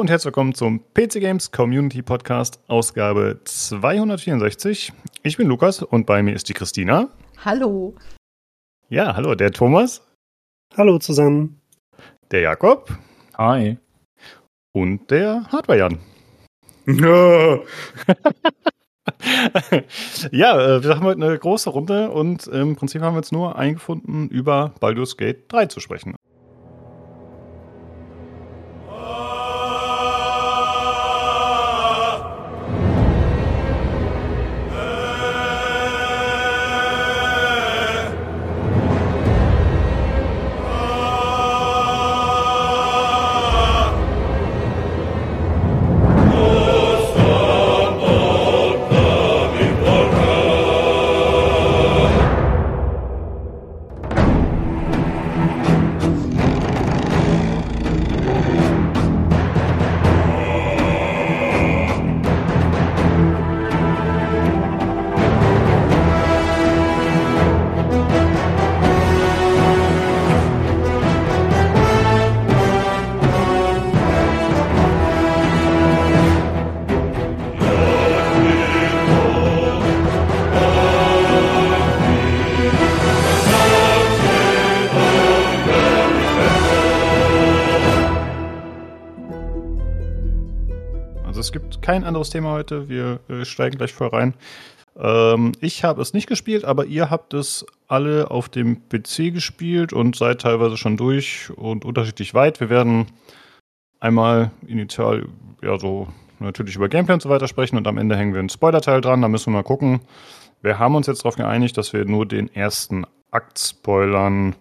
Hallo und herzlich willkommen zum PC Games Community Podcast, Ausgabe 264. Ich bin Lukas und bei mir ist die Christina. Hallo. Ja, hallo, der Thomas. Hallo zusammen. Der Jakob. Hi. Und der Hardware-Jan. ja, äh, wir haben heute eine große Runde und im Prinzip haben wir uns nur eingefunden, über Baldur's Gate 3 zu sprechen. Anderes Thema heute. Wir äh, steigen gleich voll rein. Ähm, ich habe es nicht gespielt, aber ihr habt es alle auf dem PC gespielt und seid teilweise schon durch und unterschiedlich weit. Wir werden einmal initial, ja, so natürlich über Gameplay und so weiter sprechen und am Ende hängen wir einen Spoiler-Teil dran. Da müssen wir mal gucken. Wir haben uns jetzt darauf geeinigt, dass wir nur den ersten Akt spoilern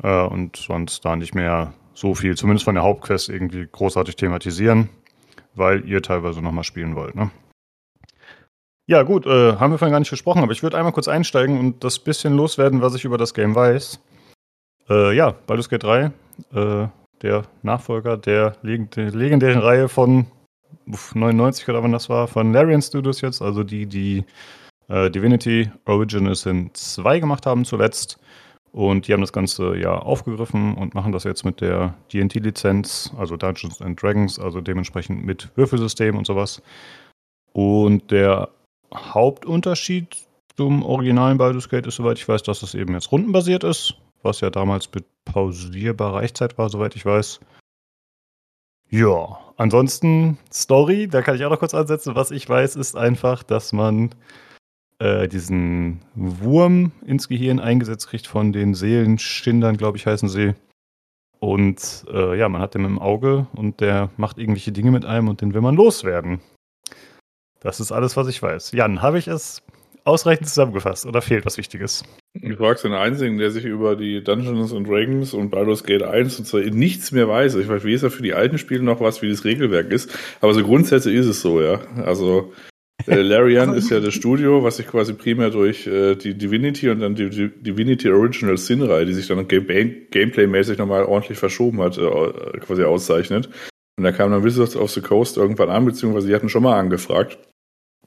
äh, und sonst da nicht mehr so viel, zumindest von der Hauptquest, irgendwie großartig thematisieren weil ihr teilweise nochmal spielen wollt. Ne? Ja, gut, äh, haben wir vorhin gar nicht gesprochen, aber ich würde einmal kurz einsteigen und das bisschen loswerden, was ich über das Game weiß. Äh, ja, Baldur's Gate 3, äh, der Nachfolger der, leg der, legendären Reihe von 99 oder wann das war, von Larian Studios jetzt, also die, die äh, Divinity Original Sin 2 gemacht haben zuletzt. Und die haben das Ganze ja aufgegriffen und machen das jetzt mit der DNT-Lizenz, also Dungeons and Dragons, also dementsprechend mit Würfelsystem und sowas. Und der Hauptunterschied zum originalen Baldur's Gate ist, soweit ich weiß, dass es eben jetzt rundenbasiert ist, was ja damals mit pausierbarer Echtzeit war, soweit ich weiß. Ja, ansonsten Story, da kann ich auch noch kurz ansetzen. Was ich weiß, ist einfach, dass man äh, diesen Wurm ins Gehirn eingesetzt kriegt von den Seelenschindern, glaube ich, heißen sie. Und äh, ja, man hat den im Auge und der macht irgendwelche Dinge mit einem und den will man loswerden. Das ist alles, was ich weiß. Jan, habe ich es ausreichend zusammengefasst oder fehlt was Wichtiges? Du fragst den Einzigen, der sich über die Dungeons and Dragons und Baldur's Gate 1 und so nichts mehr weiß. Ich weiß weder für die alten Spiele noch was, wie das Regelwerk ist. Aber so grundsätzlich ist es so, ja. Also äh, Larian ist ja das Studio, was sich quasi primär durch äh, die Divinity und dann die, die Divinity Original Sin-Reihe, die sich dann Game Gameplay-mäßig nochmal ordentlich verschoben hat, äh, quasi auszeichnet. Und da kam dann Wizards of the Coast irgendwann an, beziehungsweise die hatten schon mal angefragt,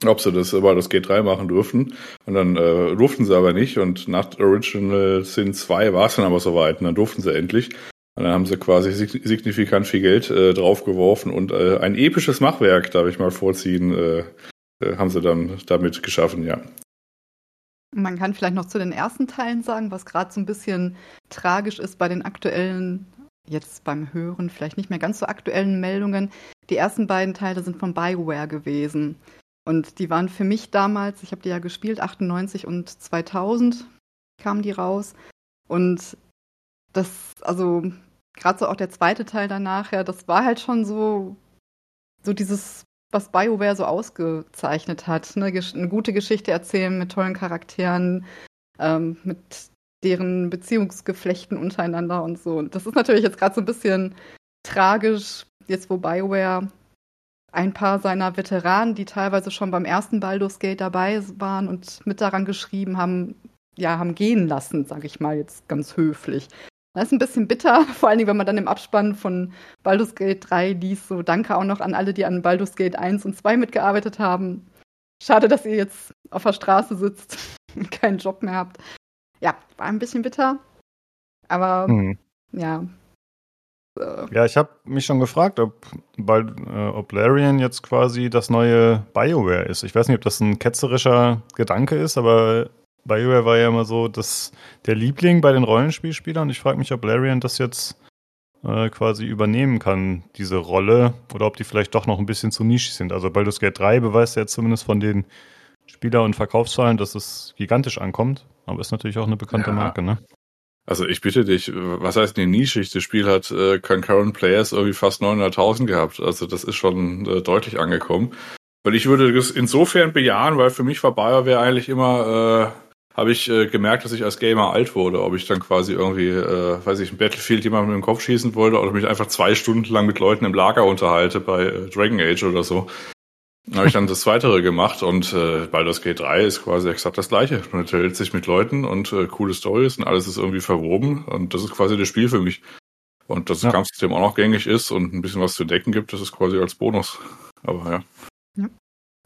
ob sie das über das G3 machen dürften. Und dann äh, durften sie aber nicht. Und nach Original Sin 2 war es dann aber soweit. Und dann durften sie endlich. Und dann haben sie quasi signifikant viel Geld äh, draufgeworfen und äh, ein episches Machwerk, darf ich mal vorziehen, äh, äh, haben sie dann damit geschaffen, ja. Man kann vielleicht noch zu den ersten Teilen sagen, was gerade so ein bisschen tragisch ist bei den aktuellen, jetzt beim Hören, vielleicht nicht mehr ganz so aktuellen Meldungen. Die ersten beiden Teile sind von BioWare gewesen. Und die waren für mich damals, ich habe die ja gespielt, 98 und 2000 kamen die raus. Und das, also gerade so auch der zweite Teil danach, ja, das war halt schon so, so dieses was BioWare so ausgezeichnet hat. Ne? Eine gute Geschichte erzählen mit tollen Charakteren, ähm, mit deren Beziehungsgeflechten untereinander und so. Und das ist natürlich jetzt gerade so ein bisschen tragisch, jetzt wo BioWare ein paar seiner Veteranen, die teilweise schon beim ersten Baldur's Gate dabei waren und mit daran geschrieben haben, ja, haben gehen lassen, sage ich mal jetzt ganz höflich. Das ist ein bisschen bitter, vor allen Dingen, wenn man dann im Abspann von Baldur's Gate 3 liest. So, danke auch noch an alle, die an Baldur's Gate 1 und 2 mitgearbeitet haben. Schade, dass ihr jetzt auf der Straße sitzt und keinen Job mehr habt. Ja, war ein bisschen bitter. Aber mhm. ja, äh, Ja, ich habe mich schon gefragt, ob, bald, äh, ob Larian jetzt quasi das neue BioWare ist. Ich weiß nicht, ob das ein ketzerischer Gedanke ist, aber BioWare war ja immer so das, der Liebling bei den Rollenspielspielern. Und ich frage mich, ob Larian das jetzt äh, quasi übernehmen kann, diese Rolle, oder ob die vielleicht doch noch ein bisschen zu nischig sind. Also Baldur's Gate 3 beweist ja jetzt zumindest von den Spieler- und Verkaufszahlen, dass es gigantisch ankommt. Aber ist natürlich auch eine bekannte Ja. Marke, ne? Also ich bitte dich, was heißt eine Nische? Das Spiel hat äh, Concurrent Players irgendwie fast 900.000 gehabt. Also das ist schon äh, deutlich angekommen. Weil ich würde das insofern bejahen, weil für mich war BioWare eigentlich immer, äh, habe ich äh, gemerkt, dass ich als Gamer alt wurde. Ob ich dann quasi irgendwie, äh, weiß ich, ein Battlefield jemandem im Kopf schießen wollte oder mich einfach zwei Stunden lang mit Leuten im Lager unterhalte bei äh, Dragon Age oder so. Habe ich dann das Weitere gemacht und äh, Baldur's Gate 3 ist quasi exakt das gleiche. Man unterhält sich mit Leuten und äh, coole Stories und alles ist irgendwie verwoben und das ist quasi das Spiel für mich. Und dass das Ja. Kampfsystem auch noch gängig ist und ein bisschen was zu entdecken gibt, das ist quasi als Bonus. Aber ja.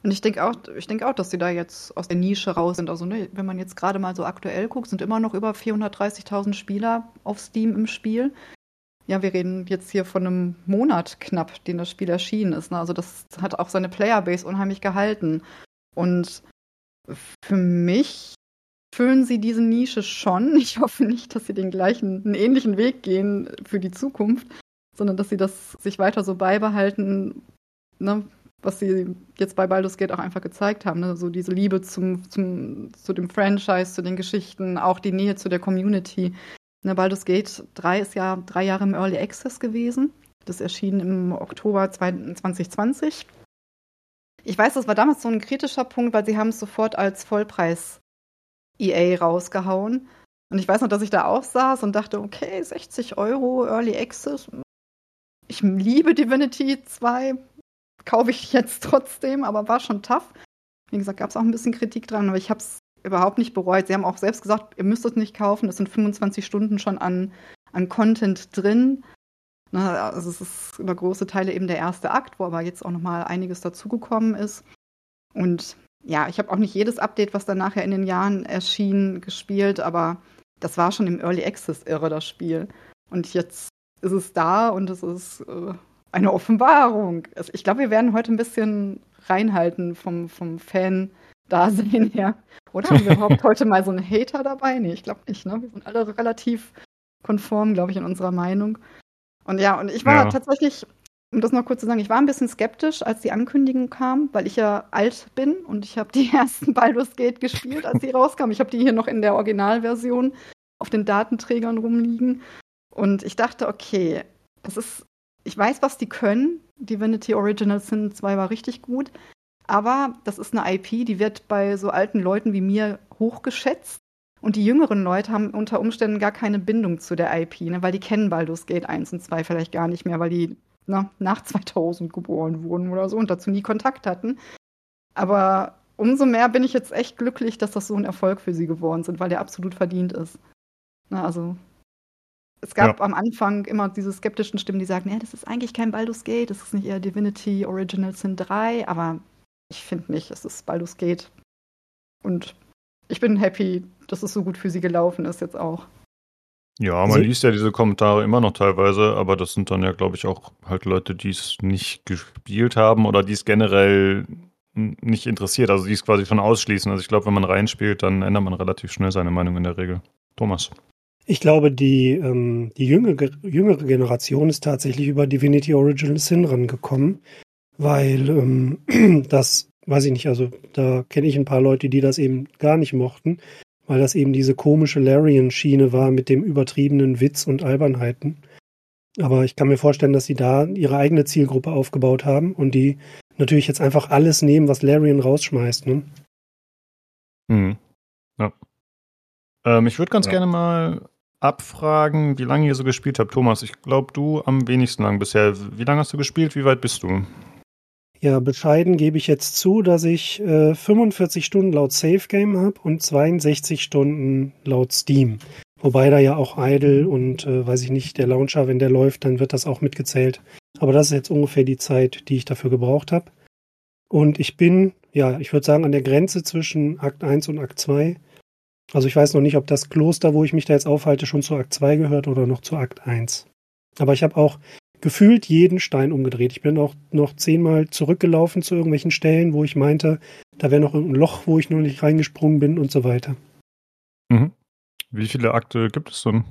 Und ich denke auch, ich denke auch, dass sie da jetzt aus der Nische raus sind. Also, ne, wenn man jetzt gerade mal so aktuell guckt, sind immer noch über 430.000 Spieler auf Steam im Spiel. Ja, wir reden jetzt hier von einem Monat knapp, den das Spiel erschienen ist. Ne? Also, das hat auch seine Playerbase unheimlich gehalten. Und für mich füllen sie diese Nische schon. Ich hoffe nicht, dass sie den gleichen, einen ähnlichen Weg gehen für die Zukunft, sondern dass sie das sich weiter so beibehalten, ne, was sie jetzt bei Baldur's Gate auch einfach gezeigt haben. Ne? So diese Liebe zum, zum, zu dem Franchise, zu den Geschichten, auch die Nähe zu der Community. Ne, Baldur's Gate 3 ist ja drei Jahre im Early Access gewesen. Das erschien im Oktober 2020. Ich weiß, das war damals so ein kritischer Punkt, weil sie haben es sofort als Vollpreis EA rausgehauen. Und ich weiß noch, dass ich da auch saß und dachte, okay, 60 Euro Early Access. Ich liebe Divinity 2, kaufe ich jetzt trotzdem, aber war schon tough. Wie gesagt, gab es auch ein bisschen Kritik dran, aber ich habe es überhaupt nicht bereut. Sie haben auch selbst gesagt, ihr müsst es nicht kaufen. Es sind 25 Stunden schon an, an Content drin. Na, also es ist über große Teile eben der erste Akt, wo aber jetzt auch noch mal einiges dazugekommen ist. Und ja, ich habe auch nicht jedes Update, was dann nachher in den Jahren erschien, gespielt, aber das war schon im Early Access irre, das Spiel. Und jetzt ist es da und es ist äh, eine Offenbarung. Also ich glaube, wir werden heute ein bisschen reinhalten vom, vom Fan-Dasein her. Oder haben wir überhaupt heute mal so einen Hater dabei? Nee, ich glaube nicht. Ne? Wir sind alle relativ konform, glaube ich, in unserer Meinung. Und ja, und ich war Ja. tatsächlich, um das noch kurz zu sagen, ich war ein bisschen skeptisch, als die Ankündigung kam, weil ich ja alt bin und ich habe die ersten Baldur's Gate gespielt, als sie rauskamen. Ich habe die hier noch in der Originalversion auf den Datenträgern rumliegen. Und ich dachte, okay, das ist, ich weiß, was die können. Divinity Original Sin 2 war richtig gut. Aber das ist eine IP, die wird bei so alten Leuten wie mir hochgeschätzt. Und die jüngeren Leute haben unter Umständen gar keine Bindung zu der IP, ne, weil die kennen Baldur's Gate 1 und 2 vielleicht gar nicht mehr, weil die ne, nach 2000 geboren wurden oder so und dazu nie Kontakt hatten. Aber umso mehr bin ich jetzt echt glücklich, dass das so ein Erfolg für sie geworden sind, weil der absolut verdient ist. Na, also es gab am Anfang immer diese skeptischen Stimmen, die sagen, nee, das ist eigentlich kein Baldur's Gate, das ist nicht eher Divinity Original Sin 3, aber ich finde nicht, es ist Baldur's Gate. Und ich bin happy, dass es so gut für sie gelaufen ist jetzt auch. Ja, man Also- liest ja diese Kommentare immer noch teilweise, aber das sind dann ja, glaube ich, auch halt Leute, die es nicht gespielt haben oder die es generell nicht interessiert, also die es quasi schon ausschließen. Also ich glaube, wenn man reinspielt, dann ändert man relativ schnell seine Meinung in der Regel. Thomas. Ich glaube, die, ähm, die jüngere, jüngere Generation ist tatsächlich über Divinity Original Sin rangekommen, weil ähm, das, weiß ich nicht, also da kenne ich ein paar Leute, die das eben gar nicht mochten, weil das eben diese komische Larian-Schiene war mit dem übertriebenen Witz und Albernheiten. Aber ich kann mir vorstellen, dass sie da ihre eigene Zielgruppe aufgebaut haben und die natürlich jetzt einfach alles nehmen, was Larian rausschmeißt. Ne? Mhm. Ja. Ähm, ich würde ganz Ja. gerne mal abfragen, wie lange ihr so gespielt habt. Thomas, ich glaube, du am wenigsten lang bisher. Wie lange hast du gespielt? Wie weit bist du? Ja, bescheiden gebe ich jetzt zu, dass ich äh, 45 Stunden laut Safe Game habe und 62 Stunden laut Steam. Wobei da ja auch Idle und äh, weiß ich nicht, der Launcher, wenn der läuft, dann wird das auch mitgezählt. Aber das ist jetzt ungefähr die Zeit, die ich dafür gebraucht habe. Und ich bin, ja, ich würde sagen, an der Grenze zwischen Akt 1 und Akt 2. Also ich weiß noch nicht, ob das Kloster, wo ich mich da jetzt aufhalte, schon zu Akt 2 gehört oder noch zu Akt 1. Aber ich habe auch gefühlt jeden Stein umgedreht. Ich bin auch noch zehnmal zurückgelaufen zu irgendwelchen Stellen, wo ich meinte, da wäre noch ein Loch, wo ich noch nicht reingesprungen bin und so weiter. Mhm. Wie viele Akte gibt es denn?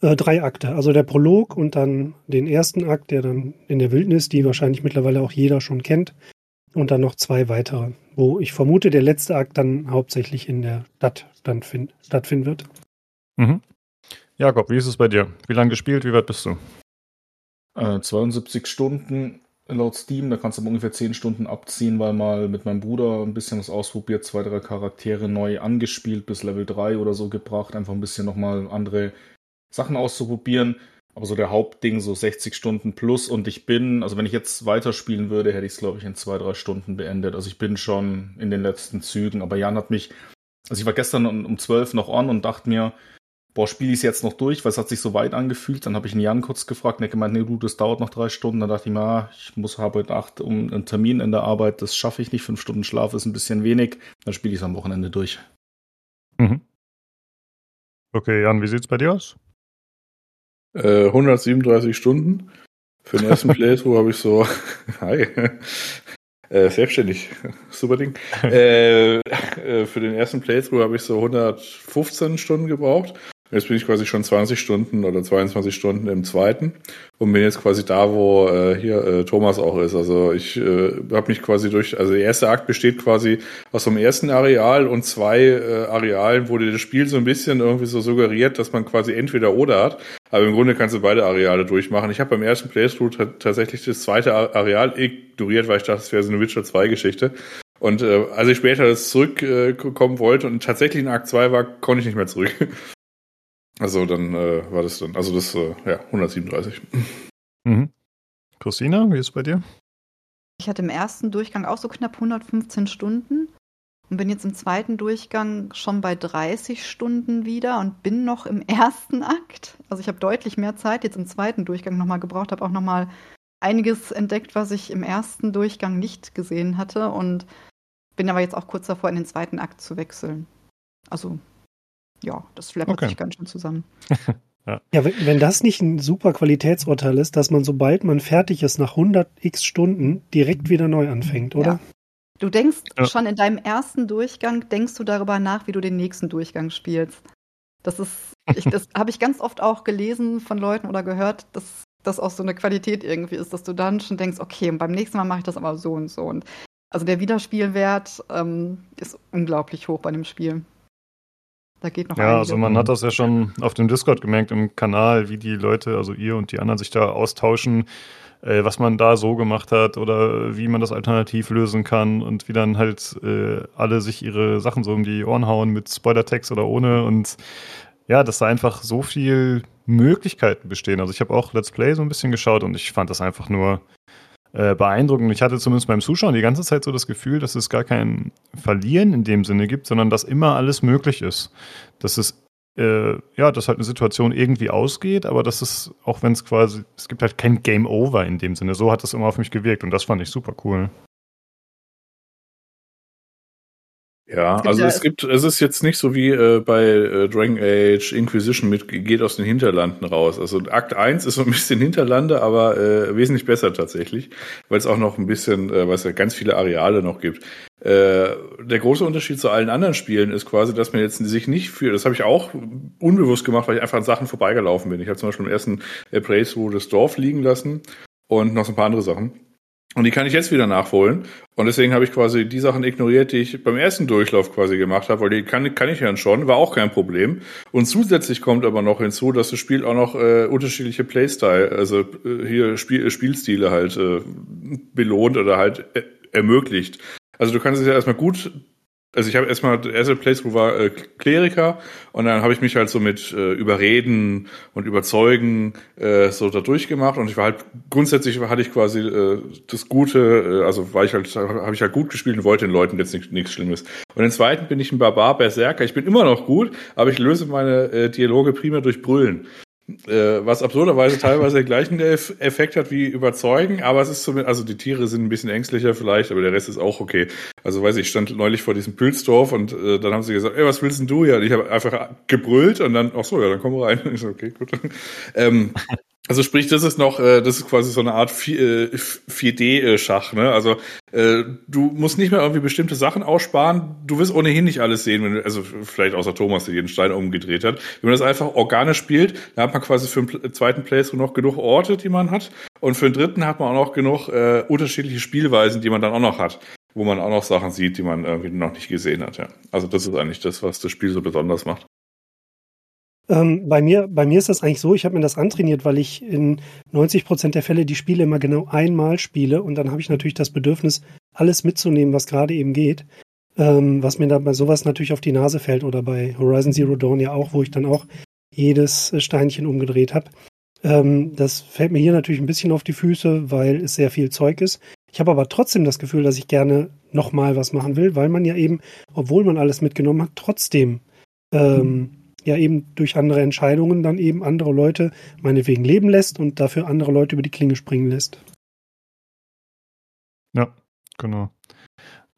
Äh, drei Akte. Also der Prolog und dann den ersten Akt, der dann in der Wildnis, die wahrscheinlich mittlerweile auch jeder schon kennt. Und dann noch zwei weitere, wo ich vermute, der letzte Akt dann hauptsächlich in der Stadt stattfinden wird. Mhm. Jakob, wie ist es bei dir? Wie lange gespielt? Wie weit bist du? Äh, 72 Stunden laut Steam. Da kannst du aber ungefähr 10 Stunden abziehen, weil mal mit meinem Bruder ein bisschen was ausprobiert, zwei, drei Charaktere neu angespielt, bis Level 3 oder so gebracht. Einfach ein bisschen nochmal andere Sachen auszuprobieren. Aber so der Hauptding, so 60 Stunden plus. Und ich bin, also wenn ich jetzt weiterspielen würde, hätte ich es, glaube ich, in zwei, drei Stunden beendet. Also ich bin schon in den letzten Zügen. Aber Jan hat mich, also ich war gestern um, 12 noch on und dachte mir, boah, spiele ich es jetzt noch durch, weil es hat sich so weit angefühlt. Dann habe ich einen Jan kurz gefragt, und er gemeint, nee, du, das dauert noch drei Stunden. Dann dachte ich mir, ah, ich muss habe heute Nacht um einen Termin in der Arbeit, das schaffe ich nicht. Fünf Stunden Schlaf ist ein bisschen wenig. Dann spiele ich es am Wochenende durch. Mhm. Okay, Jan, wie sieht's bei dir aus? Äh, 137 Stunden. Für den ersten Playthrough habe ich so, hi, äh, selbstständig, super Ding. äh, äh, für den ersten Playthrough habe ich so 115 Stunden gebraucht. Jetzt bin ich quasi schon 20 Stunden oder 22 Stunden im zweiten und bin jetzt quasi da, wo äh, hier äh, Thomas auch ist. Also ich äh, habe mich quasi durch, also der erste Akt besteht quasi aus dem ersten Areal und zwei äh, Arealen, wo dir das Spiel so ein bisschen irgendwie so suggeriert, dass man quasi entweder oder hat. Aber im Grunde kannst du beide Areale durchmachen. Ich habe beim ersten Playthrough tatsächlich das zweite Areal ignoriert, weil ich dachte, es wäre so eine Witcher 2 Geschichte. Und äh, als ich später das zurückkommen äh, wollte und tatsächlich in Akt 2 war, konnte ich nicht mehr zurück. Also dann äh, war das dann, also das, äh, ja, 137. Mhm. Christina, wie ist es bei dir? Ich hatte im ersten Durchgang auch so knapp 115 Stunden und bin jetzt im zweiten Durchgang schon bei 30 Stunden wieder und bin noch im ersten Akt. Also ich habe deutlich mehr Zeit jetzt im zweiten Durchgang nochmal gebraucht, habe auch nochmal einiges entdeckt, was ich im ersten Durchgang nicht gesehen hatte und bin aber jetzt auch kurz davor, in den zweiten Akt zu wechseln. Also ja, das flappert okay. sich ganz schön zusammen. ja, ja wenn, wenn, das nicht ein super Qualitätsurteil ist, dass man, sobald man fertig ist, nach 100 x Stunden direkt wieder neu anfängt, oder? Ja. Du denkst ja. schon in deinem ersten Durchgang, denkst du darüber nach, wie du den nächsten Durchgang spielst. Das ist, ich, das habe ich ganz oft auch gelesen von Leuten oder gehört, dass das auch so eine Qualität irgendwie ist, dass du dann schon denkst, okay, und beim nächsten Mal mache ich das aber so und so. Und also der Wiederspielwert ähm, ist unglaublich hoch bei dem Spiel. Da geht noch Ja, also man hat das ja schon auf dem Discord gemerkt im Kanal, wie die Leute, also ihr und die anderen sich da austauschen, äh, was man da so gemacht hat oder wie man das alternativ lösen kann und wie dann halt äh, alle sich ihre Sachen so um die Ohren hauen mit Spoiler-Text oder ohne und ja, dass da einfach so viel Möglichkeiten bestehen. Also ich habe auch Let's Play so ein bisschen geschaut und ich fand das einfach nur äh, beeindruckend. Ich hatte zumindest beim Zuschauen die ganze Zeit so das Gefühl, dass es gar kein Verlieren in dem Sinne gibt, sondern dass immer alles möglich ist. Dass es äh, ja, dass halt eine Situation irgendwie ausgeht, aber dass es, auch wenn es quasi, es gibt halt kein Game Over in dem Sinne. So hat das immer auf mich gewirkt und das fand ich super cool. Ja, also es gibt, es ist jetzt nicht so wie äh, bei äh, Dragon Age Inquisition mit geht aus den Hinterlanden raus. Also Akt 1 ist so ein bisschen Hinterlande, aber äh, wesentlich besser tatsächlich, weil es auch noch ein bisschen, äh, weil es ja ganz viele Areale noch gibt. Äh, der große Unterschied zu allen anderen Spielen ist quasi, dass man jetzt sich nicht für, das habe ich auch unbewusst gemacht, weil ich einfach an Sachen vorbeigelaufen bin. Ich habe zum Beispiel im ersten äh, Playthrough das Dorf liegen lassen und noch so ein paar andere Sachen. Und die kann ich jetzt wieder nachholen. Und deswegen habe ich quasi die Sachen ignoriert, die ich beim ersten Durchlauf quasi gemacht habe, weil die kann, kann ich ja schon, war auch kein Problem. Und zusätzlich kommt aber noch hinzu, dass das Spiel auch noch äh, unterschiedliche Playstyle, also äh, hier Spiel, Spielstile halt äh, belohnt oder halt äh, ermöglicht. Also du kannst es ja erstmal gut also ich habe erstmal, der erste Playthrough war äh, Kleriker und dann habe ich mich halt so mit äh, Überreden und Überzeugen äh, so da durchgemacht und ich war halt, grundsätzlich hatte ich quasi äh, das Gute, äh, also war ich halt, habe ich halt gut gespielt und wollte den Leuten jetzt nichts nichts Schlimmes. Und den zweiten bin ich ein Barbar, Berserker, ich bin immer noch gut, aber ich löse meine äh, Dialoge primär durch Brüllen. Äh, was absurderweise teilweise den gleichen Effekt hat wie überzeugen, aber es ist zumindest, also die Tiere sind ein bisschen ängstlicher vielleicht, aber der Rest ist auch okay. Also weiß ich, ich stand neulich vor diesem Pilzdorf und äh, dann haben sie gesagt, ey, was willst denn du ja? Und ich habe einfach gebrüllt und dann, ach so, ja, dann komm rein. Ich so, okay, gut. ähm, Also sprich, das ist noch, äh, das ist quasi so eine Art 4D-Schach, ne? Also äh, du musst nicht mehr irgendwie bestimmte Sachen aussparen. Du wirst ohnehin nicht alles sehen, wenn du, also vielleicht außer Thomas, der jeden Stein umgedreht hat. Wenn man das einfach organisch spielt, dann hat man quasi für den zweiten Playthrough noch genug Orte, die man hat. Und für den dritten hat man auch noch genug äh, unterschiedliche Spielweisen, die man dann auch noch hat. Wo man auch noch Sachen sieht, die man irgendwie noch nicht gesehen hat, ja. Also das ist eigentlich das, was das Spiel so besonders macht. Ähm, bei, mir, bei mir ist das eigentlich so, ich habe mir das antrainiert, weil ich in 90 Prozent der Fälle die Spiele immer genau einmal spiele und dann habe ich natürlich das Bedürfnis, alles mitzunehmen, was gerade eben geht. Ähm, was mir da bei sowas natürlich auf die Nase fällt oder bei Horizon Zero Dawn ja auch, wo ich dann auch jedes Steinchen umgedreht habe. Ähm, das fällt mir hier natürlich ein bisschen auf die Füße, weil es sehr viel Zeug ist. Ich habe aber trotzdem das Gefühl, dass ich gerne nochmal was machen will, weil man ja eben, obwohl man alles mitgenommen hat, trotzdem ähm, ja eben durch andere Entscheidungen dann eben andere Leute meinetwegen leben lässt und dafür andere Leute über die Klinge springen lässt. Ja, genau.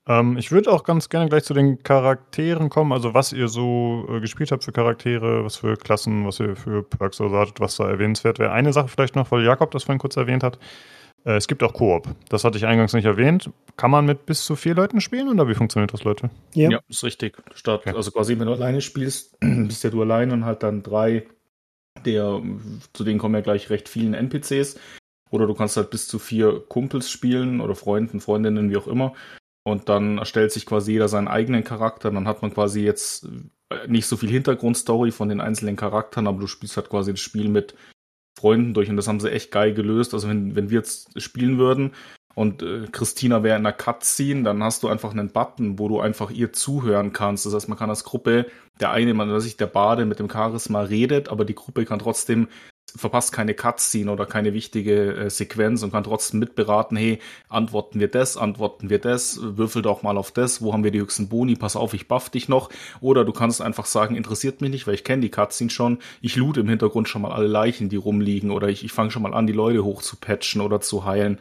Ähm, ich würde auch ganz gerne gleich zu den Charakteren kommen, also was ihr so äh, gespielt habt für Charaktere, was für Klassen, was ihr für Perks so hattet, was da erwähnenswert wäre. Eine Sache vielleicht noch, weil Jakob das vorhin kurz erwähnt hat. Äh, es gibt auch Koop. Das hatte ich eingangs nicht erwähnt. Kann man mit bis zu vier Leuten spielen oder wie funktioniert das, Leute? Ja, ja ist richtig. Statt, okay. Also quasi, wenn du alleine spielst, bist ja du alleine und halt dann drei, der, zu denen kommen ja gleich recht vielen NPCs. Oder du kannst halt bis zu vier Kumpels spielen oder Freunden, Freundinnen, wie auch immer. Und dann erstellt sich quasi jeder seinen eigenen Charakter. Dann hat man quasi jetzt äh, nicht so viel Hintergrundstory von den einzelnen Charakteren, aber du spielst halt quasi das Spiel mit Freunden durch und das haben sie echt geil gelöst. Also wenn, wenn wir jetzt spielen würden und äh, Christina wäre in einer Cutscene, dann hast du einfach einen Button, wo du einfach ihr zuhören kannst. Das heißt, man kann als Gruppe, der eine, man weiß ich, der Bade mit dem Charisma redet, aber die Gruppe kann trotzdem verpasst keine Cutscene oder keine wichtige äh, Sequenz und kann trotzdem mitberaten, hey, antworten wir das, antworten wir das, würfel doch mal auf das, wo haben wir die höchsten Boni, pass auf, ich buff dich noch. Oder du kannst einfach sagen, interessiert mich nicht, weil ich kenne die Cutscene schon, ich loot im Hintergrund schon mal alle Leichen, die rumliegen oder ich, ich fange schon mal an, die Leute hoch zu patchen oder zu heilen.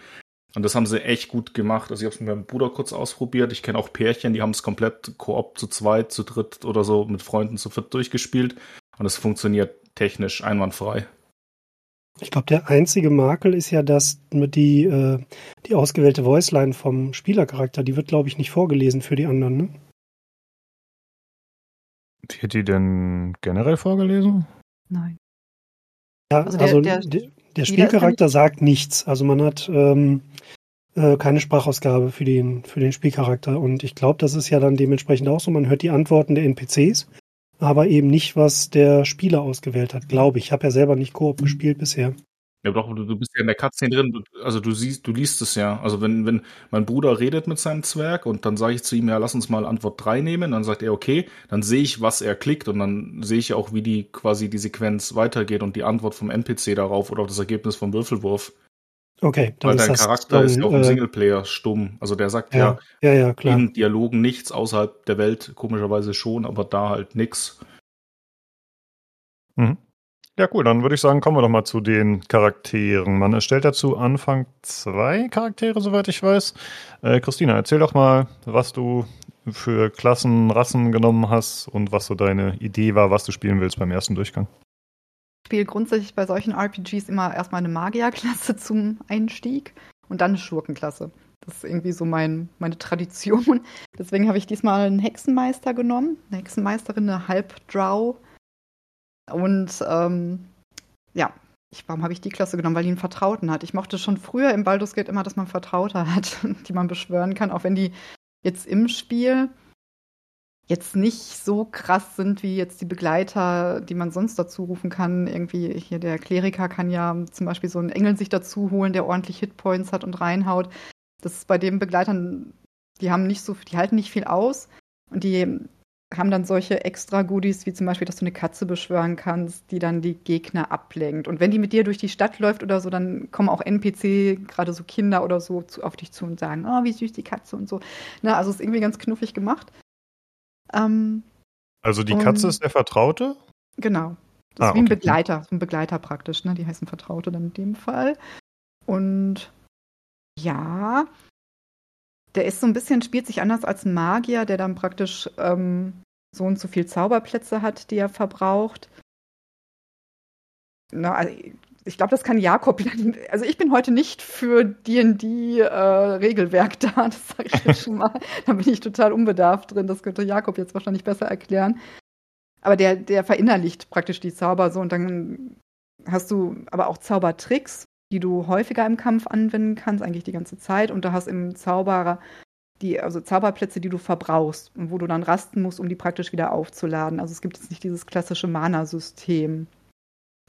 Und das haben sie echt gut gemacht. Also ich habe es mit meinem Bruder kurz ausprobiert. Ich kenne auch Pärchen, die haben es komplett Koop zu zweit, zu dritt oder so mit Freunden zu viert durchgespielt. Und es funktioniert technisch einwandfrei. Ich glaube, der einzige Makel ist ja, dass die, äh, die ausgewählte Voiceline vom Spielercharakter, die wird, glaube ich, nicht vorgelesen für die anderen, ne? Wird die denn generell vorgelesen? Nein. Ja, also der, also der, der, der Spielcharakter sagt nichts. Also man hat ähm, äh, keine Sprachausgabe für den, für den Spielcharakter. Und ich glaube, das ist ja dann dementsprechend auch so. Man hört die Antworten der NPCs aber eben nicht, was der Spieler ausgewählt hat, glaube ich. Ich habe ja selber nicht Koop gespielt bisher. Ja, doch, du, du bist ja in der Cutscene drin, du, also du siehst, du liest es ja. Also wenn, wenn mein Bruder redet mit seinem Zwerg und dann sage ich zu ihm, ja, lass uns mal Antwort 3 nehmen, dann sagt er, okay, dann sehe ich, was er klickt und dann sehe ich auch, wie die quasi die Sequenz weitergeht und die Antwort vom NPC darauf oder auf das Ergebnis vom Würfelwurf. Okay, dann Weil dein Charakter dann, ist ja auch im äh, Singleplayer stumm. Also der sagt ja, ja, ja, klar. in Dialogen nichts, außerhalb der Welt komischerweise schon, aber da halt nix. Mhm. Ja, cool. Dann würde ich sagen, kommen wir doch mal zu den Charakteren. Man erstellt dazu Anfang zwei Charaktere, soweit ich weiß. Äh, Christina, erzähl doch mal, was du für Klassen, Rassen genommen hast und was so deine Idee war, was du spielen willst beim ersten Durchgang spiele grundsätzlich bei solchen RPGs immer erstmal eine Magierklasse zum Einstieg und dann eine Schurkenklasse. Das ist irgendwie so mein, meine Tradition. Deswegen habe ich diesmal einen Hexenmeister genommen, eine Hexenmeisterin, eine Halbdrow. Und ähm, ja, ich, warum habe ich die Klasse genommen? Weil die einen Vertrauten hat. Ich mochte schon früher im Baldur's Gate immer, dass man Vertraute hat, die man beschwören kann, auch wenn die jetzt im Spiel jetzt nicht so krass sind wie jetzt die Begleiter, die man sonst dazu rufen kann. Irgendwie hier der Kleriker kann ja zum Beispiel so einen Engel sich dazu holen, der ordentlich Hitpoints hat und reinhaut. Das ist bei den Begleitern, die haben nicht so, die halten nicht viel aus und die haben dann solche extra Goodies, wie zum Beispiel, dass du eine Katze beschwören kannst, die dann die Gegner ablenkt. Und wenn die mit dir durch die Stadt läuft oder so, dann kommen auch NPC, gerade so Kinder oder so, zu, auf dich zu und sagen, oh, wie süß die Katze und so. Na, also ist irgendwie ganz knuffig gemacht. Ähm, also die Katze ist der Vertraute? Genau. Das ah, ist wie ein Begleiter, so ein Begleiter praktisch, ne? Die heißen Vertraute dann in dem Fall. Und ja, der ist so ein bisschen, spielt sich anders als ein Magier, der dann praktisch ähm, so und so viel Zauberplätze hat, die er verbraucht. Na, also, ich glaube, das kann Jakob. Also ich bin heute nicht für D&D-Regelwerk äh, da, das sage ich jetzt schon mal. da bin ich total unbedarft drin. Das könnte Jakob jetzt wahrscheinlich besser erklären. Aber der, der verinnerlicht praktisch die Zauber so und dann hast du aber auch Zaubertricks, die du häufiger im Kampf anwenden kannst, eigentlich die ganze Zeit. Und du hast im Zauberer die, also Zauberplätze, die du verbrauchst und wo du dann rasten musst, um die praktisch wieder aufzuladen. Also es gibt jetzt nicht dieses klassische Mana-System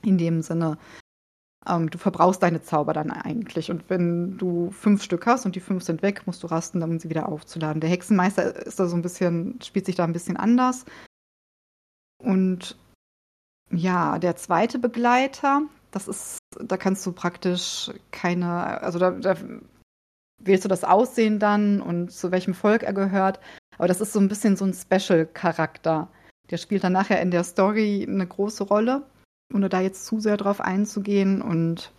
in dem Sinne. Ähm, du verbrauchst deine Zauber dann eigentlich. Und wenn du fünf Stück hast und die fünf sind weg, musst du rasten, um sie wieder aufzuladen. Der Hexenmeister ist da so ein bisschen, spielt sich da ein bisschen anders. Und ja, der zweite Begleiter, das ist, da kannst du praktisch keine, also da, da wählst du das Aussehen dann und zu welchem Volk er gehört. Aber das ist so ein bisschen so ein Special-Charakter. Der spielt dann nachher in der Story eine große Rolle, ohne da jetzt zu sehr drauf einzugehen. Und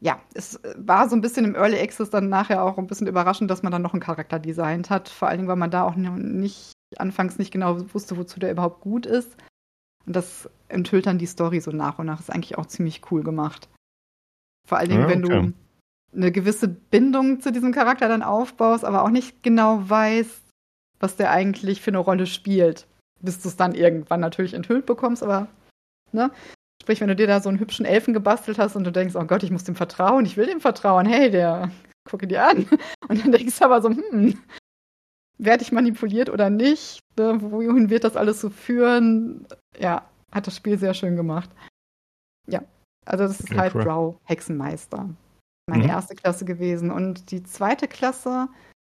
ja, es war so ein bisschen im Early Access dann nachher auch ein bisschen überraschend, dass man dann noch einen Charakter designt hat. Vor allen Dingen, weil man da auch nicht anfangs nicht genau wusste, wozu der überhaupt gut ist. Und das enthüllt dann die Story so nach und nach. Ist eigentlich auch ziemlich cool gemacht. Vor allen Dingen, ja, okay. wenn du eine gewisse Bindung zu diesem Charakter dann aufbaust, aber auch nicht genau weißt, was der eigentlich für eine Rolle spielt. Bis du es dann irgendwann natürlich enthüllt bekommst, aber, ne? Sprich, wenn du dir da so einen hübschen Elfen gebastelt hast und du denkst, oh Gott, ich muss dem vertrauen, ich will dem vertrauen, hey, der, gucke dir an. Und dann denkst du aber so, hm, werde ich manipuliert oder nicht? Ne? Wohin wird das alles so führen? Ja, hat das Spiel sehr schön gemacht. Ja, also das ist ja, halt cool. Drow Hexenmeister meine mhm. erste Klasse gewesen. Und die zweite Klasse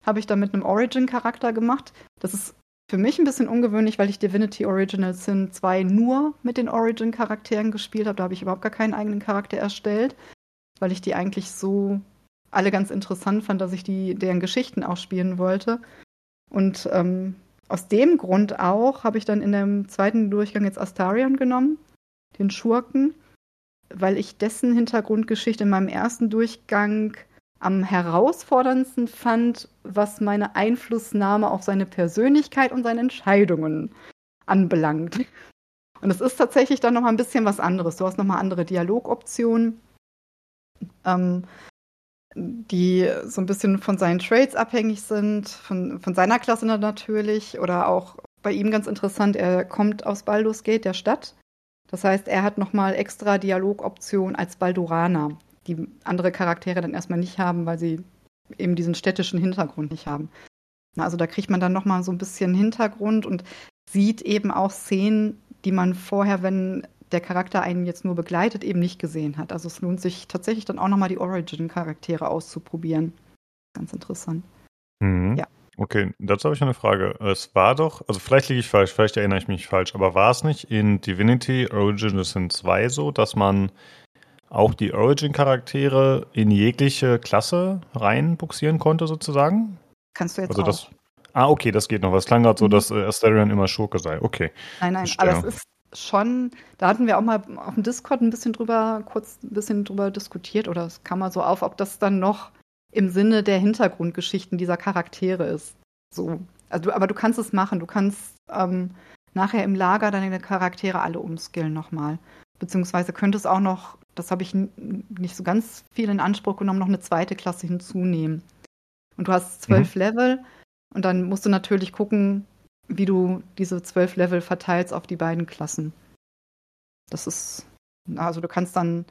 habe ich dann mit einem Origin-Charakter gemacht. Das ist für mich ein bisschen ungewöhnlich, weil ich Divinity Original Sin 2 nur mit den Origin-Charakteren gespielt habe. Da habe ich überhaupt gar keinen eigenen Charakter erstellt, weil ich die eigentlich so alle ganz interessant fand, dass ich die deren Geschichten auch spielen wollte. Und ähm, aus dem Grund auch habe ich dann in dem zweiten Durchgang jetzt Astarion genommen, den Schurken, weil ich dessen Hintergrundgeschichte in meinem ersten Durchgang am herausforderndsten fand, was meine Einflussnahme auf seine Persönlichkeit und seine Entscheidungen anbelangt. Und es ist tatsächlich dann noch mal ein bisschen was anderes. Du hast noch mal andere Dialogoptionen, ähm, die so ein bisschen von seinen Trades abhängig sind, von, von seiner Klasse natürlich oder auch bei ihm ganz interessant. Er kommt aus Baldur's Gate, der Stadt, das heißt, er hat nochmal extra Dialogoptionen als Balduraner, die andere Charaktere dann erstmal nicht haben, weil sie eben diesen städtischen Hintergrund nicht haben. Also da kriegt man dann nochmal so ein bisschen Hintergrund und sieht eben auch Szenen, die man vorher, wenn der Charakter einen jetzt nur begleitet, eben nicht gesehen hat. Also es lohnt sich tatsächlich dann auch nochmal die Origin-Charaktere auszuprobieren. Ganz interessant. Mhm. Ja. Okay, dazu habe ich eine Frage. Es war doch, also vielleicht liege ich falsch, vielleicht erinnere ich mich falsch, aber war es nicht in Divinity Original Sin 2 so, dass man auch die Origin-Charaktere in jegliche Klasse reinbuxieren konnte, sozusagen? Kannst du jetzt also auch. Das, ah, okay, das geht noch. Was klang gerade so, mhm. dass äh, Asterion immer Schurke sei. Okay. Nein, nein, aber es ist schon, da hatten wir auch mal auf dem Discord ein bisschen drüber, kurz ein bisschen drüber diskutiert oder es kam mal so auf, ob das dann noch im Sinne der Hintergrundgeschichten dieser Charaktere ist. So. Also, aber du kannst es machen. Du kannst ähm, nachher im Lager deine Charaktere alle umskillen nochmal. Beziehungsweise könntest auch noch, das habe ich nicht so ganz viel in Anspruch genommen, noch eine zweite Klasse hinzunehmen. Und du hast zwölf mhm. Level und dann musst du natürlich gucken, wie du diese zwölf Level verteilst auf die beiden Klassen. Das ist, also du kannst dann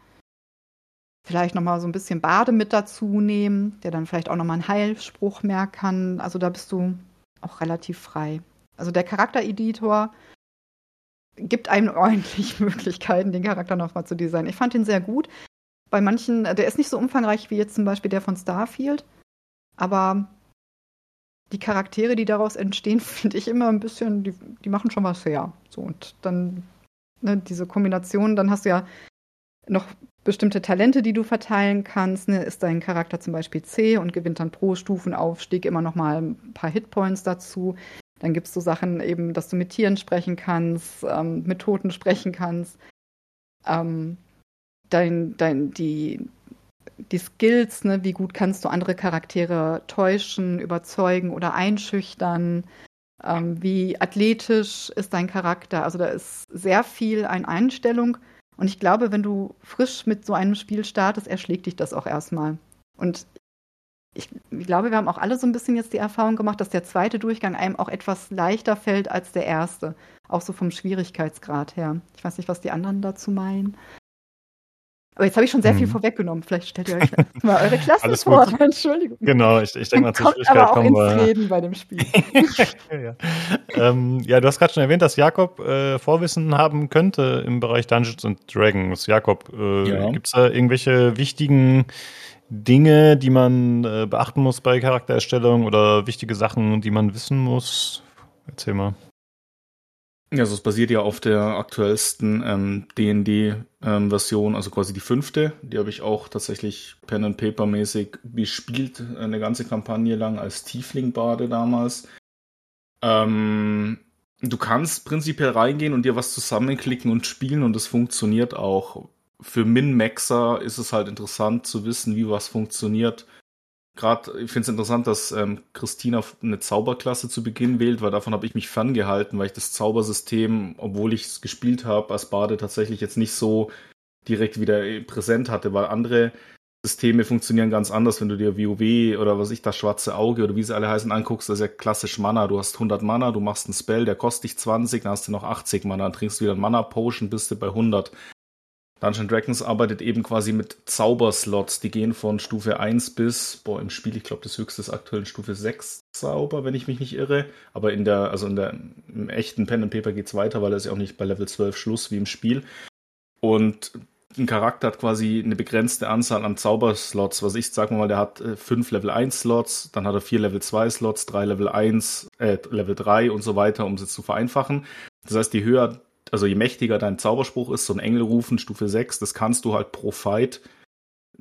vielleicht nochmal so ein bisschen Bade mit dazu nehmen, der dann vielleicht auch nochmal einen Heilspruch mehr kann. Also da bist du auch relativ frei. Also der Charaktereditor gibt einem ordentlich Möglichkeiten, den Charakter nochmal zu designen. Ich fand ihn sehr gut. Bei manchen, der ist nicht so umfangreich wie jetzt zum Beispiel der von Starfield, aber die Charaktere, die daraus entstehen, finde ich immer ein bisschen, die, die machen schon was her. So, und dann ne, diese Kombination, dann hast du ja noch bestimmte Talente, die du verteilen kannst. Ne? Ist dein Charakter zum Beispiel C und gewinnt dann pro Stufenaufstieg immer noch mal ein paar Hitpoints dazu. Dann gibt es so Sachen eben, dass du mit Tieren sprechen kannst, ähm, mit Toten sprechen kannst. Ähm, dein, dein, die, die Skills, ne? wie gut kannst du andere Charaktere täuschen, überzeugen oder einschüchtern. Ähm, wie athletisch ist dein Charakter? Also da ist sehr viel an Einstellung Und ich glaube, wenn du frisch mit so einem Spiel startest, erschlägt dich das auch erstmal. Und ich, ich, glaube, wir haben auch alle so ein bisschen jetzt die Erfahrung gemacht, dass der zweite Durchgang einem auch etwas leichter fällt als der erste. Auch so vom Schwierigkeitsgrad her. Ich weiß nicht, was die anderen dazu meinen. Aber jetzt habe ich schon sehr viel mhm. vorweggenommen. Vielleicht stellt ihr euch mal eure Klasse vor. Gut. Entschuldigung. Genau, ich, ich denke mal, zur Schwierigkeit aber auch kommen ins Reden bei dem Spiel. ja. Ähm, ja. du hast gerade schon erwähnt, dass Jakob äh, Vorwissen haben könnte im Bereich Dungeons and Dragons. Jakob, äh, ja. gibt es da irgendwelche wichtigen Dinge, die man äh, beachten muss bei Charaktererstellung oder wichtige Sachen, die man wissen muss? Erzähl mal. Ja, also es basiert ja auf der aktuellsten ähm, D&D-Version, ähm, also quasi die fünfte. Die habe ich auch tatsächlich Pen and Paper mäßig gespielt, eine ganze Kampagne lang als Tiefling-Bade damals. Ähm, du kannst prinzipiell reingehen und dir was zusammenklicken und spielen und es funktioniert auch. Für Min-Maxer ist es halt interessant zu wissen, wie was funktioniert gerade, ich finde es interessant, dass ähm, Christina eine Zauberklasse zu Beginn wählt, weil davon habe ich mich ferngehalten, weil ich das Zaubersystem, obwohl ich es gespielt habe, als Bade tatsächlich jetzt nicht so direkt wieder äh, präsent hatte, weil andere Systeme funktionieren ganz anders, wenn du dir WoW oder was ich, das schwarze Auge oder wie sie alle heißen anguckst, das ist ja klassisch Mana. Du hast 100 Mana, du machst einen Spell, der kostet dich 20, dann hast du noch 80 Mana, dann trinkst du wieder einen Mana Potion, bist du bei 100. Dungeon Dragons arbeitet eben quasi mit Zauberslots. Die gehen von Stufe 1 bis, boah, im Spiel, ich glaube, das höchste ist aktuell Stufe 6 Zauber, wenn ich mich nicht irre. Aber in der, also in der, im echten Pen and Paper geht's weiter, weil er ist ja auch nicht bei Level 12 Schluss wie im Spiel. Und ein Charakter hat quasi eine begrenzte Anzahl an Zauberslots. Was ich sag mal, der hat äh, fünf Level 1 Slots, dann hat er vier Level 2 Slots, drei Level 1, äh, Level 3 und so weiter, um es zu vereinfachen. Das heißt, je höher also je mächtiger dein Zauberspruch ist, so ein Engel rufen, Stufe 6, das kannst du halt pro Fight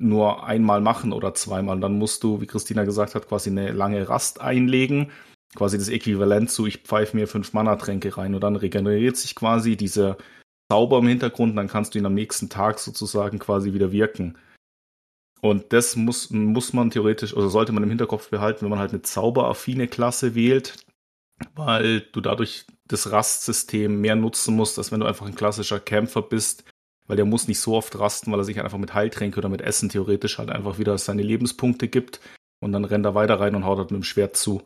nur einmal machen oder zweimal. dann musst du, wie Christina gesagt hat, quasi eine lange Rast einlegen. Quasi das Äquivalent zu, ich pfeife mir fünf Mana-Tränke rein und dann regeneriert sich quasi dieser Zauber im Hintergrund, dann kannst du ihn am nächsten Tag sozusagen quasi wieder wirken. Und das muss, muss man theoretisch, oder sollte man im Hinterkopf behalten, wenn man halt eine zauberaffine Klasse wählt, weil du dadurch das Rastsystem mehr nutzen musst, als wenn du einfach ein klassischer Kämpfer bist, weil der muss nicht so oft rasten, weil er sich einfach mit Heiltränke oder mit Essen theoretisch halt einfach wieder seine Lebenspunkte gibt und dann rennt er weiter rein und haut halt mit dem Schwert zu.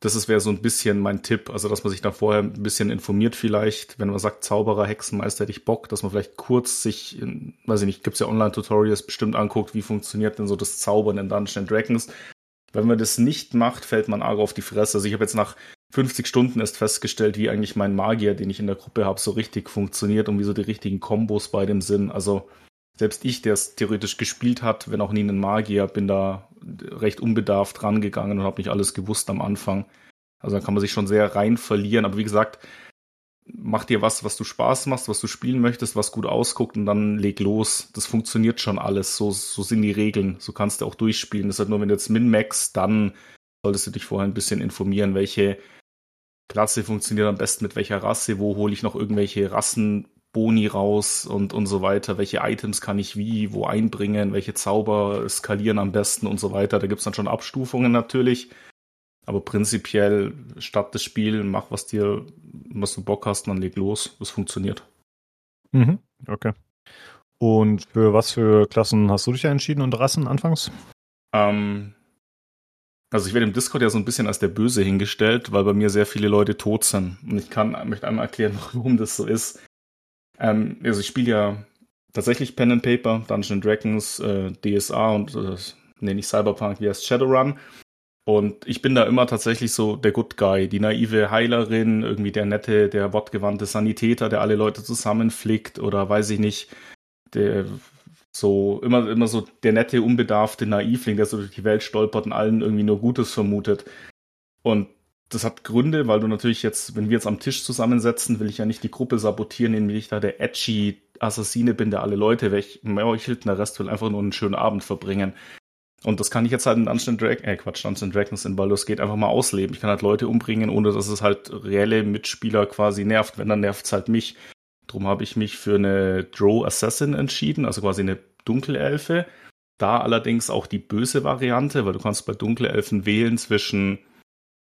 Das wäre so ein bisschen mein Tipp, also dass man sich da vorher ein bisschen informiert vielleicht, wenn man sagt Zauberer, Hexenmeister, hätte ich Bock, dass man vielleicht kurz sich, in, weiß ich nicht, gibt's ja Online-Tutorials bestimmt anguckt, wie funktioniert denn so das Zaubern in Dungeons Dragons, wenn man das nicht macht, fällt man arg auf die Fresse. Also ich habe jetzt nach 50 Stunden erst festgestellt, wie eigentlich mein Magier, den ich in der Gruppe habe, so richtig funktioniert und wie so die richtigen Kombos bei dem sind. Also selbst ich, der es theoretisch gespielt hat, wenn auch nie einen Magier, bin da recht unbedarft rangegangen und habe nicht alles gewusst am Anfang. Also da kann man sich schon sehr rein verlieren. Aber wie gesagt, mach dir was, was du Spaß machst, was du spielen möchtest, was gut ausguckt und dann leg los. Das funktioniert schon alles. So, so sind die Regeln. So kannst du auch durchspielen. Das ist halt nur, wenn du jetzt min-max, dann solltest du dich vorher ein bisschen informieren, welche Klasse funktioniert am besten mit welcher Rasse, wo hole ich noch irgendwelche Rassenboni raus und, und so weiter, welche Items kann ich wie, wo einbringen, welche Zauber skalieren am besten und so weiter. Da gibt's dann schon Abstufungen natürlich. Aber prinzipiell statt das Spiel, mach was dir, was du Bock hast, dann leg los. Das funktioniert. Mhm, okay. Und für was für Klassen hast du dich ja entschieden und Rassen anfangs? Ähm, also ich werde im Discord ja so ein bisschen als der Böse hingestellt, weil bei mir sehr viele Leute tot sind. Und ich kann, möchte einmal erklären, warum das so ist. Ähm, also ich spiele ja tatsächlich Pen and Paper, Dungeons Dragons, äh, DSA und äh, nee, nicht Cyberpunk, wie heißt Shadowrun. Und ich bin da immer tatsächlich so der Good Guy, die naive Heilerin, irgendwie der nette, der wortgewandte Sanitäter, der alle Leute zusammenflickt oder weiß ich nicht, der so immer, immer so der nette, unbedarfte Naivling, der so durch die Welt stolpert und allen irgendwie nur Gutes vermutet. Und das hat Gründe, weil du natürlich jetzt, wenn wir jetzt am Tisch zusammensetzen, will ich ja nicht die Gruppe sabotieren, indem ich da der edgy Assassine bin, der alle Leute wegmeuchelt der Rest will einfach nur einen schönen Abend verbringen. Und das kann ich jetzt halt in Dungeons Dragons, äh Quatsch, Dungeons Dragons in Baldur's Gate einfach mal ausleben. Ich kann halt Leute umbringen, ohne dass es halt reelle Mitspieler quasi nervt. Wenn, dann nervt es halt mich. Drum habe ich mich für eine Drow Assassin entschieden, also quasi eine Dunkelelfe. Da allerdings auch die böse Variante, weil du kannst bei Dunkelelfen wählen zwischen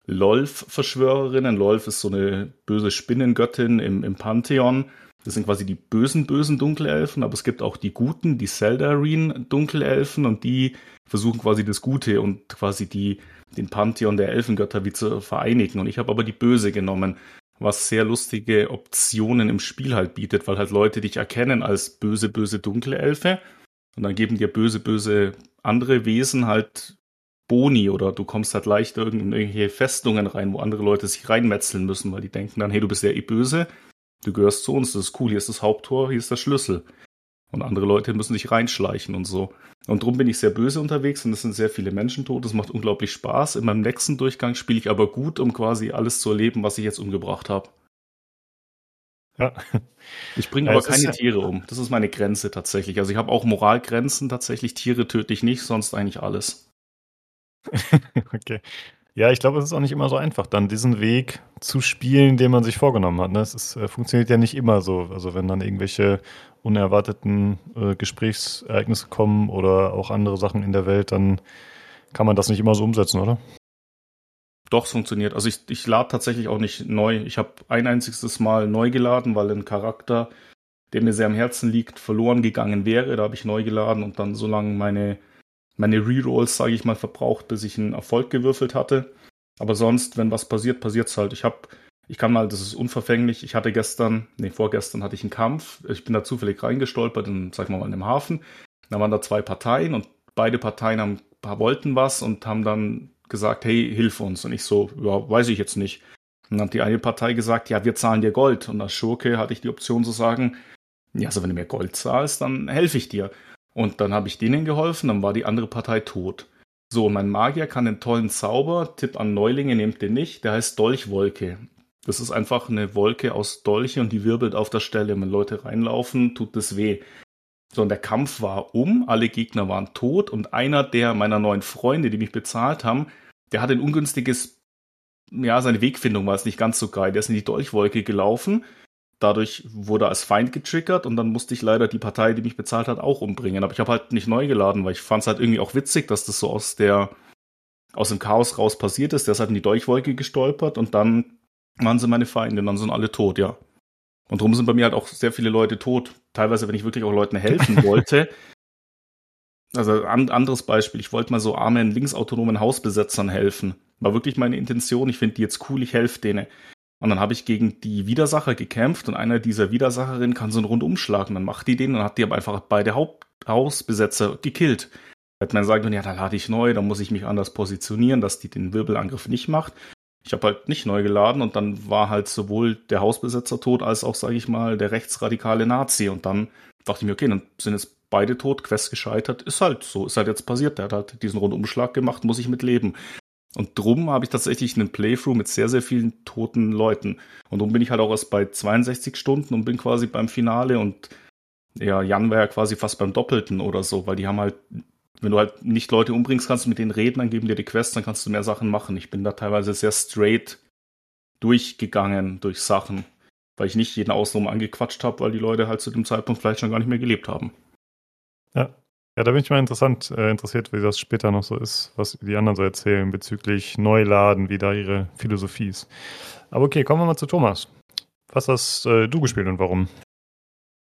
Lolf-Verschwörerinnen. Lolf ist so eine böse Spinnengöttin im, im Pantheon Das sind quasi die bösen, bösen Dunkelelfen, aber es gibt auch die guten, die Seldarine Dunkelelfen und die versuchen quasi das Gute und quasi die, den Pantheon der Elfengötter wie zu vereinigen. Und ich habe aber die Böse genommen, was sehr lustige Optionen im Spiel halt bietet, weil halt Leute dich erkennen als böse, böse dunkle Elfe und dann geben dir böse, böse andere Wesen halt Boni oder du kommst halt leicht in irgendwelche Festungen rein, wo andere Leute sich reinmetzeln müssen, weil die denken dann, hey, du bist ja eh böse, du gehörst zu uns, das ist cool, hier ist das Haupttor, hier ist der Schlüssel. Und andere Leute müssen sich reinschleichen und so. Und darum bin ich sehr böse unterwegs und es sind sehr viele Menschen tot. Das macht unglaublich Spaß. In meinem nächsten Durchgang spiele ich aber gut, um quasi alles zu erleben, was ich jetzt umgebracht habe. Ja. Ich bringe ja, aber keine ja Tiere um. Das ist meine Grenze tatsächlich. Also ich habe auch Moralgrenzen tatsächlich. Tiere töte ich nicht, sonst eigentlich alles. okay. Ja, ich glaube, es ist auch nicht immer so einfach, dann diesen Weg zu spielen, den man sich vorgenommen hat. Ne? Es ist, äh, funktioniert ja nicht immer so. Also wenn dann irgendwelche unerwarteten äh, Gesprächsereignisse kommen oder auch andere Sachen in der Welt, dann kann man das nicht immer so umsetzen, oder? Doch, es funktioniert. Also ich, ich lade tatsächlich auch nicht neu. Ich habe ein einziges Mal neu geladen, weil ein Charakter, der mir sehr am Herzen liegt, verloren gegangen wäre. Da habe ich neu geladen und dann so lange meine meine Rerolls, sage ich mal, verbraucht, bis ich einen Erfolg gewürfelt hatte. Aber sonst, wenn was passiert, passiert es halt. Ich habe, ich kann mal, das ist unverfänglich. Ich hatte gestern, nee, vorgestern hatte ich einen Kampf. Ich bin da zufällig reingestolpert in, sag mal, mal in einem Hafen. Da waren da zwei Parteien und beide Parteien haben, wollten was und haben dann gesagt, hey, hilf uns. Und ich so, ja, weiß ich jetzt nicht. Und dann hat die eine Partei gesagt, ja, wir zahlen dir Gold. Und als Schurke hatte ich die Option zu sagen, ja, also wenn du mir Gold zahlst, dann helfe ich dir. Und dann habe ich denen geholfen, dann war die andere Partei tot. So, mein Magier kann den tollen Zauber, Tipp an Neulinge, nehmt den nicht, der heißt Dolchwolke. Das ist einfach eine Wolke aus Dolche und die wirbelt auf der Stelle. Wenn Leute reinlaufen, tut das weh. So, und der Kampf war um, alle Gegner waren tot und einer der meiner neuen Freunde, die mich bezahlt haben, der hat ein ungünstiges, ja, seine Wegfindung war es nicht ganz so geil. Der ist in die Dolchwolke gelaufen dadurch wurde er als Feind getriggert und dann musste ich leider die Partei, die mich bezahlt hat, auch umbringen. Aber ich habe halt nicht neu geladen, weil ich fand es halt irgendwie auch witzig, dass das so aus der aus dem Chaos raus passiert ist. Der ist halt in die Dolchwolke gestolpert und dann waren sie meine Feinde, dann sind alle tot, ja. Und darum sind bei mir halt auch sehr viele Leute tot. Teilweise, wenn ich wirklich auch Leuten helfen wollte. also ein anderes Beispiel, ich wollte mal so armen linksautonomen Hausbesetzern helfen. War wirklich meine Intention. Ich finde die jetzt cool, ich helfe denen. Und dann habe ich gegen die Widersacher gekämpft und einer dieser Widersacherinnen kann so einen Rundumschlag und dann macht die den und hat die aber einfach beide Haupthausbesetzer gekillt. Hätte man sagen können, ja, dann lade ich neu, dann muss ich mich anders positionieren, dass die den Wirbelangriff nicht macht. Ich habe halt nicht neu geladen und dann war halt sowohl der Hausbesetzer tot als auch, sage ich mal, der rechtsradikale Nazi. Und dann dachte ich mir, okay, dann sind jetzt beide tot, Quest gescheitert, ist halt so, ist halt jetzt passiert. Der hat halt diesen Rundumschlag gemacht, muss ich mit leben. Und drum habe ich tatsächlich einen Playthrough mit sehr, sehr vielen toten Leuten. Und drum bin ich halt auch erst bei 62 Stunden und bin quasi beim Finale und ja, Jan war ja quasi fast beim Doppelten oder so, weil die haben halt, wenn du halt nicht Leute umbringst, kannst du mit denen reden, dann geben dir die Quests, dann kannst du mehr Sachen machen. Ich bin da teilweise sehr straight durchgegangen durch Sachen, weil ich nicht jeden Außenrum angequatscht habe, weil die Leute halt zu dem Zeitpunkt vielleicht schon gar nicht mehr gelebt haben. Ja, ja, da bin ich mal interessant, äh, interessiert, wie das später noch so ist, was die anderen so erzählen bezüglich Neuladen, wie da ihre Philosophie ist. Aber okay, kommen wir mal zu Thomas. Was hast äh, du gespielt und warum?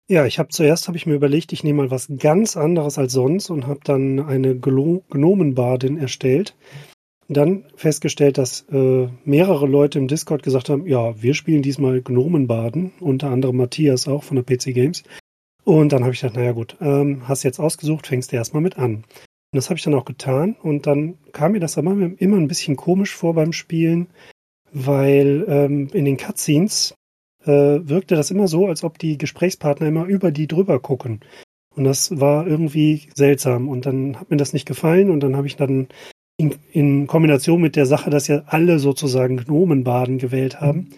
Ja, ich habe zuerst habe ich mir überlegt, ich nehme mal was ganz anderes als sonst und habe dann eine Gnomenbadin erstellt. Dann festgestellt, dass äh, mehrere Leute im Discord gesagt haben, ja, wir spielen diesmal Gnomenbaden, unter anderem Matthias auch von der PC Games. Und dann habe ich gedacht, naja gut, ähm, hast jetzt ausgesucht, fängst erstmal mit an. Und das habe ich dann auch getan. Und dann kam mir das aber immer ein bisschen komisch vor beim Spielen, weil ähm, in den Cutscenes wirkte das immer so, als ob die Gesprächspartner immer über die drüber gucken. Und das war irgendwie seltsam. Und dann hat mir das nicht gefallen. Und dann habe ich dann in, in, Kombination mit der Sache, dass ja alle sozusagen Gnomenbaden gewählt haben,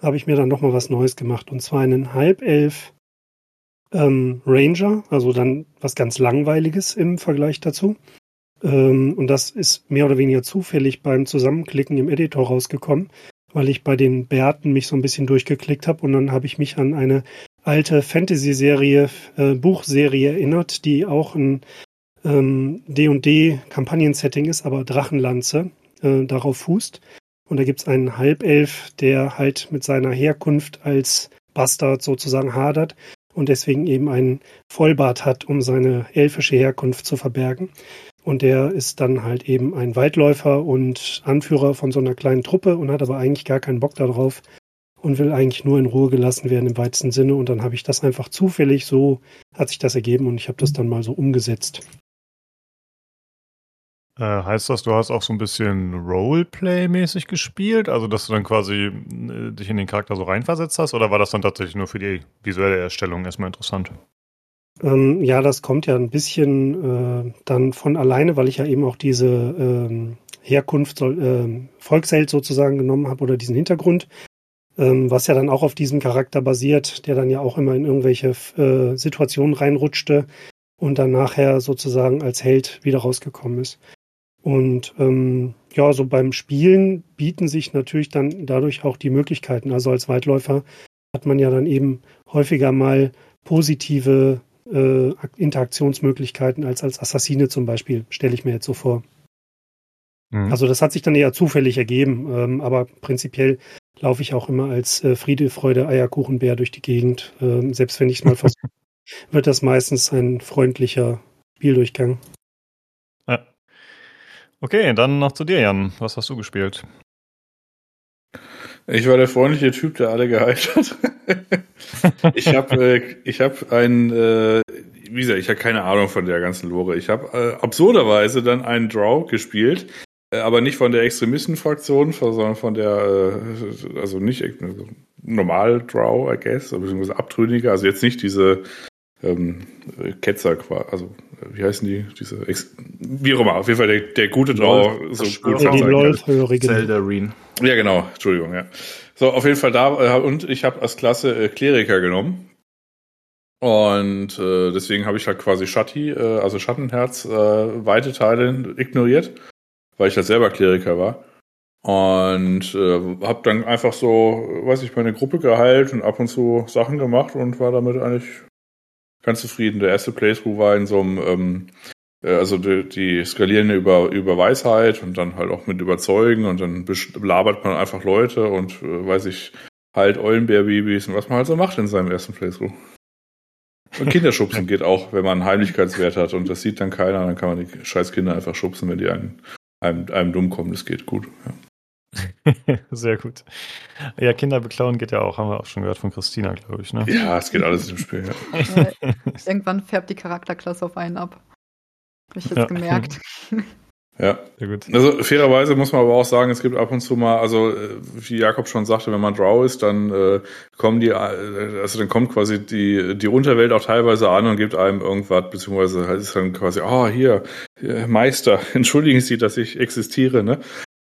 habe ich mir dann nochmal was Neues gemacht. Und zwar einen Halbelf ähm, Ranger, also dann was ganz Langweiliges im Vergleich dazu. Ähm, und das ist mehr oder weniger zufällig beim Zusammenklicken im Editor rausgekommen, weil ich bei den Bärten mich so ein bisschen durchgeklickt habe und dann habe ich mich an eine alte Fantasy-Serie, äh, Buchserie erinnert, die auch ein ähm, D&D-Kampagnen-Setting ist, aber Drachenlanze äh, darauf fußt. Und da gibt es einen Halbelf, der halt mit seiner Herkunft als Bastard sozusagen hadert und deswegen eben einen Vollbart hat, um seine elfische Herkunft zu verbergen. Und der ist dann halt eben ein Waldläufer und Anführer von so einer kleinen Truppe und hat aber eigentlich gar keinen Bock darauf und will eigentlich nur in Ruhe gelassen werden im weitesten Sinne. Und dann habe ich das einfach zufällig so, hat sich das ergeben und ich habe das dann mal so umgesetzt. Äh, heißt das, du hast auch so ein bisschen Roleplay-mäßig gespielt? Also, dass du dann quasi äh, dich in den Charakter so reinversetzt hast? Oder war das dann tatsächlich nur für die visuelle Erstellung erstmal interessant? Ähm, ja, das kommt ja ein bisschen äh, dann von alleine, weil ich ja eben auch diese ähm, Herkunft, äh, Volksheld sozusagen genommen habe oder diesen Hintergrund, ähm, was ja dann auch auf diesem Charakter basiert, der dann ja auch immer in irgendwelche äh, Situationen reinrutschte und dann nachher sozusagen als Held wieder rausgekommen ist. Und ähm, ja, so beim Spielen bieten sich natürlich dann dadurch auch die Möglichkeiten. Also als Weitläufer hat man ja dann eben häufiger mal positive äh, Interaktionsmöglichkeiten als als Assassine zum Beispiel, stelle ich mir jetzt so vor. Mhm. Also das hat sich dann eher zufällig ergeben, ähm, aber prinzipiell laufe ich auch immer als äh, Friede, Freude, Eierkuchenbär durch die Gegend. Ähm, selbst wenn ich es mal versuche, wird das meistens ein freundlicher Spieldurchgang. Ja. Okay, dann noch zu dir, Jan. Was hast du gespielt? Ich war der freundliche Typ, der alle gehypt hat. ich habe äh, ich hab ein, äh, wie gesagt, ich habe keine Ahnung von der ganzen Lore. Ich habe äh, absurderweise dann einen Draw gespielt, äh, aber nicht von der Extremistenfraktion, sondern von der, äh, also nicht also normal Draw, I guess, beziehungsweise Abtrünnige, also jetzt nicht diese ähm, Ketzer, also wie heißen die? Diese Ex wie auch immer, auf jeden Fall der, der gute Draw, so gut ja, die LOL-Hörigen. Ja, genau, Entschuldigung, ja. So, auf jeden Fall da, äh, und ich habe als Klasse äh, Kleriker genommen. Und äh, deswegen habe ich halt quasi Shatti, äh, also Schattenherz, äh, weite Teile ignoriert, weil ich halt selber Kleriker war. Und äh, habe dann einfach so, weiß ich, meine Gruppe geheilt und ab und zu Sachen gemacht und war damit eigentlich ganz zufrieden. Der erste Playthrough war in so einem, ähm, äh, also die, die skalierende über, über Weisheit und dann halt auch mit Überzeugen und dann labert man einfach Leute und äh, weiß ich, halt Eulenbärbabys und was man halt so macht in seinem ersten Playthrough. Und Kinderschubsen geht auch, wenn man einen Heimlichkeitswert hat und das sieht dann keiner, dann kann man die scheiß Kinder einfach schubsen, wenn die einem, einem, einem dumm kommen. Das geht gut. Ja. Sehr gut. Ja, Kinder beklauen geht ja auch, haben wir auch schon gehört von Christina, glaube ich. Ne? Ja, es geht alles im Spiel. Ja. irgendwann färbt die Charakterklasse auf einen ab. Habe ich jetzt ja. gemerkt. Ja, sehr gut. Also fairerweise muss man aber auch sagen, es gibt ab und zu mal, also äh, wie Jakob schon sagte, wenn man Draw ist, dann äh, kommen die, äh, also dann kommt quasi die die Unterwelt auch teilweise an und gibt einem irgendwas, beziehungsweise ist dann quasi, oh hier, Meister, entschuldigen Sie, dass ich existiere, ne?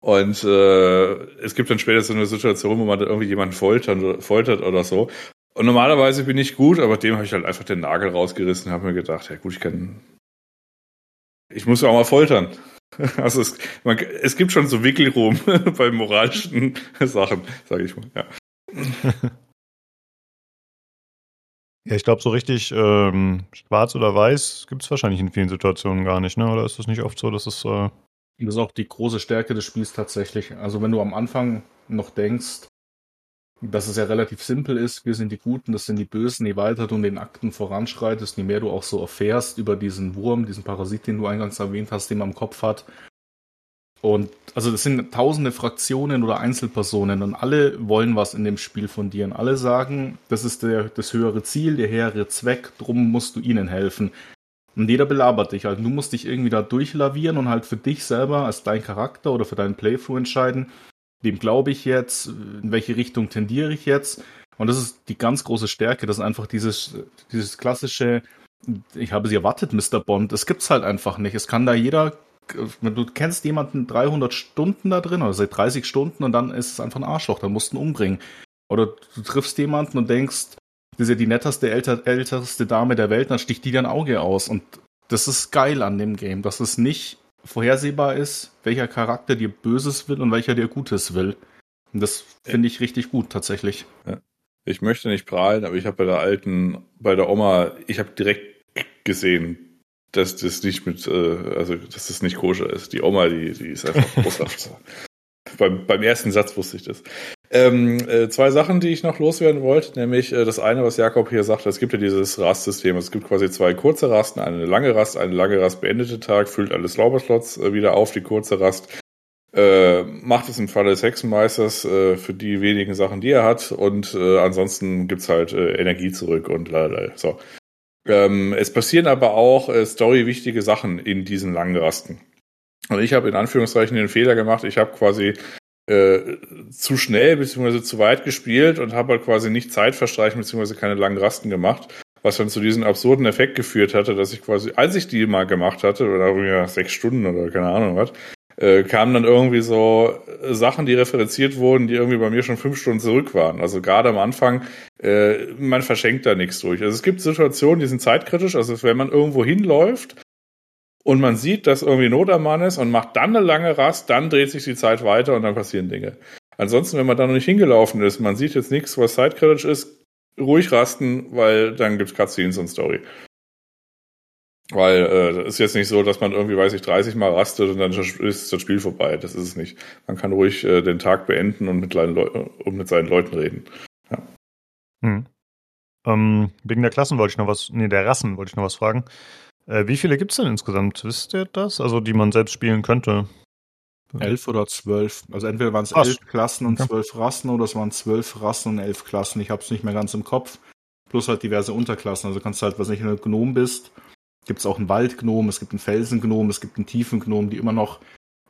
Und äh, es gibt dann später so eine Situation, wo man dann irgendwie jemanden foltert, foltert oder so. Und normalerweise bin ich gut, aber dem habe ich halt einfach den Nagel rausgerissen und habe mir gedacht, ja gut, ich kann. Ich muss ja auch mal foltern. Also es, man, es gibt schon so Wickelruhm bei moralischen Sachen, sage ich mal, ja. Ja, ich glaube, so richtig ähm, schwarz oder weiß gibt es wahrscheinlich in vielen Situationen gar nicht, ne? Oder ist es nicht oft so, dass es äh, das ist auch die große Stärke des Spiels tatsächlich. Also wenn du am Anfang noch denkst, dass es ja relativ simpel ist, wir sind die Guten, das sind die Bösen, je weiter du in den Akten voranschreitest, je mehr du auch so erfährst über diesen Wurm, diesen Parasit, den du eingangs erwähnt hast, den man im Kopf hat. Und also das sind tausende Fraktionen oder Einzelpersonen und alle wollen was in dem Spiel von dir. Und alle sagen, das ist der, das höhere Ziel, der höhere Zweck, drum musst du ihnen helfen. Und jeder belabert dich halt. Du musst dich irgendwie da durchlavieren und halt für dich selber als dein Charakter oder für deinen Playthrough entscheiden, wem glaube ich jetzt, in welche Richtung tendiere ich jetzt. Und das ist die ganz große Stärke, das ist einfach dieses, dieses klassische, ich habe sie erwartet, Mr. Bond. Das gibt's halt einfach nicht. Es kann da jeder, du kennst jemanden 300 Stunden da drin oder seit 30 Stunden und dann ist es einfach ein Arschloch, dann musst du ihn umbringen. Oder du triffst jemanden und denkst, das ist ja die netteste, älter, älteste Dame der Welt, dann sticht die dein Auge aus. Und das ist geil an dem Game, dass es nicht vorhersehbar ist, welcher Charakter dir Böses will und welcher dir Gutes will. Und das finde ich richtig gut, tatsächlich. Ja. Ich möchte nicht prahlen, aber ich habe bei der alten, bei der Oma, ich habe direkt gesehen, dass das nicht mit, äh, also dass das nicht koscher ist. Die Oma, die, die ist einfach großartig. beim, beim ersten Satz wusste ich das. Ähm, äh, zwei Sachen, die ich noch loswerden wollte, nämlich äh, das eine, was Jakob hier sagte, es gibt ja dieses Rastsystem. Es gibt quasi zwei kurze Rasten, eine lange Rast, eine lange Rast beendete Tag, füllt alle Slauberslots äh, wieder auf, die kurze Rast äh, macht es im Falle des Hexenmeisters äh, für die wenigen Sachen, die er hat und äh, ansonsten gibt's halt äh, Energie zurück und lalala. So. Ähm, es passieren aber auch äh, story-wichtige Sachen in diesen langen Rasten. Und ich habe in Anführungszeichen den Fehler gemacht, ich habe quasi äh, zu schnell bzw. zu weit gespielt und habe halt quasi nicht Zeit verstreichen bzw. keine langen Rasten gemacht, was dann zu diesem absurden Effekt geführt hatte, dass ich quasi, als ich die mal gemacht hatte, oder sechs Stunden oder keine Ahnung was, äh, kamen dann irgendwie so Sachen, die referenziert wurden, die irgendwie bei mir schon fünf Stunden zurück waren. Also gerade am Anfang, äh, man verschenkt da nichts durch. Also es gibt Situationen, die sind zeitkritisch. Also wenn man irgendwo hinläuft und man sieht, dass irgendwie Not am Mann ist und macht dann eine lange Rast, dann dreht sich die Zeit weiter und dann passieren Dinge. Ansonsten, wenn man da noch nicht hingelaufen ist, man sieht jetzt nichts, was zeitkritisch ist, ruhig rasten, weil dann gibt's Cutscenes und Story. Weil äh, ist jetzt nicht so, dass man irgendwie, weiß ich, 30 Mal rastet und dann ist das Spiel vorbei. Das ist es nicht. Man kann ruhig äh, den Tag beenden und mit, und mit seinen Leuten reden. Ja. Hm. Ähm, wegen der Klassen wollte ich noch was, nee, der Rassen wollte ich noch was fragen. Äh, wie viele gibt es denn insgesamt? Wisst ihr das? Also, die man selbst spielen könnte? Elf oder zwölf. Also entweder waren es elf Klassen und zwölf Rassen oder es waren zwölf Rassen und elf Klassen. Ich habe es nicht mehr ganz im Kopf. Plus halt diverse Unterklassen. Also kannst du halt, was nicht, du Gnom bist, gibt es auch einen Waldgnom, es gibt einen Felsengnom, es gibt einen Tiefengnom, die immer noch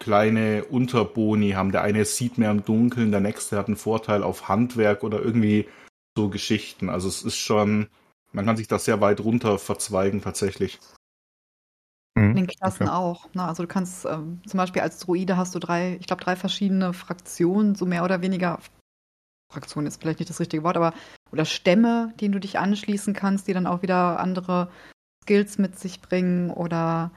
kleine Unterboni haben. Der eine sieht mehr im Dunkeln, der nächste hat einen Vorteil auf Handwerk oder irgendwie so Geschichten. Also es ist schon, man kann sich da sehr weit runter verzweigen tatsächlich. In mhm. den Klassen okay. auch. Ne? Also du kannst ähm, zum Beispiel als Druide hast du drei, ich glaube drei verschiedene Fraktionen, so mehr oder weniger. Fraktion ist vielleicht nicht das richtige Wort, aber oder Stämme, denen du dich anschließen kannst, die dann auch wieder andere Skills mit sich bringen oder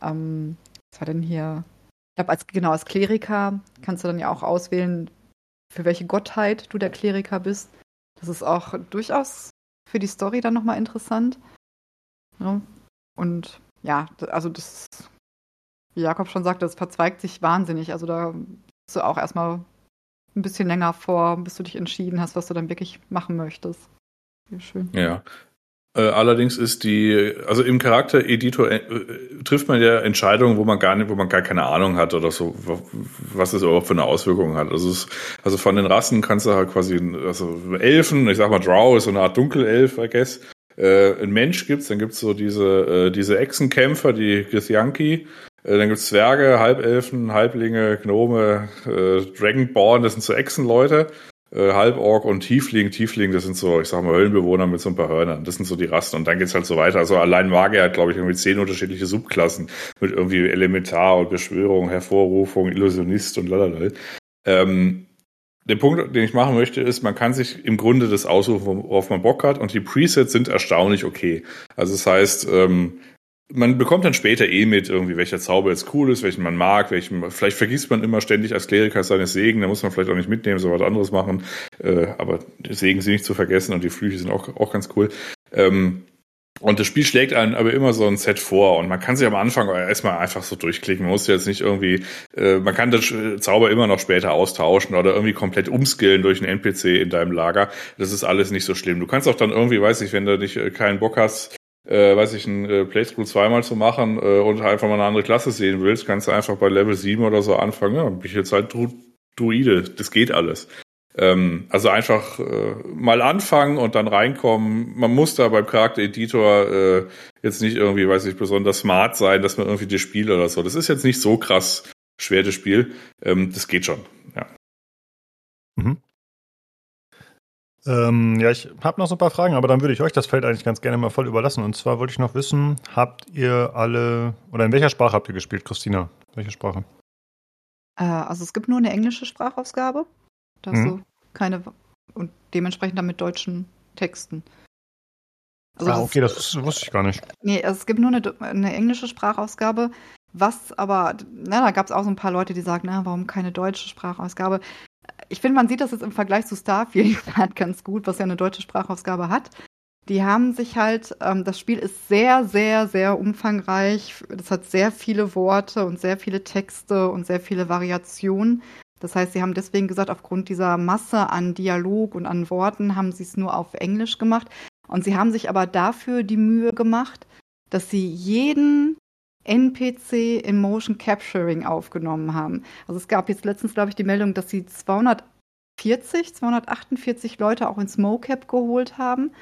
ähm, was war denn hier? Ich glaube, als, genau, als Kleriker kannst du dann ja auch auswählen, für welche Gottheit du der Kleriker bist. Das ist auch durchaus für die Story dann nochmal interessant. Ja. Und ja, also das, wie Jakob schon sagte, das verzweigt sich wahnsinnig. Also da bist du auch erstmal ein bisschen länger vor, bis du dich entschieden hast, was du dann wirklich machen möchtest. Wie schön. Ja, äh, allerdings ist die, also im Charaktereditor äh, trifft man ja Entscheidungen, wo man gar nicht, wo man gar keine Ahnung hat oder so, was es überhaupt für eine Auswirkung hat. Also, es, also von den Rassen kannst du halt quasi, also Elfen, ich sag mal Drow ist so eine Art Dunkelelf, I guess. Äh, ein Mensch gibt's, dann gibt's so diese, äh, diese Echsenkämpfer, die Githyanki. Äh, dann gibt's Zwerge, Halbelfen, Halblinge, Gnome, äh, Dragonborn, das sind so Echsenleute äh, Halborg und Tiefling. Tiefling, das sind so, ich sag mal, Höllenbewohner mit so ein paar Hörnern. Das sind so die Rasten. Und dann geht's halt so weiter. Also allein Magier hat, glaube ich, irgendwie zehn unterschiedliche Subklassen mit irgendwie Elementar und Beschwörung, Hervorrufung, Illusionist und lalala. Ähm, der Punkt, den ich machen möchte, ist, man kann sich im Grunde das aussuchen, worauf man Bock hat. Und die Presets sind erstaunlich okay. Also das heißt, ähm, man bekommt dann später eh mit, irgendwie, welcher Zauber jetzt cool ist, welchen man mag, welchen, vielleicht vergisst man immer ständig als Kleriker seine Segen, da muss man vielleicht auch nicht mitnehmen, so was anderes machen, äh, aber Segen sind nicht zu vergessen und die Flüche sind auch, auch ganz cool. Ähm, und das Spiel schlägt einen aber immer so ein Set vor und man kann sich am Anfang erstmal einfach so durchklicken. Man muss jetzt nicht irgendwie, äh, man kann das Zauber immer noch später austauschen oder irgendwie komplett umskillen durch einen NPC in deinem Lager. Das ist alles nicht so schlimm. Du kannst auch dann irgendwie, weiß ich, wenn du nicht äh, keinen Bock hast, äh, weiß ich, ein äh, Playthrough zweimal zu machen äh, und einfach mal eine andere Klasse sehen willst, kannst du einfach bei Level 7 oder so anfangen. Ja, bin ich jetzt halt Dru Druide, das geht alles. Ähm, also einfach äh, mal anfangen und dann reinkommen. Man muss da beim Charaktereditor äh, jetzt nicht irgendwie, weiß ich, besonders smart sein, dass man irgendwie das Spiel oder so. Das ist jetzt nicht so krass schwer, das Spiel. Ähm, das geht schon, ja. Mhm. Ähm, ja, ich habe noch so ein paar Fragen, aber dann würde ich euch das Feld eigentlich ganz gerne mal voll überlassen. Und zwar wollte ich noch wissen, habt ihr alle, oder in welcher Sprache habt ihr gespielt, Christina? Welche Sprache? Äh, also es gibt nur eine englische Sprachausgabe. Da hast mhm. du keine, und dementsprechend dann mit deutschen Texten. Also ah, okay, das, das, wusste ich gar nicht. Nee, es gibt nur eine, eine englische Sprachausgabe. Was aber, na, da gab es auch so ein paar Leute, die sagen, na, warum keine deutsche Sprachausgabe? ich finde, man sieht das jetzt im Vergleich zu Starfield halt ganz gut, was ja eine deutsche Sprachausgabe hat. Die haben sich halt, ähm, das Spiel ist sehr, sehr, sehr umfangreich. Das hat sehr viele Worte und sehr viele Texte und sehr viele Variationen. Das heißt, sie haben deswegen gesagt, aufgrund dieser Masse an Dialog und an Worten haben sie es nur auf Englisch gemacht. Und sie haben sich aber dafür die Mühe gemacht, dass sie jeden NPC in Motion Capturing aufgenommen haben. Also es gab jetzt letztens, glaube ich, die Meldung, dass sie 240, 248 Leute auch ins MoCap geholt haben.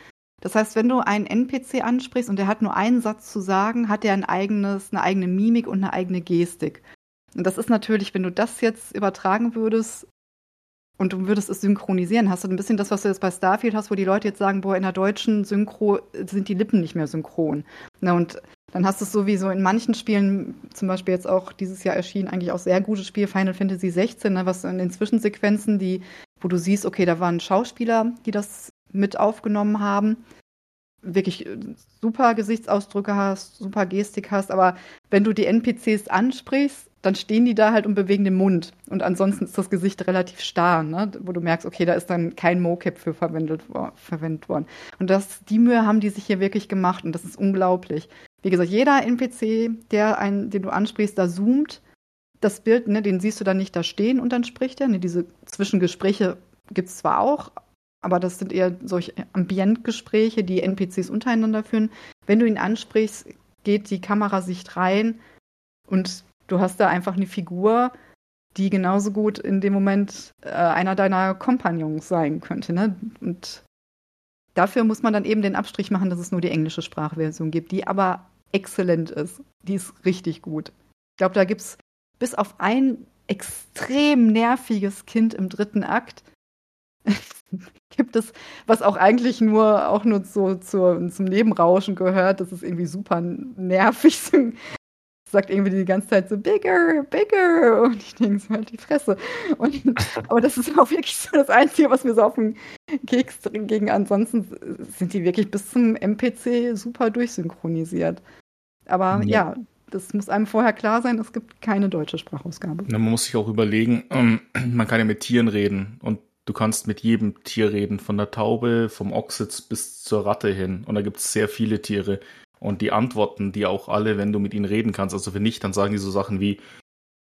Das heißt, wenn du einen NPC ansprichst und der hat nur einen Satz zu sagen, hat er ein eigenes, eine eigene Mimik und eine eigene Gestik. Und das ist natürlich, wenn du das jetzt übertragen würdest und du würdest es synchronisieren, hast du ein bisschen das, was du jetzt bei Starfield hast, wo die Leute jetzt sagen, boah, in der deutschen Synchro sind die Lippen nicht mehr synchron. Na, und dann hast du es so wie so in manchen Spielen, zum Beispiel jetzt auch dieses Jahr erschienen, eigentlich auch sehr gutes Spiel, Final Fantasy 16, ne, was in den Zwischensequenzen, die, wo du siehst, okay, da waren Schauspieler, die das mit aufgenommen haben, wirklich äh, super Gesichtsausdrücke hast, super Gestik hast, aber wenn du die NPCs ansprichst, dann stehen die da halt und bewegen den Mund. Und ansonsten ist das Gesicht relativ starr, ne? wo du merkst, okay, da ist dann kein Mocap für verwendet, verwendet worden. Und das, die Mühe haben die sich hier wirklich gemacht und das ist unglaublich. Wie gesagt, jeder NPC, der ein, den du ansprichst, da zoomt das Bild, ne, den siehst du dann nicht da stehen und dann spricht er. Ne, diese Zwischengespräche gibt es zwar auch, aber das sind eher solche Ambientgespräche, die NPCs untereinander führen. Wenn du ihn ansprichst, geht die Kamerasicht rein und du hast da einfach eine Figur, die genauso gut in dem Moment äh, einer deiner Kompagnons sein könnte. Ne? Und dafür muss man dann eben den Abstrich machen, dass es nur die englische Sprachversion gibt, die aber exzellent ist. Die ist richtig gut. Ich glaube, da gibt es bis auf ein extrem nerviges Kind im dritten Akt gibt es, was auch eigentlich nur auch nur so zur, zum Nebenrauschen gehört, das ist irgendwie super nervig sagt irgendwie die ganze Zeit so bigger, bigger und ich denke so halt die Fresse. Und, aber das ist auch wirklich so das Einzige, was mir so auf den Keks ging. Ansonsten sind die wirklich bis zum MPC super durchsynchronisiert. Aber ja. ja das muss einem vorher klar sein, es gibt keine deutsche Sprachausgabe. man muss sich auch überlegen, ähm, man kann ja mit Tieren reden und du kannst mit jedem Tier reden, von der Taube, vom Ochsitz bis zur Ratte hin. Und da gibt es sehr viele Tiere. Und die antworten die auch alle, wenn du mit ihnen reden kannst. Also wenn nicht, dann sagen die so Sachen wie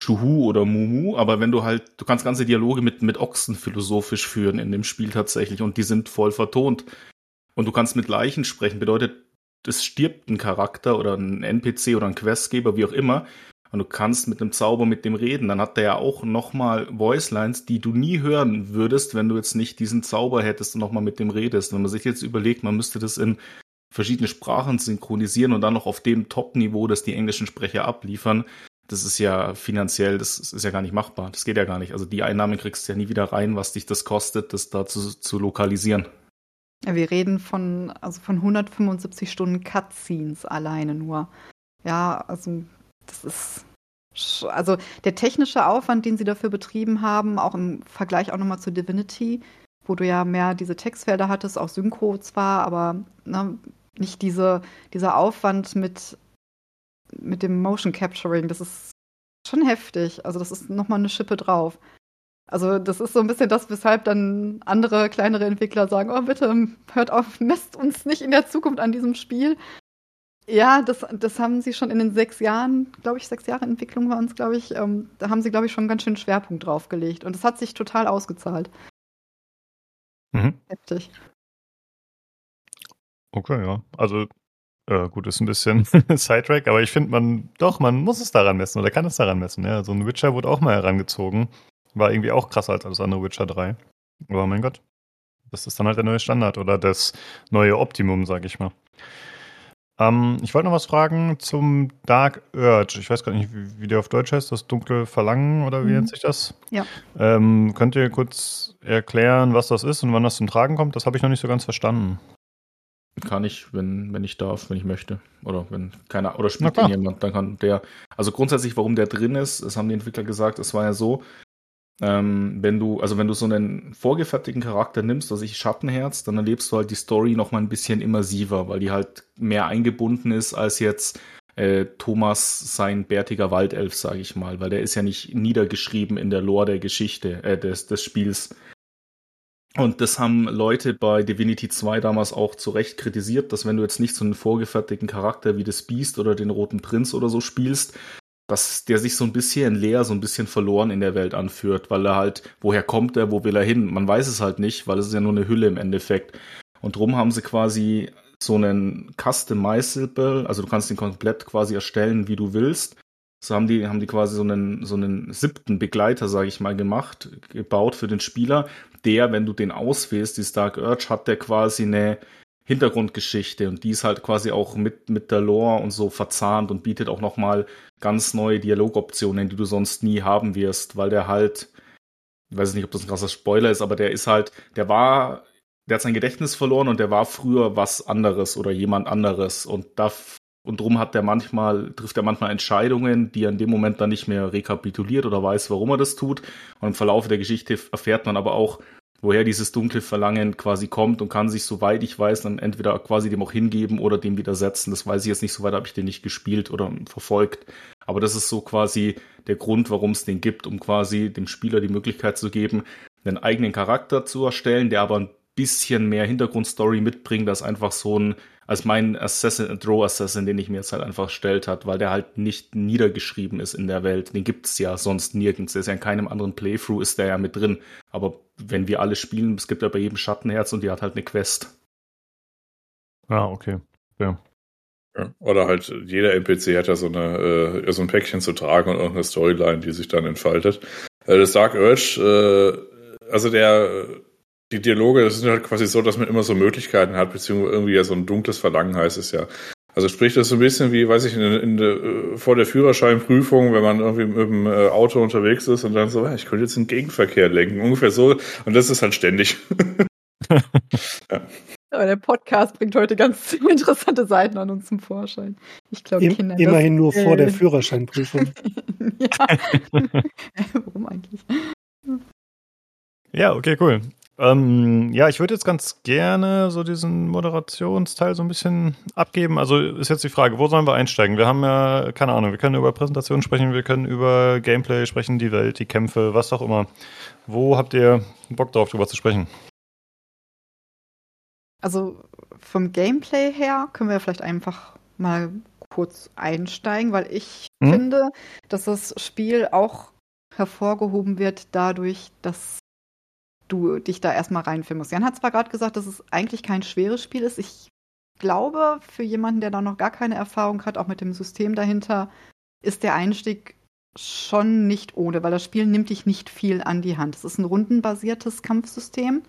Schuhu oder Mumu. Aber wenn du halt, du kannst ganze Dialoge mit, mit Ochsen philosophisch führen in dem Spiel tatsächlich. Und die sind voll vertont. Und du kannst mit Leichen sprechen. Bedeutet, es stirbt ein Charakter oder ein NPC oder ein Questgeber, wie auch immer. Und du kannst mit dem Zauber mit dem reden. Dann hat der ja auch nochmal Voicelines, die du nie hören würdest, wenn du jetzt nicht diesen Zauber hättest und nochmal mit dem redest. Wenn man sich jetzt überlegt, man müsste das in verschiedene Sprachen synchronisieren und dann noch auf dem Top-Niveau, das die englischen Sprecher abliefern, das ist ja finanziell, das ist ja gar nicht machbar. Das geht ja gar nicht. Also die Einnahmen kriegst du ja nie wieder rein, was dich das kostet, das da zu, zu lokalisieren. Wir reden von, also von 175 Stunden Cutscenes alleine nur. Ja, also das ist also der technische Aufwand, den sie dafür betrieben haben, auch im Vergleich auch nochmal zu Divinity, wo du ja mehr diese Textfelder hattest, auch Synchro zwar, aber ne, nicht diese, dieser Aufwand mit, mit dem Motion Capturing, das ist schon heftig. Also das ist nochmal eine Schippe drauf. Also das ist so ein bisschen das, weshalb dann andere kleinere Entwickler sagen, oh bitte, hört auf, messt uns nicht in der Zukunft an diesem Spiel. Ja, das, das haben sie schon in den sechs Jahren, glaube ich, sechs Jahre Entwicklung waren es, glaube ich, ähm, da haben sie, glaube ich, schon ganz schön Schwerpunkt drauf gelegt. Und das hat sich total ausgezahlt. Mhm. Heftig. Okay, ja. Also, äh, gut, ist ein bisschen Sidetrack, aber ich finde, man, doch, man muss es daran messen oder kann es daran messen. Ja, so ein Witcher wurde auch mal herangezogen. War irgendwie auch krasser als das andere Witcher 3. Aber mein Gott, das ist dann halt der neue Standard oder das neue Optimum, sag ich mal. Ähm, ich wollte noch was fragen zum Dark Urge. Ich weiß gar nicht, wie, wie der auf Deutsch heißt, das dunkle Verlangen oder wie mhm. nennt sich das? Ja. Ähm, könnt ihr kurz erklären, was das ist und wann das zum Tragen kommt? Das habe ich noch nicht so ganz verstanden. Kann ich, wenn, wenn ich darf, wenn ich möchte. Oder wenn keiner, oder spielt ihn jemand, dann kann der. Also grundsätzlich, warum der drin ist, das haben die Entwickler gesagt, es war ja so, ähm, wenn du, also wenn du so einen vorgefertigten Charakter nimmst, also ich Schattenherz, dann erlebst du halt die Story noch mal ein bisschen immersiver, weil die halt mehr eingebunden ist als jetzt äh, Thomas sein bärtiger Waldelf, sage ich mal, weil der ist ja nicht niedergeschrieben in der Lore der Geschichte äh, des, des Spiels. Und das haben Leute bei Divinity 2 damals auch zu Recht kritisiert, dass wenn du jetzt nicht so einen vorgefertigten Charakter wie das Beast oder den Roten Prinz oder so spielst, dass der sich so ein bisschen leer, so ein bisschen verloren in der Welt anführt, weil er halt, woher kommt er, wo will er hin? Man weiß es halt nicht, weil es ist ja nur eine Hülle im Endeffekt. Und drum haben sie quasi so einen Customizable, also du kannst den komplett quasi erstellen, wie du willst. So haben die, haben die quasi so einen, so einen siebten Begleiter, sage ich mal, gemacht, gebaut für den Spieler, der, wenn du den auswählst, die Stark Urge, hat der quasi eine Hintergrundgeschichte und die ist halt quasi auch mit, mit der Lore und so verzahnt und bietet auch nochmal ganz neue Dialogoptionen, die du sonst nie haben wirst, weil der halt, ich weiß nicht, ob das ein krasser Spoiler ist, aber der ist halt, der war der hat sein Gedächtnis verloren und der war früher was anderes oder jemand anderes und da und drum hat der manchmal trifft er manchmal Entscheidungen, die er in dem Moment dann nicht mehr rekapituliert oder weiß, warum er das tut. Und im Verlauf der Geschichte erfährt man aber auch, woher dieses dunkle Verlangen quasi kommt und kann sich, soweit ich weiß, dann entweder quasi dem auch hingeben oder dem widersetzen. Das weiß ich jetzt nicht, soweit habe ich den nicht gespielt oder verfolgt. Aber das ist so quasi der Grund, warum es den gibt, um quasi dem Spieler die Möglichkeit zu geben, einen eigenen Charakter zu erstellen, der aber ein bisschen mehr Hintergrundstory mitbringen, das einfach so ein, als mein Assassin, Draw Assassin, den ich mir jetzt halt einfach erstellt hat, weil der halt nicht niedergeschrieben ist in der Welt. Den gibt's ja sonst nirgends. Der ist ja in keinem anderen Playthrough ist der ja mit drin. Aber wenn wir alle spielen, es gibt ja bei jedem Schattenherz und die hat halt eine Quest. Ah, okay. Ja. ja. Oder halt jeder NPC hat ja so eine äh, so ein Päckchen zu tragen und irgendeine Storyline, die sich dann entfaltet. Äh, das Dark Urge, äh, also der die Dialoge sind halt quasi so, dass man immer so Möglichkeiten hat, beziehungsweise irgendwie ja so ein dunkles Verlangen heißt es ja. Also sprich das so ein bisschen wie, weiß ich, in, in de, äh, vor der Führerscheinprüfung, wenn man irgendwie mit dem äh, Auto unterwegs ist und dann so, ich könnte jetzt einen Gegenverkehr lenken, ungefähr so. Und das ist halt ständig. ja. Aber der Podcast bringt heute ganz interessante Seiten an uns zum Vorschein. Ich glaube, Kinder. Immerhin nur vor der Führerscheinprüfung. ja. Warum eigentlich? Ja, okay, cool. Ähm, ja, ich würde jetzt ganz gerne so diesen Moderationsteil so ein bisschen abgeben. Also ist jetzt die Frage, wo sollen wir einsteigen? Wir haben ja, keine Ahnung, wir können über Präsentationen sprechen, wir können über Gameplay sprechen, die Welt, die Kämpfe, was auch immer. Wo habt ihr Bock drauf, drüber zu sprechen? Also vom Gameplay her können wir vielleicht einfach mal kurz einsteigen, weil ich hm? finde, dass das Spiel auch hervorgehoben wird dadurch, dass du dich da erstmal reinfinden musst. Jan hat zwar gerade gesagt, dass es eigentlich kein schweres Spiel ist. Ich glaube, für jemanden, der da noch gar keine Erfahrung hat, auch mit dem System dahinter, ist der Einstieg schon nicht ohne, weil das Spiel nimmt dich nicht viel an die Hand. Es ist ein rundenbasiertes Kampfsystem.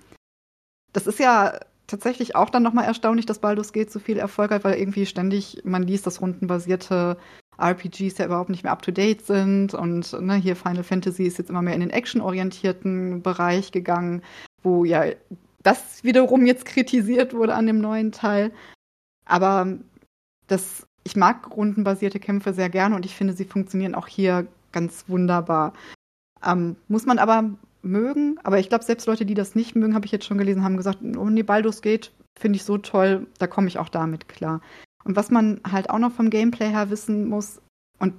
Das ist ja tatsächlich auch dann nochmal erstaunlich, dass Baldur's Gate so viel Erfolg hat, weil irgendwie ständig man liest, dass rundenbasierte RPGs ja überhaupt nicht mehr up-to-date sind. Und ne, hier Final Fantasy ist jetzt immer mehr in den actionorientierten Bereich gegangen, wo ja das wiederum jetzt kritisiert wurde an dem neuen Teil. Aber das, ich mag rundenbasierte Kämpfe sehr gerne und ich finde, sie funktionieren auch hier ganz wunderbar. Ähm, muss man aber mögen, aber ich glaube, selbst Leute, die das nicht mögen, habe ich jetzt schon gelesen, haben gesagt, oh nee, Baldur's Gate finde ich so toll, da komme ich auch damit klar. Und was man halt auch noch vom Gameplay her wissen muss, und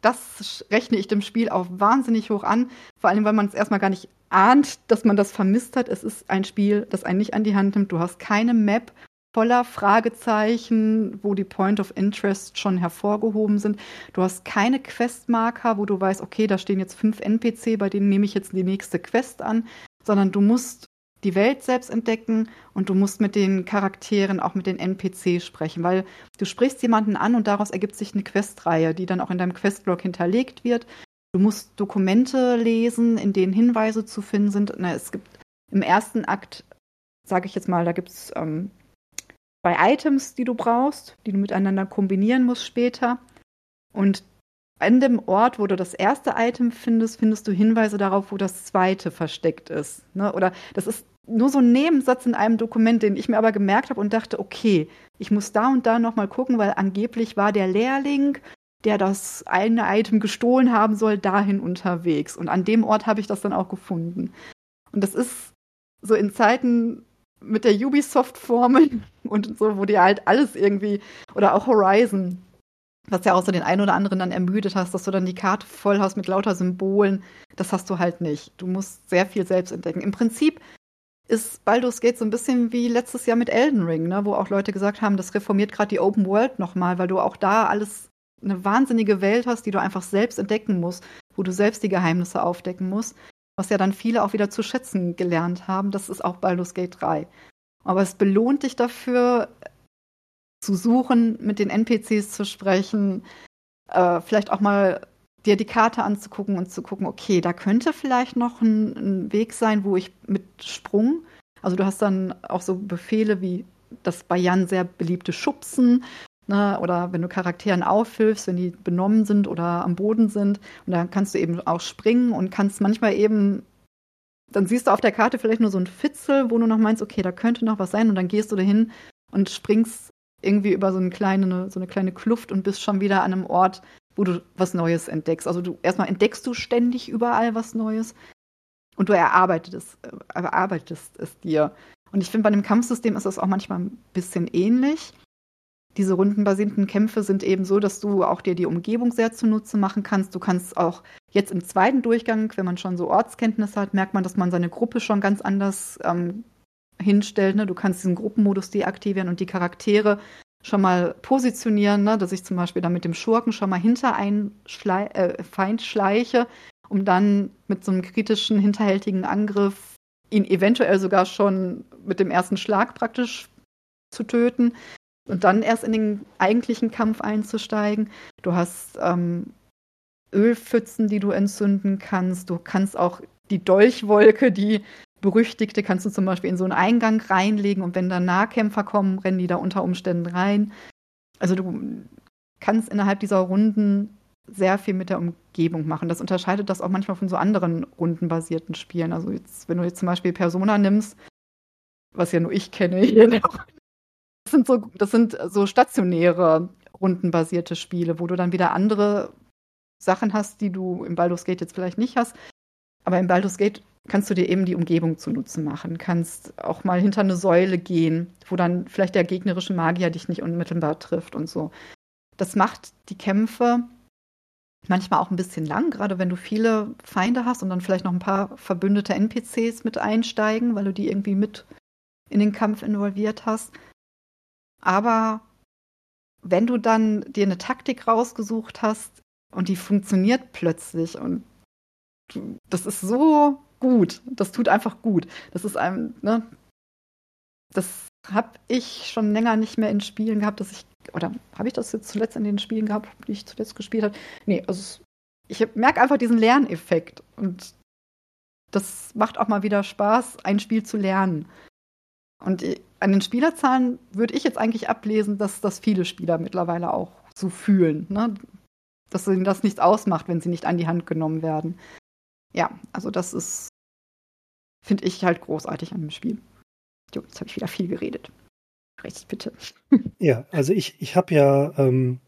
das rechne ich dem Spiel auch wahnsinnig hoch an, vor allem weil man es erstmal gar nicht ahnt, dass man das vermisst hat. Es ist ein Spiel, das einen nicht an die Hand nimmt. Du hast keine Map voller Fragezeichen, wo die Point of Interest schon hervorgehoben sind. Du hast keine Questmarker, wo du weißt, okay, da stehen jetzt fünf NPC, bei denen nehme ich jetzt die nächste Quest an, sondern du musst die Welt selbst entdecken und du musst mit den Charakteren, auch mit den NPC sprechen, weil du sprichst jemanden an und daraus ergibt sich eine Questreihe, die dann auch in deinem Questblog hinterlegt wird. Du musst Dokumente lesen, in denen Hinweise zu finden sind. Na, es gibt im ersten Akt, sage ich jetzt mal, da gibt es ähm, zwei Items, die du brauchst, die du miteinander kombinieren musst später. Und an dem Ort, wo du das erste Item findest, findest du Hinweise darauf, wo das zweite versteckt ist. Ne? Oder das ist nur so ein Nebensatz in einem Dokument, den ich mir aber gemerkt habe und dachte, okay, ich muss da und da nochmal gucken, weil angeblich war der Lehrling, der das eine Item gestohlen haben soll, dahin unterwegs. Und an dem Ort habe ich das dann auch gefunden. Und das ist so in Zeiten mit der Ubisoft-Formel und so, wo dir halt alles irgendwie, oder auch Horizon, was ja auch so den einen oder anderen dann ermüdet hast, dass du dann die Karte voll hast mit lauter Symbolen. Das hast du halt nicht. Du musst sehr viel selbst entdecken. Im Prinzip ist Baldur's Gate so ein bisschen wie letztes Jahr mit Elden Ring, ne, wo auch Leute gesagt haben, das reformiert gerade die Open World nochmal, weil du auch da alles eine wahnsinnige Welt hast, die du einfach selbst entdecken musst, wo du selbst die Geheimnisse aufdecken musst, was ja dann viele auch wieder zu schätzen gelernt haben. Das ist auch Baldur's Gate 3. Aber es belohnt dich dafür, zu suchen, mit den NPCs zu sprechen, äh, vielleicht auch mal dir die Karte anzugucken und zu gucken, okay, da könnte vielleicht noch ein, ein, Weg sein, wo ich mit Sprung, also du hast dann auch so Befehle wie das bei Jan sehr beliebte Schubsen, ne, oder wenn du Charakteren aufhilfst, wenn die benommen sind oder am Boden sind, und dann kannst du eben auch springen und kannst manchmal eben, dann siehst du auf der Karte vielleicht nur so ein Fitzel, wo du noch meinst, okay, da könnte noch was sein, und dann gehst du dahin und springst irgendwie über so eine kleine, so eine kleine Kluft und bist schon wieder an einem Ort, wo du was Neues entdeckst. Also du erstmal entdeckst du ständig überall was Neues und du erarbeitest es, äh, erarbeitest es dir. Und ich finde, bei dem Kampfsystem ist das auch manchmal ein bisschen ähnlich. Diese rundenbasierten Kämpfe sind eben so, dass du auch dir die Umgebung sehr zunutze machen kannst. Du kannst auch jetzt im zweiten Durchgang, wenn man schon so Ortskenntnisse hat, merkt man, dass man seine Gruppe schon ganz anders ähm, hinstellt. Ne? Du kannst diesen Gruppenmodus deaktivieren und die Charaktere schon mal positionieren, ne? dass ich zum Beispiel dann mit dem Schurken schon mal hinter einen Schlei äh, Feind schleiche, um dann mit so einem kritischen, hinterhältigen Angriff ihn eventuell sogar schon mit dem ersten Schlag praktisch zu töten und dann erst in den eigentlichen Kampf einzusteigen. Du hast ähm, Ölpfützen, die du entzünden kannst. Du kannst auch die Dolchwolke, die berüchtigte kannst du zum Beispiel in so einen Eingang reinlegen und wenn da Nahkämpfer kommen, rennen die da unter Umständen rein. Also du kannst innerhalb dieser Runden sehr viel mit der Umgebung machen. Das unterscheidet das auch manchmal von so anderen rundenbasierten Spielen. Also jetzt, wenn du jetzt zum Beispiel Persona nimmst, was ja nur ich kenne hier, das sind so, das sind so stationäre rundenbasierte Spiele, wo du dann wieder andere Sachen hast, die du im Baldur's Gate jetzt vielleicht nicht hast. Aber im Baldur's Gate kannst du dir eben die Umgebung zunutze machen, kannst auch mal hinter eine Säule gehen, wo dann vielleicht der gegnerische Magier dich nicht unmittelbar trifft und so. Das macht die Kämpfe manchmal auch ein bisschen lang, gerade wenn du viele Feinde hast und dann vielleicht noch ein paar verbündete NPCs mit einsteigen, weil du die irgendwie mit in den Kampf involviert hast. Aber wenn du dann dir eine Taktik rausgesucht hast und die funktioniert plötzlich und das ist so gut. Das tut einfach gut. Das ist einem, ne? Das habe ich schon länger nicht mehr in Spielen gehabt, dass ich, oder habe ich das jetzt zuletzt in den Spielen gehabt, die ich zuletzt gespielt habe? Nee, also ich merke einfach diesen Lerneffekt und das macht auch mal wieder Spaß, ein Spiel zu lernen. Und an den Spielerzahlen würde ich jetzt eigentlich ablesen, dass das viele Spieler mittlerweile auch so fühlen, ne? dass ihnen das nichts ausmacht, wenn sie nicht an die Hand genommen werden. Ja, also das ist finde ich halt großartig an dem Spiel. Jo, jetzt habe ich wieder viel geredet. Recht bitte. Ja, also ich, ich habe ja, ähm,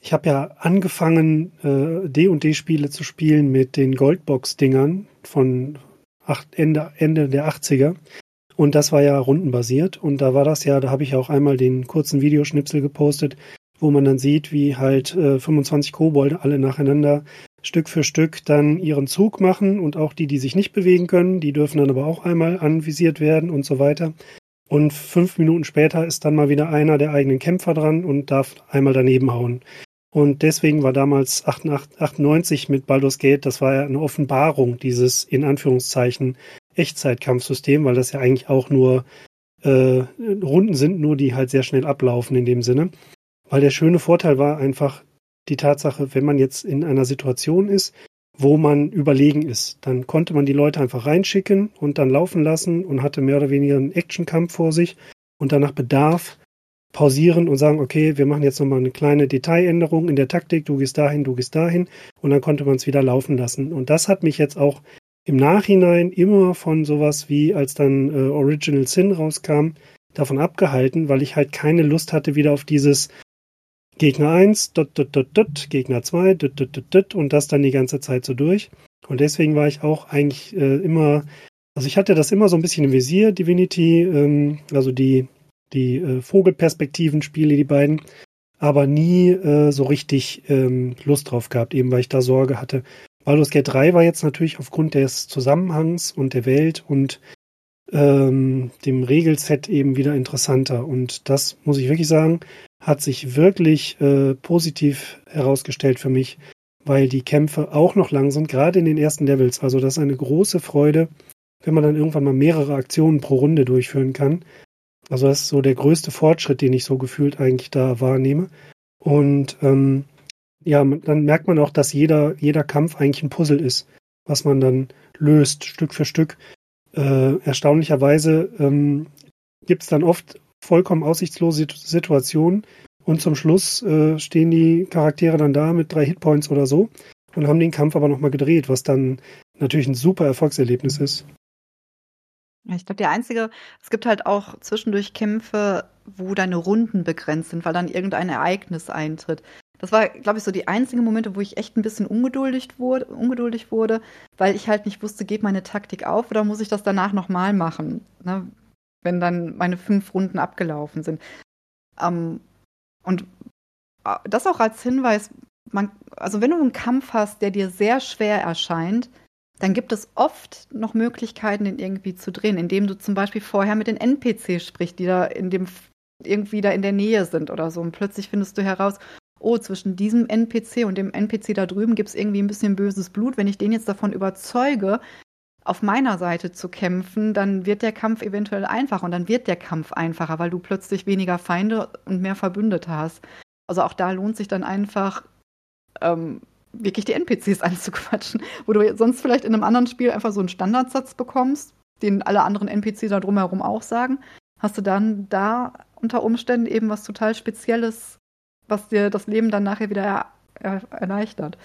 ich habe ja angefangen, äh, D&D-Spiele zu spielen mit den Goldbox-Dingern von acht, Ende, Ende der 80er. Und das war ja rundenbasiert. Und da war das ja, da habe ich auch einmal den kurzen Videoschnipsel gepostet, wo man dann sieht, wie halt äh, 25 Kobolde alle nacheinander Stück für Stück dann ihren Zug machen und auch die, die sich nicht bewegen können, die dürfen dann aber auch einmal anvisiert werden und so weiter. Und fünf Minuten später ist dann mal wieder einer der eigenen Kämpfer dran und darf einmal daneben hauen. Und deswegen war damals 98 mit Baldur's Gate, das war ja eine Offenbarung, dieses in Anführungszeichen Echtzeitkampfsystem, weil das ja eigentlich auch nur äh, Runden sind, nur die halt sehr schnell ablaufen in dem Sinne. Weil der schöne Vorteil war einfach, die Tatsache, wenn man jetzt in einer Situation ist, wo man überlegen ist, dann konnte man die Leute einfach reinschicken und dann laufen lassen und hatte mehr oder weniger einen Actionkampf vor sich und danach Bedarf pausieren und sagen, okay, wir machen jetzt nochmal eine kleine Detailänderung in der Taktik, du gehst dahin, du gehst dahin und dann konnte man es wieder laufen lassen. Und das hat mich jetzt auch im Nachhinein immer von sowas wie, als dann äh, Original Sin rauskam, davon abgehalten, weil ich halt keine Lust hatte wieder auf dieses, Gegner 1, dot, dot, dot, dot, Gegner 2, dot, dot, dot, dot, und das dann die ganze Zeit so durch. Und deswegen war ich auch eigentlich äh, immer, also ich hatte das immer so ein bisschen im Visier, Divinity, ähm, also die, die äh, Vogelperspektiven-Spiele, die beiden, aber nie äh, so richtig ähm, Lust drauf gehabt, eben weil ich da Sorge hatte. Baldur's Gate 3 war jetzt natürlich aufgrund des Zusammenhangs und der Welt und ähm, dem Regelset eben wieder interessanter. Und das muss ich wirklich sagen, hat sich wirklich äh, positiv herausgestellt für mich, weil die Kämpfe auch noch lang sind, gerade in den ersten Levels. Also das ist eine große Freude, wenn man dann irgendwann mal mehrere Aktionen pro Runde durchführen kann. Also das ist so der größte Fortschritt, den ich so gefühlt eigentlich da wahrnehme. Und ähm, ja, dann merkt man auch, dass jeder, jeder Kampf eigentlich ein Puzzle ist, was man dann löst, Stück für Stück. Äh, erstaunlicherweise ähm, gibt es dann oft vollkommen aussichtslose Situationen und zum Schluss äh, stehen die Charaktere dann da mit drei Hitpoints oder so und haben den Kampf aber nochmal gedreht, was dann natürlich ein super Erfolgserlebnis ist. Ich glaube, der einzige, es gibt halt auch zwischendurch Kämpfe, wo deine Runden begrenzt sind, weil dann irgendein Ereignis eintritt. Das war, glaube ich, so die einzigen Momente, wo ich echt ein bisschen ungeduldig wurde, ungeduldig wurde, weil ich halt nicht wusste, geht meine Taktik auf oder muss ich das danach nochmal machen, ne? Wenn dann meine fünf Runden abgelaufen sind. Ähm, und äh, das auch als Hinweis, man, also wenn du einen Kampf hast, der dir sehr schwer erscheint, dann gibt es oft noch Möglichkeiten, den irgendwie zu drehen, indem du zum Beispiel vorher mit den NPCs sprichst, die da in dem irgendwie da in der Nähe sind oder so. Und plötzlich findest du heraus, oh, zwischen diesem NPC und dem NPC da drüben gibt es irgendwie ein bisschen böses Blut. Wenn ich den jetzt davon überzeuge, auf meiner Seite zu kämpfen, dann wird der Kampf eventuell einfacher und dann wird der Kampf einfacher, weil du plötzlich weniger Feinde und mehr Verbündete hast. Also auch da lohnt sich dann einfach, ähm, wirklich die NPCs anzuquatschen, wo du sonst vielleicht in einem anderen Spiel einfach so einen Standardsatz bekommst, den alle anderen NPCs da drumherum auch sagen, hast du dann da unter Umständen eben was total Spezielles, was dir das Leben dann nachher wieder er er erleichtert.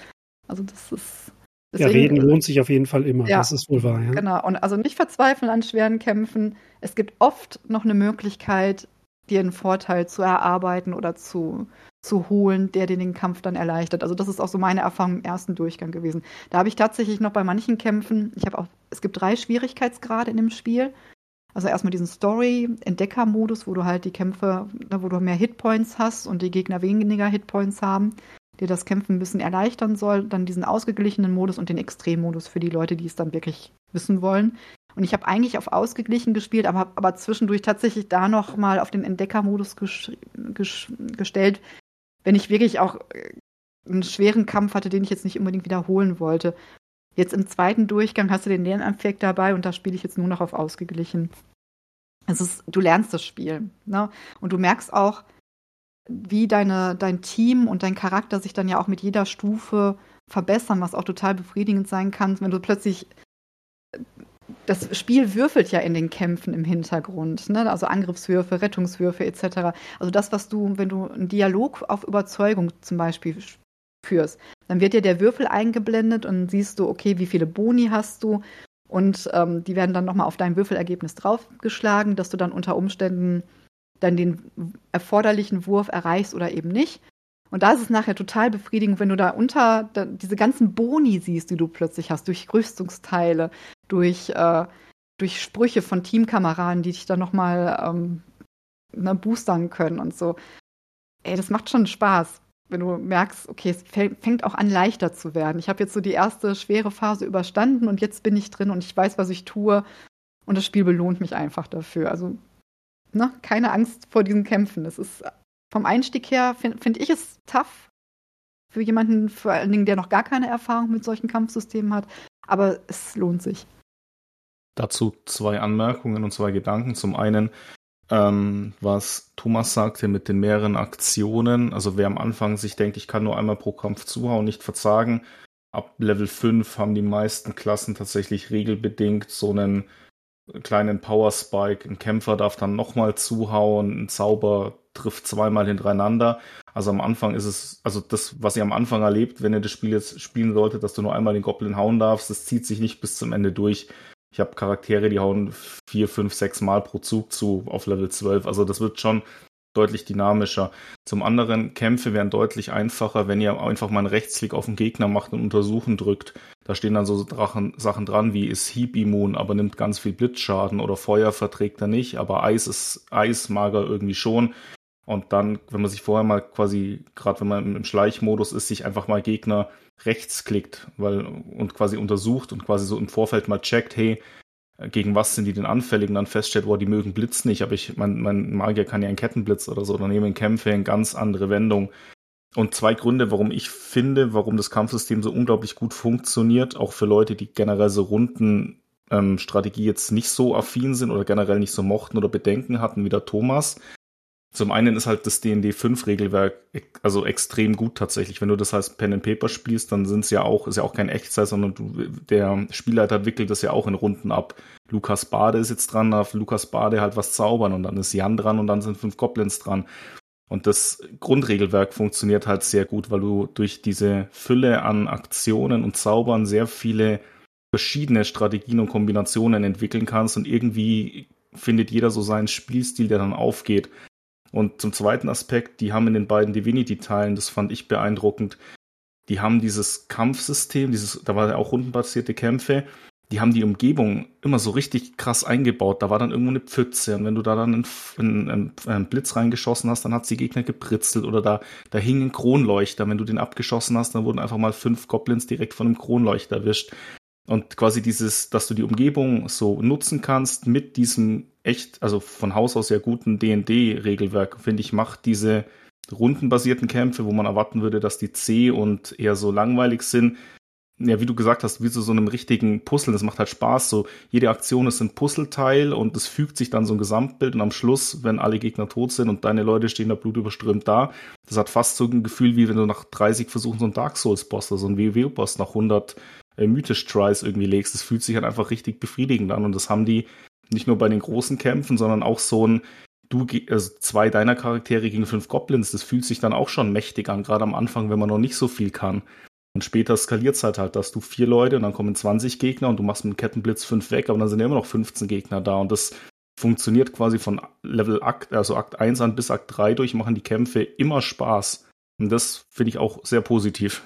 Also das ist. Deswegen, ja, reden lohnt sich auf jeden Fall immer, ja, das ist wohl wahr, ja. Genau, und also nicht verzweifeln an schweren Kämpfen. Es gibt oft noch eine Möglichkeit, dir einen Vorteil zu erarbeiten oder zu, zu holen, der dir den Kampf dann erleichtert. Also das ist auch so meine Erfahrung im ersten Durchgang gewesen. Da habe ich tatsächlich noch bei manchen Kämpfen, ich habe auch, es gibt drei Schwierigkeitsgrade in dem Spiel. Also erstmal diesen Story-Entdecker-Modus, wo du halt die Kämpfe, ne, wo du mehr Hitpoints hast und die Gegner weniger Hitpoints haben, dir das Kämpfen ein bisschen erleichtern soll. Dann diesen ausgeglichenen Modus und den Extrem-Modus für die Leute, die es dann wirklich wissen wollen. Und ich habe eigentlich auf ausgeglichen gespielt, aber habe aber zwischendurch tatsächlich da noch mal auf den Entdecker-Modus gestellt, wenn ich wirklich auch äh, einen schweren Kampf hatte, den ich jetzt nicht unbedingt wiederholen wollte. Jetzt im zweiten Durchgang hast du den Lerneffekt dabei und da spiele ich jetzt nur noch auf ausgeglichen. Es ist, du lernst das Spiel. Ne? Und du merkst auch, wie deine, dein Team und dein Charakter sich dann ja auch mit jeder Stufe verbessern, was auch total befriedigend sein kann, wenn du plötzlich das Spiel würfelt ja in den Kämpfen im Hintergrund, ne? also Angriffswürfe, Rettungswürfe etc. Also das, was du, wenn du einen Dialog auf Überzeugung zum Beispiel führst, dann wird dir der Würfel eingeblendet und siehst du, okay, wie viele Boni hast du und ähm, die werden dann nochmal auf dein Würfelergebnis draufgeschlagen, dass du dann unter Umständen dann den erforderlichen Wurf erreichst oder eben nicht. Und da ist es nachher total befriedigend, wenn du da unter da, diese ganzen Boni siehst, die du plötzlich hast, durch Rüstungsteile, durch, äh, durch Sprüche von Teamkameraden, die dich dann nochmal ähm, ne, boostern können und so. Ey, das macht schon Spaß, wenn du merkst, okay, es fängt auch an, leichter zu werden. Ich habe jetzt so die erste schwere Phase überstanden und jetzt bin ich drin und ich weiß, was ich tue. Und das Spiel belohnt mich einfach dafür. Also, ne, keine Angst vor diesen Kämpfen. Es ist vom Einstieg her, finde find ich es tough. Für jemanden, vor allen Dingen, der noch gar keine Erfahrung mit solchen Kampfsystemen hat. Aber es lohnt sich. Dazu zwei Anmerkungen und zwei Gedanken. Zum einen, ähm, was Thomas sagte mit den mehreren Aktionen. Also wer am Anfang sich denkt, ich kann nur einmal pro Kampf zuhauen, nicht verzagen. Ab Level 5 haben die meisten Klassen tatsächlich regelbedingt so einen kleinen Power Spike. Ein Kämpfer darf dann nochmal zuhauen, ein Zauber trifft zweimal hintereinander. Also am Anfang ist es, also das, was ihr am Anfang erlebt, wenn ihr das Spiel jetzt spielen solltet, dass du nur einmal den Goblin hauen darfst, das zieht sich nicht bis zum Ende durch. Ich habe Charaktere, die hauen vier, fünf, sechs Mal pro Zug zu auf Level 12. Also das wird schon deutlich dynamischer. Zum anderen, Kämpfe wären deutlich einfacher, wenn ihr einfach mal einen Rechtsklick auf den Gegner macht und untersuchen drückt. Da stehen dann so Drachen, Sachen dran wie ist Heap immun, aber nimmt ganz viel Blitzschaden oder Feuer verträgt er nicht, aber Eis ist Eis mag er irgendwie schon. Und dann, wenn man sich vorher mal quasi, gerade wenn man im Schleichmodus ist, sich einfach mal Gegner rechts klickt weil, und quasi untersucht und quasi so im Vorfeld mal checkt, hey, gegen was sind die denn anfällig und dann feststellt, boah, die mögen Blitz nicht, aber ich, mein, mein Magier kann ja einen Kettenblitz oder so, dann nehmen Kämpfe eine ganz andere Wendung. Und zwei Gründe, warum ich finde, warum das Kampfsystem so unglaublich gut funktioniert, auch für Leute, die generell so Runden ähm, Strategie jetzt nicht so affin sind oder generell nicht so mochten oder Bedenken hatten wie der Thomas. Zum einen ist halt das D&D 5 Regelwerk also extrem gut tatsächlich. Wenn du das als Pen and Paper spielst, dann sind es ja auch ist ja auch kein Echtzeit, sondern du, der Spielleiter wickelt das ja auch in Runden ab. Lukas Bade ist jetzt dran, darf Lukas Bade halt was zaubern und dann ist Jan dran und dann sind fünf Goblins dran. Und das Grundregelwerk funktioniert halt sehr gut, weil du durch diese Fülle an Aktionen und Zaubern sehr viele verschiedene Strategien und Kombinationen entwickeln kannst und irgendwie findet jeder so seinen Spielstil, der dann aufgeht. Und zum zweiten Aspekt, die haben in den beiden Divinity-Teilen, das fand ich beeindruckend, die haben dieses Kampfsystem, dieses, da war ja auch rundenbasierte Kämpfe, die haben die Umgebung immer so richtig krass eingebaut. Da war dann irgendwo eine Pfütze und wenn du da dann einen, einen, einen Blitz reingeschossen hast, dann hat's die Gegner gepritzelt oder da, da hing ein Kronleuchter. Wenn du den abgeschossen hast, dann wurden einfach mal fünf Goblins direkt von einem Kronleuchter erwischt. Und quasi dieses, dass du die Umgebung so nutzen kannst mit diesem echt, also von Haus aus sehr guten D&D-Regelwerk, finde ich, macht diese rundenbasierten Kämpfe, wo man erwarten würde, dass die zäh und eher so langweilig sind, ja, wie du gesagt hast, wie zu so einem richtigen Puzzle. Das macht halt Spaß. So, jede Aktion ist ein Puzzleteil und es fügt sich dann so ein Gesamtbild und am Schluss, wenn alle Gegner tot sind und deine Leute stehen da blutüberströmt da, das hat fast so ein Gefühl, wie wenn du nach 30 Versuchen so einen Dark Souls-Boss oder so einen WoW-Boss nach 100 äh, Mythisch-Tries irgendwie legst. Das fühlt sich halt einfach richtig befriedigend an und das haben die nicht nur bei den großen Kämpfen, sondern auch so ein du, also zwei deiner Charaktere gegen fünf Goblins, das fühlt sich dann auch schon mächtig an, gerade am Anfang, wenn man noch nicht so viel kann. Und später skaliert es halt halt, dass du vier Leute und dann kommen 20 Gegner und du machst mit Kettenblitz fünf weg, aber dann sind ja immer noch 15 Gegner da und das funktioniert quasi von Level Akt, also Akt 1 an bis Akt 3 durch, machen die Kämpfe immer Spaß. Und das finde ich auch sehr positiv.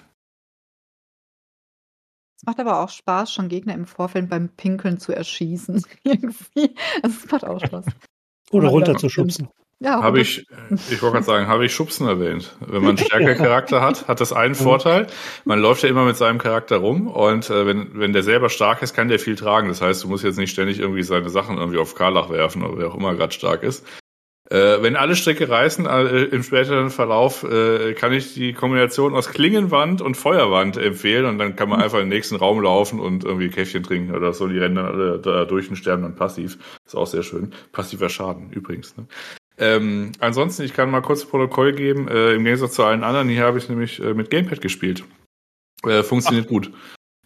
Es macht aber auch Spaß, schon Gegner im Vorfeld beim Pinkeln zu erschießen. Irgendwie. Also es macht auch Spaß. Oder runterzuschubsen. Ja, habe ich, ich wollte gerade sagen, habe ich Schubsen erwähnt. Wenn man einen stärkeren Charakter hat, hat das einen Vorteil. Man läuft ja immer mit seinem Charakter rum und äh, wenn, wenn der selber stark ist, kann der viel tragen. Das heißt, du musst jetzt nicht ständig irgendwie seine Sachen irgendwie auf Karlach werfen oder wer auch immer gerade stark ist. Äh, wenn alle Stricke reißen, äh, im späteren Verlauf äh, kann ich die Kombination aus Klingenwand und Feuerwand empfehlen und dann kann man einfach in den nächsten Raum laufen und irgendwie Käffchen trinken oder so. Die rennen dann alle da durch und sterben dann passiv. Ist auch sehr schön. Passiver Schaden übrigens. Ne? Ähm, ansonsten, ich kann mal kurz Protokoll geben. Äh, Im Gegensatz zu allen anderen, hier habe ich nämlich äh, mit Gamepad gespielt. Äh, funktioniert Ach. gut.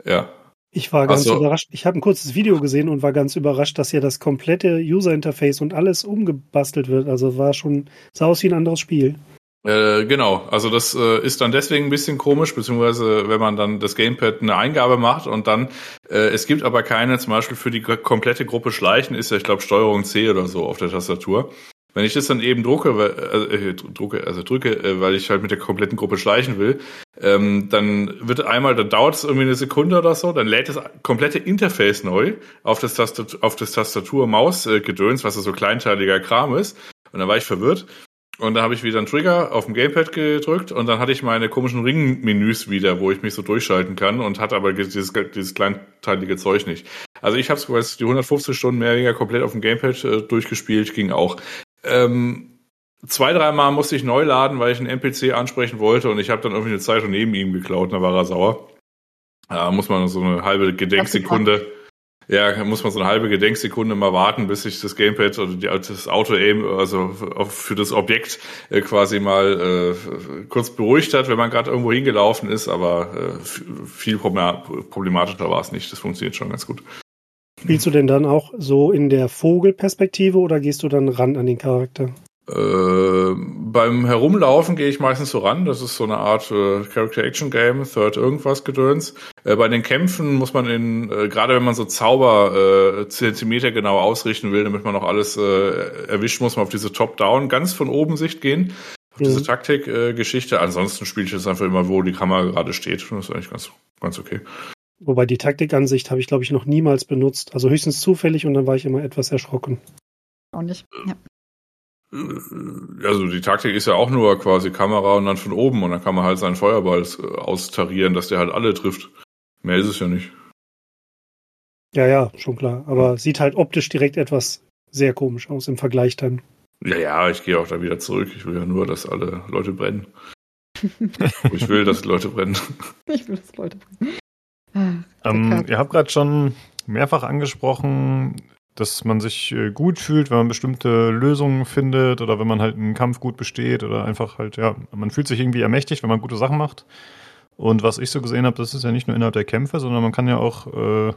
Ja. Ich war ganz so. überrascht. Ich habe ein kurzes Video gesehen und war ganz überrascht, dass hier das komplette User-Interface und alles umgebastelt wird. Also war schon, sah aus wie ein anderes Spiel. Äh, genau, also das äh, ist dann deswegen ein bisschen komisch, beziehungsweise wenn man dann das Gamepad eine Eingabe macht und dann, äh, es gibt aber keine, zum Beispiel für die komplette Gruppe Schleichen ist ja, ich glaube, Steuerung C oder so auf der Tastatur. Wenn ich das dann eben drucke, äh, drucke, also drücke, äh, weil ich halt mit der kompletten Gruppe schleichen will, ähm, dann wird einmal, dann dauert es irgendwie eine Sekunde oder so, dann lädt das komplette Interface neu auf das Tastatur, auf das Tastatur-Maus-Gedöns, was so kleinteiliger Kram ist. Und dann war ich verwirrt. Und dann habe ich wieder einen Trigger auf dem Gamepad gedrückt und dann hatte ich meine komischen Ring-Menüs wieder, wo ich mich so durchschalten kann und hatte aber dieses, dieses kleinteilige Zeug nicht. Also ich habe es die 150 Stunden mehr oder weniger komplett auf dem Gamepad äh, durchgespielt, ging auch. Ähm, zwei, dreimal musste ich neu laden, weil ich einen NPC ansprechen wollte und ich habe dann irgendwie eine Zeitung neben ihm geklaut und da war er sauer. Da muss man so eine halbe Gedenksekunde, ja, muss man so eine halbe Gedenksekunde mal warten, bis sich das Gamepad oder die, das Auto-Aim, also für das Objekt äh, quasi mal äh, kurz beruhigt hat, wenn man gerade irgendwo hingelaufen ist, aber äh, viel problematischer war es nicht. Das funktioniert schon ganz gut. Spielst du denn dann auch so in der Vogelperspektive oder gehst du dann ran an den Charakter? Äh, beim Herumlaufen gehe ich meistens so ran. Das ist so eine Art äh, Character-Action-Game, Third irgendwas Gedöns. Äh, bei den Kämpfen muss man in, äh, gerade wenn man so Zauber äh, Zentimeter genau ausrichten will, damit man noch alles äh, erwischt, muss man auf diese Top-Down, ganz von oben Sicht gehen. Auf mhm. diese Taktik-Geschichte. Äh, Ansonsten spiele ich jetzt einfach immer, wo die Kamera gerade steht. Das ist eigentlich ganz, ganz okay. Wobei die Taktikansicht habe ich, glaube ich, noch niemals benutzt. Also höchstens zufällig und dann war ich immer etwas erschrocken. Auch nicht. Ja. Also die Taktik ist ja auch nur quasi Kamera und dann von oben und dann kann man halt seinen Feuerball äh, austarieren, dass der halt alle trifft. Mehr ist es ja nicht. Ja, ja, schon klar. Aber sieht halt optisch direkt etwas sehr komisch aus im Vergleich dann. Ja, ja, ich gehe auch da wieder zurück. Ich will ja nur, dass alle Leute brennen. ich will, dass Leute brennen. Ich will, dass Leute brennen. Ah, ähm, ihr habt gerade schon mehrfach angesprochen, dass man sich äh, gut fühlt, wenn man bestimmte Lösungen findet oder wenn man halt einen Kampf gut besteht oder einfach halt, ja, man fühlt sich irgendwie ermächtigt, wenn man gute Sachen macht. Und was ich so gesehen habe, das ist ja nicht nur innerhalb der Kämpfe, sondern man kann ja auch äh,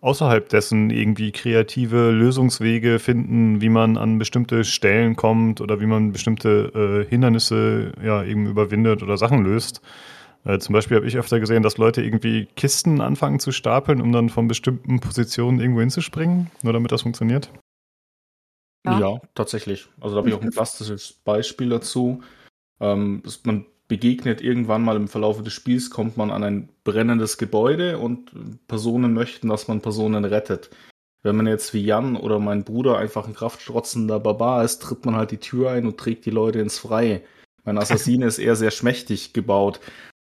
außerhalb dessen irgendwie kreative Lösungswege finden, wie man an bestimmte Stellen kommt oder wie man bestimmte äh, Hindernisse ja eben überwindet oder Sachen löst. Äh, zum Beispiel habe ich öfter gesehen, dass Leute irgendwie Kisten anfangen zu stapeln, um dann von bestimmten Positionen irgendwo hinzuspringen, nur damit das funktioniert. Ja, ja tatsächlich. Also da habe ich auch ein plastisches Beispiel dazu. Ähm, man begegnet irgendwann mal im Verlauf des Spiels, kommt man an ein brennendes Gebäude und Personen möchten, dass man Personen rettet. Wenn man jetzt wie Jan oder mein Bruder einfach ein kraftstrotzender Barbar ist, tritt man halt die Tür ein und trägt die Leute ins Freie. Mein Assassine ist eher sehr schmächtig gebaut.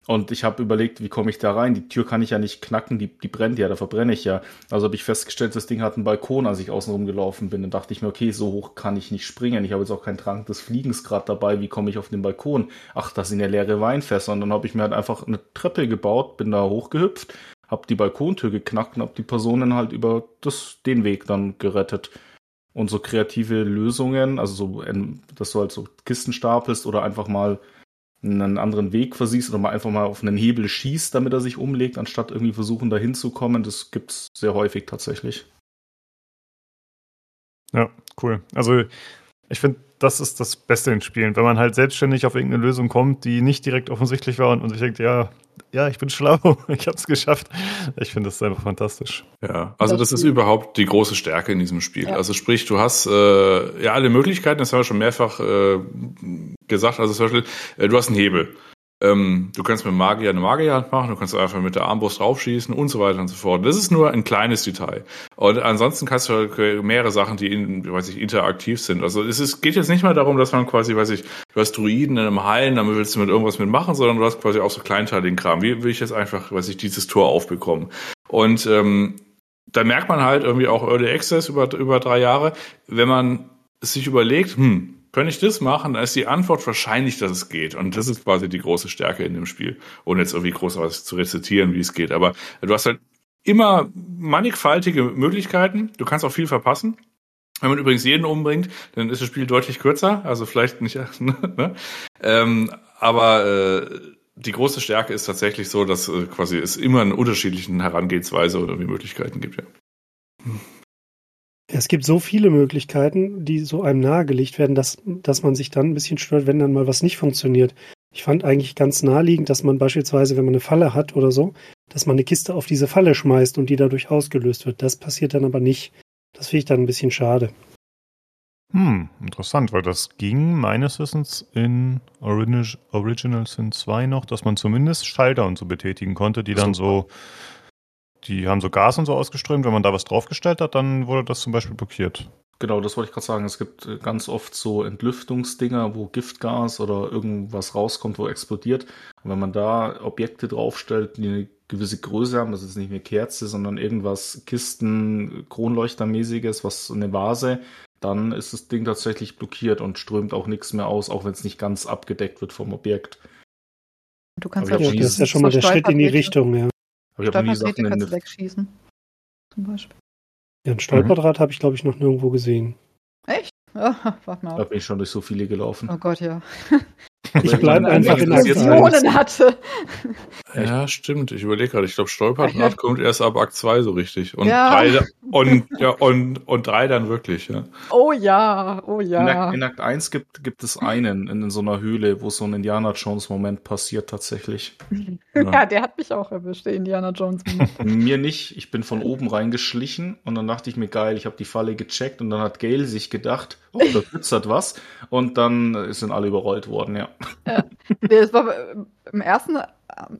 Und ich habe überlegt, wie komme ich da rein? Die Tür kann ich ja nicht knacken, die, die brennt ja, da verbrenne ich ja. Also habe ich festgestellt, das Ding hat einen Balkon, als ich außen rumgelaufen bin. Dann dachte ich mir, okay, so hoch kann ich nicht springen. Ich habe jetzt auch keinen Trank des Fliegens gerade dabei. Wie komme ich auf den Balkon? Ach, das sind ja leere Weinfässer. Und dann habe ich mir halt einfach eine Treppe gebaut, bin da hochgehüpft, habe die Balkontür geknackt und habe die Personen halt über das, den Weg dann gerettet. Und so kreative Lösungen, also so, dass du halt so Kisten stapelst oder einfach mal einen anderen Weg versiehst oder mal einfach mal auf einen Hebel schießt, damit er sich umlegt, anstatt irgendwie versuchen, da hinzukommen. Das gibt es sehr häufig tatsächlich. Ja, cool. Also ich finde, das ist das Beste in Spielen, wenn man halt selbstständig auf irgendeine Lösung kommt, die nicht direkt offensichtlich war und sich denkt, ja, ja, ich bin schlau, ich habe es geschafft. Ich finde das einfach fantastisch. Ja, also das, das ist überhaupt die große Stärke in diesem Spiel. Ja. Also sprich, du hast äh, ja alle Möglichkeiten, das haben wir schon mehrfach äh, gesagt. Also zum Beispiel, äh, du hast einen Hebel. Ähm, du kannst mit Magier eine Magierhand machen, du kannst einfach mit der Armbrust draufschießen und so weiter und so fort. Das ist nur ein kleines Detail. Und ansonsten kannst du mehrere Sachen, die in, weiß ich, interaktiv sind. Also es ist, geht jetzt nicht mal darum, dass man quasi, weiß ich, du hast Druiden in einem Hallen, damit willst du mit irgendwas mitmachen, sondern du hast quasi auch so kleinteiligen Kram. Wie will ich jetzt einfach, weiß ich, dieses Tor aufbekommen? Und ähm, da merkt man halt irgendwie auch Early Access über, über drei Jahre, wenn man sich überlegt, hm, könnte ich das machen, dann ist die Antwort wahrscheinlich, dass es geht. Und das ist quasi die große Stärke in dem Spiel. Ohne jetzt irgendwie groß was zu rezitieren, wie es geht. Aber du hast halt immer mannigfaltige Möglichkeiten. Du kannst auch viel verpassen. Wenn man übrigens jeden umbringt, dann ist das Spiel deutlich kürzer. Also vielleicht nicht. ne? ähm, aber äh, die große Stärke ist tatsächlich so, dass äh, quasi es immer eine unterschiedlichen Herangehensweise oder Möglichkeiten gibt. Ja. Es gibt so viele Möglichkeiten, die so einem nahegelegt werden, dass, dass man sich dann ein bisschen stört, wenn dann mal was nicht funktioniert. Ich fand eigentlich ganz naheliegend, dass man beispielsweise, wenn man eine Falle hat oder so, dass man eine Kiste auf diese Falle schmeißt und die dadurch ausgelöst wird. Das passiert dann aber nicht. Das finde ich dann ein bisschen schade. Hm, interessant, weil das ging meines Wissens in Original, Original Sin 2 noch, dass man zumindest Schalter und so betätigen konnte, die dann so die haben so Gas und so ausgeströmt. Wenn man da was draufgestellt hat, dann wurde das zum Beispiel blockiert. Genau, das wollte ich gerade sagen. Es gibt äh, ganz oft so Entlüftungsdinger, wo Giftgas oder irgendwas rauskommt, wo explodiert. Und wenn man da Objekte draufstellt, die eine gewisse Größe haben, das ist nicht eine Kerze, sondern irgendwas Kisten, Kronleuchtermäßiges, was eine Vase, dann ist das Ding tatsächlich blockiert und strömt auch nichts mehr aus, auch wenn es nicht ganz abgedeckt wird vom Objekt. Du kannst halt ja, das ist ja schon mal der Schritt in die Richtung, ja. Aber ich habe nie Sachen kannst du wegschießen. Zum Beispiel. Ja, ein Stolperdraht mhm. habe ich, glaube ich, noch nirgendwo gesehen. Echt? Ja, warte mal. Da bin ich schon durch so viele gelaufen. Oh Gott, ja. Ich bleibe einfach in Aktionen hatte. Ja, stimmt. Ich überlege gerade. Ich glaube, Stolperdraht kommt erst ab Akt 2 so richtig. Und ja. drei und, ja, und, und drei dann wirklich, ja. Oh ja, oh ja. In Akt, in Akt 1 gibt, gibt es einen in, in so einer Höhle, wo so ein Indiana Jones Moment passiert tatsächlich. Ja. ja, der hat mich auch erwischt, der Indiana Jones Moment. mir nicht. Ich bin von oben reingeschlichen und dann dachte ich mir, geil, ich habe die Falle gecheckt und dann hat Gail sich gedacht, oh, da glitzert was. Und dann sind alle überrollt worden, ja. Ja. Das war im ersten,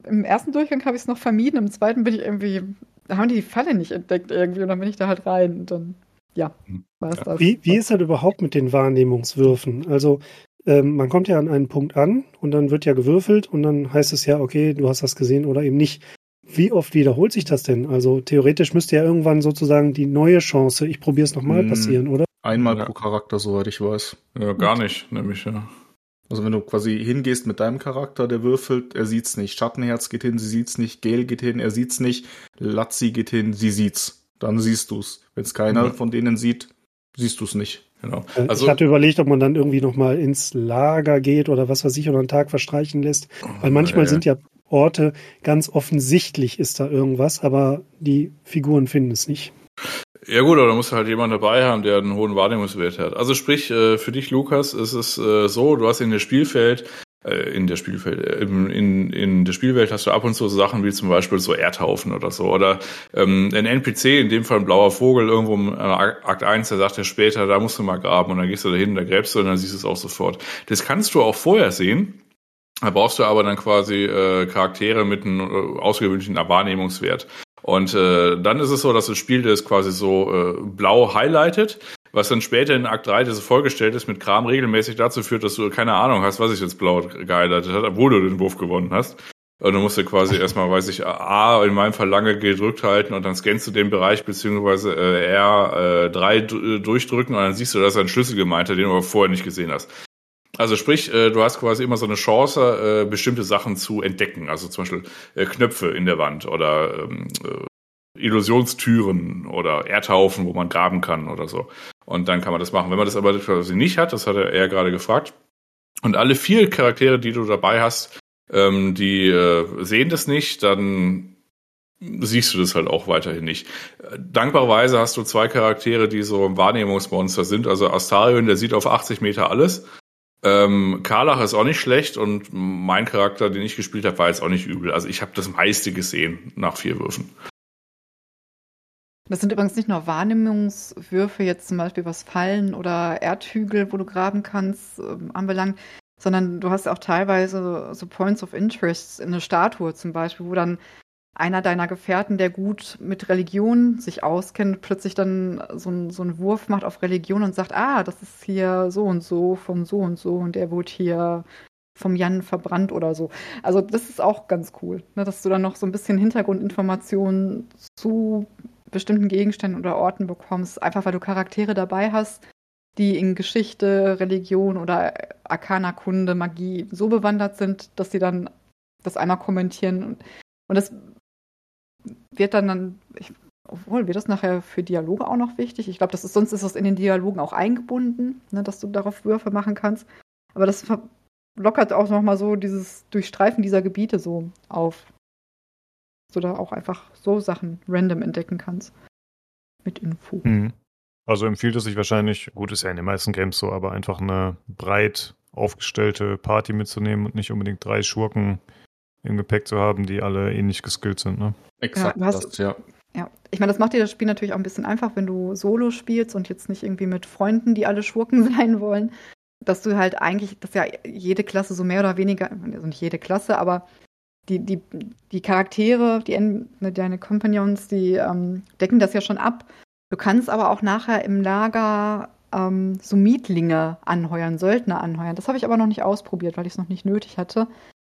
im ersten Durchgang habe ich es noch vermieden, im zweiten bin ich irgendwie, da haben die die Falle nicht entdeckt irgendwie und dann bin ich da halt rein und dann, ja, war es das. Wie, wie ist halt überhaupt mit den Wahrnehmungswürfen? Also, ähm, man kommt ja an einen Punkt an und dann wird ja gewürfelt und dann heißt es ja, okay, du hast das gesehen oder eben nicht. wie oft wiederholt sich das denn? Also theoretisch müsste ja irgendwann sozusagen die neue Chance, ich probiere es nochmal, Hm. passieren, oder? Einmal Ja. pro Charakter, soweit ich weiß. Ja, gar nicht, nämlich, ja. Also wenn du quasi hingehst mit deinem Charakter, der würfelt, er sieht's nicht. Schattenherz geht hin, sie sieht's nicht. Gale geht hin, er sieht's nicht. Lazzi geht hin, sie sieht's. Dann siehst du's. Wenn's keiner Ja. von denen sieht, siehst du's nicht. Genau. Äh, Also, ich hatte überlegt, ob man dann irgendwie nochmal ins Lager geht oder was weiß ich oder einen Tag verstreichen lässt. Weil manchmal äh, sind ja Orte ganz offensichtlich ist da irgendwas, aber die Figuren finden es nicht. Ja gut, aber da musst du halt jemanden dabei haben, der einen hohen Wahrnehmungswert hat. Also sprich, äh, für dich, Lukas, ist es äh, so, du hast in der Spielfeld, äh, in der Spielfeld, in, in der Spielwelt hast du ab und zu so Sachen wie zum Beispiel so Erdhaufen oder so. Oder ähm, ein NPC, in dem Fall ein blauer Vogel, irgendwo im Akt 1, der sagt ja später, da musst du mal graben und dann gehst du da hin, da gräbst du und dann siehst du es auch sofort. Das kannst du auch vorher sehen. Da brauchst du aber dann quasi äh, Charaktere mit einem äh, außergewöhnlichen Wahrnehmungswert. Und äh, dann ist es so, dass das Spiel das quasi so äh, blau highlightet, was dann später in Akt 3, das vollgestellt ist, mit Kram regelmäßig dazu führt, dass du keine Ahnung hast, was sich jetzt blau gehighlightet hat, obwohl du den Wurf gewonnen hast. Und du musst ja quasi erstmal, weiß ich, A, in meinem Fall lange gedrückt halten und dann scannst du den Bereich beziehungsweise äh, R3 durchdrücken und dann siehst du, dass er einen Schlüssel gemeint hat, den du aber vorher nicht gesehen hast. Also sprich, äh, du hast quasi immer so eine Chance, äh, bestimmte Sachen zu entdecken. Also zum Beispiel äh, Knöpfe in der Wand oder ähm, äh, Illusionstüren oder Erdhaufen, wo man graben kann oder so. Und dann kann man das machen. Wenn man das aber quasi nicht hat, das hat er gerade gefragt, und alle vier Charaktere, die du dabei hast, ähm, die sehen das nicht, dann siehst du das halt auch weiterhin nicht. Dankbarerweise hast du zwei Charaktere, die so Wahrnehmungsmonster sind. Also Astarion, der sieht auf 80 Meter alles. Ähm, Karlach ist auch nicht schlecht und mein Charakter, den ich gespielt habe, war jetzt auch nicht übel. Also ich habe das meiste gesehen nach vier Würfen. Das sind übrigens nicht nur Wahrnehmungswürfe, jetzt zum Beispiel was Fallen oder Erdhügel, wo du graben kannst, ähm, anbelangt, sondern du hast auch teilweise so Points of Interest in eine Statue zum Beispiel, wo dann einer deiner Gefährten, der gut mit Religion sich auskennt, plötzlich dann so, ein, so einen Wurf macht auf Religion und sagt, ah, das ist hier so und so vom so und so und der wurde hier vom Jan verbrannt oder so. Also das ist auch ganz cool, ne, dass du dann noch so ein bisschen Hintergrundinformationen zu bestimmten Gegenständen oder Orten bekommst, einfach weil du Charaktere dabei hast, die in Geschichte, Religion oder Arkana-Kunde, Magie so bewandert sind, dass sie dann das einmal kommentieren. Und das wird dann, dann ich, obwohl, wird das nachher für Dialoge auch noch wichtig? Ich glaube, ist, sonst ist das in den Dialogen auch eingebunden, ne, dass du darauf Würfe machen kannst. Aber das lockert auch nochmal so dieses Durchstreifen dieser Gebiete so auf. Dass du da auch einfach so Sachen random entdecken kannst. Mit Info. Mhm. Also empfiehlt es sich wahrscheinlich, gut ist ja in den meisten Games so, aber einfach eine breit aufgestellte Party mitzunehmen und nicht unbedingt drei Schurken im Gepäck zu haben, die alle ähnlich geskillt sind. Ne? Exakt Ja, das, ja. Ja, ich meine, das macht dir das Spiel natürlich auch ein bisschen einfach, wenn du Solo spielst und jetzt nicht irgendwie mit Freunden, die alle Schurken sein wollen, dass du halt eigentlich, dass ja jede Klasse so mehr oder weniger, also nicht jede Klasse, aber die, die, die Charaktere, die ne, deine Companions, die ähm, decken das ja schon ab. Du kannst aber auch nachher im Lager ähm, so Mietlinge anheuern, Söldner anheuern. Das habe ich aber noch nicht ausprobiert, weil ich es noch nicht nötig hatte.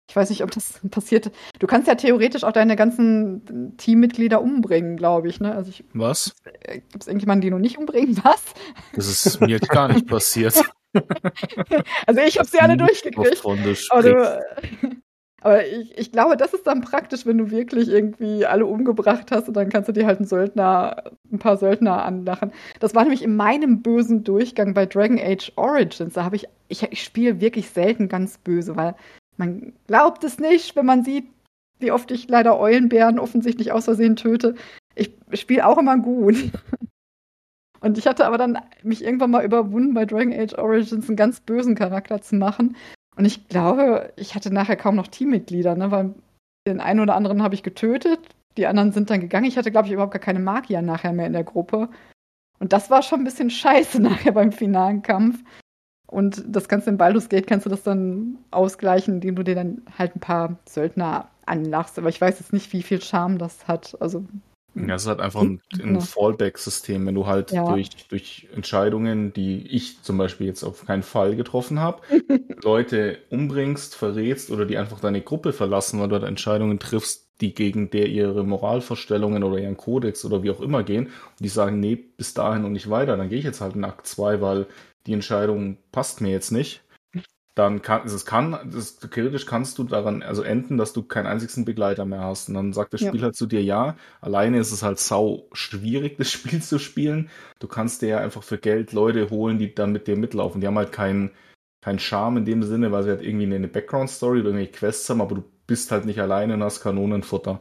Ich weiß nicht, ob das passiert. Du kannst ja theoretisch auch deine ganzen Teammitglieder umbringen, glaube ich. Ne? Also ich, Was? gibt es irgendjemanden, den du nicht umbringen? Was? Das ist mir gar nicht passiert. Also ich habe sie alle durchgekriegt. Wovon du Aber, du, aber ich, ich glaube, das ist dann praktisch, wenn du wirklich irgendwie alle umgebracht hast und dann kannst du dir halt einen Söldner, ein paar Söldner anlachen. Das war nämlich in meinem bösen Durchgang bei Dragon Age Origins. Da habe ich, ich, ich spiele wirklich selten ganz böse, weil man glaubt es nicht, wenn man sieht, wie oft ich leider Eulenbären offensichtlich aus Versehen töte. Ich spiele auch immer gut. Und ich hatte aber dann mich irgendwann mal überwunden, bei Dragon Age Origins einen ganz bösen Charakter zu machen. Und ich glaube, ich hatte nachher kaum noch Teammitglieder, ne? weil den einen oder anderen habe ich getötet, die anderen sind dann gegangen. Ich hatte, glaube ich, überhaupt gar keine Magier nachher mehr in der Gruppe. Und das war schon ein bisschen scheiße nachher beim finalen Kampf. Und das kannst du in Baldur's Gate, kannst du das dann ausgleichen, indem du dir dann halt ein paar Söldner anlachst. Aber ich weiß jetzt nicht, wie viel Charme das hat. Also Ja, es ist halt einfach ein, ein. Fallback-System, wenn du halt Ja. durch, durch Entscheidungen, die ich zum Beispiel jetzt auf keinen Fall getroffen habe, Leute umbringst, verrätst oder die einfach deine Gruppe verlassen, weil du halt Entscheidungen triffst, die gegen der ihre Moralvorstellungen oder ihren Kodex oder wie auch immer gehen, und die sagen, nee, bis dahin und nicht weiter, dann gehe ich jetzt halt in Akt 2, weil die Entscheidung passt mir jetzt nicht. Dann kann es kann, das, theoretisch kannst du daran also enden, dass du keinen einzigen Begleiter mehr hast. Und dann sagt das Ja. Spiel halt zu dir, ja, alleine ist es halt sau schwierig, das Spiel zu spielen. Du kannst dir ja einfach für Geld Leute holen, die dann mit dir mitlaufen. Die haben halt keinen keinen Charme in dem Sinne, weil sie halt irgendwie eine Background-Story oder irgendwelche Quests haben, aber du bist halt nicht alleine und hast Kanonenfutter.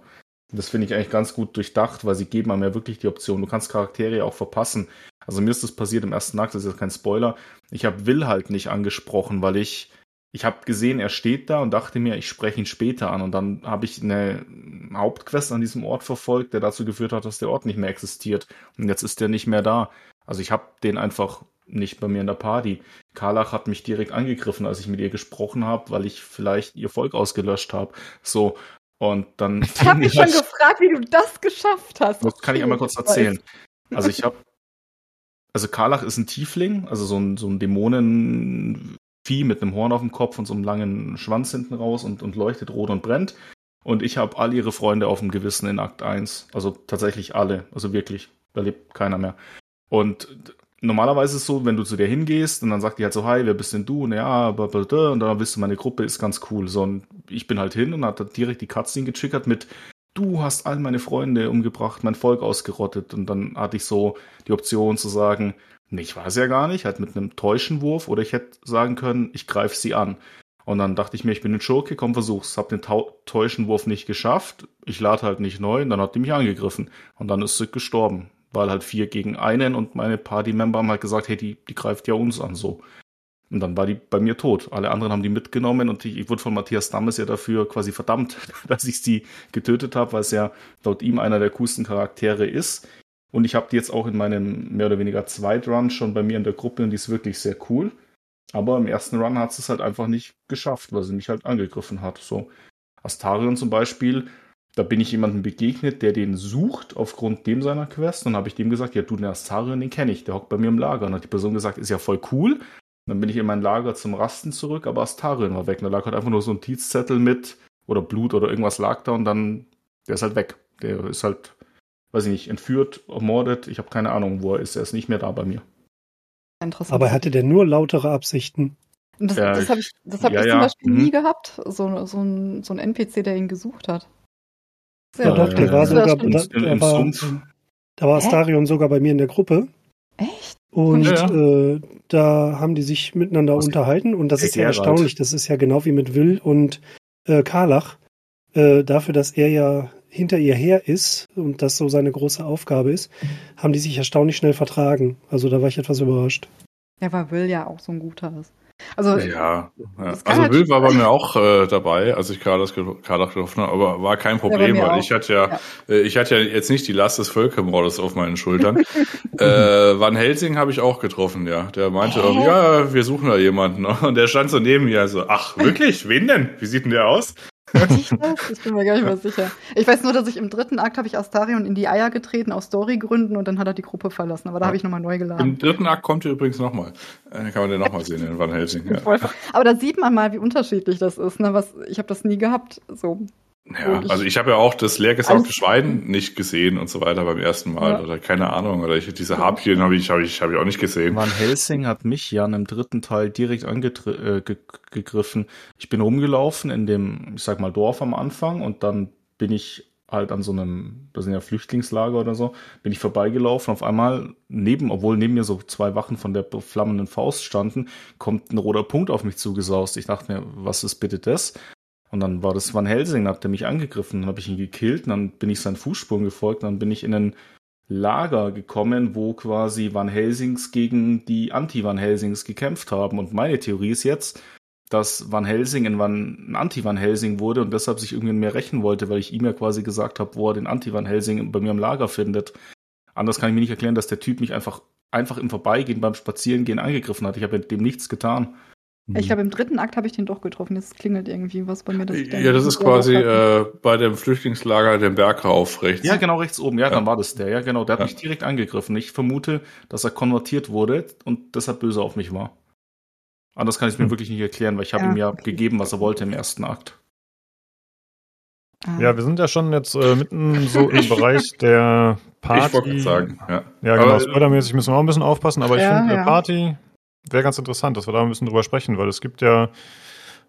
Das finde ich eigentlich ganz gut durchdacht, weil sie geben einem ja wirklich die Option. Du kannst Charaktere auch verpassen. Also mir ist das passiert im ersten Akt, das ist jetzt kein Spoiler. Ich habe Will halt nicht angesprochen, weil ich ich habe gesehen, er steht da und dachte mir, ich spreche ihn später an. Und dann habe ich eine Hauptquest an diesem Ort verfolgt, der dazu geführt hat, dass der Ort nicht mehr existiert. Und jetzt ist der nicht mehr da. Also ich habe den einfach nicht bei mir in der Party. Karlach hat mich direkt angegriffen, als ich mit ihr gesprochen habe, weil ich vielleicht ihr Volk ausgelöscht habe. So. Und dann. Ich habe mich schon gefragt, wie du das geschafft hast. Das kann ich einmal kurz erzählen. Also ich habe, also Karlach ist ein Tiefling, also so ein, so ein Dämonenvieh mit einem Horn auf dem Kopf und so einem langen Schwanz hinten raus und, und leuchtet rot und brennt. Und ich habe all ihre Freunde auf dem Gewissen in Akt 1. Also tatsächlich alle. Also wirklich. Da lebt keiner mehr. Und normalerweise ist es so, wenn du zu der hingehst und dann sagt die halt so, hi, wer bist denn du? Und ja, bla, bla, bla, und dann wisst du, meine Gruppe ist ganz cool. So, und ich bin halt hin und hat direkt die Cutscene getriggert mit, du hast all meine Freunde umgebracht, mein Volk ausgerottet. Und dann hatte ich so die Option zu sagen, nee, ich weiß ja gar nicht, halt mit einem Täuschenwurf, oder ich hätte sagen können, ich greife sie an. Und dann dachte ich mir, ich bin ein Schurke, komm, versuch's. Hab den Tau Täuschenwurf nicht geschafft. Ich lade halt nicht neu und dann hat die mich angegriffen. Und dann ist sie gestorben. Weil halt vier gegen einen und meine Party-Member haben halt gesagt, hey, die, die greift ja uns an, so. Und dann war die bei mir tot. Alle anderen haben die mitgenommen und ich, ich wurde von Matthias Dammes ja dafür quasi verdammt, dass ich sie getötet habe, weil es ja laut ihm einer der coolsten Charaktere ist. Und ich habe die jetzt auch in meinem mehr oder weniger Zweitrun schon bei mir in der Gruppe und die ist wirklich sehr cool. Aber im ersten Run hat es halt einfach nicht geschafft, weil sie mich halt angegriffen hat. So. Astarion zum Beispiel, da bin ich jemandem begegnet, der den sucht aufgrund dem seiner Quest. Und habe ich dem gesagt, ja, du, den Astarion, den kenne ich, der hockt bei mir im Lager. Und hat die Person gesagt, ist ja voll cool. Und dann bin ich in mein Lager zum Rasten zurück, aber Astarion war weg. Und da lag halt einfach nur so ein Notizzettel mit, oder Blut oder irgendwas lag da und dann, der ist halt weg. Der ist halt, weiß ich nicht, entführt, ermordet. Ich habe keine Ahnung, wo er ist. Er ist nicht mehr da bei mir. Interessant. Aber hatte der nur lautere Absichten? Und das Ja, das habe ich, das hab ja, ich zum ja, Beispiel mhm. nie gehabt. So, so, ein, so ein NPC, der ihn gesucht hat. Ja, doch, der ja, war sogar, da, war, da war Hä? Astarion sogar bei mir in der Gruppe. Echt? Und Ja, Äh, da haben die sich miteinander Was- unterhalten. Und das ist ja erstaunlich. Das ist ja genau wie mit Will und äh, Karlach. Äh, dafür, dass er ja hinter ihr her ist und das so seine große Aufgabe ist, haben die sich erstaunlich schnell vertragen. Also da war ich etwas überrascht. Ja, weil Will ja auch so ein guter ist. Also, Ja, ja. Also halt Will war bei mir auch äh, dabei, als ich Karlach getroffen habe, aber war kein Problem, weil auch. ich hatte ja, Äh, ich hatte ja jetzt nicht die Last des Völkermordes auf meinen Schultern. äh, Van Helsing habe ich auch getroffen, ja. Der meinte, irgendwie, ja, wir suchen da jemanden. ne? Und der stand so neben mir, so, ach, wirklich? Wen denn? Wie sieht denn der aus? Ich das? Ich bin mir gar nicht mehr sicher. Ich weiß nur, dass ich im dritten Akt habe ich Astarion in die Eier getreten aus Storygründen und dann hat er die Gruppe verlassen. Aber da habe ich nochmal neu Im geladen. dritten Akt kommt er übrigens nochmal. Äh, kann man den nochmal sehen, in Van Helsing. Ja. Aber da sieht man mal, wie unterschiedlich das ist. Ne? Was, ich habe das nie gehabt. So. Ja, also ich habe ja auch das leergesaugte Alles- Schwein nicht gesehen und so weiter beim ersten Mal. Ja. Oder keine Ahnung. Oder ich, diese Harpien habe ich, hab ich, hab ich auch nicht gesehen. Van Helsing hat mich Jan im dritten Teil direkt angegriffen. Äh, ich bin rumgelaufen in dem, ich sag mal, Dorf am Anfang und dann bin ich halt an so einem, das sind ja Flüchtlingslager oder so, bin ich vorbeigelaufen. Auf einmal neben, obwohl neben mir so zwei Wachen von der flammenden Faust standen, kommt ein roter Punkt auf mich zugesaust. Ich dachte mir, was ist bitte das? Und dann war das Van Helsing, hat der mich angegriffen, dann habe ich ihn gekillt, dann bin ich seinen Fußspuren gefolgt, dann bin ich in ein Lager gekommen, wo quasi Van Helsings gegen die Anti-Van Helsings gekämpft haben. Und meine Theorie ist jetzt, dass Van Helsing ein, Van, ein Anti-Van Helsing wurde und deshalb sich irgendwie mehr rächen wollte, weil ich ihm ja quasi gesagt habe, wo er den Anti-Van Helsing bei mir im Lager findet. Anders kann ich mir nicht erklären, dass der Typ mich einfach, einfach im Vorbeigehen beim Spazierengehen angegriffen hat. Ich habe dem nichts getan. Ich glaube, im dritten Akt habe ich den doch getroffen. Jetzt klingelt irgendwie was bei mir. dass ich Ja, das ist quasi äh, bei dem Flüchtlingslager den Berg rauf rechts. Ja, genau, rechts oben. Ja, Ja. dann war das der. Ja, genau. Der hat Ja. mich direkt angegriffen. Ich vermute, dass er konvertiert wurde und deshalb böse auf mich war. Anders kann ich es mir Hm. wirklich nicht erklären, weil ich habe Ja. ihm ja gegeben, was er wollte im ersten Akt. Ah. Ja, wir sind ja schon jetzt äh, mitten so im Bereich der Party. Ich wollte sagen, ja. Ja, genau. Aber- Spoilermäßig müssen wir auch ein bisschen aufpassen, aber ich finde, ja. äh, Party wäre ganz interessant, dass wir da ein bisschen drüber sprechen, weil es gibt ja,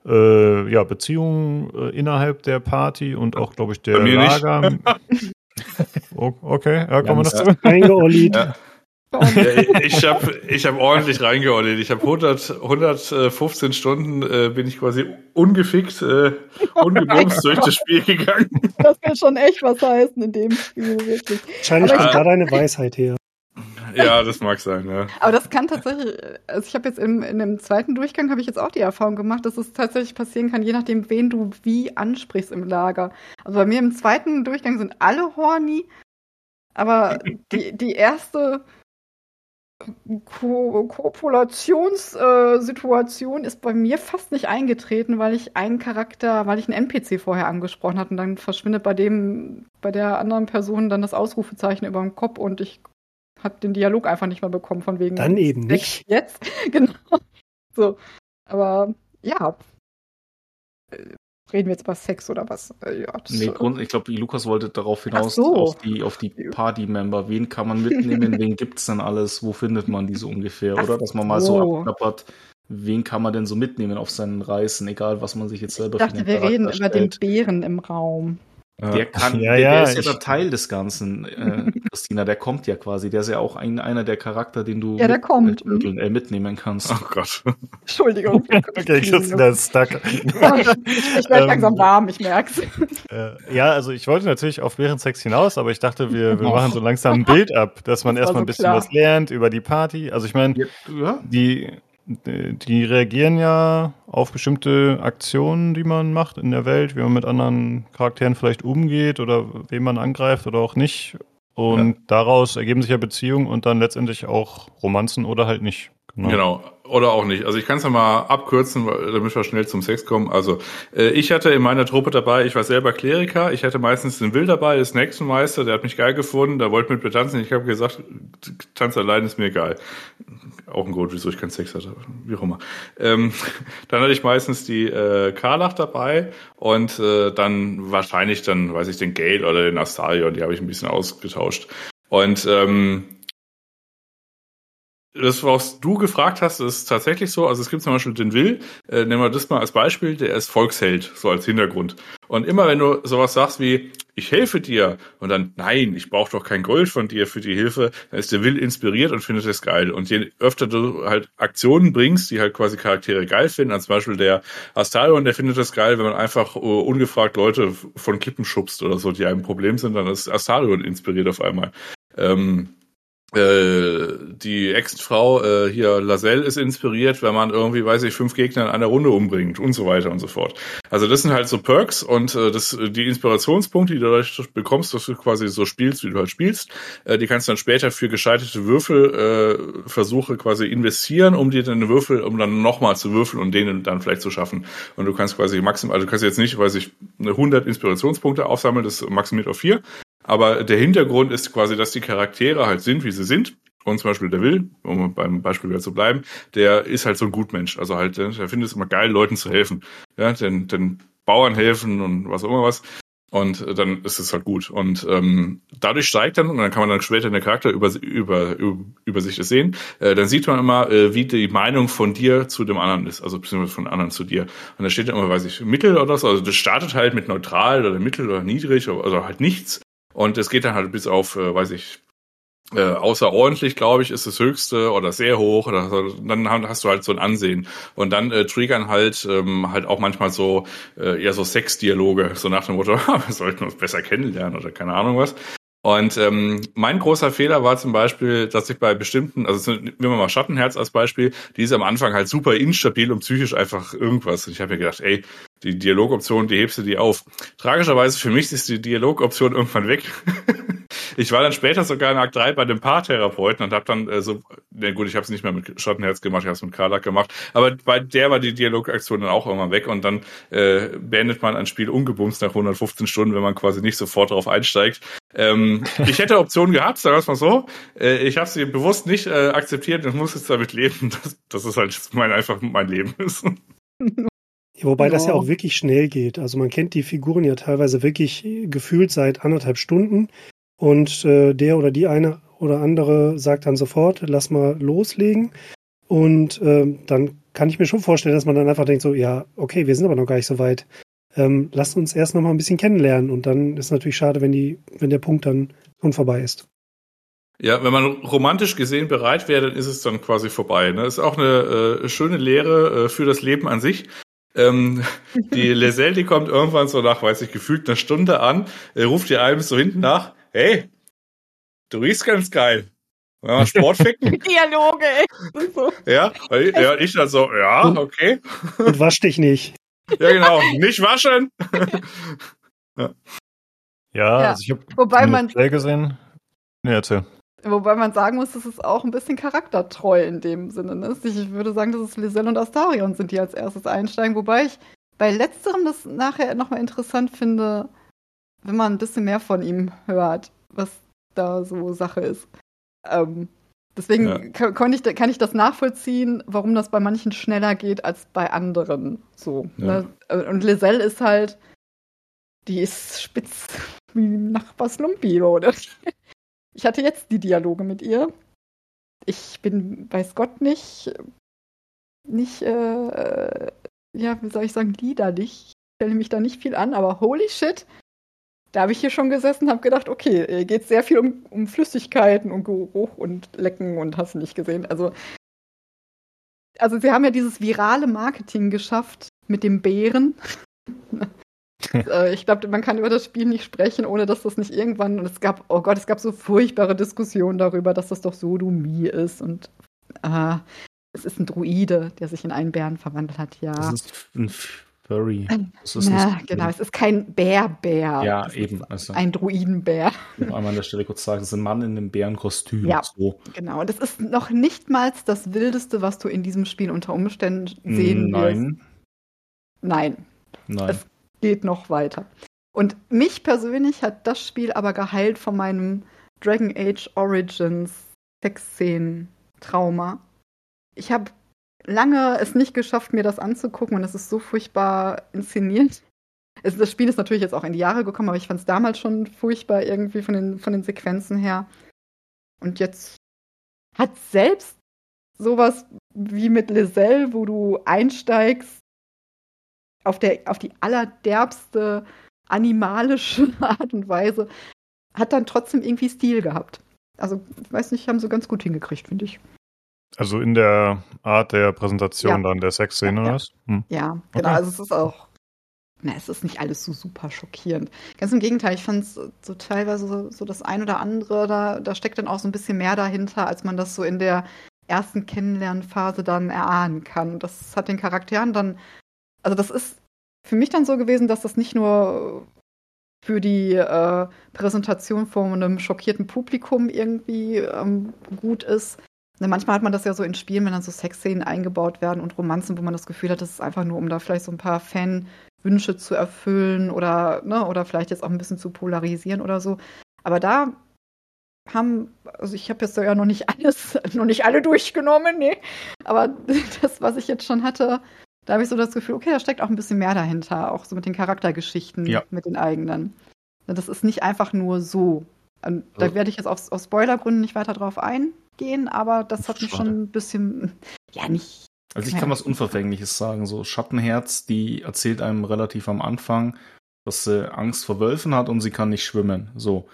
äh, ja Beziehungen äh, innerhalb der Party und auch, glaube ich, der Bei mir nicht. Lager. O- okay, ja, kommen wir. Ja. Ja, ich habe ich hab ordentlich reingeordnet. Ich habe 100, 115 Stunden äh, bin ich quasi ungefickt, äh, ungebumst durch das Spiel gegangen. Das will schon echt was heißen in dem Spiel, wirklich. Wahrscheinlich kommt da deine Weisheit her. Ja, das mag sein, ja. Aber das kann tatsächlich, also ich habe jetzt im, in dem zweiten Durchgang habe ich jetzt auch die Erfahrung gemacht, dass es tatsächlich passieren kann, je nachdem, wen du wie ansprichst im Lager. Also bei mir im zweiten Durchgang sind alle horny, aber die, die erste Ko Kopulationssituation ist bei mir fast nicht eingetreten, weil ich einen Charakter, weil ich einen NPC vorher angesprochen hatte und dann verschwindet bei dem, bei der anderen Person dann das Ausrufezeichen über dem Kopf und ich habe den Dialog einfach nicht mehr bekommen von wegen Dann eben Sex nicht. Jetzt, genau. So. Aber ja. Äh, Reden wir jetzt über Sex oder was? Äh, Ja, das, Nee, äh, Grund, ich glaube, Lukas wollte darauf hinaus, so. auf die, auf die Party-Member. Wen kann man mitnehmen? wen gibt's denn alles? Wo findet man die so ungefähr? Ach Oder dass man mal so so. abklappert, wen kann man denn so mitnehmen auf seinen Reisen, egal was man sich jetzt ich selber dachte, den wir reden über den. Bären im Raum. Der kann, Ja, der, ja, der ist ja ich- der Teil des Ganzen, äh, Christina, der kommt ja quasi. Der ist ja auch ein, einer der Charakter, den du Ja, der kommt, Äh, äh, mitnehmen kannst. Oh Gott. Entschuldigung. Okay, Christina ist stuck. ich werde Ähm, langsam warm, ich merk's. Äh, ja, also ich wollte natürlich auf Bärensex hinaus, aber ich dachte, wir, wir machen so langsam ein Bild ab, dass man Das erstmal so ein bisschen klar. was lernt über die Party. Also ich meine, Ja, die, die reagieren ja auf bestimmte Aktionen, die man macht in der Welt, wie man mit anderen Charakteren vielleicht umgeht oder wen man angreift oder auch nicht. Und daraus ergeben sich ja Beziehungen und dann letztendlich auch Romanzen oder halt nicht. Genau. Oder auch nicht. Also ich kann es ja mal abkürzen, damit wir schnell zum Sex kommen. Also äh, ich hatte in meiner Truppe dabei, ich war selber Kleriker, ich hatte meistens den Will dabei, das Hexenmeister, der hat mich geil gefunden, der wollte mit mir tanzen. Ich habe gesagt, Tanz allein ist mir egal. Auch ein Grund, wieso ich keinen Sex hatte, wie auch immer. Ähm, dann hatte ich meistens die äh, Karlach dabei und äh, dann wahrscheinlich dann, weiß ich, den Gale oder den Astarion, die habe ich ein bisschen ausgetauscht. Und ähm, das, was du gefragt hast, ist tatsächlich so. Also es gibt zum Beispiel den Will, äh, nehmen wir das mal als Beispiel, der ist Volksheld, so als Hintergrund. Und immer wenn du sowas sagst wie, ich helfe dir, und dann, nein, ich brauche doch kein Gold von dir für die Hilfe, dann ist der Will inspiriert und findet es geil. Und je öfter du halt Aktionen bringst, die halt quasi Charaktere geil finden, als Beispiel der Astarion, der findet es geil, wenn man einfach uh, ungefragt Leute von Klippen schubst oder so, die einem Problem sind, dann ist Astarion inspiriert auf einmal. Ähm, äh, die Ex-Frau äh, hier Laselle ist inspiriert, wenn man irgendwie, weiß ich, fünf Gegner in einer Runde umbringt und so weiter und so fort. Also das sind halt so Perks und äh, das, die Inspirationspunkte, die du dadurch bekommst, dass du quasi so spielst, wie du halt spielst, äh, die kannst du dann später für gescheiterte Würfelversuche äh, Versuche quasi investieren, um dir dann Würfel, um dann nochmal zu würfeln und denen dann vielleicht zu schaffen. Und du kannst quasi maximal, also du kannst jetzt nicht, weiß ich, 100 Inspirationspunkte aufsammeln, das maximiert auf vier. Aber der Hintergrund ist quasi, dass die Charaktere halt sind, wie sie sind. Und zum Beispiel der Will, um beim Beispiel wieder zu bleiben, der ist halt so ein Gutmensch. Also halt, der findet es immer geil, Leuten zu helfen. Ja, den, den Bauern helfen und was auch immer was. Und dann ist es halt gut. Und ähm, dadurch steigt dann, und dann kann man dann später in der Charakter über, sehen, äh, dann sieht man immer, äh, wie die Meinung von dir zu dem anderen ist, also beziehungsweise von anderen zu dir. Und da steht dann immer, weiß ich, Mittel oder so. Also das startet halt mit neutral oder mittel oder niedrig, also halt nichts. Und es geht dann halt bis auf, äh, weiß ich, äh, außerordentlich, glaube ich, ist das höchste oder sehr hoch. Oder so. dann hast du halt so ein Ansehen. Und dann äh, triggern halt ähm, halt auch manchmal so äh, eher so Sexdialoge, so nach dem Motto, wir sollten uns besser kennenlernen oder keine Ahnung was. Und ähm, mein großer Fehler war zum Beispiel, dass ich bei bestimmten, also nehmen wir mal Schattenherz als Beispiel, die ist am Anfang halt super instabil und psychisch einfach irgendwas. Und ich habe mir gedacht, ey, die Dialogoption, die hebst du die auf. Tragischerweise für mich ist die Dialogoption irgendwann weg. ich war dann später sogar in Akt 3 bei dem Paartherapeuten und habe dann äh, so, ne gut, ich habe es nicht mehr mit Schattenherz gemacht, ich habe es mit Karlak gemacht, aber bei der war die Dialogaktion dann auch irgendwann weg und dann äh, beendet man ein Spiel ungebumst nach 115 Stunden, wenn man quasi nicht sofort darauf einsteigt. Ähm, ich hätte Optionen gehabt, sagen wir es mal so. Äh, ich habe sie bewusst nicht äh, akzeptiert und muss jetzt damit leben, dass, dass es halt mein einfach mein Leben ist. Ja, wobei ja. das ja auch wirklich schnell geht. Also man kennt die Figuren ja teilweise wirklich gefühlt seit anderthalb Stunden und äh, der oder die eine oder andere sagt dann sofort, lass mal loslegen. Und äh, dann kann ich mir schon vorstellen, dass man dann einfach denkt so, ja, okay, wir sind aber noch gar nicht so weit. Ähm, lasst uns erst noch mal ein bisschen kennenlernen. Und dann ist natürlich schade, wenn die, wenn der Punkt dann schon vorbei ist. Ja, wenn man romantisch gesehen bereit wäre, dann ist es dann quasi vorbei. Ne? Ist auch eine äh, schöne Lehre äh, für das Leben an sich. Ähm, die Leselle, die kommt irgendwann so nach, weiß ich, gefühlt einer Stunde an, äh, ruft ihr einem so hinten nach, hey, du riechst ganz geil. Ja, Sport ficken. Dialoge, echt. So. Ja, ja, ich dann so, ja, okay. Und wasch dich nicht. Ja, genau, nicht waschen. ja. ja, also ich habe Wobei man gesehen. Nee, erzähl. Wobei man sagen muss, das ist auch ein bisschen charaktertreu in dem Sinne. Ne? Ich würde sagen, dass es Liselle und Astarion sind, die als erstes einsteigen. Wobei ich bei letzterem das nachher nochmal interessant finde, wenn man ein bisschen mehr von ihm hört, was da so Sache ist. Ähm, deswegen ja. kann, ich, kann ich das nachvollziehen, warum das bei manchen schneller geht als bei anderen. So. Ja. Ne? Und Liselle ist halt, die ist spitz wie Nachbars Lumpi, oder? Ich hatte jetzt die Dialoge mit ihr. Ich bin, weiß Gott nicht, nicht, äh, ja, wie soll ich sagen, liederlich. Ich stelle mich da nicht viel an, aber holy shit, da habe ich hier schon gesessen, habe gedacht, okay, hier geht sehr viel um, um Flüssigkeiten und Geruch und Lecken und hast du nicht gesehen. Also, also sie haben ja dieses virale Marketing geschafft mit dem Bären. Äh, ich glaube, man kann über das Spiel nicht sprechen, ohne dass das nicht irgendwann. Und es gab, oh Gott, es gab so furchtbare Diskussionen darüber, dass das doch Sodomie ist. Und äh, es ist ein Druide, der sich in einen Bären verwandelt hat, ja. Das ist ein Furry. Das ist ja, genau, es ist kein Bärbär. Ja, das eben. Also, ein Druidenbär. Noch einmal an der Stelle kurz sagen, das ist ein Mann in einem Bärenkostüm. Ja, so. genau. Und das ist noch nicht mal das Wildeste, was du in diesem Spiel unter Umständen sehen Nein. wirst. Nein. Nein. Es geht noch weiter. Und mich persönlich hat das Spiel aber geheilt von meinem Dragon Age Origins Sexszenen-Trauma. Ich habe lange es nicht geschafft, mir das anzugucken und es ist so furchtbar inszeniert. Es, das Spiel ist natürlich jetzt auch in die Jahre gekommen, aber ich fand es damals schon furchtbar irgendwie von den, von den Sequenzen her. Und jetzt hat selbst sowas wie mit Lizelle, wo du einsteigst auf, der, auf die allerderbste animalische Art und Weise, hat dann trotzdem irgendwie Stil gehabt. Also, ich weiß nicht, haben sie ganz gut hingekriegt, finde ich. Also in der Art der Präsentation ja. dann der Sexszene, oder was? Hm. Ja, genau. Okay. Also es ist auch, na, es ist nicht alles so super schockierend. Ganz im Gegenteil, ich fand es so teilweise so, so, das ein oder andere, da, da steckt dann auch so ein bisschen mehr dahinter, als man das so in der ersten Kennenlernphase dann erahnen kann. Das hat den Charakteren dann also das ist für mich dann so gewesen, dass das nicht nur für die äh, Präsentation vor einem schockierten Publikum irgendwie ähm, gut ist. Ne, manchmal hat man das ja so in Spielen, wenn dann so Sexszenen eingebaut werden und Romanzen, wo man das Gefühl hat, das ist einfach nur, um da vielleicht so ein paar Fanwünsche zu erfüllen oder, ne, oder vielleicht jetzt auch ein bisschen zu polarisieren oder so. Aber da haben, also ich habe jetzt ja noch nicht alles, noch nicht alle durchgenommen, nee. Aber das, was ich jetzt schon hatte, da habe ich so das Gefühl, okay, da steckt auch ein bisschen mehr dahinter, auch so mit den Charaktergeschichten, ja. mit den eigenen. Das ist nicht einfach nur so. Da also werde ich jetzt aus, aus Spoilergründen nicht weiter drauf eingehen, aber das hat mich schon ein bisschen, ja, nicht. Also ich kann was Unverfängliches sagen. So Schattenherz, die erzählt einem relativ am Anfang, dass sie Angst vor Wölfen hat und sie kann nicht schwimmen. So.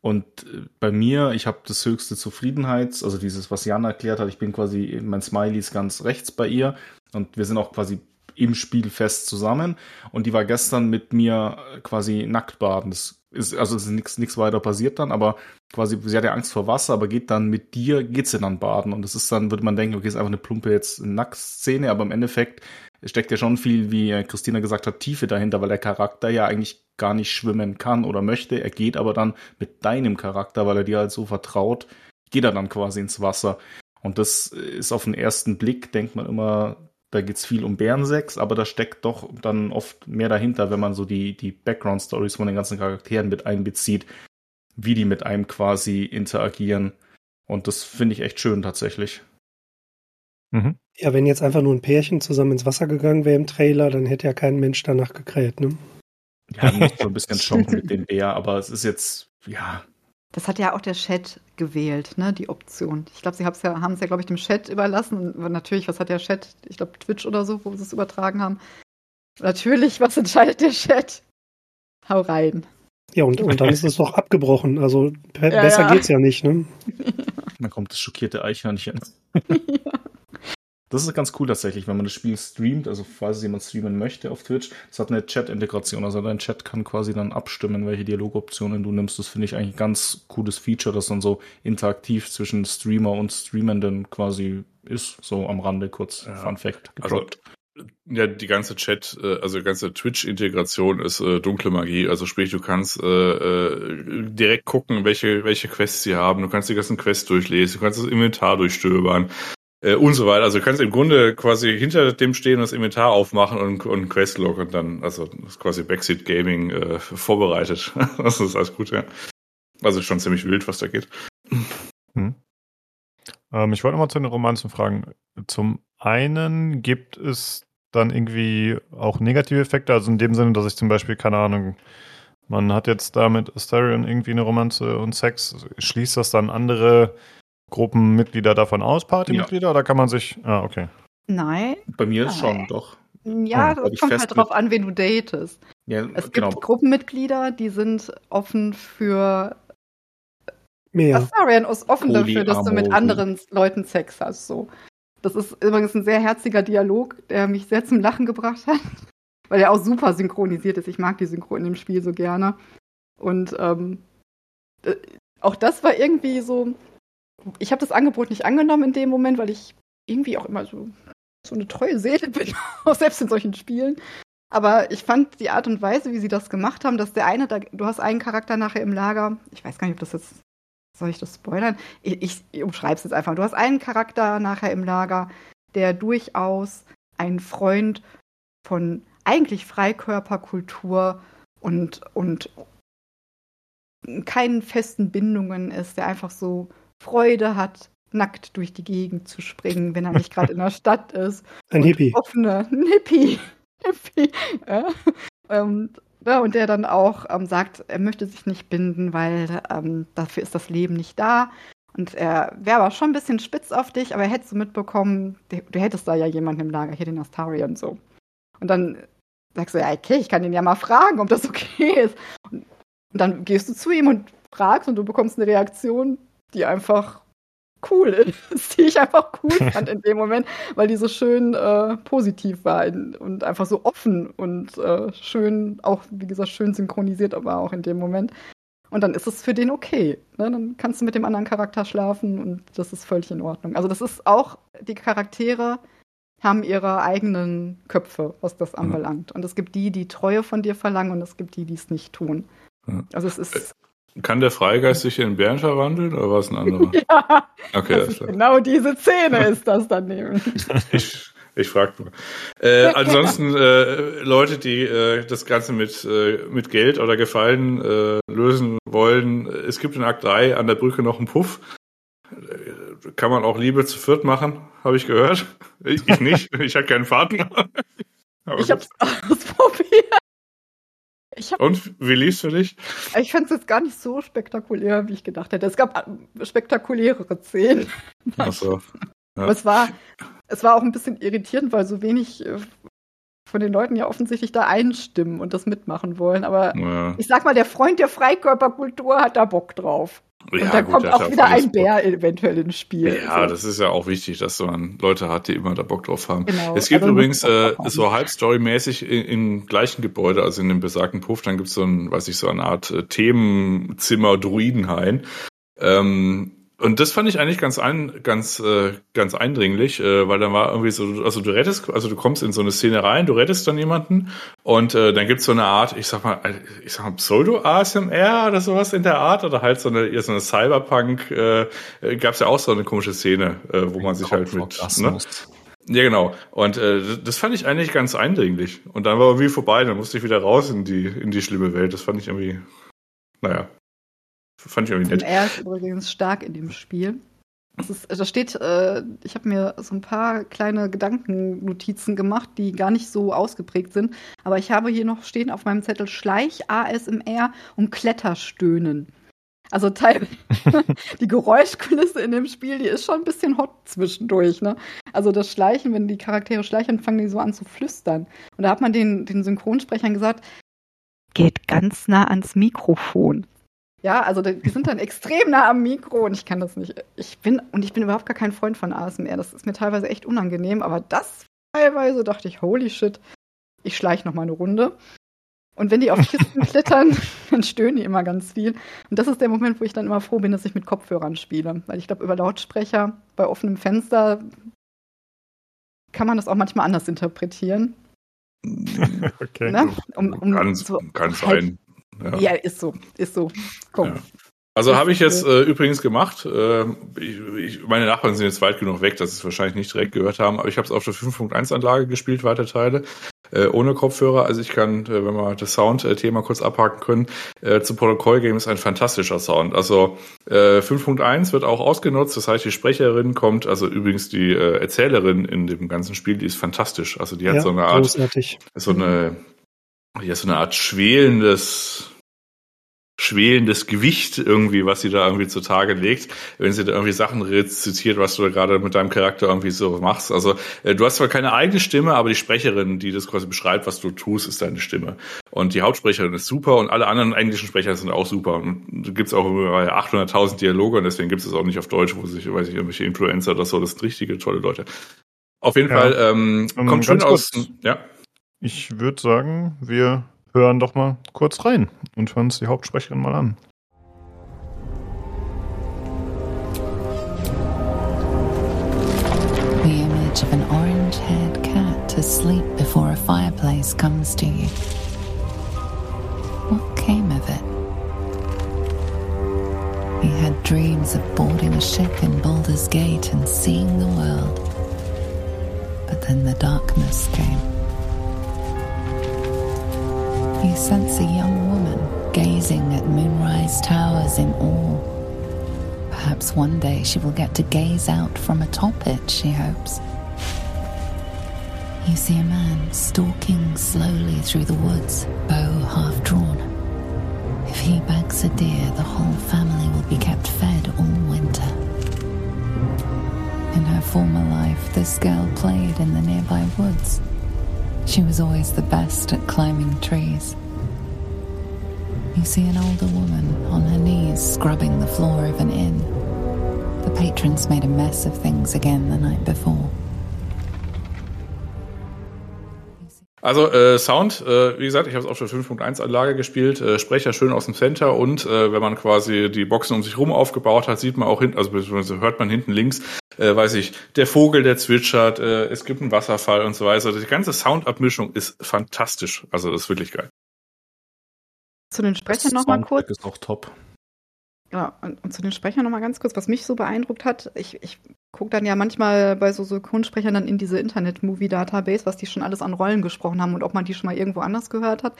Und äh, bei mir, ich habe das höchste Zufriedenheits, also dieses, was Jan erklärt hat, ich bin quasi, mein Smiley ist ganz rechts bei ihr und wir sind auch quasi im Spiel fest zusammen. Und die war gestern mit mir quasi nackt baden. Das ist, also es ist nichts nichts weiter passiert dann, aber quasi, sie hat ja Angst vor Wasser, aber geht dann mit dir, geht sie dann baden und das ist dann, würde man denken, okay, ist einfach eine plumpe jetzt Nacktszene, aber im Endeffekt steckt ja schon viel, wie Christina gesagt hat, Tiefe dahinter, weil der Charakter ja eigentlich gar nicht schwimmen kann oder möchte. Er geht aber dann mit deinem Charakter, weil er dir halt so vertraut, geht er dann quasi ins Wasser. Und das ist auf den ersten Blick, denkt man immer, da geht's viel um Bärensex, aber da steckt doch dann oft mehr dahinter, wenn man so die, die Background-Stories von den ganzen Charakteren mit einbezieht, wie die mit einem quasi interagieren. Und das finde ich echt schön tatsächlich. Mhm. Ja, wenn jetzt einfach nur ein Pärchen zusammen ins Wasser gegangen wäre im Trailer, dann hätte ja kein Mensch danach gekräht, ne? Ja, nicht so ein bisschen Schock mit dem Bär, aber es ist jetzt, ja. Das hat ja auch der Chat gewählt, ne, die Option. Ich glaube, sie ja, haben es ja, glaube ich, dem Chat überlassen. Und natürlich, was hat der Chat? Ich glaube, Twitch oder so, wo sie es übertragen haben. Natürlich, was entscheidet der Chat? Hau rein. Ja, und, und dann ist es doch abgebrochen. Also ja, besser ja. geht's ja nicht, ne? Dann kommt das schockierte Eichhörnchen. Ja. Das ist ganz cool tatsächlich, wenn man das Spiel streamt, also falls jemand streamen möchte auf Twitch, es hat eine Chat-Integration, also dein Chat kann quasi dann abstimmen, welche Dialogoptionen du nimmst. Das finde ich eigentlich ein ganz cooles Feature, das dann so interaktiv zwischen Streamer und Streamenden quasi ist, so am Rande kurz ja. Fun Fact gedroppt. Also, ja, die ganze Chat, äh, also die ganze Twitch-Integration ist äh, dunkle Magie. Also sprich, du kannst äh, äh, direkt gucken, welche, welche Quests sie haben. Du kannst die ganzen Quests durchlesen, du kannst das Inventar durchstöbern äh, und so weiter. Also du kannst im Grunde quasi hinter dem stehen das Inventar aufmachen und, und Questlog und dann, also das ist quasi Backseat Gaming äh, vorbereitet. das ist alles gut, ja. Also schon ziemlich wild, was da geht. Hm. Ähm, ich wollte nochmal zu den Romanzen fragen. Zum einen gibt es dann irgendwie auch negative Effekte, also in dem Sinne, dass ich zum Beispiel, keine Ahnung, man hat jetzt da mit Asterion irgendwie eine Romanze und Sex, schließt das dann andere Gruppenmitglieder davon aus, Partymitglieder, ja. oder kann man sich. Ah, okay. Nein. Bei mir ist schon, doch. Ja, hm, das kommt halt drauf an, wen du datest. Ja, es genau. gibt Gruppenmitglieder, die sind offen für Mehr. Astarian ist offen dafür, dass du mit anderen Leuten Sex hast. So. Das ist übrigens ein sehr herziger Dialog, der mich sehr zum Lachen gebracht hat, weil er auch super synchronisiert ist. Ich mag die Synchron in dem Spiel so gerne. Und ähm, äh, auch das war irgendwie so, ich habe das Angebot nicht angenommen in dem Moment, weil ich irgendwie auch immer so, so eine treue Seele bin, auch selbst in solchen Spielen. Aber ich fand die Art und Weise, wie sie das gemacht haben, dass der eine, da, du hast einen Charakter nachher im Lager, ich weiß gar nicht, ob das jetzt, soll ich das spoilern? Ich, ich, ich umschreibe es jetzt einfach. Du hast einen Charakter nachher im Lager, der durchaus ein Freund von eigentlich Freikörperkultur und, und keinen festen Bindungen ist, der einfach so Freude hat, nackt durch die Gegend zu springen, wenn er nicht gerade in der Stadt ist. Ein Hippie. Offene, ein Hippie. Hippie. Ja. Und, ja, und der dann auch ähm, sagt, er möchte sich nicht binden, weil ähm, dafür ist das Leben nicht da. Und er wäre aber schon ein bisschen spitz auf dich, aber er hätte so mitbekommen, du, du hättest da ja jemanden im Lager, hier den Astarion so. Und dann sagst du, ja, okay, ich kann ihn ja mal fragen, ob das okay ist. Und, und dann gehst du zu ihm und fragst und du bekommst eine Reaktion, die einfach cool ist, die ich einfach cool fand in dem Moment, weil die so schön äh, positiv war und einfach so offen und äh, schön, auch wie gesagt, schön synchronisiert aber auch in dem Moment. Und dann ist es für den okay. Ne? Dann kannst du mit dem anderen Charakter schlafen und das ist völlig in Ordnung. Also das ist auch, die Charaktere haben ihre eigenen Köpfe, was das mhm. anbelangt. Und es gibt die, die Treue von dir verlangen und es gibt die, die es nicht tun. Also es ist kann der Freigeist sich in Bären verwandeln oder was ein anderer? ja, okay, genau diese Szene ist das dann eben. ich ich frage nur. Äh, ansonsten äh, Leute, die äh, das Ganze mit, äh, mit Geld oder Gefallen äh, lösen wollen, es gibt in Akt 3 an der Brücke noch einen Puff. Kann man auch Liebe zu viert machen, habe ich gehört. Ich, ich nicht, ich habe keinen Partner. Aber ich habe es ausprobiert. Hab, Und wie lief's für dich? Ich fand es jetzt gar nicht so spektakulär, wie ich gedacht hätte. Es gab äh, spektakulärere Szenen. Ach so. Ja. Aber es war, es war auch ein bisschen irritierend, weil so wenig äh, von den Leuten ja offensichtlich da einstimmen und das mitmachen wollen. Aber ja. ich sag mal, der Freund der Freikörperkultur hat da Bock drauf. Und ja, dann gut, kommt auch wieder ein Bär eventuell ins Spiel. Ja, so. das ist ja auch wichtig, dass man Leute hat, die immer da Bock drauf haben. Genau, es gibt übrigens äh, so halbstorymäßig im gleichen Gebäude, also in dem besagten Puff, dann gibt es so ein, weiß ich, so eine Art äh, Themenzimmer Druidenhain. Ähm, und das fand ich eigentlich ganz ein, ganz äh, ganz eindringlich, äh, weil dann war irgendwie so, also du rettest, also du kommst in so eine Szene rein, du rettest dann jemanden und äh, dann gibt's so eine Art, ich sag mal, ich sag mal Pseudo ASMR oder sowas in der Art oder halt so eine so eine Cyberpunk äh, gab's ja auch so eine komische Szene, äh, wo man sich halt mit ne? Ja, genau. Und äh, das fand ich eigentlich ganz eindringlich. Und dann war irgendwie vorbei, dann musste ich wieder raus in die, in die schlimme Welt. Das fand ich irgendwie, naja. Fand ich irgendwie nett. Er ist übrigens stark in dem Spiel. Das ist, da steht, äh, ich habe mir so ein paar kleine Gedankennotizen gemacht, die gar nicht so ausgeprägt sind. Aber ich habe hier noch stehen auf meinem Zettel Schleich ASMR und Kletterstöhnen. Also teil die Geräuschkulisse in dem Spiel, die ist schon ein bisschen hot zwischendurch. Ne? Also das Schleichen, wenn die Charaktere schleichen, fangen die so an zu flüstern. Und da hat man den, den Synchronsprechern gesagt, geht ganz nah ans Mikrofon. Ja, also die sind dann extrem nah am Mikro und ich kann das nicht. Ich bin und ich bin überhaupt gar kein Freund von ASMR. Das ist mir teilweise echt unangenehm, aber das teilweise dachte ich, holy shit, ich schleiche noch mal eine Runde. Und wenn die auf Kisten klettern, dann stöhnen die immer ganz viel. Und das ist der Moment, wo ich dann immer froh bin, dass ich mit Kopfhörern spiele. Weil ich glaube, über Lautsprecher bei offenem Fenster kann man das auch manchmal anders interpretieren. Okay. Ne? Um, um kann, so kann halt sein. Ja. ja, ist so, ist so. Komm. Ja. Also habe ich jetzt äh, übrigens gemacht. Äh, ich, ich, meine Nachbarn sind jetzt weit genug weg, dass sie es wahrscheinlich nicht direkt gehört haben, aber ich habe es auf der 5.1 Anlage gespielt, weite Teile, äh, ohne Kopfhörer. Also ich kann, äh, wenn wir das Sound-Thema kurz abhaken können, äh, zu Protokoll Game ist ein fantastischer Sound. Also äh, 5.1 wird auch ausgenutzt, das heißt die Sprecherin kommt, also übrigens die äh, Erzählerin in dem ganzen Spiel, die ist fantastisch. Also die hat ja, so eine Art, großartig. so eine ja, so eine Art schwelendes, schwelendes Gewicht irgendwie, was sie da irgendwie zutage legt, wenn sie da irgendwie Sachen rezitiert, was du da gerade mit deinem Charakter irgendwie so machst. Also äh, du hast zwar keine eigene Stimme, aber die Sprecherin, die das quasi beschreibt, was du tust, ist deine Stimme. Und die Hauptsprecherin ist super und alle anderen englischen Sprecher sind auch super. Und da gibt's auch 800.000 Dialoge und deswegen gibt es auch nicht auf Deutsch, wo sich, weiß ich, irgendwelche Influencer oder so, das sind richtige tolle Leute. Auf jeden ja. Fall ähm, um, kommt schon aus. Ja. Ich würde sagen, wir hören doch mal kurz rein und hören uns die Hauptsprecherin mal an. The image of an orange-haired cat asleep before a fireplace comes to you. What came of it? He had dreams of boarding a ship in Baldur's Gate and seeing the world. But then the darkness came. You sense a young woman gazing at moonrise towers in awe. Perhaps one day she will get to gaze out from atop it, she hopes. You see a man stalking slowly through the woods, bow half drawn. If he bags a deer, the whole family will be kept fed all winter. In her former life, this girl played in the nearby woods she was always the best at climbing trees. You see an older woman on her knees scrubbing the floor of an inn. The patrons made a mess of things again the night before. Also äh, Sound, äh, wie gesagt, ich habe es auf der 5.1 Anlage gespielt, äh, Sprecher schön aus dem Center und äh, wenn man quasi die Boxen um sich rum aufgebaut hat, sieht man auch hinten, also hört man hinten links äh, weiß ich, der Vogel, der zwitschert, äh, es gibt einen Wasserfall und so weiter. Die ganze Soundabmischung ist fantastisch. Also das ist wirklich geil. Zu den Sprechern nochmal kurz. ist auch top. Ja, und, und zu den Sprechern nochmal ganz kurz, was mich so beeindruckt hat, ich, ich gucke dann ja manchmal bei so Synchronsprechern dann in diese Internet-Movie-Database, was die schon alles an Rollen gesprochen haben und ob man die schon mal irgendwo anders gehört hat.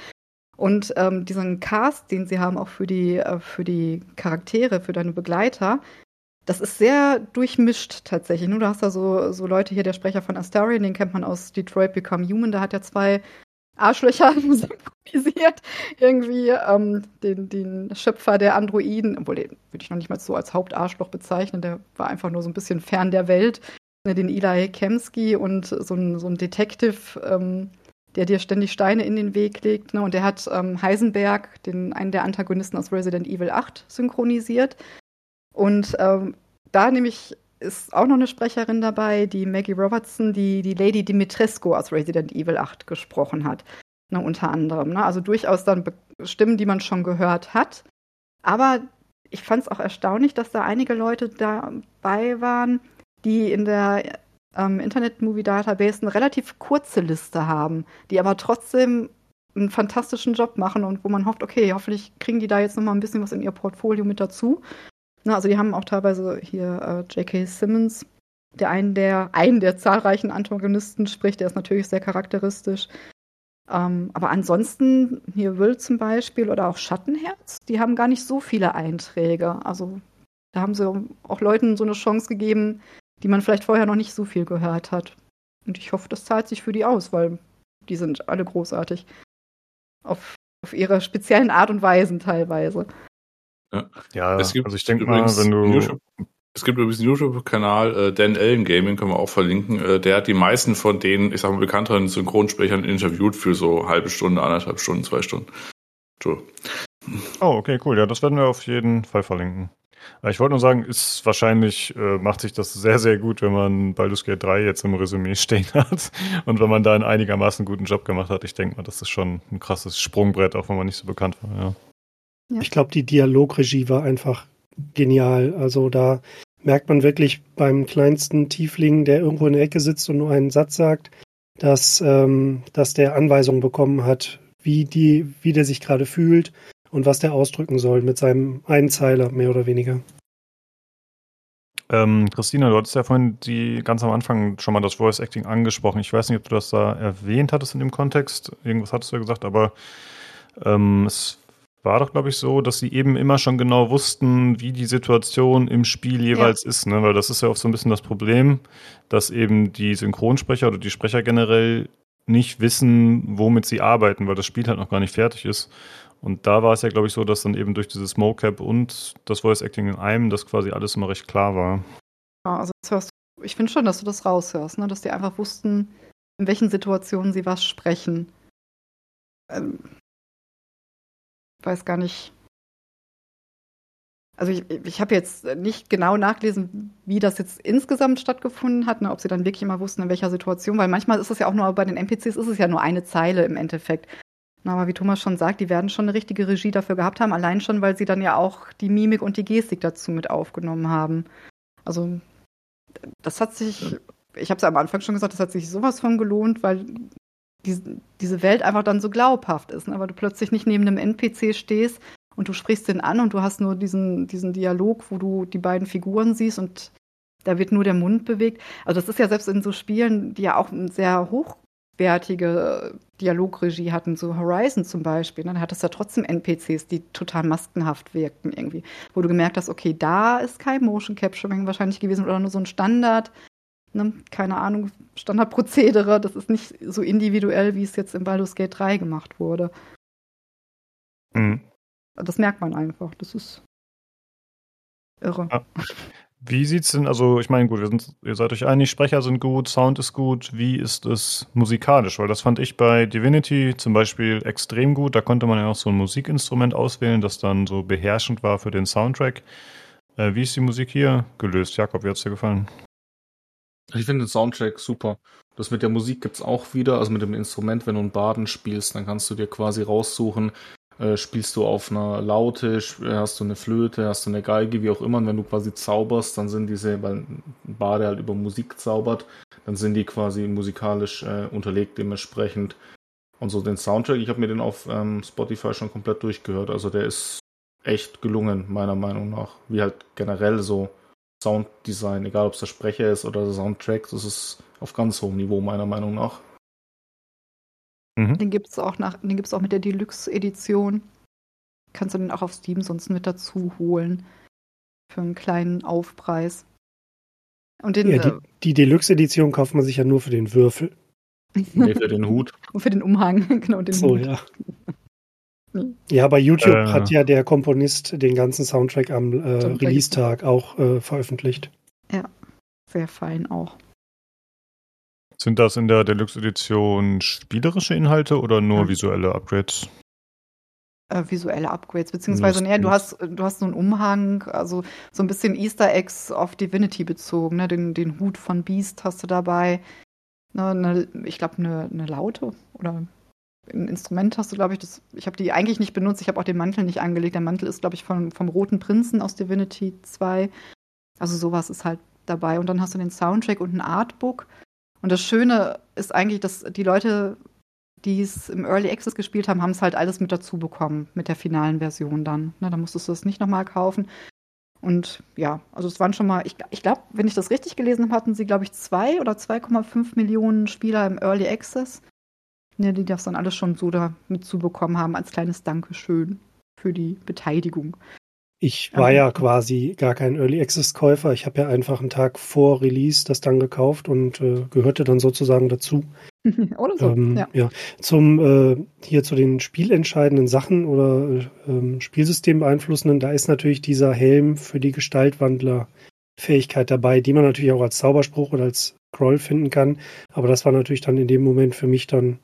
Und ähm, diesen Cast, den sie haben auch für die, äh, für die Charaktere, für deine Begleiter, das ist sehr durchmischt tatsächlich. Du hast da so, so Leute hier, der Sprecher von Astarion, den kennt man aus Detroit Become Human, da hat er zwei Arschlöcher synchronisiert. Irgendwie ähm, den, den Schöpfer der Androiden, obwohl den würde ich noch nicht mal so als Hauptarschloch bezeichnen, der war einfach nur so ein bisschen fern der Welt. Ne, den Eli Kemsky und so ein, so ein Detective, ähm, der dir ständig Steine in den Weg legt. Ne? Und der hat ähm, Heisenberg, den, einen der Antagonisten aus Resident Evil 8, synchronisiert. Und ähm, da nämlich ist auch noch eine Sprecherin dabei, die Maggie Robertson, die die Lady Dimitrescu aus Resident Evil 8 gesprochen hat. Ne, unter anderem. Ne? Also durchaus dann Stimmen, die man schon gehört hat. Aber ich fand es auch erstaunlich, dass da einige Leute dabei waren, die in der ähm, Internet Movie Database eine relativ kurze Liste haben, die aber trotzdem einen fantastischen Job machen und wo man hofft, okay, hoffentlich kriegen die da jetzt nochmal ein bisschen was in ihr Portfolio mit dazu. Na, also die haben auch teilweise hier äh, J.K. Simmons, der einen der, einen der zahlreichen Antagonisten spricht, der ist natürlich sehr charakteristisch. Ähm, aber ansonsten, hier Will zum Beispiel oder auch Schattenherz, die haben gar nicht so viele Einträge. Also da haben sie auch Leuten so eine Chance gegeben, die man vielleicht vorher noch nicht so viel gehört hat. Und ich hoffe, das zahlt sich für die aus, weil die sind alle großartig. Auf, auf ihre speziellen Art und Weisen teilweise. Ja, ja es gibt also ich denke mal, wenn du. YouTube, es gibt übrigens einen YouTube-Kanal, äh, Dan Allen Gaming, können wir auch verlinken. Äh, der hat die meisten von den, ich sag mal, bekannteren Synchronsprechern interviewt für so halbe Stunde, anderthalb Stunden, zwei Stunden. So. Oh, okay, cool. Ja, das werden wir auf jeden Fall verlinken. Äh, ich wollte nur sagen, ist wahrscheinlich, äh, macht sich das sehr, sehr gut, wenn man Baldur's Gate 3 jetzt im Resümee stehen hat. Und wenn man da einen einigermaßen guten Job gemacht hat, ich denke mal, das ist schon ein krasses Sprungbrett, auch wenn man nicht so bekannt war, ja. Ja. Ich glaube, die Dialogregie war einfach genial. Also da merkt man wirklich beim kleinsten Tiefling, der irgendwo in der Ecke sitzt und nur einen Satz sagt, dass, ähm, dass der Anweisungen bekommen hat, wie, die, wie der sich gerade fühlt und was der ausdrücken soll mit seinem Einzeiler, mehr oder weniger. Ähm, Christina, du hattest ja vorhin die ganz am Anfang schon mal das Voice Acting angesprochen. Ich weiß nicht, ob du das da erwähnt hattest in dem Kontext. Irgendwas hattest du ja gesagt, aber ähm, es war doch, glaube ich, so, dass sie eben immer schon genau wussten, wie die Situation im Spiel jeweils ja. ist. Ne? Weil das ist ja auch so ein bisschen das Problem, dass eben die Synchronsprecher oder die Sprecher generell nicht wissen, womit sie arbeiten, weil das Spiel halt noch gar nicht fertig ist. Und da war es ja, glaube ich, so, dass dann eben durch dieses Mocap und das Voice Acting in einem das quasi alles immer recht klar war. Ja, also hörst du, ich finde schon, dass du das raushörst, ne? dass die einfach wussten, in welchen Situationen sie was sprechen. Ähm, weiß gar nicht. Also ich, ich habe jetzt nicht genau nachgelesen, wie das jetzt insgesamt stattgefunden hat, ne, ob sie dann wirklich immer wussten, in welcher Situation, weil manchmal ist es ja auch nur bei den NPCs ist es ja nur eine Zeile im Endeffekt. Na, aber wie Thomas schon sagt, die werden schon eine richtige Regie dafür gehabt haben, allein schon, weil sie dann ja auch die Mimik und die Gestik dazu mit aufgenommen haben. Also das hat sich, ich habe es ja am Anfang schon gesagt, das hat sich sowas von gelohnt, weil die, diese Welt einfach dann so glaubhaft ist. Ne? Aber du plötzlich nicht neben einem NPC stehst und du sprichst den an und du hast nur diesen, diesen Dialog, wo du die beiden Figuren siehst und da wird nur der Mund bewegt. Also das ist ja selbst in so Spielen, die ja auch eine sehr hochwertige Dialogregie hatten, so Horizon zum Beispiel, ne? dann hattest du ja trotzdem NPCs, die total maskenhaft wirkten irgendwie, wo du gemerkt hast, okay, da ist kein Motion Capturing wahrscheinlich gewesen oder nur so ein Standard ne, keine Ahnung, Standardprozedere. Das ist nicht so individuell, wie es jetzt im Baldur's Gate 3 gemacht wurde. Mhm. Das merkt man einfach. Das ist irre. Ja. Wie sieht's denn, also ich meine, gut, sind, ihr seid euch einig, Sprecher sind gut, Sound ist gut. Wie ist es musikalisch? Weil das fand ich bei Divinity zum Beispiel extrem gut. Da konnte man ja auch so ein Musikinstrument auswählen, das dann so beherrschend war für den Soundtrack. Äh, wie ist die Musik hier gelöst? Jakob, wie hat's dir gefallen? Ich finde den Soundtrack super. Das mit der Musik gibt's auch wieder, also mit dem Instrument, wenn du einen Baden spielst, dann kannst du dir quasi raussuchen, äh, spielst du auf einer Laute, hast du eine Flöte, hast du eine Geige, wie auch immer. Und wenn du quasi zauberst, dann sind diese, weil ein Bade halt über Musik zaubert, dann sind die quasi musikalisch äh, unterlegt dementsprechend. Und so den Soundtrack, ich habe mir den auf ähm, Spotify schon komplett durchgehört. Also der ist echt gelungen, meiner Meinung nach. Wie halt generell so Sounddesign, egal ob es der Sprecher ist oder der Soundtrack, das ist auf ganz hohem Niveau, meiner Meinung nach. Mhm. Den gibt es auch, auch mit der Deluxe-Edition. Kannst du den auch auf Steam sonst mit dazu holen. Für einen kleinen Aufpreis. Und den, ja, die, äh, die Deluxe-Edition kauft man sich ja nur für den Würfel. nee, für den Hut. Und für den Umhang, genau, den so, Hut. ja. Ja, bei YouTube äh, hat ja der Komponist den ganzen Soundtrack am äh, Release-Tag auch äh, veröffentlicht. Ja, sehr fein auch. Sind das in der Deluxe-Edition spielerische Inhalte oder nur ja. visuelle Upgrades? äh, visuelle Upgrades, beziehungsweise nee, du hast du hast so einen Umhang, also so ein bisschen Easter Eggs auf Divinity bezogen, ne? Den, den Hut von Beast hast du dabei. Ne, ne, ich glaube, eine ne Laute oder ein Instrument hast du, glaube ich. Das, ich habe die eigentlich nicht benutzt. Ich habe auch den Mantel nicht angelegt. Der Mantel ist, glaube ich, vom, vom Roten Prinzen aus Divinity 2. Also sowas ist halt dabei. Und dann hast du den Soundtrack und ein Artbook. Und das Schöne ist eigentlich, dass die Leute, die es im Early Access gespielt haben, haben es halt alles mit dazu bekommen, mit der finalen Version dann. Ne, da musstest du es nicht nochmal kaufen. Und ja, also es waren schon mal, ich, ich glaube, wenn ich das richtig gelesen habe, hatten sie, glaube ich, zwei oder 2,5 Millionen Spieler im Early Access, ne, die das dann alles schon so da mitzubekommen haben als kleines Dankeschön für die Beteiligung. Ich war ja quasi gar kein Early Access Käufer. Ich habe ja einfach einen Tag vor Release das dann gekauft und äh, gehörte dann sozusagen dazu. oder so. Ähm, ja. ja. Zum äh, hier zu den spielentscheidenden Sachen oder äh, Spielsystem beeinflussenden, da ist natürlich dieser Helm für die Gestaltwandler Fähigkeit dabei, die man natürlich auch als Zauberspruch oder als Scroll finden kann. Aber das war natürlich dann in dem Moment für mich dann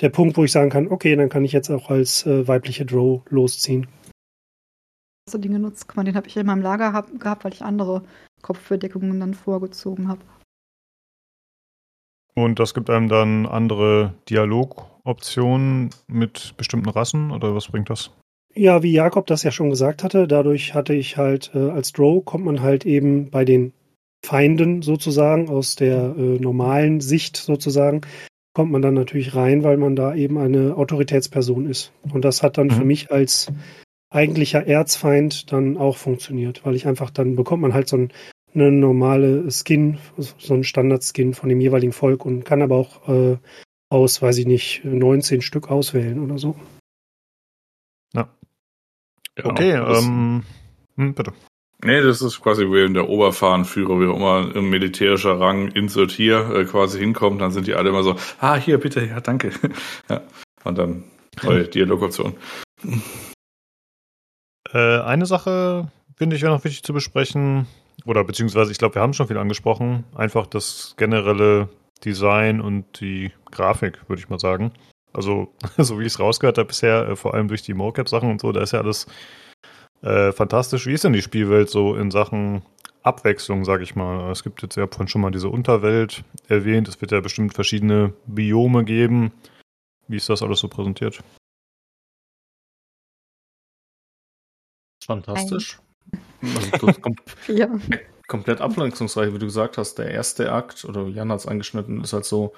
der Punkt, wo ich sagen kann, okay, dann kann ich jetzt auch als äh, weibliche Drow losziehen so den genutzt. Guck mal, den habe ich in meinem Lager hab, gehabt, weil ich andere Kopfbedeckungen dann vorgezogen habe. Und das gibt einem dann andere Dialogoptionen mit bestimmten Rassen oder was bringt das? Ja, wie Jakob das ja schon gesagt hatte, dadurch hatte ich halt äh, als Drow kommt man halt eben bei den Feinden sozusagen aus der äh, normalen Sicht sozusagen kommt man dann natürlich rein, weil man da eben eine Autoritätsperson ist. Und das hat dann mhm. für mich als eigentlicher Erzfeind dann auch funktioniert, weil ich einfach dann bekommt man halt so ein, eine normale Skin, so ein Standard-Skin von dem jeweiligen Volk und kann aber auch äh, aus, weiß ich nicht, 19 Stück auswählen oder so. Ja. ja okay, ähm, hm, bitte. Nee, das ist quasi wie in der Oberfahrenführer, wie auch immer ein militärischer Rang insert hier äh, quasi hinkommt, dann sind die alle immer so, ah, hier, bitte, ja, danke. ja. Und dann neue Dialogoption. Äh, eine Sache finde ich wäre noch wichtig zu besprechen, oder beziehungsweise ich glaube, wir haben schon viel angesprochen. Einfach das generelle Design und die Grafik, würde ich mal sagen. Also, so wie ich es rausgehört habe bisher, äh, vor allem durch die Mocap-Sachen und so, da ist ja alles äh, fantastisch. Wie ist denn die Spielwelt so in Sachen Abwechslung, sage ich mal? Es gibt jetzt ja vorhin schon mal diese Unterwelt erwähnt. Es wird ja bestimmt verschiedene Biome geben. Wie ist das alles so präsentiert? fantastisch. Also kom ja. komplett abwechslungsreich, wie du gesagt hast. Der erste Akt, oder Jan hat es angeschnitten, ist halt so,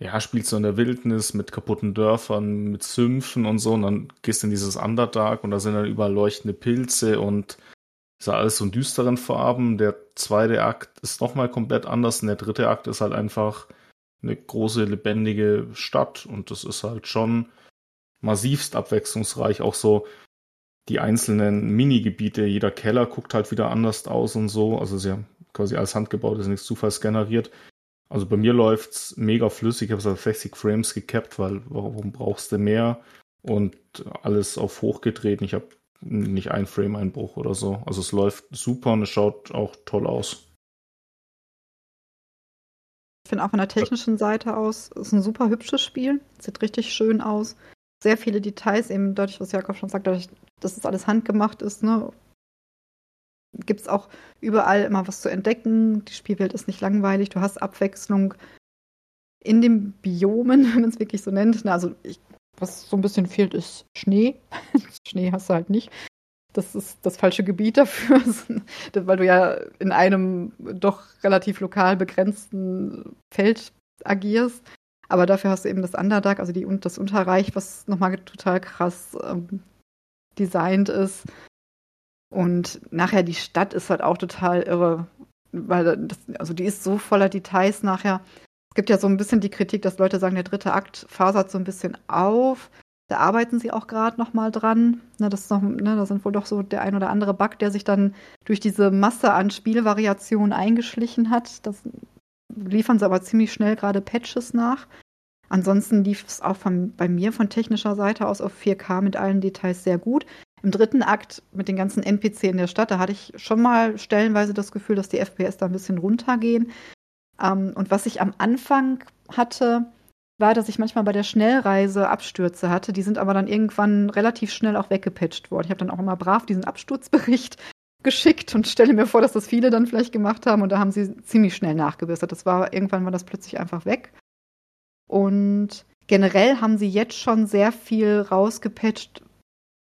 ja, spielst du in der Wildnis mit kaputten Dörfern, mit Sümpfen und so, und dann gehst du in dieses Underdark und da sind dann überall leuchtende Pilze und ist ja alles so in düsteren Farben. Der zweite Akt ist nochmal komplett anders und der dritte Akt ist halt einfach eine große, lebendige Stadt und das ist halt schon massivst abwechslungsreich. Auch so, die einzelnen Minigebiete, jeder Keller guckt halt wieder anders aus und so. Also ist ja quasi alles handgebaut, ist nichts zufallsgeneriert. Also bei mir läuft's mega flüssig. Ich habe es auf 60 Frames gekappt, weil warum brauchst du mehr? Und alles auf hochgetreten. Ich habe nicht ein Frame-Einbruch oder so. Also es läuft super und es schaut auch toll aus. Ich finde auch von der technischen Seite aus, ist ein super hübsches Spiel. Sieht richtig schön aus sehr viele Details, eben deutlich, was Jakob schon sagt, dadurch, dass es alles handgemacht ist, ne? Gibt es auch überall immer was zu entdecken. Die Spielwelt ist nicht langweilig, du hast Abwechslung in den Biomen, wenn man es wirklich so nennt. Na, also ich, was so ein bisschen fehlt, ist Schnee. Schnee hast du halt nicht. Das ist das falsche Gebiet dafür, weil du ja in einem doch relativ lokal begrenzten Feld agierst. Aber dafür hast du eben das Underdark, also die, das Unterreich, was nochmal total krass ähm, designt ist. Und nachher die Stadt ist halt auch total irre, weil das, also die ist so voller Details nachher. Es gibt ja so ein bisschen die Kritik, dass Leute sagen, der dritte Akt fasert so ein bisschen auf. Da arbeiten sie auch gerade noch mal dran. Ne, das noch, ne, da sind wohl doch so der ein oder andere Bug, der sich dann durch diese Masse an Spielvariationen eingeschlichen hat. Das liefern sie aber ziemlich schnell gerade Patches nach. Ansonsten lief es auch von, bei mir von technischer Seite aus auf 4K mit allen Details sehr gut. Im dritten Akt mit den ganzen NPC in der Stadt, da hatte ich schon mal stellenweise das Gefühl, dass die FPS da ein bisschen runtergehen. Ähm, und was ich am Anfang hatte, war, dass ich manchmal bei der Schnellreise Abstürze hatte. Die sind aber dann irgendwann relativ schnell auch weggepatcht worden. Ich habe dann auch immer brav diesen Absturzbericht geschickt und stelle mir vor, dass das viele dann vielleicht gemacht haben und da haben sie ziemlich schnell nachgebessert. Das war irgendwann war das plötzlich einfach weg. Und generell haben sie jetzt schon sehr viel rausgepatcht.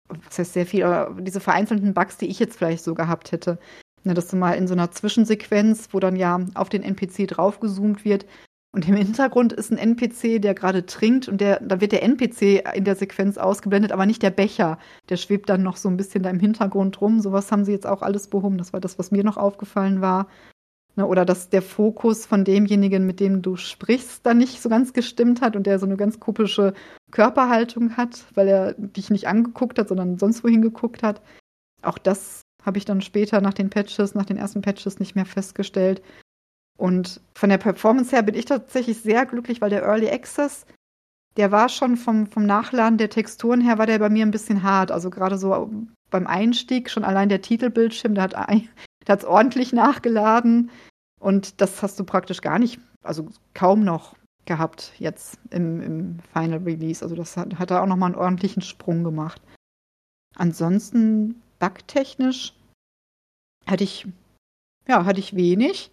Was heißt sehr viel, aber diese vereinzelten Bugs, die ich jetzt vielleicht so gehabt hätte. Ne, dass du mal in so einer Zwischensequenz, wo dann ja auf den NPC draufgezoomt wird, und im Hintergrund ist ein NPC, der gerade trinkt und der, da wird der NPC in der Sequenz ausgeblendet, aber nicht der Becher. Der schwebt dann noch so ein bisschen da im Hintergrund rum. Sowas haben sie jetzt auch alles behoben. Das war das, was mir noch aufgefallen war. Ne, oder dass der Fokus von demjenigen, mit dem du sprichst, da nicht so ganz gestimmt hat und der so eine ganz komische Körperhaltung hat, weil er dich nicht angeguckt hat, sondern sonst wohin geguckt hat. Auch das habe ich dann später nach den Patches, nach den ersten Patches nicht mehr festgestellt. Und von der Performance her bin ich tatsächlich sehr glücklich, weil der Early Access, der war schon vom, vom Nachladen der Texturen her, war der bei mir ein bisschen hart. Also gerade so beim Einstieg, schon allein der Titelbildschirm, der hat es ordentlich nachgeladen. Und das hast du praktisch gar nicht, also kaum noch gehabt jetzt im, im Final Release. Also das hat, hat da auch nochmal einen ordentlichen Sprung gemacht. Ansonsten bugtechnisch hatte ich, ja, hatte ich wenig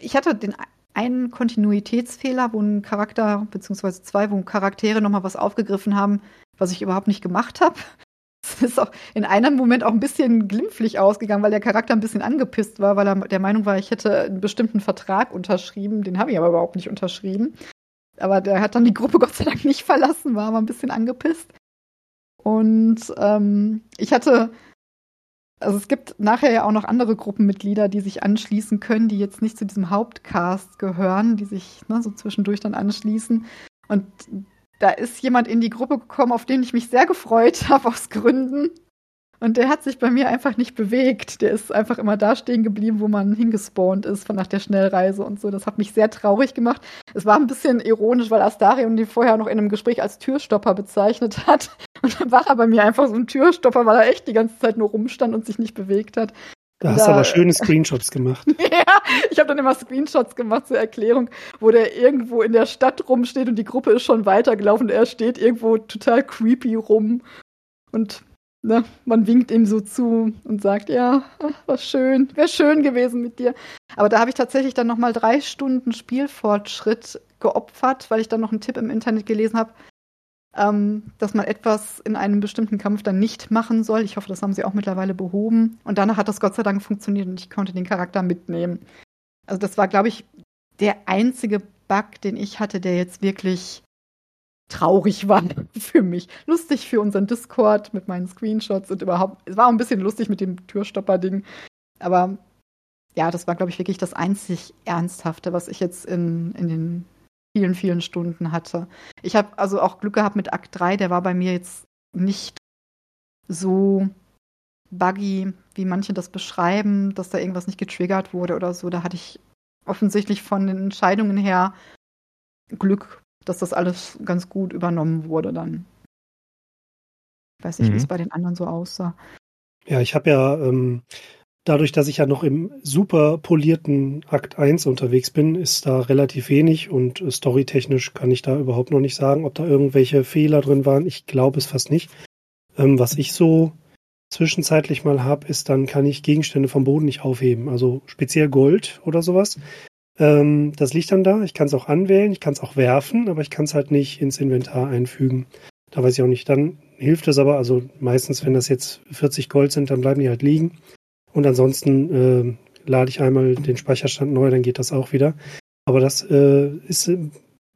ich hatte den einen Kontinuitätsfehler, wo ein Charakter, beziehungsweise zwei, wo Charaktere nochmal was aufgegriffen haben, was ich überhaupt nicht gemacht habe. Es ist auch in einem Moment auch ein bisschen glimpflich ausgegangen, weil der Charakter ein bisschen angepisst war, weil er der Meinung war, ich hätte einen bestimmten Vertrag unterschrieben. Den habe ich aber überhaupt nicht unterschrieben. Aber der hat dann die Gruppe Gott sei Dank nicht verlassen, war aber ein bisschen angepisst. Und ähm, ich hatte also es gibt nachher ja auch noch andere Gruppenmitglieder, die sich anschließen können, die jetzt nicht zu diesem Hauptcast gehören, die sich ne, so zwischendurch dann anschließen. Und da ist jemand in die Gruppe gekommen, auf den ich mich sehr gefreut habe, aus Gründen. Und der hat sich bei mir einfach nicht bewegt. Der ist einfach immer da stehen geblieben, wo man hingespawnt ist von nach der Schnellreise und so. Das hat mich sehr traurig gemacht. Es war ein bisschen ironisch, weil Astarion die vorher noch in einem Gespräch als Türstopper bezeichnet hat. Und dann war er bei mir einfach so ein Türstopper, weil er echt die ganze Zeit nur rumstand und sich nicht bewegt hat. Da hast du aber schöne Screenshots gemacht. ja, ich habe dann immer Screenshots gemacht zur Erklärung, wo der irgendwo in der Stadt rumsteht und die Gruppe ist schon weitergelaufen. Er steht irgendwo total creepy rum. Und ne, man winkt ihm so zu und sagt, ja, war schön, wäre schön gewesen mit dir. Aber da habe ich tatsächlich dann nochmal drei Stunden Spielfortschritt geopfert, weil ich dann noch einen Tipp im Internet gelesen habe, ähm, dass man etwas in einem bestimmten Kampf dann nicht machen soll. Ich hoffe, das haben sie auch mittlerweile behoben. Und danach hat das Gott sei Dank funktioniert und ich konnte den Charakter mitnehmen. Also das war, glaube ich, der einzige Bug, den ich hatte, der jetzt wirklich traurig war für mich. Lustig für unseren Discord mit meinen Screenshots und überhaupt. Es war auch ein bisschen lustig mit dem Türstopper-Ding. Aber ja, das war, glaube ich, wirklich das einzig Ernsthafte, was ich jetzt in, in den vielen, vielen Stunden hatte. Ich habe also auch Glück gehabt mit Akt 3, der war bei mir jetzt nicht so buggy, wie manche das beschreiben, dass da irgendwas nicht getriggert wurde oder so. Da hatte ich offensichtlich von den Entscheidungen her Glück dass das alles ganz gut übernommen wurde dann. Ich weiß nicht, mhm. wie es bei den anderen so aussah. Ja, ich habe ja ähm, dadurch, dass ich ja noch im super polierten Akt 1 unterwegs bin, ist da relativ wenig und storytechnisch kann ich da überhaupt noch nicht sagen, ob da irgendwelche Fehler drin waren. Ich glaube es fast nicht. Ähm, was ich so zwischenzeitlich mal habe, ist, dann kann ich Gegenstände vom Boden nicht aufheben. Also speziell Gold oder sowas. Ähm, das liegt dann da. Ich kann es auch anwählen, ich kann es auch werfen, aber ich kann es halt nicht ins Inventar einfügen. Da weiß ich auch nicht. Dann hilft es aber, also meistens, wenn das jetzt 40 Gold sind, dann bleiben die halt liegen. Und ansonsten äh, lade ich einmal den Speicherstand neu, dann geht das auch wieder. Aber das äh, ist,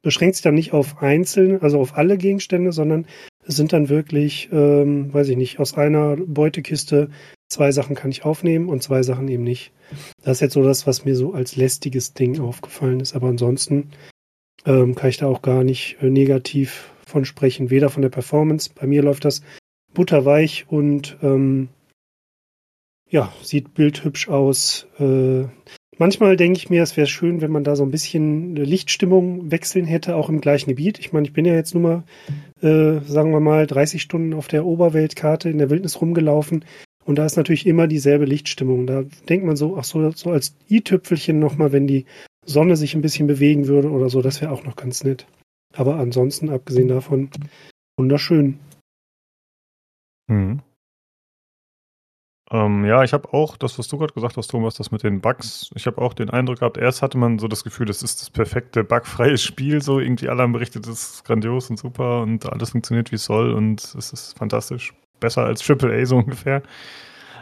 beschränkt sich dann nicht auf einzelne, also auf alle Gegenstände, sondern es sind dann wirklich, ähm, weiß ich nicht, aus einer Beutekiste zwei Sachen kann ich aufnehmen und zwei Sachen eben nicht. Das ist jetzt so das, was mir so als lästiges Ding aufgefallen ist. Aber ansonsten ähm, kann ich da auch gar nicht äh, negativ von sprechen. Weder von der Performance. Bei mir läuft das butterweich und ähm, ja, sieht bildhübsch aus. Äh, manchmal denke ich mir, es wäre schön, wenn man da so ein bisschen Lichtstimmung wechseln hätte, auch im gleichen Gebiet. Ich meine, ich bin ja jetzt nur mal, äh, sagen wir mal, 30 Stunden auf der Oberweltkarte in der Wildnis rumgelaufen. Und da ist natürlich immer dieselbe Lichtstimmung. Da denkt man so, ach so, so als i-Tüpfelchen nochmal, wenn die Sonne sich ein bisschen bewegen würde oder so, das wäre auch noch ganz nett. Aber ansonsten, abgesehen davon, wunderschön. Mhm. Ähm, ja, ich habe auch das, was du gerade gesagt hast, Thomas, das mit den Bugs. Ich habe auch den Eindruck gehabt, erst hatte man so das Gefühl, das ist das perfekte bugfreie Spiel. So irgendwie alle haben berichtet, es ist grandios und super und alles funktioniert wie es soll und es ist fantastisch. Besser als AAA so ungefähr.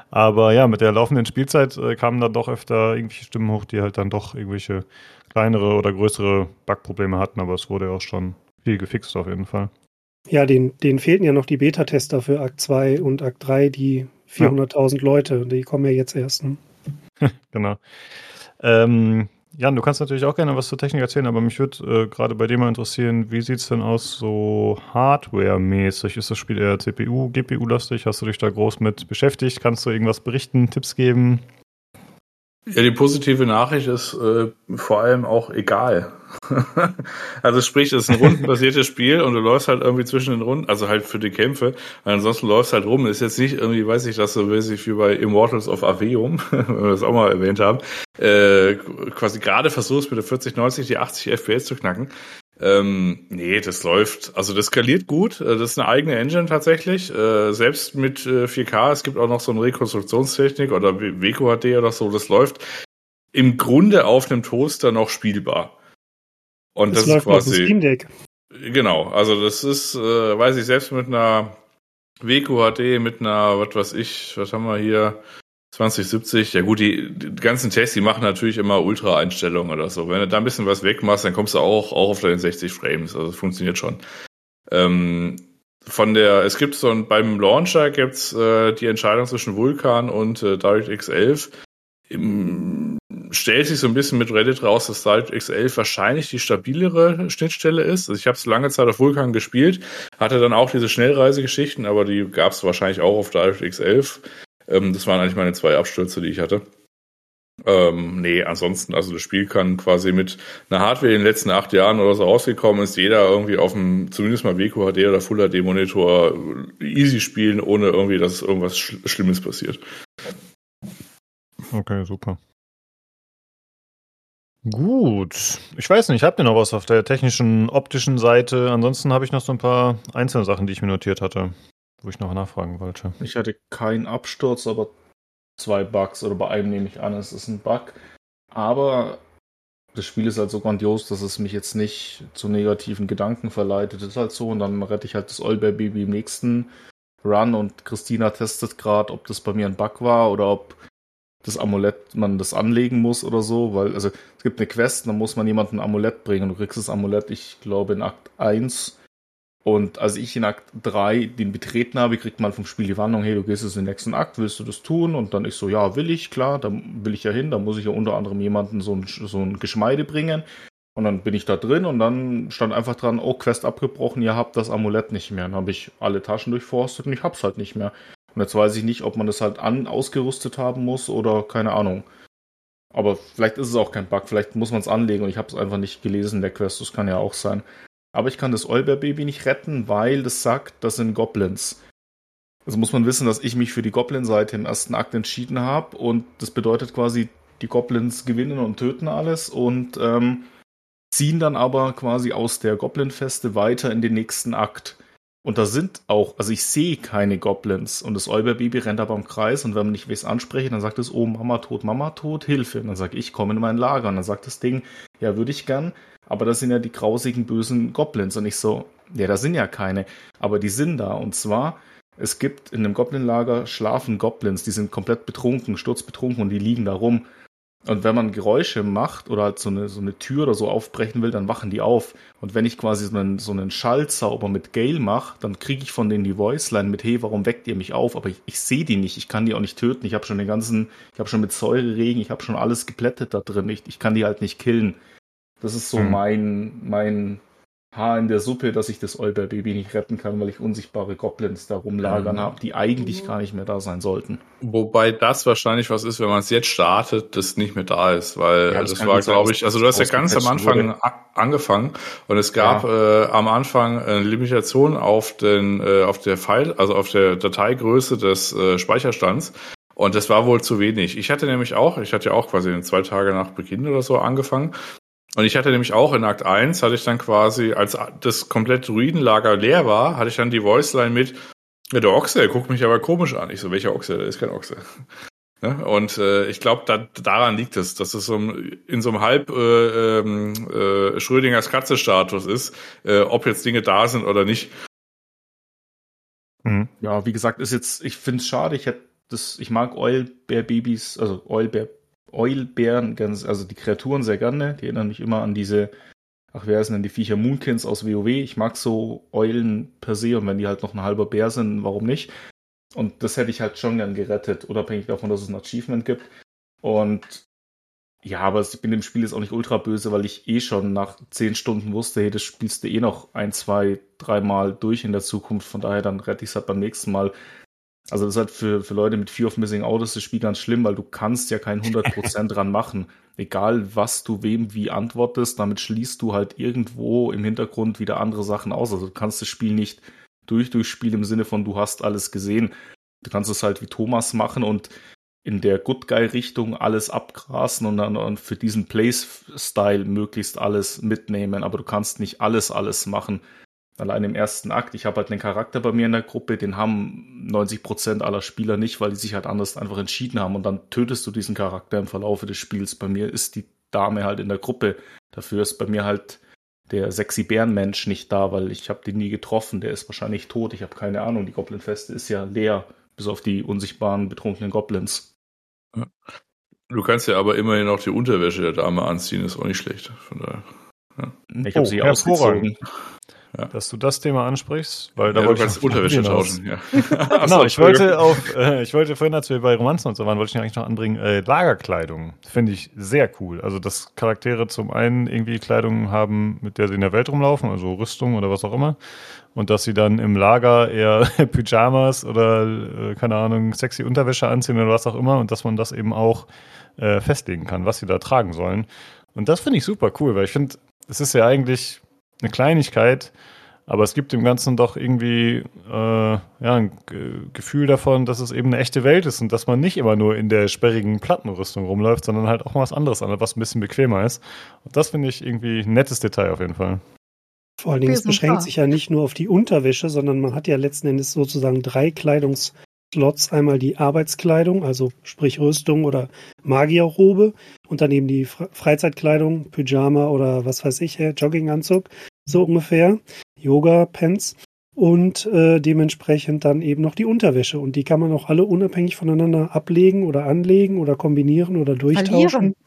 Aber ja, mit der laufenden Spielzeit äh, kamen dann doch öfter irgendwelche Stimmen hoch, die halt dann doch irgendwelche kleinere oder größere Bugprobleme hatten. Aber es wurde auch schon viel gefixt auf jeden Fall. Ja, den, denen fehlten ja noch die Beta-Tester für Akt 2 und Akt 3, die 400.000 ja. Leute, die kommen ja jetzt erst. Ne? genau. Ähm, Jan, du kannst natürlich auch gerne was zur Technik erzählen, aber mich würde äh, gerade bei dem mal interessieren, wie sieht es denn aus so Hardware-mäßig? Ist das Spiel eher CPU, GPU-lastig? Hast du dich da groß mit beschäftigt? Kannst du irgendwas berichten, Tipps geben? Ja, die positive Nachricht ist äh, vor allem auch egal. also sprich, es ist ein rundenbasiertes Spiel und du läufst halt irgendwie zwischen den Runden, also halt für die Kämpfe. Ansonsten läufst halt rum. Ist jetzt nicht irgendwie, weiß ich, dass so mäßig wie bei Immortals of Aveum, wenn wir das auch mal erwähnt haben, äh, quasi gerade versuchst mit der 4090 die 80 FPS zu knacken. Ähm, nee, das läuft, also das skaliert gut. Äh, das ist eine eigene Engine tatsächlich. Äh, selbst mit äh, 4K, es gibt auch noch so eine Rekonstruktionstechnik oder Weco HD oder so, das läuft im Grunde auf einem Toaster noch spielbar. Und das, das läuft ist quasi. Auf Steam Deck. Genau, also das ist, äh, weiß ich, selbst mit einer Weco HD, mit einer, was weiß ich, was haben wir hier, 2070, ja gut, die, die ganzen Tests, die machen natürlich immer Ultra-Einstellungen oder so. Wenn du da ein bisschen was wegmachst, dann kommst du auch, auch auf deine 60 Frames. Also das funktioniert schon. Ähm, von der, es gibt so ein, beim Launcher gibt's äh, die Entscheidung zwischen Vulkan und äh, DirectX 11. Im, stellt sich so ein bisschen mit Reddit raus, dass DirectX 11 wahrscheinlich die stabilere Schnittstelle ist. Also ich habe es lange Zeit auf Vulkan gespielt, hatte dann auch diese Schnellreisegeschichten, aber die gab es wahrscheinlich auch auf DirectX 11. Ähm, das waren eigentlich meine zwei Abstürze, die ich hatte. Ähm, nee, ansonsten, also das Spiel kann quasi mit einer Hardware in den letzten acht Jahren oder so rausgekommen ist, jeder irgendwie auf dem, zumindest mal WQHD oder Full HD Monitor easy spielen, ohne irgendwie, dass irgendwas Sch Schlimmes passiert. Okay, super. Gut. Ich weiß nicht, habt ihr noch was auf der technischen, optischen Seite? Ansonsten habe ich noch so ein paar einzelne Sachen, die ich mir notiert hatte wo ich noch nachfragen wollte. Ich hatte keinen Absturz, aber zwei Bugs oder bei einem nehme ich an, es ist ein Bug. Aber das Spiel ist halt so grandios, dass es mich jetzt nicht zu negativen Gedanken verleitet. Das ist halt so und dann rette ich halt das Olber-Baby im nächsten Run und Christina testet gerade, ob das bei mir ein Bug war oder ob das Amulett man das anlegen muss oder so, weil also es gibt eine Quest, dann muss man jemanden ein Amulett bringen. Du kriegst das Amulett, ich glaube in Akt 1 und als ich in Akt 3 den betreten habe, kriegt man vom Spiel die Warnung, hey, du gehst jetzt in den nächsten Akt, willst du das tun? Und dann ich so, ja, will ich, klar, da will ich ja hin, da muss ich ja unter anderem jemanden so ein, so ein Geschmeide bringen. Und dann bin ich da drin und dann stand einfach dran, oh, Quest abgebrochen, ihr habt das Amulett nicht mehr. Dann habe ich alle Taschen durchforstet und ich hab's halt nicht mehr. Und jetzt weiß ich nicht, ob man das halt an ausgerüstet haben muss oder keine Ahnung. Aber vielleicht ist es auch kein Bug, vielleicht muss man es anlegen und ich habe es einfach nicht gelesen, der Quest, das kann ja auch sein. Aber ich kann das Olber-Baby nicht retten, weil das sagt, das sind Goblins. Also muss man wissen, dass ich mich für die Goblin-Seite im ersten Akt entschieden habe und das bedeutet quasi, die Goblins gewinnen und töten alles und ähm, ziehen dann aber quasi aus der Goblin-Feste weiter in den nächsten Akt. Und da sind auch, also ich sehe keine Goblins. Und das Olber-Baby rennt aber im Kreis und wenn man nicht es anspreche, dann sagt es, oh, Mama tot, Mama tot, Hilfe. Und dann sage ich, komm in mein Lager. Und dann sagt das Ding, ja, würde ich gern aber das sind ja die grausigen, bösen Goblins. Und ich so, ja, da sind ja keine. Aber die sind da. Und zwar, es gibt in einem Goblinlager schlafen Goblins, die sind komplett betrunken, sturzbetrunken und die liegen da rum. Und wenn man Geräusche macht oder halt so eine, so eine Tür oder so aufbrechen will, dann wachen die auf. Und wenn ich quasi so einen, so einen Schallzauber mit Gale mache, dann kriege ich von denen die Voiceline mit, hey, warum weckt ihr mich auf? Aber ich, ich sehe die nicht, ich kann die auch nicht töten. Ich habe schon den ganzen, ich habe schon mit Säureregen, ich habe schon alles geplättet da drin. Ich, ich kann die halt nicht killen. Das ist so hm. mein, mein Haar in der Suppe, dass ich das Olber-Baby nicht retten kann, weil ich unsichtbare Goblins da rumlagern mhm. habe, die eigentlich gar nicht mehr da sein sollten. Wobei das wahrscheinlich was ist, wenn man es jetzt startet, das nicht mehr da ist, weil ja, das, das war, glaube ich, also du hast ja ganz am Anfang wurde. angefangen und es gab ja. äh, am Anfang eine Limitation auf den, äh, auf der File, also auf der Dateigröße des äh, Speicherstands. Und das war wohl zu wenig. Ich hatte nämlich auch, ich hatte ja auch quasi zwei Tage nach Beginn oder so angefangen Und ich hatte nämlich auch in Akt 1, hatte ich dann quasi, als das komplette Druidenlager leer war, hatte ich dann die Voiceline mit, ja, der Ochse, der guckt mich aber komisch an. Ich so, welcher Ochse? Der ist kein Ochse. Ja, und äh, ich glaube, da, daran liegt es, dass es so in so einem halb äh, ähm, äh, Schrödingers Katze-Status ist, äh, ob jetzt Dinge da sind oder nicht. Mhm. Ja, wie gesagt, ist jetzt, ich finde es schade, ich hätte das, ich mag Eulbär-Babys, also Eulbär, Eulbären, ganz, also die Kreaturen sehr gerne, die erinnern mich immer an diese, ach, wer sind denn die Viecher Moonkins aus WoW? Ich mag so Eulen per se und wenn die halt noch ein halber Bär sind, warum nicht? Und das hätte ich halt schon gern gerettet, unabhängig davon, dass es ein Achievement gibt. Und ja, aber ich bin dem Spiel jetzt auch nicht ultra böse, weil ich eh schon nach zehn Stunden wusste, hey, das spielst du eh noch ein, zwei, dreimal durch in der Zukunft. Von daher dann rette ich es halt beim nächsten Mal. Also das ist halt für, für Leute mit Fear of Missing Out ist das Spiel ganz schlimm, weil du kannst ja kein 100% dran machen. Egal, was du wem wie antwortest, damit schließt du halt irgendwo im Hintergrund wieder andere Sachen aus. Also du kannst das Spiel nicht durch durchspielen im Sinne von du hast alles gesehen. Du kannst es halt wie Thomas machen und in der Good Guy Richtung alles abgrasen und dann und für diesen Place-Style möglichst alles mitnehmen. Aber du kannst nicht alles, alles machen. Allein im ersten Akt, ich habe halt einen Charakter bei mir in der Gruppe, den haben 90 Prozent aller Spieler nicht, weil die sich halt anders einfach entschieden haben und dann tötest du diesen Charakter im Verlaufe des Spiels. Bei mir ist die Dame halt in der Gruppe. Dafür ist bei mir halt der sexy Bärenmensch nicht da, weil ich habe den nie getroffen. Der ist wahrscheinlich tot. Ich habe keine Ahnung. Die Goblin-Feste ist ja leer, bis auf die unsichtbaren betrunkenen Goblins. Du kannst ja aber immerhin auch die Unterwäsche der Dame anziehen, ist auch nicht schlecht. Von daher. Ja. Ich habe oh, sie ausgezogen. Ja. Dass du das Thema ansprichst, weil da ja, wollte ich Unterwäsche tauschen. Ja. genau, ich wollte auf, äh, ich wollte vorhin, als wir bei Romanzen und so waren, wollte ich eigentlich noch anbringen, äh, Lagerkleidung. Finde ich sehr cool. Also, dass Charaktere zum einen irgendwie Kleidung haben, mit der sie in der Welt rumlaufen, also Rüstung oder was auch immer. Und dass sie dann im Lager eher Pyjamas oder, äh, keine Ahnung, sexy Unterwäsche anziehen oder was auch immer. Und dass man das eben auch äh, festlegen kann, was sie da tragen sollen. Und das finde ich super cool, weil ich finde, es ist ja eigentlich eine Kleinigkeit, aber es gibt dem Ganzen doch irgendwie äh, ja, ein Gefühl davon, dass es eben eine echte Welt ist und dass man nicht immer nur in der sperrigen Plattenrüstung rumläuft, sondern halt auch mal was anderes an, was ein bisschen bequemer ist. Und das finde ich irgendwie ein nettes Detail auf jeden Fall. Vor allen Dingen, es beschränkt sich ja nicht nur auf die Unterwäsche, sondern man hat ja letzten Endes sozusagen drei Kleidungsslots. Einmal die Arbeitskleidung, also sprich Rüstung oder Magierrobe und dann eben die Freizeitkleidung, Pyjama oder was weiß ich, Jogginganzug, so ungefähr, Yoga-Pants und äh, dementsprechend dann eben noch die Unterwäsche. Und die kann man auch alle unabhängig voneinander ablegen oder anlegen oder kombinieren oder durchtauschen. Verlieren.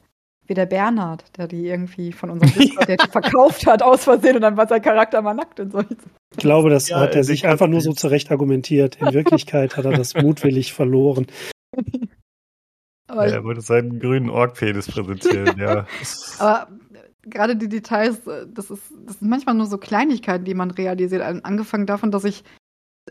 Wie der Bernhard, der die irgendwie von unserem Discord, der die verkauft hat aus Versehen und dann war sein Charakter mal nackt und so. Ich glaube, das ja, hat er sich einfach nur so zurecht argumentiert. In Wirklichkeit hat er das mutwillig verloren. Aber ja, er wollte seinen grünen Ork-Penis präsentieren, ja. Aber gerade die Details, äh, das ist, das sind manchmal nur so Kleinigkeiten, die man realisiert. Angefangen davon, dass ich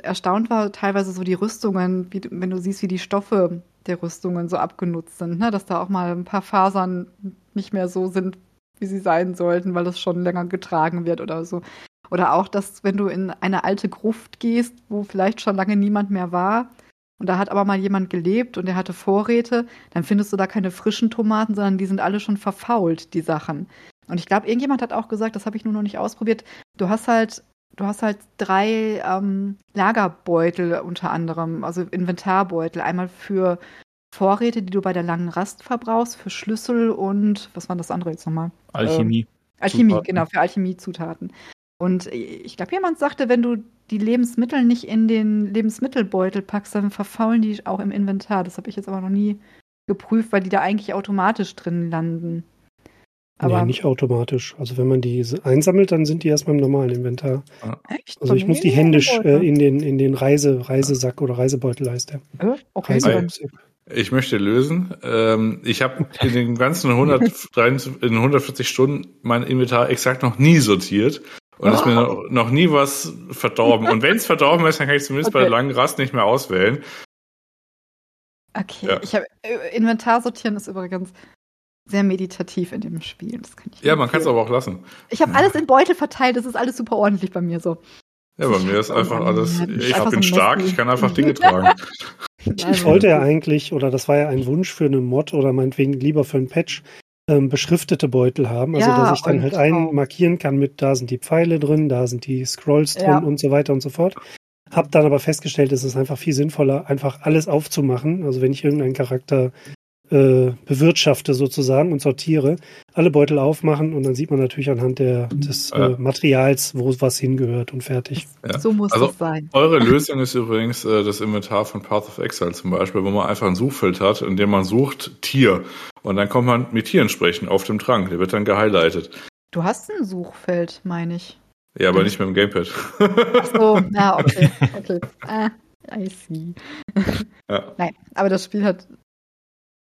erstaunt war, teilweise so die Rüstungen, wie, wenn du siehst, wie die Stoffe der Rüstungen so abgenutzt sind, ne? dass da auch mal ein paar Fasern nicht mehr so sind, wie sie sein sollten, weil es schon länger getragen wird oder so. Oder auch, dass wenn du in eine alte Gruft gehst, wo vielleicht schon lange niemand mehr war, und da hat aber mal jemand gelebt und der hatte Vorräte, dann findest du da keine frischen Tomaten, sondern die sind alle schon verfault, die Sachen. Und ich glaube, irgendjemand hat auch gesagt, das habe ich nur noch nicht ausprobiert, du hast halt, du hast halt drei ähm, Lagerbeutel unter anderem, also Inventarbeutel. Einmal für Vorräte, die du bei der langen Rast verbrauchst, für Schlüssel und was war das andere jetzt nochmal? Alchemie. Ähm, Alchemie, Zutaten. genau, für Alchemiezutaten. Und ich glaube, jemand sagte, wenn du die Lebensmittel nicht in den Lebensmittelbeutel packst, dann verfaulen die auch im Inventar. Das habe ich jetzt aber noch nie geprüft, weil die da eigentlich automatisch drin landen. Aber nee, nicht automatisch. Also wenn man die einsammelt, dann sind die erstmal im normalen Inventar. Echt? Also ich muss die händisch äh, in den, in den Reise, Reisesack oder Reisebeutel heißt der. Äh, okay. Reiserucksack. Ich möchte lösen. Ähm, ich habe in den ganzen 143, in 140 Stunden mein Inventar exakt noch nie sortiert. Und es ist mir oh. noch nie was verdorben. Und wenn es verdorben ist, dann kann ich zumindest okay. bei der langen Rast nicht mehr auswählen. Okay, ja. ich habe äh, Inventar sortieren ist übrigens sehr meditativ in dem Spiel. Das kann ich ja, man kann es aber auch lassen. Ich habe alles in Beutel verteilt, das ist alles super ordentlich bei mir so. Ja, bei mir ist einfach alles, ich einfach bin so stark, ich kann einfach Dinge tragen. Ich, wollte ja eigentlich, oder das war ja ein Wunsch für eine Mod oder meinetwegen lieber für ein Patch, ähm, beschriftete Beutel haben, also Ja, dass ich dann halt einen auch- markieren kann mit, da sind die Pfeile drin, da sind die Scrolls drin Ja. und so weiter und so fort. Hab dann aber festgestellt, es ist einfach viel sinnvoller, einfach alles aufzumachen. Also wenn ich irgendeinen Charakter äh, bewirtschafte sozusagen und sortiere, alle Beutel aufmachen und dann sieht man natürlich anhand der, des Ja. äh, Materials, wo was hingehört und fertig. Ja. So muss Also- das sein. Eure Lösung ist übrigens äh, das Inventar von Path of Exile zum Beispiel, wo man einfach ein Suchfeld hat, in dem man sucht Tier. Und dann kommt man mit Tieren sprechen auf dem Trank. Der wird dann gehighlightet. Du hast ein Suchfeld, meine ich. Ja, aber nicht mit dem Gamepad. Ach so, ja, okay. okay. Ah, I see. ja. Nein, aber das Spiel hat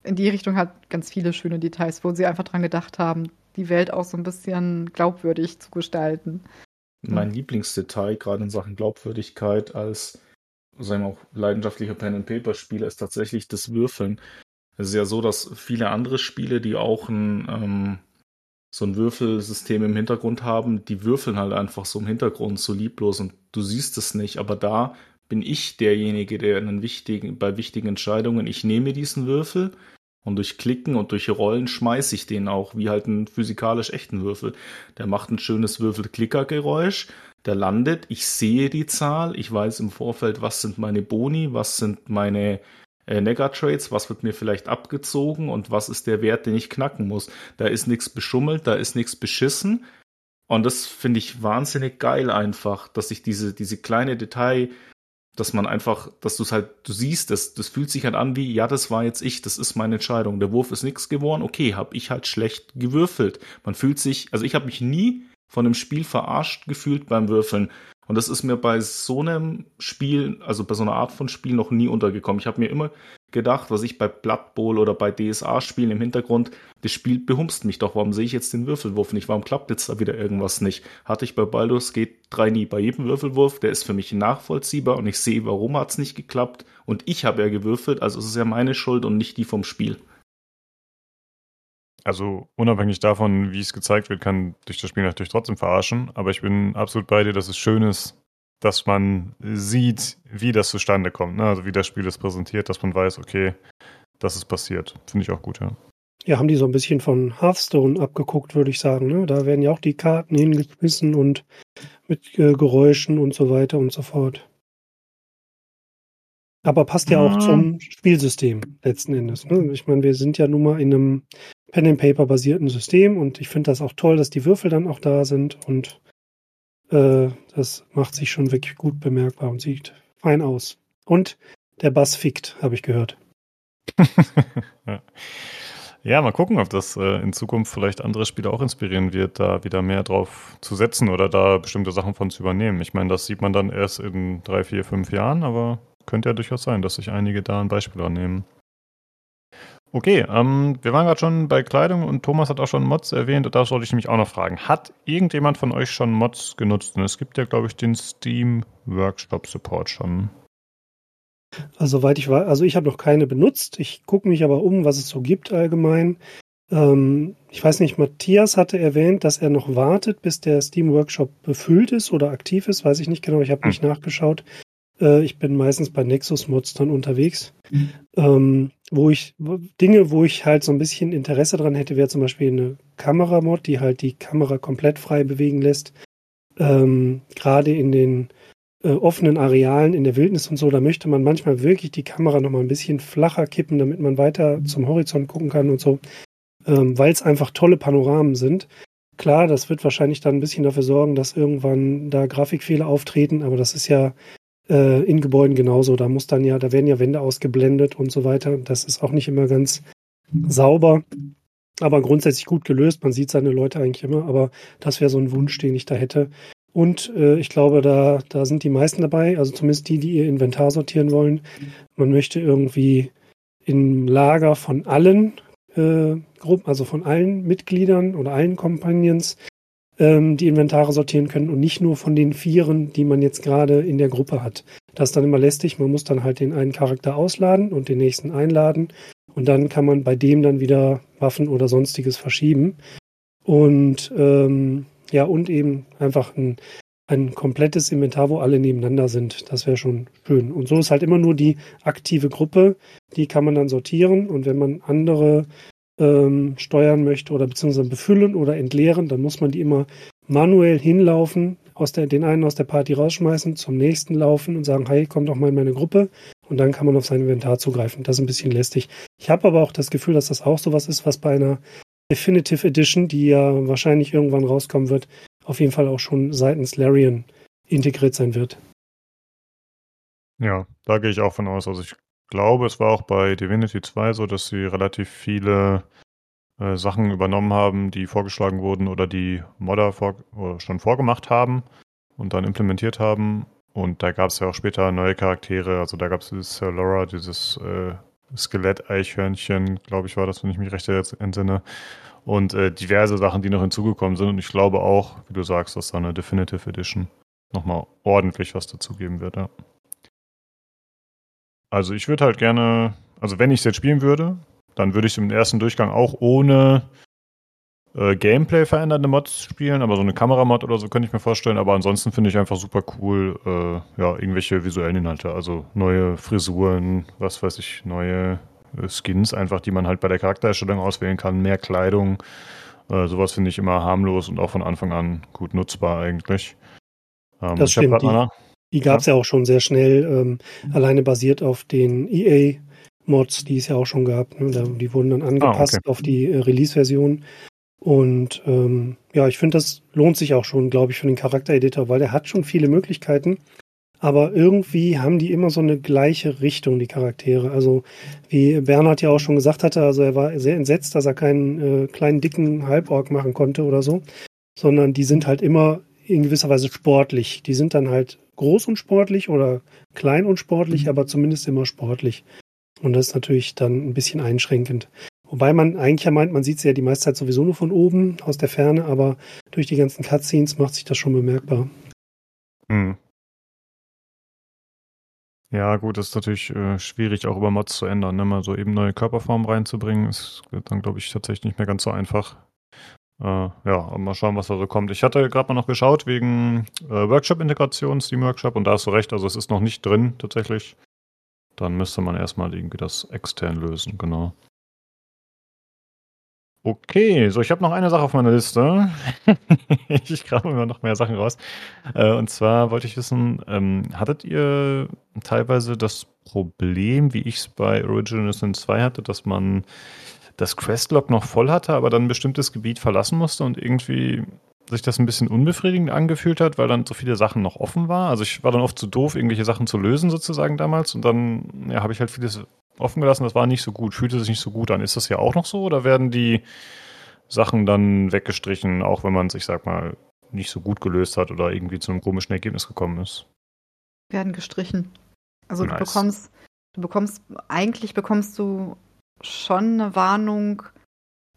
in die Richtung hat ganz viele schöne Details, wo sie einfach dran gedacht haben, die Welt auch so ein bisschen glaubwürdig zu gestalten. Mein Lieblingsdetail, gerade in Sachen Glaubwürdigkeit, als sagen wir auch leidenschaftlicher Pen-and-Paper-Spieler, ist tatsächlich das Würfeln. Es ist ja so, dass viele andere Spiele, die auch ein, ähm, so ein Würfelsystem im Hintergrund haben, die würfeln halt einfach so im Hintergrund so lieblos und du siehst es nicht. Aber da bin ich derjenige, der wichtigen, bei wichtigen Entscheidungen, ich nehme diesen Würfel und durch Klicken und durch Rollen schmeiße ich den auch, wie halt einen physikalisch echten Würfel. Der macht ein schönes Würfel-Klicker-Geräusch, der landet, ich sehe die Zahl, ich weiß im Vorfeld, was sind meine Boni, was sind meine äh, Negatrades, was wird mir vielleicht abgezogen und was ist der Wert, den ich knacken muss. Da ist nichts beschummelt, da ist nichts beschissen. Und das finde ich wahnsinnig geil einfach, dass ich diese, diese kleine Detail, dass man einfach, dass du es halt, du siehst, das, das fühlt sich halt an wie, ja, das war jetzt ich, das ist meine Entscheidung. Der Wurf ist nichts geworden, okay, habe ich halt schlecht gewürfelt. Man fühlt sich, also ich habe mich nie von einem Spiel verarscht gefühlt beim Würfeln. Und das ist mir bei so einem Spiel, also bei so einer Art von Spiel noch nie untergekommen. Ich habe mir immer gedacht, was ich bei Blood Bowl oder bei DSA-Spielen im Hintergrund, das Spiel behumst mich doch. Warum sehe ich jetzt den Würfelwurf nicht? Warum klappt jetzt da wieder irgendwas nicht? Hatte ich bei Baldur's Gate 3 nie. Bei jedem Würfelwurf, der ist für mich nachvollziehbar und ich sehe, warum hat es nicht geklappt. Und ich habe ja gewürfelt, also es ist ja meine Schuld und nicht die vom Spiel. Also unabhängig davon, wie es gezeigt wird, kann durch das Spiel natürlich trotzdem verarschen. Aber ich bin absolut bei dir, dass es schön ist, dass man sieht, wie das zustande kommt. Ne? Also wie das Spiel es präsentiert, dass man weiß, okay, das ist passiert. Finde ich auch gut, ja. Ja, haben die so ein bisschen von Hearthstone abgeguckt, würde ich sagen. Ne? Da werden ja auch die Karten hingeschmissen und mit äh, Geräuschen und so weiter und so fort. Aber passt ja auch Ah. zum Spielsystem letzten Endes. Ne? Ich meine, wir sind ja nun mal in einem Pen-and-Paper-basierten System und ich finde das auch toll, dass die Würfel dann auch da sind und äh, das macht sich schon wirklich gut bemerkbar und sieht fein aus. Und der Bass fickt, habe ich gehört. ja. ja, mal gucken, ob das äh, in Zukunft vielleicht andere Spiele auch inspirieren wird, da wieder mehr drauf zu setzen oder da bestimmte Sachen von zu übernehmen. Ich meine, das sieht man dann erst in drei, vier, fünf Jahren, aber könnte ja durchaus sein, dass sich einige da ein Beispiel annehmen. Okay, ähm, wir waren gerade schon bei Kleidung und Thomas hat auch schon Mods erwähnt und da sollte ich nämlich auch noch fragen. Hat irgendjemand von euch schon Mods genutzt? Und es gibt ja, glaube ich, den Steam Workshop Support schon. Also, soweit ich weiß, also ich habe noch keine benutzt. Ich gucke mich aber um, was es so gibt allgemein. Ähm, ich weiß nicht, Matthias hatte erwähnt, dass er noch wartet, bis der Steam Workshop befüllt ist oder aktiv ist. Weiß ich nicht genau, ich habe nicht nachgeschaut. Äh, ich bin meistens bei Nexus Mods dann unterwegs. Ähm, wo ich, Dinge, wo ich halt so ein bisschen Interesse dran hätte, wäre zum Beispiel eine Kameramod, die halt die Kamera komplett frei bewegen lässt. Ähm, Gerade in den äh, offenen Arealen in der Wildnis und so, da möchte man manchmal wirklich die Kamera noch mal ein bisschen flacher kippen, damit man weiter zum Horizont gucken kann und so, ähm, weil es einfach tolle Panoramen sind. Klar, das wird wahrscheinlich dann ein bisschen dafür sorgen, dass irgendwann da Grafikfehler auftreten, aber das ist ja äh, in Gebäuden genauso. Da muss dann ja, da werden ja Wände ausgeblendet und so weiter. Das ist auch nicht immer ganz sauber, aber grundsätzlich gut gelöst. Man sieht seine Leute eigentlich immer, aber das wäre so ein Wunsch, den ich da hätte. Und äh, ich glaube, da, da sind die meisten dabei, also zumindest die, die ihr Inventar sortieren wollen. Man möchte irgendwie im Lager von allen äh, Gruppen, also von allen Mitgliedern oder allen Companions, ähm, die Inventare sortieren können und nicht nur von den Vieren, die man jetzt gerade in der Gruppe hat. Das ist dann immer lästig. Man muss dann halt den einen Charakter ausladen und den nächsten einladen. Und dann kann man bei dem dann wieder Waffen oder sonstiges verschieben. Und ähm, ja, und eben einfach ein, ein komplettes Inventar, wo alle nebeneinander sind. Das wäre schon schön. Und so ist halt immer nur die aktive Gruppe, die kann man dann sortieren. Und wenn man andere ähm, steuern möchte oder beziehungsweise befüllen oder entleeren, dann muss man die immer manuell hinlaufen, aus der, den einen aus der Party rausschmeißen, zum nächsten laufen und sagen, hey, komm doch mal in meine Gruppe. Und dann kann man auf sein Inventar zugreifen. Das ist ein bisschen lästig. Ich habe aber auch das Gefühl, dass das auch sowas ist, was bei einer Definitive Edition, die ja wahrscheinlich irgendwann rauskommen wird, auf jeden Fall auch schon seitens Larian integriert sein wird. Ja, da gehe ich auch von aus. Also ich glaube, es war auch bei Divinity 2 so, dass sie relativ viele äh, Sachen übernommen haben, die vorgeschlagen wurden oder die Modder vor, oder schon vorgemacht haben und dann implementiert haben. Und da gab es ja auch später neue Charaktere. Also da gab es dieses Sir Laura, dieses äh, Skelett-Eichhörnchen, glaube ich, war das, wenn ich mich recht entsinne. Und äh, diverse Sachen, die noch hinzugekommen sind. Und ich glaube auch, wie du sagst, dass da eine Definitive Edition nochmal ordentlich was dazugeben wird, ja. Also ich würde halt gerne, also wenn ich es jetzt spielen würde, dann würde ich im ersten Durchgang auch ohne äh, Gameplay verändernde Mods spielen, aber so eine Kameramod oder so könnte ich mir vorstellen. Aber ansonsten finde ich einfach super cool, äh, ja, irgendwelche visuellen Inhalte, also neue Frisuren, was weiß ich, neue äh, Skins einfach, die man halt bei der Charaktererstellung auswählen kann, mehr Kleidung. Äh, sowas finde ich immer harmlos und auch von Anfang an gut nutzbar eigentlich. Ähm, das stimmt. Die, die gab es ja. ja. auch schon sehr schnell, ähm, alleine basiert auf den EA. Mods, die es ja auch schon gab. Ne? Die wurden dann angepasst ah, okay. auf die äh, Release-Version. Und ähm, ja, ich finde, das lohnt sich auch schon, glaube ich, für den Charaktereditor, weil der hat schon viele Möglichkeiten. Aber irgendwie haben die immer so eine gleiche Richtung, die Charaktere. Also, wie Bernhard ja auch schon gesagt hatte, also er war sehr entsetzt, dass er keinen äh, kleinen, dicken Halborg machen konnte oder so. Sondern die sind halt immer in gewisser Weise sportlich. Die sind dann halt groß und sportlich oder klein und sportlich, mhm. aber zumindest immer sportlich. Und das ist natürlich dann ein bisschen einschränkend. Wobei man eigentlich ja meint, man sieht sie ja die meiste Zeit sowieso nur von oben, aus der Ferne, aber durch die ganzen Cutscenes macht sich das schon bemerkbar. Hm. Ja, gut, das ist natürlich äh, schwierig, auch über Mods zu ändern. Ne? Mal so eben neue Körperformen reinzubringen, ist dann, glaube ich, tatsächlich nicht mehr ganz so einfach. Äh, ja, mal schauen, was da so kommt. Ich hatte gerade mal noch geschaut wegen äh, Workshop-Integration, Steam-Workshop, und da hast du recht, also es ist noch nicht drin tatsächlich. Dann müsste man erstmal irgendwie das extern lösen, genau. Okay, so ich habe noch eine Sache auf meiner Liste. ich grabe immer noch mehr Sachen raus. Äh, und zwar wollte ich wissen, ähm, hattet ihr teilweise das Problem, wie ich es bei Original Sin 2 hatte, dass man das Questlog noch voll hatte, aber dann ein bestimmtes Gebiet verlassen musste und irgendwie sich das ein bisschen unbefriedigend angefühlt hat, weil dann so viele Sachen noch offen war. Also ich war dann oft zu doof, irgendwelche Sachen zu lösen sozusagen damals und dann ja, habe ich halt vieles offen gelassen, das war nicht so gut, fühlte sich nicht so gut an. Ist das ja auch noch so oder werden die Sachen dann weggestrichen, auch wenn man sich, sag mal, nicht so gut gelöst hat oder irgendwie zu einem komischen Ergebnis gekommen ist? Werden gestrichen. Also nice. du bekommst, du bekommst, eigentlich bekommst du schon eine Warnung,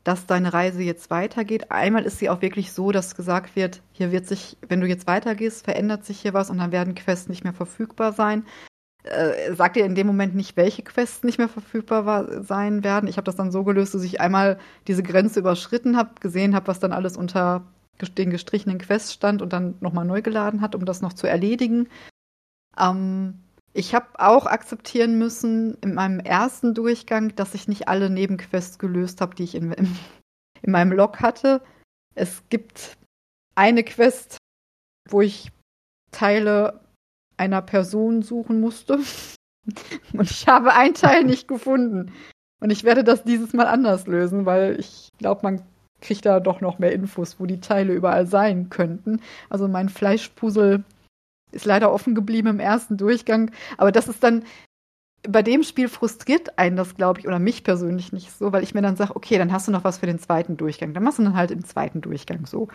dass deine Reise jetzt weitergeht. Einmal ist sie auch wirklich so, dass gesagt wird, hier wird sich, wenn du jetzt weitergehst, verändert sich hier was und dann werden Quests nicht mehr verfügbar sein äh, sagt ihr in dem Moment nicht, welche Quests nicht mehr verfügbar war, sein werden. Ich habe das dann so gelöst, dass ich einmal diese Grenze überschritten habe, gesehen habe, was dann alles unter den gestrichenen Quests stand und dann nochmal neu geladen hat, um das noch zu erledigen. Ähm, ich habe auch akzeptieren müssen in meinem ersten Durchgang, dass ich nicht alle Nebenquests gelöst habe, die ich in, in, in meinem Log hatte. Es gibt eine Quest, wo ich Teile einer Person suchen musste. Und ich habe einen Teil nicht gefunden. Und ich werde das dieses Mal anders lösen, weil ich glaube, man kriegt da doch noch mehr Infos, wo die Teile überall sein könnten. Also mein Fleischpuzzle ist leider offen geblieben im ersten Durchgang. Aber das ist dann, bei dem Spiel frustriert einen das, glaube ich, oder mich persönlich nicht so, weil ich mir dann sage, okay, dann hast du noch was für den zweiten Durchgang. Dann machst du dann halt im zweiten Durchgang so.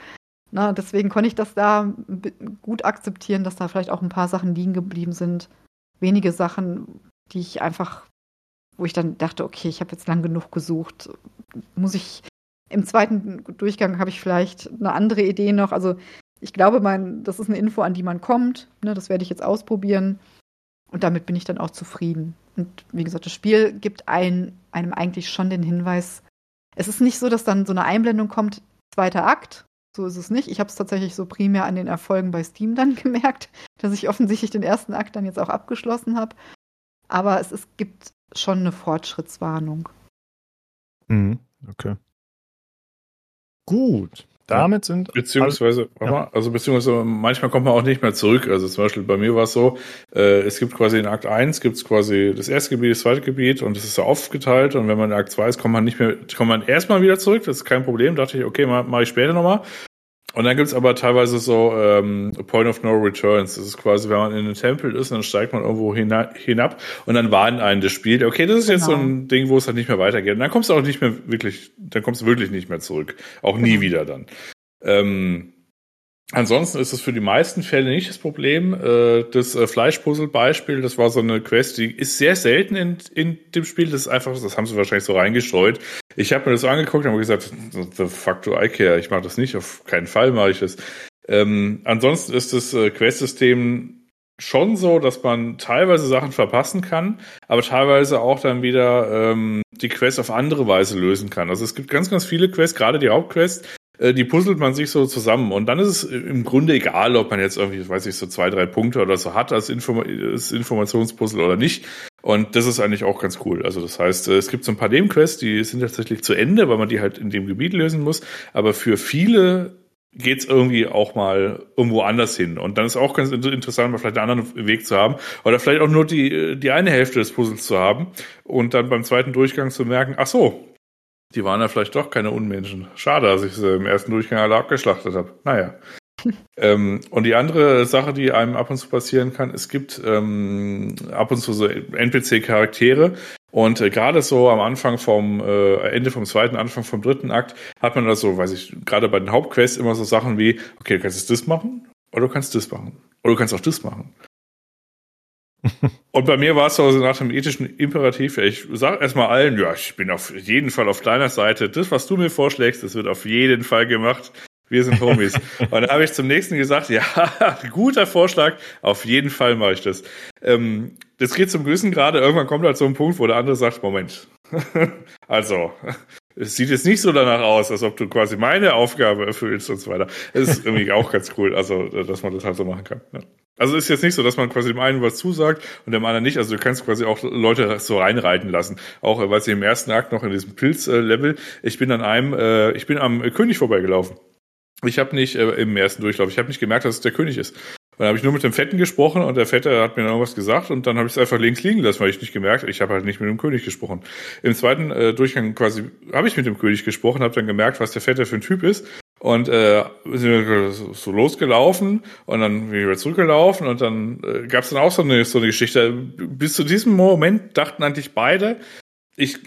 Na, deswegen konnte ich das da gut akzeptieren, dass da vielleicht auch ein paar Sachen liegen geblieben sind. Wenige Sachen, die ich einfach, wo ich dann dachte, okay, ich habe jetzt lang genug gesucht. Muss ich im zweiten Durchgang habe ich vielleicht eine andere Idee noch. Also ich glaube, mein, das ist eine Info, an die man kommt. Ne, das werde ich jetzt ausprobieren. Und damit bin ich dann auch zufrieden. Und wie gesagt, das Spiel gibt ein, einem eigentlich schon den Hinweis. Es ist nicht so, dass dann so eine Einblendung kommt, zweiter Akt, so ist es nicht. Ich habe es tatsächlich so primär an den Erfolgen bei Steam dann gemerkt, dass ich offensichtlich den ersten Akt dann jetzt auch abgeschlossen habe. Aber es, es gibt schon eine Fortschrittswarnung. Mhm. Okay. Gut. Damit sind. Beziehungsweise, ja. also beziehungsweise manchmal kommt man auch nicht mehr zurück. Also zum Beispiel bei mir war es so, äh, es gibt quasi in Akt 1 gibt es quasi das erste Gebiet, das zweite Gebiet und es ist aufgeteilt und wenn man in Akt 2 ist, kommt man nicht mehr, kommt man erstmal wieder zurück, das ist kein Problem. Da dachte ich, okay, mache mach ich später nochmal. Und dann gibt's aber teilweise so ähm, Point of No Returns. Das ist quasi, wenn man in den Tempel ist, dann steigt man irgendwo hina hinab und dann warnt einen das Spiel. Okay, das ist genau. jetzt so ein genau. Ding, wo es halt nicht mehr weitergeht. Und dann kommst du auch nicht mehr wirklich, dann kommst du wirklich nicht mehr zurück. Auch nie genau. wieder dann. Ähm, Ansonsten ist es für die meisten Fälle nicht das Problem. Äh, das äh, Fleischpuzzle-Beispiel, das war so eine Quest, die ist sehr selten in, in dem Spiel. Das ist einfach, das haben sie wahrscheinlich so reingestreut. Ich habe mir das angeguckt und habe gesagt, the fuck do I care? Ich mache das nicht, auf keinen Fall mache ich das. Ähm, ansonsten ist das äh, Quest-System schon so, dass man teilweise Sachen verpassen kann, aber teilweise auch dann wieder ähm, die Quest auf andere Weise lösen kann. Also es gibt ganz, ganz viele Quests, gerade die Hauptquest, äh, die puzzelt man sich so zusammen. Und dann ist es im Grunde egal, ob man jetzt irgendwie, weiß ich, so zwei, drei Punkte oder so hat als, Inform als Informationspuzzle oder nicht. Und das ist eigentlich auch ganz cool. Also das heißt, äh, es gibt so ein paar Nebenquests, die sind tatsächlich zu Ende, weil man die halt in dem Gebiet lösen muss. Aber für viele geht's irgendwie auch mal irgendwo anders hin. Und dann ist auch ganz interessant, mal vielleicht einen anderen Weg zu haben. Oder vielleicht auch nur die, die eine Hälfte des Puzzles zu haben. Und dann beim zweiten Durchgang zu merken, ach so, die waren ja vielleicht doch keine Unmenschen. Schade, dass ich sie im ersten Durchgang alle abgeschlachtet habe. Naja. ähm, und die andere Sache, die einem ab und zu passieren kann, es gibt ähm, ab und zu so NPC-Charaktere. Und äh, gerade so am Anfang vom äh, Ende vom zweiten, Anfang vom dritten Akt hat man da so, weiß ich, gerade bei den Hauptquests immer so Sachen wie, okay, du kannst das machen oder du kannst das machen. Oder du kannst auch das machen. Und bei mir war es so nach dem ethischen Imperativ, ich sag erstmal allen, ja, ich bin auf jeden Fall auf deiner Seite. Das, was du mir vorschlägst, das wird auf jeden Fall gemacht. Wir sind Homies. und dann habe ich zum nächsten gesagt, ja, guter Vorschlag, auf jeden Fall mache ich das. Ähm, das geht zum Gewissen gerade, irgendwann kommt halt so ein Punkt, wo der andere sagt, Moment, also, es sieht jetzt nicht so danach aus, als ob du quasi meine Aufgabe erfüllst und so weiter. Das ist irgendwie auch ganz cool, also, dass man das halt so machen kann. Ja. Also ist jetzt nicht so, dass man quasi dem einen was zusagt und dem anderen nicht. Also du kannst quasi auch Leute so reinreiten lassen. Auch äh, weil sie im ersten Akt noch in diesem Pilz-Level, ich bin an einem, äh, ich bin am König vorbeigelaufen. Ich habe nicht äh, im ersten Durchlauf, ich habe nicht gemerkt, dass es der König ist. Dann habe ich nur mit dem Fetten gesprochen und der Fette hat mir dann irgendwas gesagt und dann habe ich es einfach links liegen lassen, weil ich nicht gemerkt, ich habe halt nicht mit dem König gesprochen. Im zweiten äh, Durchgang quasi habe ich mit dem König gesprochen, habe dann gemerkt, was der Fette für ein Typ ist und äh, sind wir so losgelaufen und dann wieder zurückgelaufen und dann äh, gab es dann auch so eine, so eine Geschichte. Bis zu diesem Moment dachten eigentlich beide, ich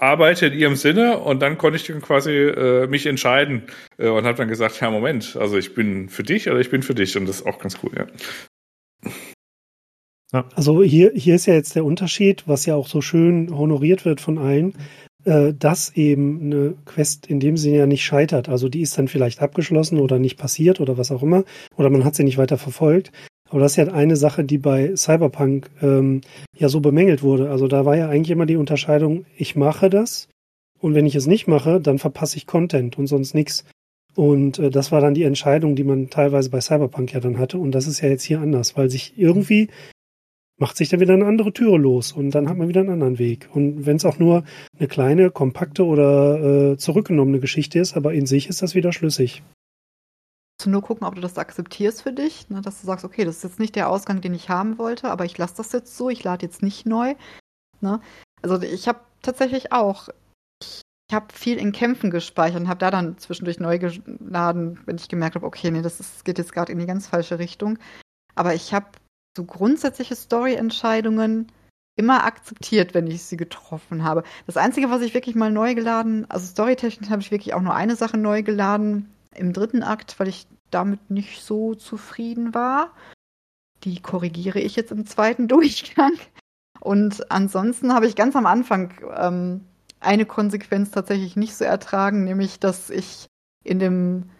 arbeite in ihrem Sinne und dann konnte ich dann quasi äh, mich entscheiden äh, und habe dann gesagt, ja Moment, also ich bin für dich oder ich bin für dich und das ist auch ganz cool, ja. Ja. Also hier, hier ist ja jetzt der Unterschied, was ja auch so schön honoriert wird von allen äh, dass eben eine Quest in dem Sinne ja nicht scheitert. Also die ist dann vielleicht abgeschlossen oder nicht passiert oder was auch immer. Oder man hat sie nicht weiter verfolgt. Aber das ist ja eine Sache, die bei Cyberpunk ähm, ja so bemängelt wurde. Also da war ja eigentlich immer die Unterscheidung, ich mache das und wenn ich es nicht mache, dann verpasse ich Content und sonst nichts. Und äh, das war dann die Entscheidung, die man teilweise bei Cyberpunk ja dann hatte. Und das ist ja jetzt hier anders, weil sich irgendwie macht sich dann wieder eine andere Türe los und dann hat man wieder einen anderen Weg. Und wenn es auch nur eine kleine, kompakte oder äh, zurückgenommene Geschichte ist, aber in sich ist das wieder schlüssig. Du nur gucken, ob du das akzeptierst für dich, ne? dass du sagst, okay, das ist jetzt nicht der Ausgang, den ich haben wollte, aber ich lasse das jetzt so, ich lade jetzt nicht neu. Ne? Also ich habe tatsächlich auch, ich habe viel in Kämpfen gespeichert und habe da dann zwischendurch neu geladen, wenn ich gemerkt habe, okay, nee, das ist, geht jetzt gerade in die ganz falsche Richtung. Aber ich habe so grundsätzliche Story-Entscheidungen immer akzeptiert, wenn ich sie getroffen habe. Das Einzige, was ich wirklich mal neu geladen, also storytechnisch habe ich wirklich auch nur eine Sache neu geladen im dritten Akt, weil ich damit nicht so zufrieden war. Die korrigiere ich jetzt im zweiten Durchgang. Und ansonsten habe ich ganz am Anfang ähm, eine Konsequenz tatsächlich nicht so ertragen, nämlich dass ich in dem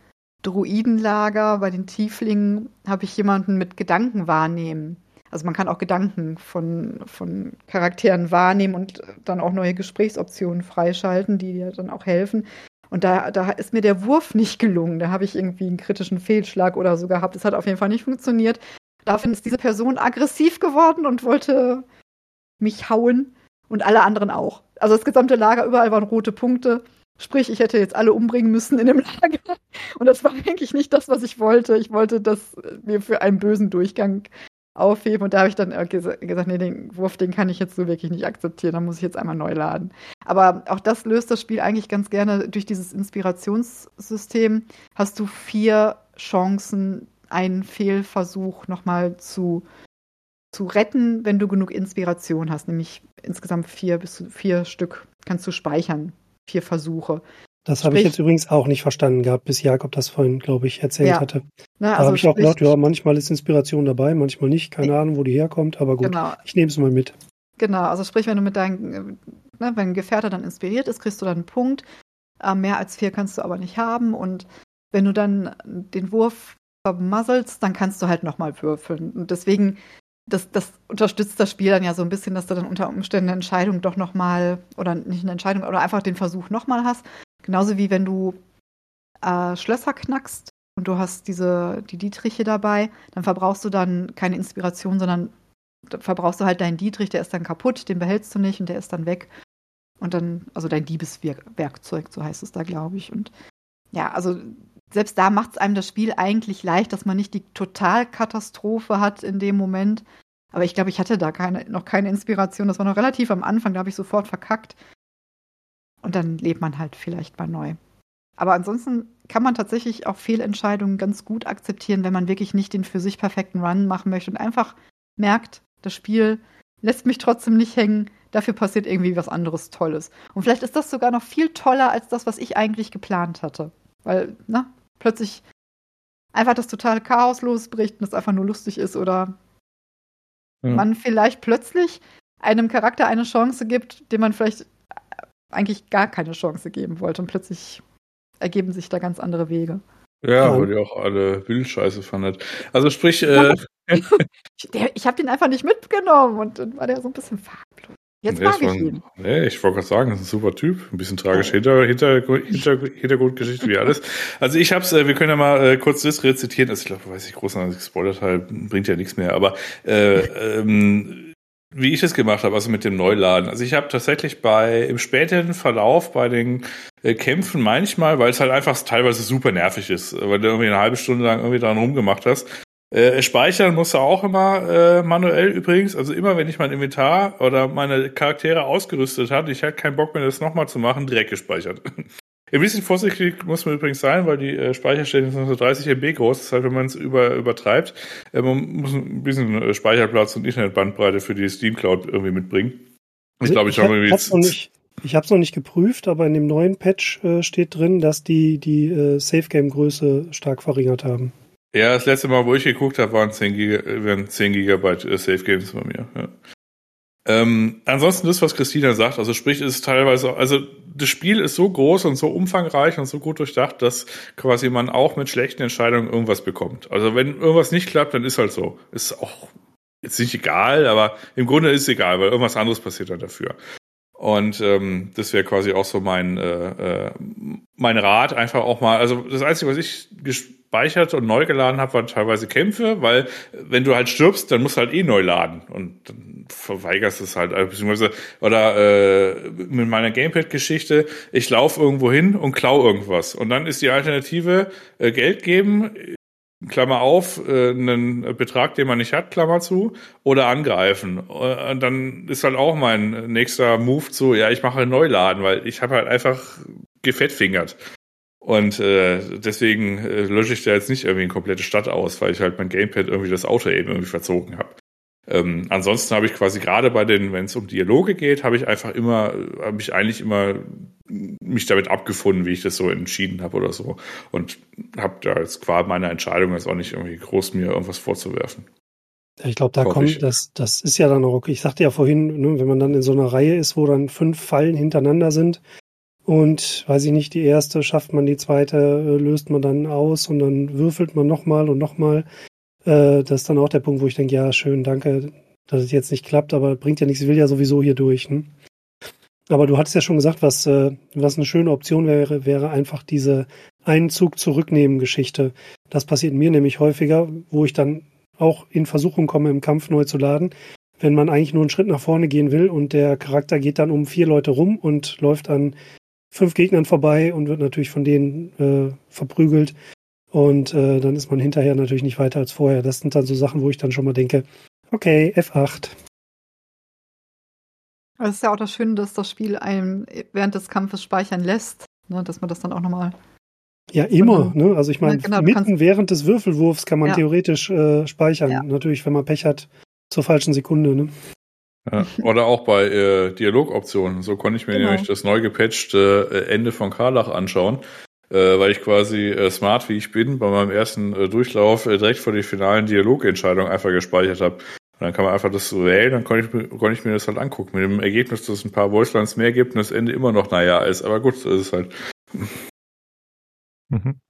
Druidenlager, bei den Tieflingen, habe ich jemanden mit Gedanken wahrnehmen. Also man kann auch Gedanken von, von Charakteren wahrnehmen und dann auch neue Gesprächsoptionen freischalten, die dir dann auch helfen. Und da, da ist mir der Wurf nicht gelungen. Da habe ich irgendwie einen kritischen Fehlschlag oder so gehabt. Das hat auf jeden Fall nicht funktioniert. Daraufhin ist diese Person aggressiv geworden und wollte mich hauen. Und alle anderen auch. Also das gesamte Lager, überall waren rote Punkte. Sprich, ich hätte jetzt alle umbringen müssen in dem Lager. Und das war eigentlich nicht das, was ich wollte. Ich wollte das mir für einen bösen Durchgang aufheben. Und da habe ich dann gesagt, nee, den Wurf, den kann ich jetzt so wirklich nicht akzeptieren. Da muss ich jetzt einmal neu laden. Aber auch das löst das Spiel eigentlich ganz gerne durch dieses Inspirationssystem. Hast du vier Chancen, einen Fehlversuch nochmal zu, zu retten, wenn du genug Inspiration hast. Nämlich insgesamt vier bis vier Stück kannst du speichern vier Versuche. Das habe ich jetzt übrigens auch nicht verstanden gehabt, bis Jakob das vorhin, glaube ich, erzählt ja. hatte. Na, da also habe ich auch gedacht, ja, manchmal ist Inspiration dabei, manchmal nicht. Keine ja. Ahnung, wo die herkommt, aber gut, genau. ich nehme es mal mit. Genau, also sprich, wenn du mit deinem, ne, wenn ein Gefährte dann inspiriert ist, kriegst du dann einen Punkt. Äh, mehr als vier kannst du aber nicht haben. Und wenn du dann den Wurf vermasselst, dann kannst du halt nochmal würfeln. Und deswegen das, das unterstützt das Spiel dann ja so ein bisschen, dass du dann unter Umständen eine Entscheidung doch nochmal, oder nicht eine Entscheidung, oder einfach den Versuch nochmal hast. Genauso wie wenn du äh, Schlösser knackst und du hast diese, die Dietriche dabei, dann verbrauchst du dann keine Inspiration, sondern verbrauchst du halt deinen Dietrich, der ist dann kaputt, den behältst du nicht und der ist dann weg. Und dann, also dein Diebeswerkzeug, so heißt es da, glaube ich. Und ja, also selbst da macht es einem das Spiel eigentlich leicht, dass man nicht die Totalkatastrophe hat in dem Moment. Aber ich glaube, ich hatte da keine, noch keine Inspiration. Das war noch relativ am Anfang, da habe ich sofort verkackt. Und dann lebt man halt vielleicht mal neu. Aber ansonsten kann man tatsächlich auch Fehlentscheidungen ganz gut akzeptieren, wenn man wirklich nicht den für sich perfekten Run machen möchte und einfach merkt, das Spiel lässt mich trotzdem nicht hängen. Dafür passiert irgendwie was anderes Tolles. Und vielleicht ist das sogar noch viel toller als das, was ich eigentlich geplant hatte. Weil, ne, plötzlich einfach das totale Chaos losbricht und es einfach nur lustig ist oder ja. man vielleicht plötzlich einem Charakter eine Chance gibt, dem man vielleicht eigentlich gar keine Chance geben wollte und plötzlich ergeben sich da ganz andere Wege. Ja, weil die auch alle Wildscheiße fandet. Also sprich, äh, ich habe den einfach nicht mitgenommen und dann war der so ein bisschen farblos. Jetzt mag ich ihn. Nee, ich wollte gerade sagen, das ist ein super Typ. Ein bisschen tragische Hinter, Hinter, Hinter, Hintergrundgeschichte wie alles. Also ich hab's, äh, wir können ja mal äh, kurz das rezitieren. Also ich glaube, weiß ich, großartig gespoilert halt, bringt ja nichts mehr. Aber äh, ähm, wie ich es gemacht habe, also mit dem Neuladen. Also ich habe tatsächlich bei im späteren Verlauf bei den äh, Kämpfen manchmal, weil es halt einfach teilweise super nervig ist, weil du irgendwie eine halbe Stunde lang irgendwie dran rumgemacht hast, äh, speichern musst du auch immer äh, manuell übrigens. Also immer, wenn ich mein Inventar oder meine Charaktere ausgerüstet hatte, ich hatte keinen Bock mehr, das nochmal zu machen, direkt gespeichert. Ein bisschen vorsichtig muss man übrigens sein, weil die äh, Speicherstellen sind so 30 MB groß. Das heißt, wenn man es über, übertreibt, äh, man muss ein bisschen äh, Speicherplatz und Internetbandbreite für die Steam Cloud irgendwie mitbringen. Ich glaube, ich, ich habe hab noch nicht. Ich es noch nicht geprüft, aber in dem neuen Patch äh, steht drin, dass die die äh, Safe Game Größe stark verringert haben. Ja, das letzte Mal, wo ich geguckt habe, waren 10, Giga, waren 10 Gigabyte äh, Safe Games bei mir. Ja. Ähm, ansonsten das, was Christina sagt, also sprich, ist teilweise, also das Spiel ist so groß und so umfangreich und so gut durchdacht, dass quasi man auch mit schlechten Entscheidungen irgendwas bekommt. Also wenn irgendwas nicht klappt, dann ist halt so. Ist auch jetzt nicht egal, aber im Grunde ist es egal, weil irgendwas anderes passiert dann dafür. Und ähm, das wäre quasi auch so mein äh, äh, mein Rat, einfach auch mal. Also das Einzige, was ich gespeichert und neu geladen habe, waren teilweise Kämpfe, weil wenn du halt stirbst, dann musst du halt eh neu laden. Und dann verweigerst es halt, also, beziehungsweise oder äh, mit meiner Gamepad-Geschichte, ich laufe irgendwo hin und klau irgendwas. Und dann ist die Alternative äh, Geld geben Klammer auf, äh, einen Betrag, den man nicht hat, Klammer zu, oder angreifen. Äh, und dann ist halt auch mein nächster Move zu, ja, ich mache einen Neuladen, weil ich habe halt einfach gefettfingert. Und äh, deswegen äh, lösche ich da jetzt nicht irgendwie eine komplette Stadt aus, weil ich halt mein Gamepad irgendwie das Auto eben irgendwie verzogen habe. Ähm, ansonsten habe ich quasi gerade bei den, wenn es um Dialoge geht, habe ich einfach immer, habe ich eigentlich immer mich damit abgefunden, wie ich das so entschieden habe oder so. Und habe da jetzt qua meiner Entscheidung jetzt auch nicht irgendwie groß mir irgendwas vorzuwerfen. Ich glaube, da kommt, ich. das, das ist ja dann auch okay. Ich sagte ja vorhin, ne, wenn man dann in so einer Reihe ist, wo dann fünf Fallen hintereinander sind und weiß ich nicht, die erste schafft man, die zweite äh, löst man dann aus und dann würfelt man nochmal und nochmal. Äh, das ist dann auch der Punkt, wo ich denke, ja, schön, danke, dass es jetzt nicht klappt, aber bringt ja nichts, ich will ja sowieso hier durch. Ne? Aber du hattest ja schon gesagt, was, äh, was eine schöne Option wäre, wäre einfach diese einen Zug zurücknehmen Geschichte. Das passiert mir nämlich häufiger, wo ich dann auch in Versuchung komme, im Kampf neu zu laden. wenn man eigentlich nur einen Schritt nach vorne gehen will und der Charakter geht dann um vier Leute rum und läuft an fünf Gegnern vorbei und wird natürlich von denen äh, verprügelt. Und äh, dann ist man hinterher natürlich nicht weiter als vorher. Das sind dann so Sachen, wo ich dann schon mal denke, okay, F8. Es ist ja auch das Schöne, dass das Spiel einem während des Kampfes speichern lässt, ne, dass man das dann auch nochmal. Ja, immer. Ne? Also ich meine, genau, mitten kannst- während des Würfelwurfs kann man Ja. theoretisch äh, speichern. Ja. Natürlich, wenn man Pech hat, zur falschen Sekunde. Ne? Ja. Oder auch bei äh, Dialogoptionen. So konnte ich mir Genau. nämlich das neu gepatchte äh, Ende von Karlach anschauen, äh, weil ich quasi äh, smart wie ich bin, bei meinem ersten äh, Durchlauf äh, direkt vor die finalen Dialogentscheidungen einfach gespeichert habe. Und dann kann man einfach das so wählen, dann konnte ich, mir- konnte ich mir das halt angucken. Mit dem Ergebnis, dass es ein paar Voicelines mehr gibt und das Ende immer noch naja ist. Aber gut, so ist es halt. Mhm.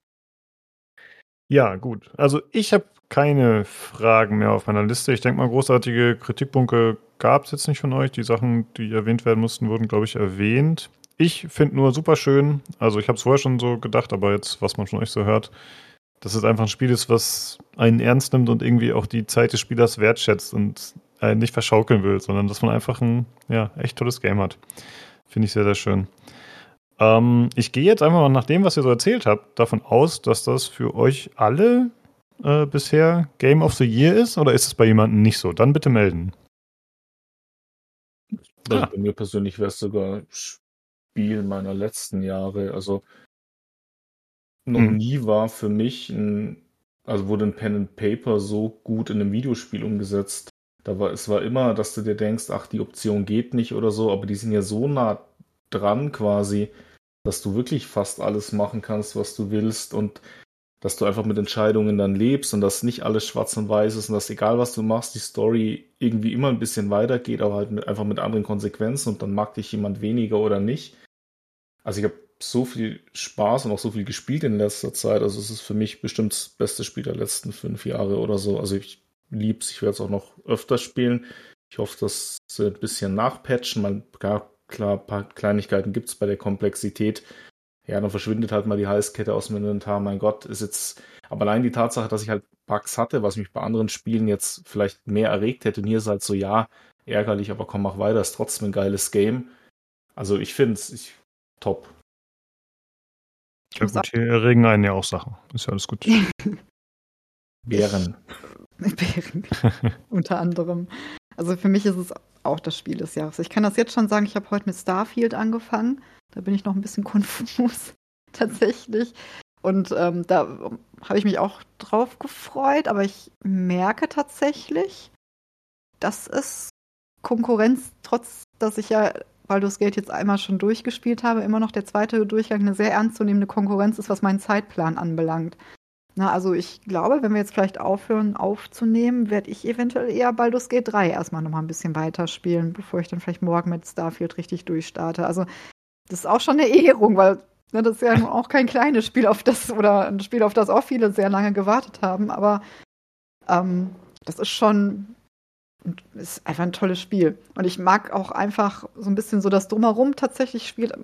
Ja, gut. Also ich habe keine Fragen mehr auf meiner Liste. Ich denke mal, großartige Kritikpunkte gab es jetzt nicht von euch. Die Sachen, die erwähnt werden mussten, wurden, glaube ich, erwähnt. Ich finde nur super schön, also ich habe es vorher schon so gedacht, aber jetzt, was man von euch so hört, dass es einfach ein Spiel ist, was einen ernst nimmt und irgendwie auch die Zeit des Spielers wertschätzt und einen nicht verschaukeln will, sondern dass man einfach ein ja, echt tolles Game hat. Finde ich sehr, sehr schön. Ähm, ich gehe jetzt einfach mal nach dem, was ihr so erzählt habt, davon aus, dass das für euch alle äh, bisher Game of the Year ist oder ist es bei jemandem nicht so? Dann bitte melden. Also Ah. bei mir persönlich wäre es sogar Spiel meiner letzten Jahre. Also noch Mhm. nie war für mich ein, also wurde ein Pen and Paper so gut in einem Videospiel umgesetzt. Da war, es war immer, dass du dir denkst, ach, die Option geht nicht oder so, aber die sind ja so nah dran quasi, dass du wirklich fast alles machen kannst, was du willst und dass du einfach mit Entscheidungen dann lebst und dass nicht alles schwarz und weiß ist und dass egal was du machst, die Story irgendwie immer ein bisschen weitergeht, aber halt mit, einfach mit anderen Konsequenzen und dann mag dich jemand weniger oder nicht. Also ich habe so viel Spaß und auch so viel gespielt in letzter Zeit. Also es ist für mich bestimmt das beste Spiel der letzten fünf Jahre oder so. Also ich lieb's, ich werde es auch noch öfter spielen. Ich hoffe, dass sie ein bisschen nachpatchen. Man, klar, klar, paar Kleinigkeiten gibt's bei der Komplexität. Ja, dann verschwindet halt mal die Halskette aus dem Inventar. Mein Gott, ist jetzt, aber allein die Tatsache, dass ich halt Bugs hatte, was mich bei anderen Spielen jetzt vielleicht mehr erregt hätte. Und hier ist halt so, ja, ärgerlich, aber komm, mach weiter, ist trotzdem ein geiles Game. Also ich finde es ich, top. Ja gut, hier erregen einen ja auch Sachen. Ist ja alles gut. Bären. Bären. Unter anderem. Also für mich ist es auch das Spiel des Jahres. Ich kann das jetzt schon sagen, ich habe heute mit Starfield angefangen. Da bin ich noch ein bisschen konfus, tatsächlich. Und ähm, da habe ich mich auch drauf gefreut, aber ich merke tatsächlich, dass es Konkurrenz, trotz dass ich ja Baldur's Gate jetzt einmal schon durchgespielt habe, immer noch der zweite Durchgang eine sehr ernstzunehmende Konkurrenz ist, was meinen Zeitplan anbelangt. Na, also ich glaube, wenn wir jetzt vielleicht aufhören aufzunehmen, werde ich eventuell eher Baldur's Gate 3 erstmal nochmal ein bisschen weiterspielen, bevor ich dann vielleicht morgen mit Starfield richtig durchstarte. Also das ist auch schon eine Ehrung, weil ne, das ist ja auch kein kleines Spiel, auf das, oder ein Spiel, auf das auch viele sehr lange gewartet haben, aber ähm, das ist schon ist einfach ein tolles Spiel. Und ich mag auch einfach so ein bisschen so das Drumherum tatsächlich spielt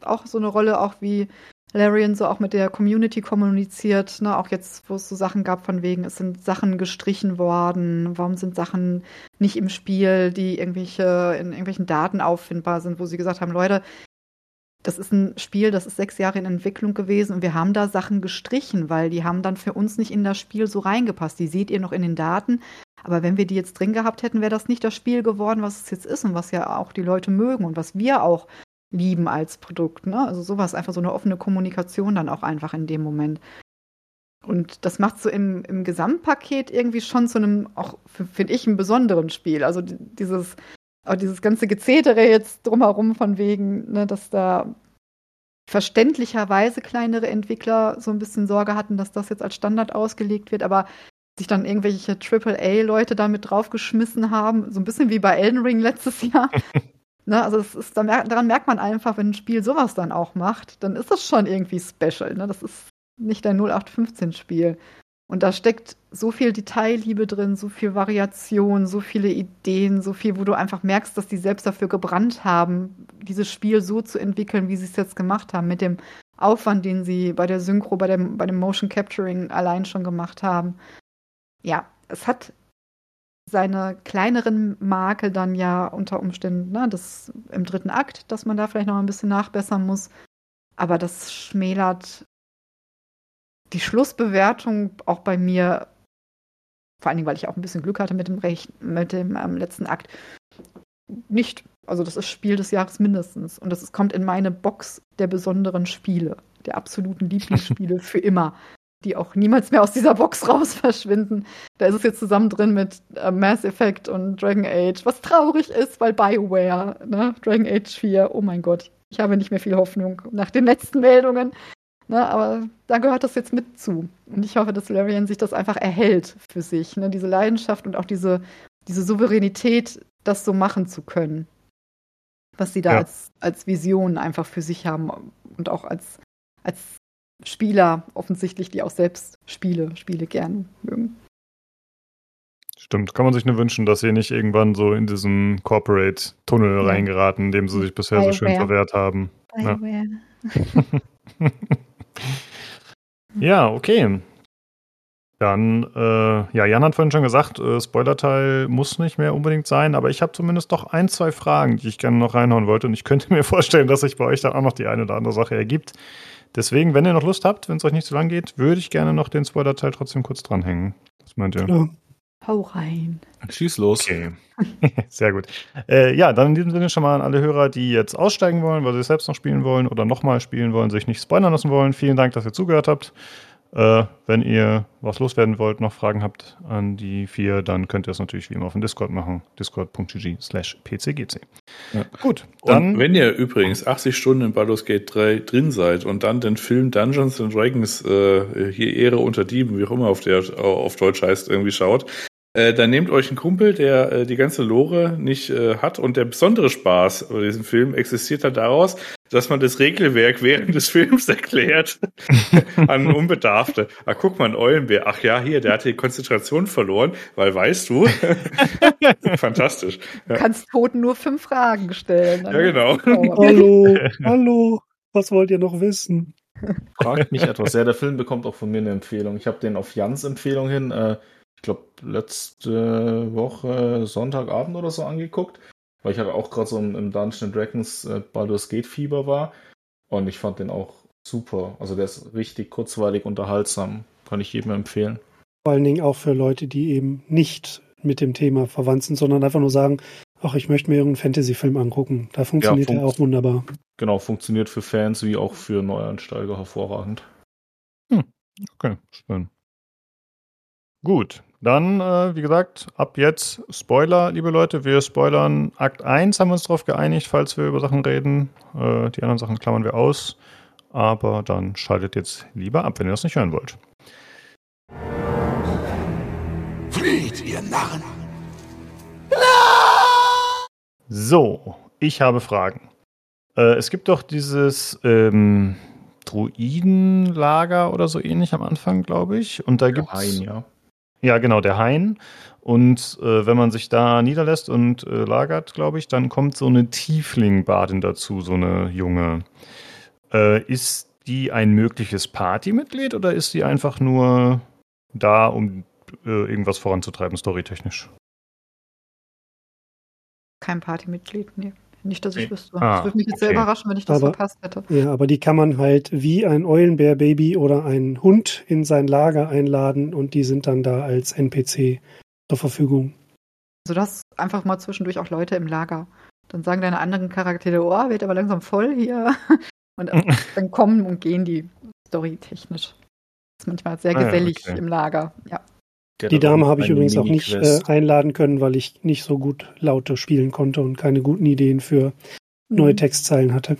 auch so eine Rolle, auch wie Larian so auch mit der Community kommuniziert, ne? auch jetzt, wo es so Sachen gab von wegen, es sind Sachen gestrichen worden, warum sind Sachen nicht im Spiel, die irgendwelche, in irgendwelchen Daten auffindbar sind, wo sie gesagt haben, Leute, das ist ein Spiel, das ist sechs Jahre in Entwicklung gewesen und wir haben da Sachen gestrichen, weil die haben dann für uns nicht in das Spiel so reingepasst. Die seht ihr noch in den Daten, aber wenn wir die jetzt drin gehabt hätten, wäre das nicht das Spiel geworden, was es jetzt ist und was ja auch die Leute mögen und was wir auch lieben als Produkt. Ne? Also sowas, einfach so eine offene Kommunikation dann auch einfach in dem Moment. Und das macht so im, im Gesamtpaket irgendwie schon zu einem, auch finde ich, einem besonderen Spiel. Also dieses, auch dieses ganze Gezetere jetzt drumherum von wegen, ne, dass da verständlicherweise kleinere Entwickler so ein bisschen Sorge hatten, dass das jetzt als Standard ausgelegt wird, aber sich dann irgendwelche AAA-Leute damit draufgeschmissen haben, so ein bisschen wie bei Elden Ring letztes Jahr. ne, also es ist, daran merkt man einfach, wenn ein Spiel sowas dann auch macht, dann ist das schon irgendwie special. Ne? Das ist nicht ein 0815-Spiel. Und da steckt so viel Detailliebe drin, so viel Variation, so viele Ideen, so viel, wo du einfach merkst, dass die selbst dafür gebrannt haben, dieses Spiel so zu entwickeln, wie sie es jetzt gemacht haben, mit dem Aufwand, den sie bei der Synchro, bei dem, bei dem Motion Capturing allein schon gemacht haben. Ja, es hat seine kleineren Makel dann ja unter Umständen, ne, das im dritten Akt, dass man da vielleicht noch ein bisschen nachbessern muss. Aber das schmälert die Schlussbewertung auch bei mir, vor allen Dingen, weil ich auch ein bisschen Glück hatte mit dem, Rech mit dem ähm, letzten Akt, nicht. Also das ist Spiel des Jahres mindestens. Und das ist, kommt in meine Box der besonderen Spiele, der absoluten Lieblingsspiele für immer, die auch niemals mehr aus dieser Box raus verschwinden. Da ist es jetzt zusammen drin mit äh, Mass Effect und Dragon Age, was traurig ist, weil BioWare, ne, Dragon Age 4, oh mein Gott, ich habe nicht mehr viel Hoffnung nach den letzten Meldungen. Ne, aber da gehört das jetzt mit zu. Und ich hoffe, dass Larian sich das einfach erhält für sich. Ne? Diese Leidenschaft und auch diese, diese Souveränität, das so machen zu können. Was sie da ja. als, als Vision einfach für sich haben und auch als, als Spieler offensichtlich, die auch selbst Spiele, Spiele gern mögen. Stimmt, kann man sich nur wünschen, dass sie nicht irgendwann so in diesen Corporate-Tunnel ja. reingeraten, in dem sie sich bisher Bioware. so schön verwehrt haben. Ja. ja, okay. Dann, äh, ja, Jan hat vorhin schon gesagt, äh, Spoilerteil muss nicht mehr unbedingt sein, aber ich habe zumindest doch ein, zwei Fragen, die ich gerne noch reinhauen wollte und ich könnte mir vorstellen, dass sich bei euch dann auch noch die eine oder andere Sache ergibt. Deswegen, wenn ihr noch Lust habt, wenn es euch nicht zu lang geht, würde ich gerne noch den Spoilerteil trotzdem kurz dranhängen. Was meint ihr? Ja. Hau rein. Schieß los. Okay. Sehr gut. Äh, ja, dann in diesem Sinne schon mal an alle Hörer, die jetzt aussteigen wollen, weil sie es selbst noch spielen wollen oder nochmal spielen wollen, sich nicht spoilern lassen wollen. Vielen Dank, dass ihr zugehört habt. Äh, wenn ihr was loswerden wollt, noch Fragen habt an die vier, dann könnt ihr es natürlich wie immer auf dem Discord machen. Discord.gg slash pcgc. Ja. Gut, dann. Und wenn ihr übrigens 80 Stunden in Baldur's Gate 3 drin seid und dann den Film Dungeons and Dragons äh, hier Ehre unter Dieben, wie auch immer auf, der, auf Deutsch heißt, irgendwie schaut, äh, dann nehmt euch einen Kumpel, der äh, die ganze Lore nicht äh, hat und der besondere Spaß bei diesem Film existiert halt daraus, dass man das Regelwerk während des Films erklärt an Unbedarfte. Ah, guck mal, ein Eulenbär. Ach ja, hier, der hat die Konzentration verloren, weil weißt du. Fantastisch. Du kannst Toten nur fünf Fragen stellen. Ja, genau. hallo, hallo, was wollt ihr noch wissen? Fragt mich etwas. Ja, der Film bekommt auch von mir eine Empfehlung. Ich habe den auf Jans Empfehlung hin äh, ich glaube, letzte Woche Sonntagabend oder so angeguckt, weil ich halt auch gerade so im, im Dungeons Dragons äh, Baldur's Gate Fieber war und ich fand den auch super. Also der ist richtig kurzweilig unterhaltsam. Kann ich jedem empfehlen. Vor allen Dingen auch für Leute, die eben nicht mit dem Thema verwandt sind, sondern einfach nur sagen, ach, ich möchte mir irgendeinen Fantasy-Film angucken. Da funktioniert ja, fun er auch wunderbar. Genau, funktioniert für Fans wie auch für Neueinsteiger hervorragend. Hm, okay, spannend. Gut, dann, äh, wie gesagt, ab jetzt Spoiler, liebe Leute. Wir spoilern Akt 1, haben wir uns darauf geeinigt, falls wir über Sachen reden. Äh, die anderen Sachen klammern wir aus. Aber dann schaltet jetzt lieber ab, wenn ihr das nicht hören wollt. Flieht, ihr Narren! So, ich habe Fragen. Äh, es gibt doch dieses ähm, Druidenlager oder so ähnlich am Anfang, glaube ich. Und da gibt es. Ja. Ja, genau, der Hain. Und äh, wenn man sich da niederlässt und äh, lagert, glaube ich, dann kommt so eine Tiefling-Badin dazu, so eine junge. Äh, ist die ein mögliches Partymitglied oder ist die einfach nur da, um äh, irgendwas voranzutreiben, storytechnisch? Kein Partymitglied, nee. Nicht, dass ich wüsste. Ah, das würde mich jetzt okay. sehr überraschen, wenn ich das aber, verpasst hätte. Ja, aber die kann man halt wie ein Eulenbär-Baby oder ein Hund in sein Lager einladen und die sind dann da als NPC zur Verfügung. Also das einfach mal zwischendurch auch Leute im Lager. Dann sagen deine anderen Charaktere, oh, wird aber langsam voll hier. Und dann kommen und gehen die storytechnisch. Das ist manchmal sehr gesellig ah, okay. im Lager, ja. Die Dame habe ich übrigens auch nicht äh, einladen können, weil ich nicht so gut Laute spielen konnte und keine guten Ideen für neue mhm. Textzeilen hatte.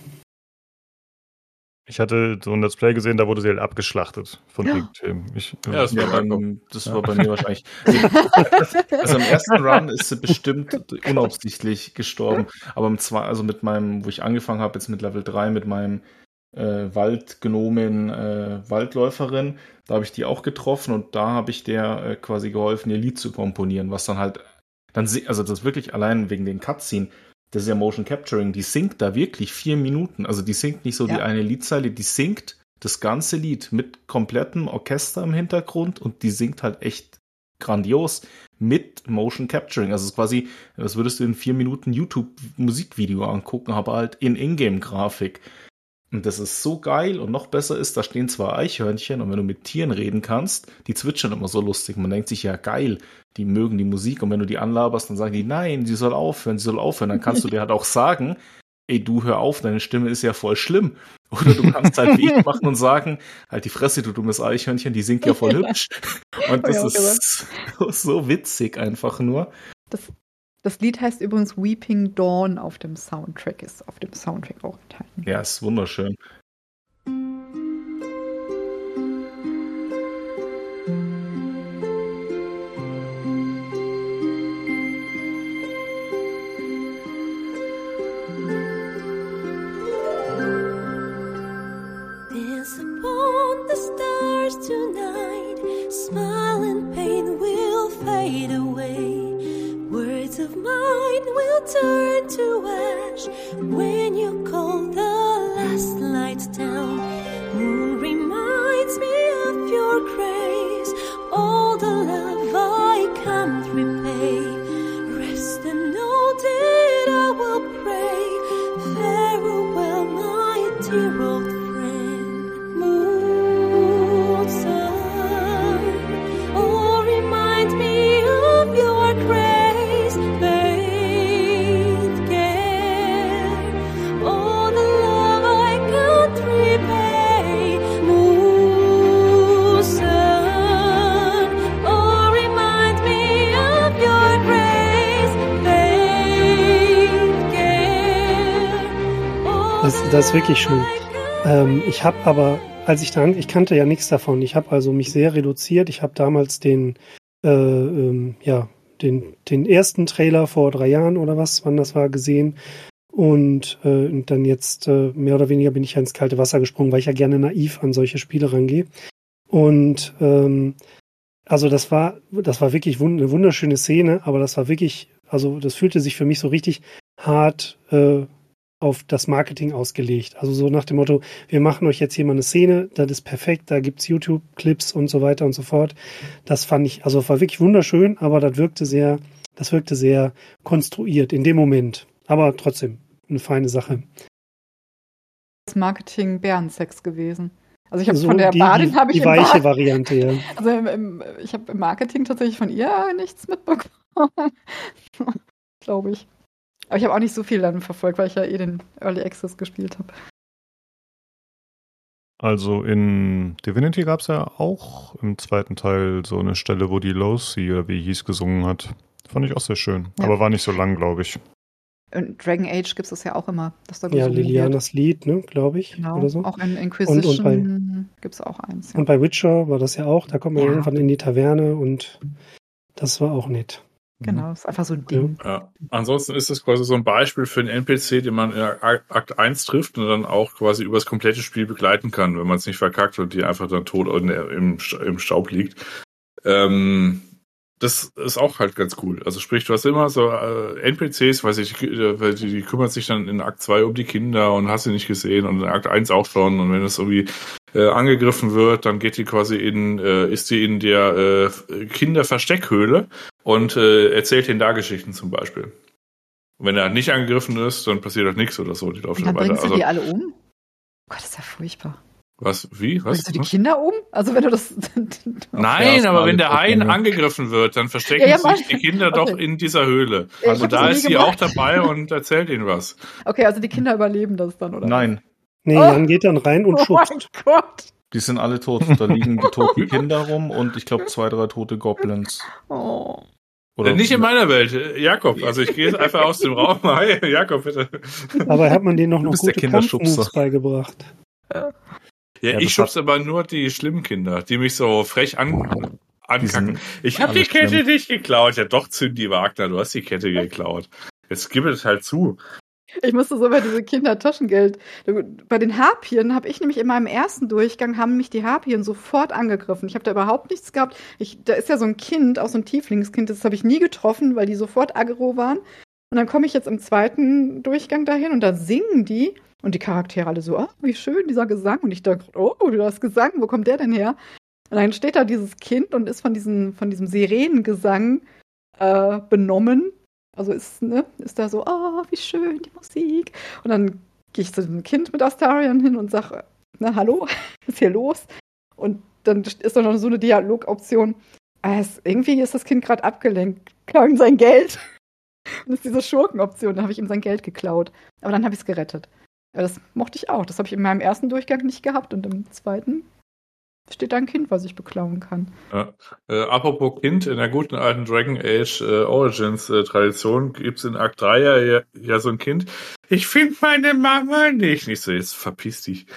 Ich hatte so ein Let's Play gesehen, da wurde sie halt abgeschlachtet von ja. Themen. Ich, ja, das, war, beim, das ja. war bei mir wahrscheinlich. also im ersten Run ist sie bestimmt unabsichtlich gestorben. Aber im zwei, also mit meinem, wo ich angefangen habe, jetzt mit Level 3, mit meinem äh, Waldgnomen, äh, Waldläuferin. Da habe ich die auch getroffen und da habe ich der äh, quasi geholfen, ihr Lied zu komponieren, was dann halt, dann, also das wirklich allein wegen den Cutscene, das ist ja Motion Capturing, die singt da wirklich vier Minuten. Also die singt nicht so ja. die eine Liedzeile, die singt das ganze Lied mit komplettem Orchester im Hintergrund und die singt halt echt grandios mit Motion Capturing. Also es ist quasi, das würdest du in vier Minuten YouTube-Musikvideo angucken, aber halt in Ingame-Grafik. Und das ist so geil und noch besser ist, da stehen zwei Eichhörnchen und wenn du mit Tieren reden kannst, die zwitschern immer so lustig. Man denkt sich ja geil, die mögen die Musik und wenn du die anlaberst, dann sagen die nein, sie soll aufhören, sie soll aufhören. Dann kannst du dir halt auch sagen, ey, du hör auf, deine Stimme ist ja voll schlimm. Oder du kannst halt wie ich machen und sagen, halt die Fresse, du dummes Eichhörnchen, die singt ja voll hübsch. Und das ist so witzig einfach nur. Das, das Lied heißt übrigens Weeping Dawn auf dem Soundtrack, ist auf dem Soundtrack auch enthalten. Ja, ist wunderschön. Mine will turn to ash when you call the last light down. Ist wirklich schön. Ähm, ich habe aber, als ich dann, ich kannte ja nichts davon. Ich habe also mich sehr reduziert. Ich habe damals den, äh, ähm, ja, den, den ersten Trailer vor drei Jahren oder was, wann das war, gesehen. Und, äh, und dann jetzt äh, mehr oder weniger bin ich ja ins kalte Wasser gesprungen, weil ich ja gerne naiv an solche Spiele rangehe. Und ähm, also das war, das war wirklich wund eine wunderschöne Szene, aber das war wirklich, also das fühlte sich für mich so richtig hart äh, auf das Marketing ausgelegt. Also so nach dem Motto, wir machen euch jetzt hier mal eine Szene, das ist perfekt, da gibt's YouTube-Clips und so weiter und so fort. Das fand ich, also war wirklich wunderschön, aber das wirkte sehr, das wirkte sehr konstruiert in dem Moment. Aber trotzdem eine feine Sache. Das Marketing Bärensex gewesen. Also ich habe So von der die, Badin habe ich die weiche Mar- Variante, ja. also im, im, ich habe im Marketing tatsächlich von ihr nichts mitbekommen. Glaube ich. Aber ich habe auch nicht so viel dann verfolgt, weil ich ja eh den Early Access gespielt habe. Also in Divinity gab es ja auch im zweiten Teil so eine Stelle, wo die Losi oder wie hieß gesungen hat. Fand ich auch sehr schön. Ja. Aber war nicht so lang, glaube ich. In Dragon Age gibt es das ja auch immer, dass da Ja, gesungen wird. Lilianas Lied, ne, glaube ich. Genau. Oder so. Auch in und Inquisition gibt es auch eins. Ja. Und bei Witcher war das ja auch, da kommt man Ja. irgendwann in die Taverne und das war auch nett. Genau, ist einfach so ein Ding. Ja. Ansonsten ist das quasi so ein Beispiel für einen NPC, den man in Akt 1 trifft und dann auch quasi über das komplette Spiel begleiten kann, wenn man es nicht verkackt und die einfach dann tot im, im Staub liegt. Ähm, das ist auch halt ganz cool. Also sprich, du hast immer so äh, NPCs, weiß ich, weil die, die kümmern sich dann in Akt 2 um die Kinder und hast sie nicht gesehen und in Akt 1 auch schon. Und wenn es irgendwie äh, angegriffen wird, dann geht die quasi in, äh, ist die in der äh, Kinderversteckhöhle und äh, erzählt den da Geschichten zum Beispiel. Und wenn er nicht angegriffen ist, dann passiert halt nichts oder so. Die laufen Und dann weiter. bringst du Also, die alle um? Gott, das ist ja furchtbar. was? Wie? Was? Bringst du die Kinder um? Also wenn du das. Nein, Ja, aber wenn der Hain angegriffen wird, dann verstecken Ja, ja, sich die Kinder doch Okay. in dieser Höhle. Das da ist sie auch dabei und erzählt ihnen was. Okay, also die Kinder überleben das dann, oder? Nein, Nee, Oh. Jan geht dann rein und Oh mein schubst. Gott. Die sind alle tot. Da liegen die toten Kinder rum und ich glaube zwei, drei tote Goblins. Oh. Äh, Nicht in meiner Welt. Jakob, also ich gehe jetzt einfach aus dem Raum. Hi, Jakob, bitte. Aber hat man denen noch, noch gute. Kampfmoves beigebracht? Ja, Ja, ich das schub's aber nur die schlimmen Kinder, die mich so frech an, ankacken. Ich habe die Kette schlimm. nicht geklaut. Ja, doch, Zündi Wagner, du hast die Kette geklaut. Jetzt gib es halt zu. Ich musste so bei diese Kindertaschengeld. Bei den Harpien habe ich nämlich in meinem ersten Durchgang haben mich die Harpien sofort angegriffen. Ich habe da überhaupt nichts gehabt. Ich, da ist ja so ein Kind, auch so ein Tieflingskind, das habe ich nie getroffen, weil die sofort aggro waren. Und dann komme ich jetzt im zweiten Durchgang dahin und da singen die und die Charaktere alle so, ah, wie schön dieser Gesang. Und ich dachte, oh, du hast Gesang, wo kommt der denn her? Und dann steht da dieses Kind und ist von, diesen, von diesem Sirenengesang äh, benommen. Also ist, ne, ist da so, oh, wie schön, die Musik. Und dann gehe ich zu dem Kind mit Astarion hin und sage, na hallo, was ist hier los? Und dann ist da noch so eine Dialogoption. Ah, irgendwie ist das Kind gerade abgelenkt, klau ihm sein Geld. Und das ist diese Schurkenoption, da habe ich ihm sein Geld geklaut. Aber dann habe ich es gerettet. Das mochte ich auch. Das habe ich in meinem ersten Durchgang nicht gehabt und im zweiten steht da ein Kind, was ich beklauen kann. Ja. Äh, apropos Kind, in der guten alten Dragon Age äh, Origins äh, Tradition gibt's in Akt 3 ja, ja, ja so ein Kind. Ich finde meine Mama nicht. Nicht so, jetzt verpiss dich.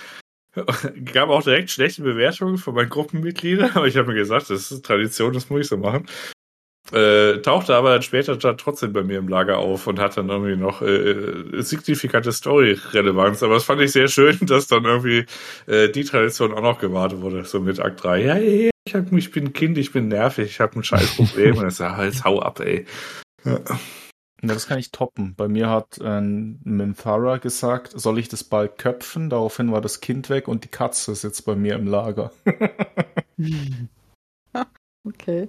Gab auch direkt schlechte Bewertungen von meinen Gruppenmitgliedern, aber ich habe mir gesagt, das ist Tradition, das muss ich so machen. Äh, tauchte aber dann später dann trotzdem bei mir im Lager auf und hat dann irgendwie noch äh, signifikante Story-Relevanz. Aber das fand ich sehr schön, dass dann irgendwie äh, die Tradition auch noch gewahrt wurde, so mit Akt 3. Ja, ja, ja, ich, hab, ich bin ein Kind, ich bin nervig, ich habe ein scheiß Problem. und ich sag, jetzt hau ab, ey. Ja. Ja, das kann ich toppen. Bei mir hat äh, Minthara gesagt, soll ich das Ball köpfen? Daraufhin war das Kind weg und die Katze ist jetzt bei mir im Lager. Okay.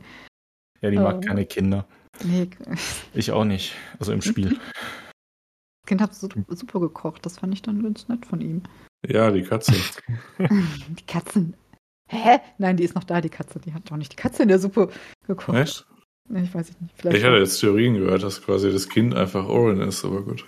Ja, die mag Oh. keine Kinder. Nee, das Ich auch nicht. Also im Spiel. Kind hat su- super gekocht. Das fand ich dann ganz nett von ihm. ja, die Katze. Die Katzen. Hä? Nein, die ist noch da, die Katze. Die hat doch nicht die Katze in der Suppe gekocht. Echt? Nee, Ich weiß nicht. Vielleicht Ich hatte jetzt Theorien gehört, dass quasi das Kind einfach Orin ist, aber gut.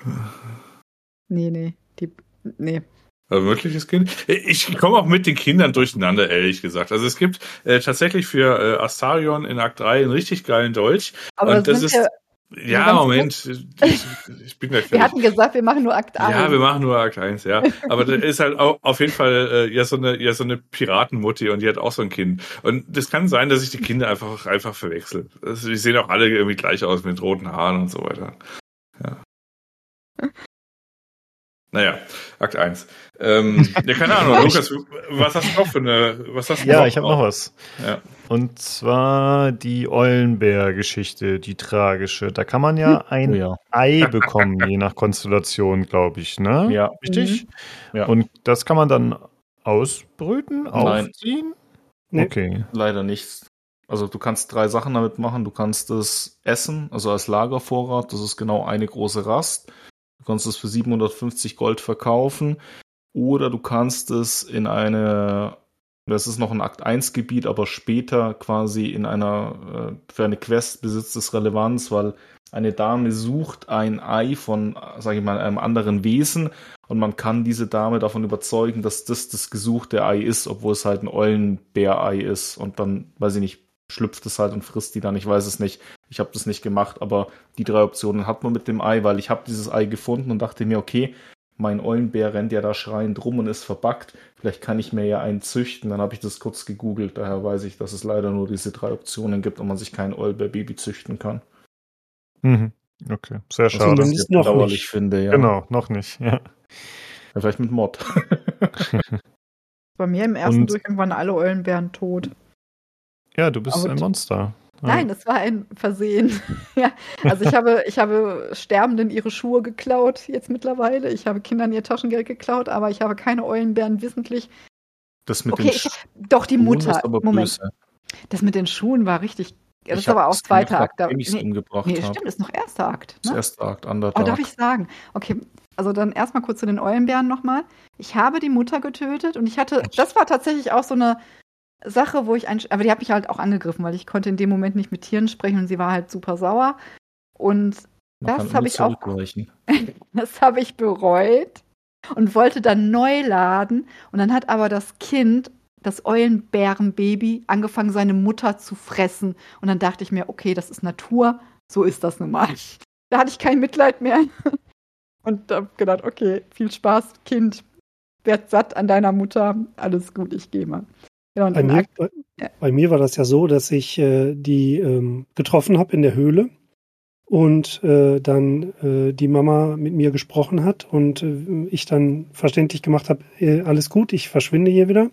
Nee, nee. Die, nee. Aber wirkliches Kind? Ich komme auch mit den Kindern durcheinander, ehrlich gesagt. Also es gibt äh, tatsächlich für äh, Astarion in Akt 3 einen richtig geilen Dolch. Aber Und das ist- wir, Ja, Moment. Ich, ich bin gleich wir fertig. hatten gesagt, wir machen nur Akt 1. Ja, wir machen nur Akt 1, ja. Aber da ist halt auch auf jeden Fall äh, ja so eine ja so eine Piratenmutti und die hat auch so ein Kind. Und das kann sein, dass ich die Kinder einfach einfach verwechsel. Also, die sehen auch alle irgendwie gleich aus mit roten Haaren und so weiter. Ja. Naja, Akt 1. Ähm, ja, keine Ahnung, Lukas, was hast du noch für eine, was hast du Ja, ich habe noch was. Ja. Und zwar die Eulenbär-Geschichte, die tragische. Da kann man ja ein Oh ja. Ei bekommen, je nach Konstellation, glaube ich, ne? Ja. Richtig? Ja. Und das kann man dann ausbrüten, Nein. aufziehen? Nee. Okay. Leider nichts. Also du kannst drei Sachen damit machen. Du kannst es essen, also als Lagervorrat. Das ist genau eine große Rast. Du kannst es für 750 Gold verkaufen. Oder du kannst es in eine, das ist noch ein Akt 1 Gebiet, aber später quasi in einer, äh, für eine Quest besitzt es Relevanz, weil eine Dame sucht ein Ei von, sage ich mal, einem anderen Wesen und man kann diese Dame davon überzeugen, dass das das gesuchte Ei ist, obwohl es halt ein Eulenbärei ist. Und dann, weiß ich nicht, schlüpft es halt und frisst die dann. Ich weiß es nicht. Ich habe das nicht gemacht, aber die drei Optionen hat man mit dem Ei, weil ich habe dieses Ei gefunden und dachte mir, okay, mein Eulenbär rennt ja da schreiend rum und ist verbackt. Vielleicht kann ich mir ja einen züchten. Dann habe ich das kurz gegoogelt. Daher weiß ich, dass es leider nur diese drei Optionen gibt und man sich kein Eulenbär-Baby züchten kann. Mhm. Okay, sehr Was schade. zumindest ich noch bedauerlich nicht. finde, ja. Genau, noch nicht. Ja. Ja, Vielleicht mit Mod. Bei mir im ersten Und- Durchgang waren alle Eulenbären tot. Ja, du bist Aber ein Monster. Nein, es war ein Versehen. ja, also ich habe, ich habe Sterbenden ihre Schuhe geklaut, jetzt mittlerweile. Ich habe Kindern ihr Taschengeld geklaut, aber ich habe keine Eulenbären wissentlich. Das mit Okay, den ich, doch die Schuhen Mutter. Moment, das mit den Schuhen war richtig. Das Ich ist aber auch das zweiter gemacht, Akt. Da, nee, umgebracht nee, stimmt, ist noch erster Akt. Das Ne? erste Akt, anderer Oh, darf ich sagen? Okay, also dann erstmal kurz zu den Eulenbären nochmal. Ich habe die Mutter getötet und ich hatte, das war tatsächlich auch so eine Sache, wo ich ein, aber die hat mich halt auch angegriffen, weil ich konnte in dem Moment nicht mit Tieren sprechen und sie war halt super sauer. Und Man das kann hab immer ich auch- das habe ich bereut und wollte dann neu laden. Und dann hat aber das Kind, das Eulenbärenbaby, angefangen, seine Mutter zu fressen. Und dann dachte ich mir, okay, das ist Natur, so ist das nun mal. Da hatte ich kein Mitleid mehr. Und habe gedacht, okay, viel Spaß, Kind. Werd satt an deiner Mutter. Alles gut, ich gehe mal. Und Bei mir, bei, Ja. bei mir war das ja so, dass ich äh, die ähm, getroffen habe in der Höhle und äh, dann äh, die Mama mit mir gesprochen hat und äh, ich dann verständlich gemacht habe, äh, alles gut, ich verschwinde hier wieder,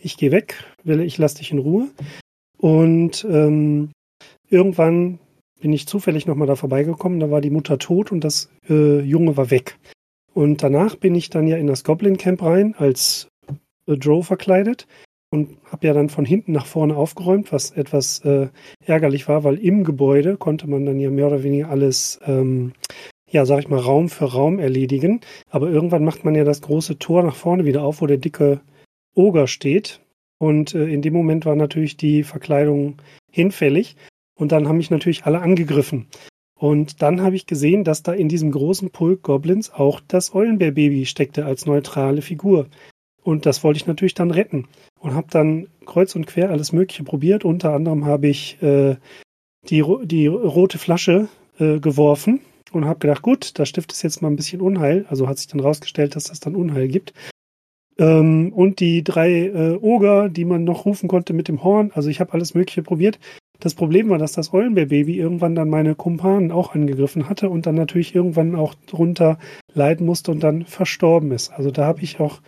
ich gehe weg, will, ich lasse dich in Ruhe. Und ähm, irgendwann bin ich zufällig nochmal da vorbeigekommen, da war die Mutter tot und das äh, Junge war weg. Und danach bin ich dann ja in das Goblin Camp rein als Drow verkleidet und habe ja dann von hinten nach vorne aufgeräumt, was etwas äh, ärgerlich war, weil im Gebäude konnte man dann ja mehr oder weniger alles, ähm, ja, sag ich mal, Raum für Raum erledigen. Aber irgendwann macht man ja das große Tor nach vorne wieder auf, wo der dicke Oger steht. Und äh, in dem Moment war natürlich die Verkleidung hinfällig. Und dann haben mich natürlich alle angegriffen. Und dann habe ich gesehen, dass da in diesem großen Pulk Goblins auch das Eulenbär-Baby steckte als neutrale Figur. Und das wollte ich natürlich dann retten. Und habe dann kreuz und quer alles Mögliche probiert. Unter anderem habe ich äh, die, die rote Flasche äh, geworfen und habe gedacht, gut, da stiftet es jetzt mal ein bisschen Unheil. Also hat sich dann rausgestellt, dass das dann Unheil gibt. Ähm, und die drei äh, Oger, die man noch rufen konnte mit dem Horn. Also ich habe alles Mögliche probiert. Das Problem war, dass das Eulenbär-Baby irgendwann dann meine Kumpanen auch angegriffen hatte und dann natürlich irgendwann auch drunter leiden musste und dann verstorben ist. Also da habe ich auch,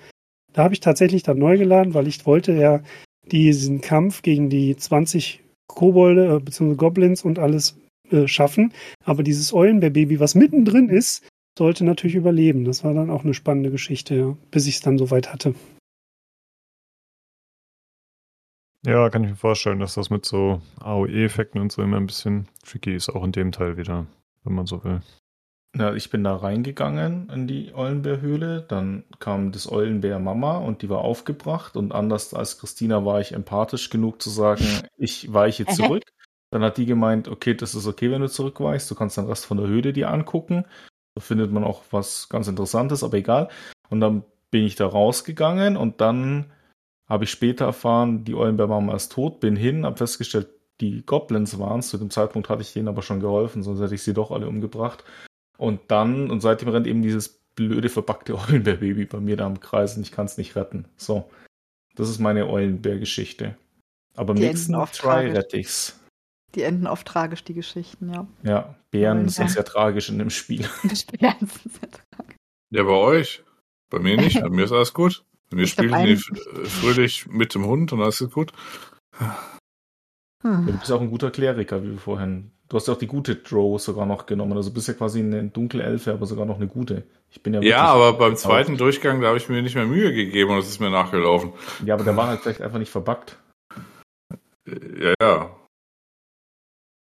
da habe ich tatsächlich dann neu geladen, weil ich wollte ja diesen Kampf gegen die 20 Kobolde äh, bzw. Goblins und alles äh, schaffen. Aber dieses Eulenbär-Baby, was mittendrin ist, sollte natürlich überleben. Das war dann auch eine spannende Geschichte, ja, bis ich es dann soweit hatte. Ja, kann ich mir vorstellen, dass das mit so AOE-Effekten und so immer ein bisschen tricky ist, auch in dem Teil wieder, wenn man so will. Ja, ich bin da reingegangen in die Eulenbärhöhle, dann kam das Eulenbär Mama und die war aufgebracht und anders als Christina war ich empathisch genug zu sagen, ich weiche zurück. Dann hat die gemeint, okay, das ist okay, wenn du zurückweichst, du kannst den Rest von der Höhle dir angucken. Da findet man auch was ganz Interessantes, aber egal. Und dann bin ich da rausgegangen und dann habe ich später erfahren, die Eulenbär-Mama ist tot, bin hin, habe festgestellt, die Goblins waren es. Zu dem Zeitpunkt hatte ich denen aber schon geholfen, sonst hätte ich sie doch alle umgebracht. Und dann, und seitdem rennt eben dieses blöde, verpackte Eulenbär-Baby bei mir da im Kreis und ich kann es nicht retten. So, das ist meine Eulenbär-Geschichte. Aber im Die nächsten Try tragisch. rette ich's. Die enden oft tragisch, die Geschichten, ja. Ja, Bären sind sehr tragisch in dem Spiel. Ja, das ist sehr tragisch. Ja, bei euch. Bei mir nicht. Bei mir ist alles gut. Wir Ich spielen die fröhlich mit dem Hund und alles ist gut. Ja, Hm. Du bist auch ein guter Kleriker, wie wir vorhin. Du hast ja auch die gute Drow sogar noch genommen. Also du bist ja quasi eine dunkle Elfe, aber sogar noch eine gute. Ich bin ja Ja, aber beim zweiten Durchgang, da habe ich mir nicht mehr Mühe gegeben und es ist mir nachgelaufen. Ja, aber der war halt vielleicht einfach nicht verbuggt. Ja, ja.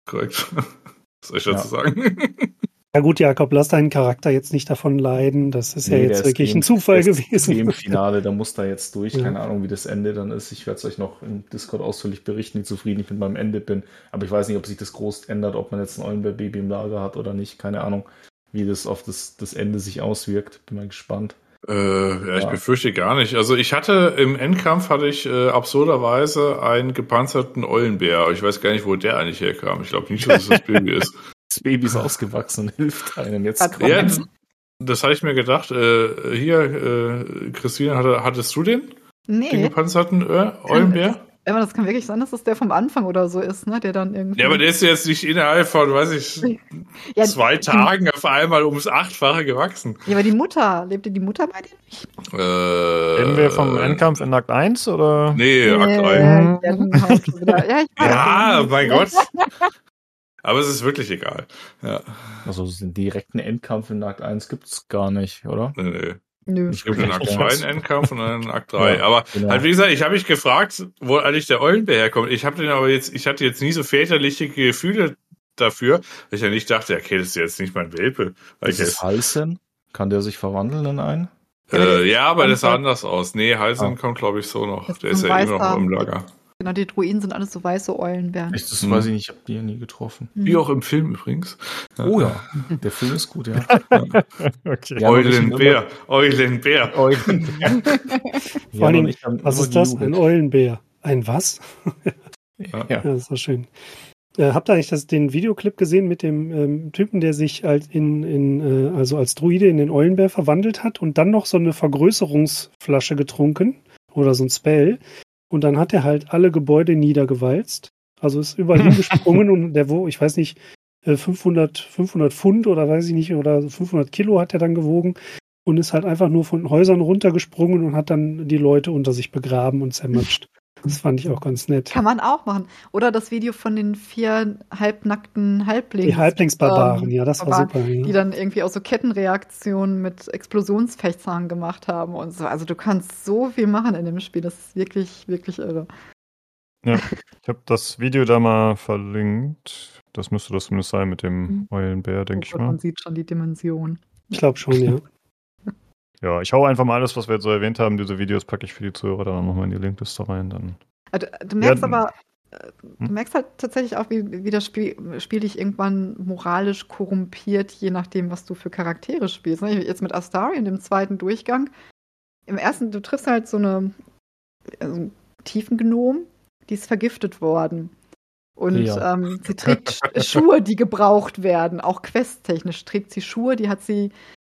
Korrekt. Was soll ich dazu Ja. sagen? Ja gut, Jakob, lass deinen Charakter jetzt nicht davon leiden. Das ist ja Nee, jetzt der wirklich ein Zufall der ist gewesen. Im Finale, da muss da jetzt durch. Ja. Keine Ahnung, wie das Ende dann ist. Ich werde es euch noch im Discord ausführlich berichten, wie zufrieden ich mit meinem Ende bin. Aber ich weiß nicht, ob sich das groß ändert, ob man jetzt ein Eulenbär-Baby im Lager hat oder nicht. Keine Ahnung, wie das auf das, das Ende sich auswirkt. Bin mal gespannt. Äh, ja, ich Ja. befürchte gar nicht. Also ich hatte im Endkampf hatte ich äh, absurderweise einen gepanzerten Eulenbär. Ich weiß gar nicht, wo der eigentlich herkam. Ich glaube nicht, dass es das Baby ist. Das Baby ist ausgewachsen und hilft einem jetzt. Hat Ja, das, das hatte ich mir gedacht. Äh, hier, äh, Christine, hatte, hattest du den? Den Nee, gepanzerten äh, Eulenbär? aber das kann wirklich sein, dass das der vom Anfang oder so ist, ne? Der dann irgendwie. Ja, aber der ist jetzt nicht innerhalb von, weiß ich, Ja, zwei die- Tagen auf einmal ums Achtfache gewachsen. Ja, aber die Mutter, lebte die Mutter bei dir nicht? Äh, Reden wir vom Endkampf in Akt 1 oder? Nee, Akt Nee, 3. der haut schon wieder- Ja, ich weiß. Ja, mein Gott. Aber es ist wirklich egal. Ja, Also den direkten Endkampf in Akt 1 gibt's gar nicht, oder? nee, nee. Nö. Es gibt in Akt 2 einen Endkampf und dann in Akt 3. Ja, aber genau. halt, wie gesagt, ich habe mich gefragt, wo eigentlich der Eulenbär herkommt. Ich habe den aber jetzt, ich hatte jetzt nie so väterliche Gefühle dafür, dass ich ja nicht dachte, okay, das ist jetzt nicht mein Welpe. Weil Ist ich es Halsen? Kann der sich verwandeln in einen? äh, ja, aber das sah anders aus. Nee, Halsen Ah. kommt, glaube ich, so noch. Das Der ist ja immer noch im Lager. Genau, die Druiden sind alles so weiße Eulenbären. Ich, das Hm. weiß ich nicht, ich habe die ja nie getroffen. Wie auch im Film übrigens. Oh ja, der Film ist gut, ja. Okay. Ja, Eulenbär, Eulenbär. Eulenbär. Vor allem, hab Was ist das? Ein. Eulenbär. Ein was? Ja. Ja, das ist so schön. Äh, habt ihr eigentlich das, den Videoclip gesehen mit dem ähm, Typen, der sich als in, in äh, also als Druide in den Eulenbär verwandelt hat und dann noch so eine Vergrößerungsflasche getrunken oder so ein Spell und dann hat er halt alle Gebäude niedergewalzt. Also ist überall hingesprungen und der wo, ich weiß nicht, äh, 500, 500 Pfund oder weiß ich nicht, oder 500 Kilo hat er dann gewogen und ist halt einfach nur von Häusern runtergesprungen und hat dann die Leute unter sich begraben und zermatscht. Das fand ich auch ganz nett. Kann man auch machen. Oder das Video von den vier halbnackten Halblings. Die Halblingsbarbaren, ähm, ja, das war super. Die Ja. dann irgendwie auch so Kettenreaktionen mit Explosionsfächern gemacht haben und so. Also du kannst so viel machen in dem Spiel. Das ist wirklich, wirklich irre. Ja, ich habe das Video da mal verlinkt. Das müsste das zumindest sein mit dem Mhm. Eulenbär, denke Oh ich Gott, mal. Man sieht schon die Dimension. Ich glaube schon, ja. Ja, ich hau einfach mal alles, was wir jetzt so erwähnt haben. Diese Videos packe ich für die Zuhörer dann nochmal in die Linkliste rein. Dann. Also, du merkst Ja, aber, äh, du hm? merkst halt tatsächlich auch, wie, wie das Spiel, Spiel dich irgendwann moralisch korrumpiert, je nachdem, was du für Charaktere spielst. ne? Jetzt mit Astarion im zweiten Durchgang. Im ersten, du triffst halt so eine also einen Tiefengnom, die ist vergiftet worden. Und Ja. ähm, sie trägt Sch- Schuhe, die gebraucht werden. Auch questtechnisch trägt sie Schuhe, die hat sie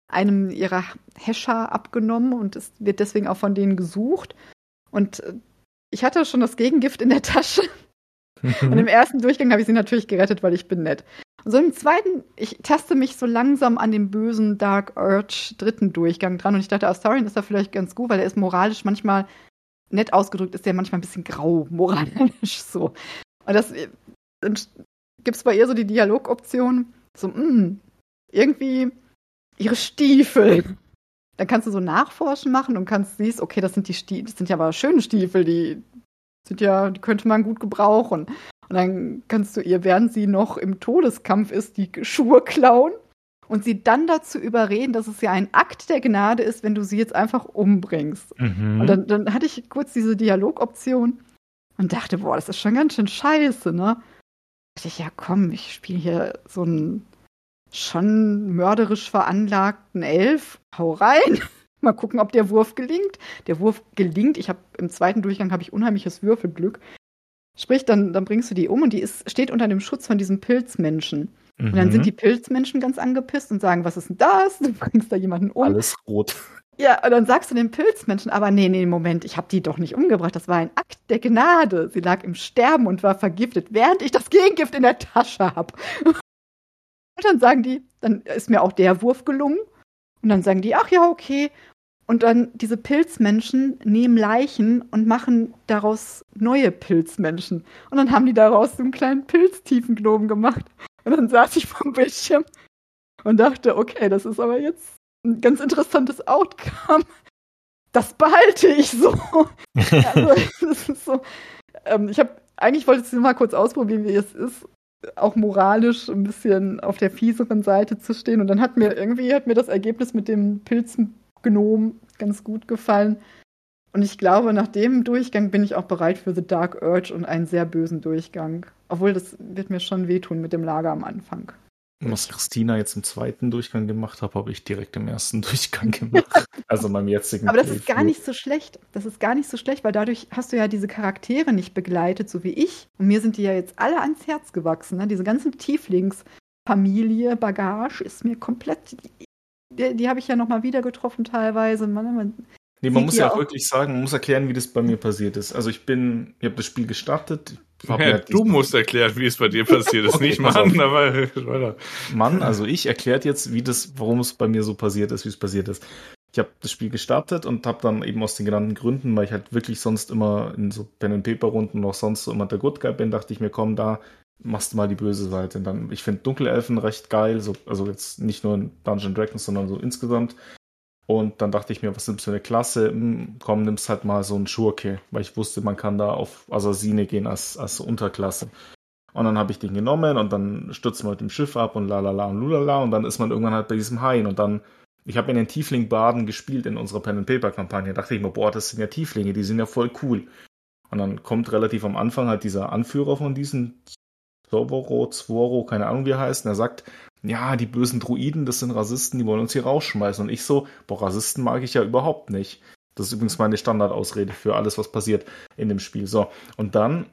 einem ihrer Häscher abgenommen und es wird deswegen auch von denen gesucht. Und äh, ich hatte schon das Gegengift in der Tasche. Und im ersten Durchgang habe ich sie natürlich gerettet, weil ich bin nett. Und so im zweiten, ich taste mich so langsam an dem bösen Dark Urge dritten Durchgang dran und ich dachte, Astarion ist da vielleicht ganz gut, weil er ist moralisch manchmal, nett ausgedrückt, ist er manchmal ein bisschen grau moralisch so. Und das, äh, gibt es bei ihr so die Dialogoption, so, mh, irgendwie ihre Stiefel. Dann kannst du so Nachforschen machen und kannst siehst, okay, das sind die Stiefel, das sind ja aber schöne Stiefel, die sind ja, die könnte man gut gebrauchen. Und dann kannst du ihr, während sie noch im Todeskampf ist, die Schuhe klauen und sie dann dazu überreden, dass es ja ein Akt der Gnade ist, wenn du sie jetzt einfach umbringst. Mhm. Und dann, dann hatte ich kurz diese Dialogoption und dachte, boah, das ist schon ganz schön scheiße, ne? Da dachte ich, ja komm, ich spiele hier so einen schon mörderisch veranlagten Elf. Hau rein. Mal gucken, ob der Wurf gelingt. Der Wurf gelingt. Ich habe im zweiten Durchgang habe ich unheimliches Würfelglück. Sprich, dann, dann bringst du die um und die ist, steht unter dem Schutz von diesem Pilzmenschen. Und dann Mhm. sind die Pilzmenschen ganz angepisst und sagen, was ist denn das? Du bringst da jemanden um. Alles rot. Ja, und dann sagst du den Pilzmenschen, aber nee, nee, Moment, ich habe die doch nicht umgebracht. Das war ein Akt der Gnade. Sie lag im Sterben und war vergiftet, während ich das Gegengift in der Tasche habe. Und dann sagen die, dann ist mir auch der Wurf gelungen. Und dann sagen die, ach ja, okay. Und dann diese Pilzmenschen nehmen Leichen und machen daraus neue Pilzmenschen. Und dann haben die daraus so einen kleinen Pilztiefengnomen gemacht. Und dann saß ich vom Bildschirm und dachte, okay, das ist aber jetzt ein ganz interessantes Outcome. Das behalte ich so. Also, das ist so. Ähm, ich habe eigentlich wollte ich es nur mal kurz ausprobieren, wie es ist, auch moralisch ein bisschen auf der fieseren Seite zu stehen. Und dann hat mir irgendwie hat mir das Ergebnis mit dem Pilzgnom ganz gut gefallen. Und ich glaube, nach dem Durchgang bin ich auch bereit für The Dark Urge und einen sehr bösen Durchgang. Obwohl, das wird mir schon wehtun mit dem Lager am Anfang. Was Christina jetzt im zweiten Durchgang gemacht hat, habe ich direkt im ersten Durchgang gemacht. also meinem jetzigen Aber das ist gar nicht so schlecht. Das ist gar nicht so schlecht, weil dadurch hast du ja diese Charaktere nicht begleitet, so wie ich. Und mir sind die ja jetzt alle ans Herz gewachsen. Ne? Diese ganzen Tieflings-Familie, Bagage ist mir komplett. Die, die habe ich ja nochmal wieder getroffen teilweise. Man, man, Nee, man muss ja auch auch- wirklich sagen, man muss erklären, wie das bei mir passiert ist. Also ich bin, ich habe das Spiel gestartet. Ja, du musst erklären, wie es bei dir passiert ist. Okay, nicht Mann, aber. Mann, also ich erklärt jetzt, wie das, warum es bei mir so passiert ist, wie es passiert ist. Ich habe das Spiel gestartet und habe dann eben aus den genannten Gründen, weil ich halt wirklich sonst immer in so Pen and Paper Runden noch sonst so immer der Good Guy bin, dachte ich mir, komm, da machst du mal die böse Seite. Und dann, ich finde Dunkelelfen recht geil, so, also jetzt nicht nur in Dungeon Dragons, sondern so insgesamt. Und dann dachte ich mir, was du für eine Klasse? Hm, komm, nimmst halt mal so einen Schurke, weil ich wusste, man kann da auf Assassine gehen als, als Unterklasse. Und dann habe ich den genommen und dann stürzt man mit dem Schiff ab und la la la und lulala und dann ist man irgendwann halt bei diesem Hain und dann, ich habe in den Tiefling-Baden gespielt in unserer Pen-and-Paper-Kampagne, dachte ich mir, boah, das sind ja Tieflinge, die sind ja voll cool. Und dann kommt relativ am Anfang halt dieser Anführer von diesen Zororo, Zworo, keine Ahnung wie er heißt, und er sagt, ja, die bösen Druiden, das sind Rassisten, die wollen uns hier rausschmeißen. Und ich so, boah, Rassisten mag ich ja überhaupt nicht. Das ist übrigens meine Standardausrede für alles, was passiert in dem Spiel. So, und dann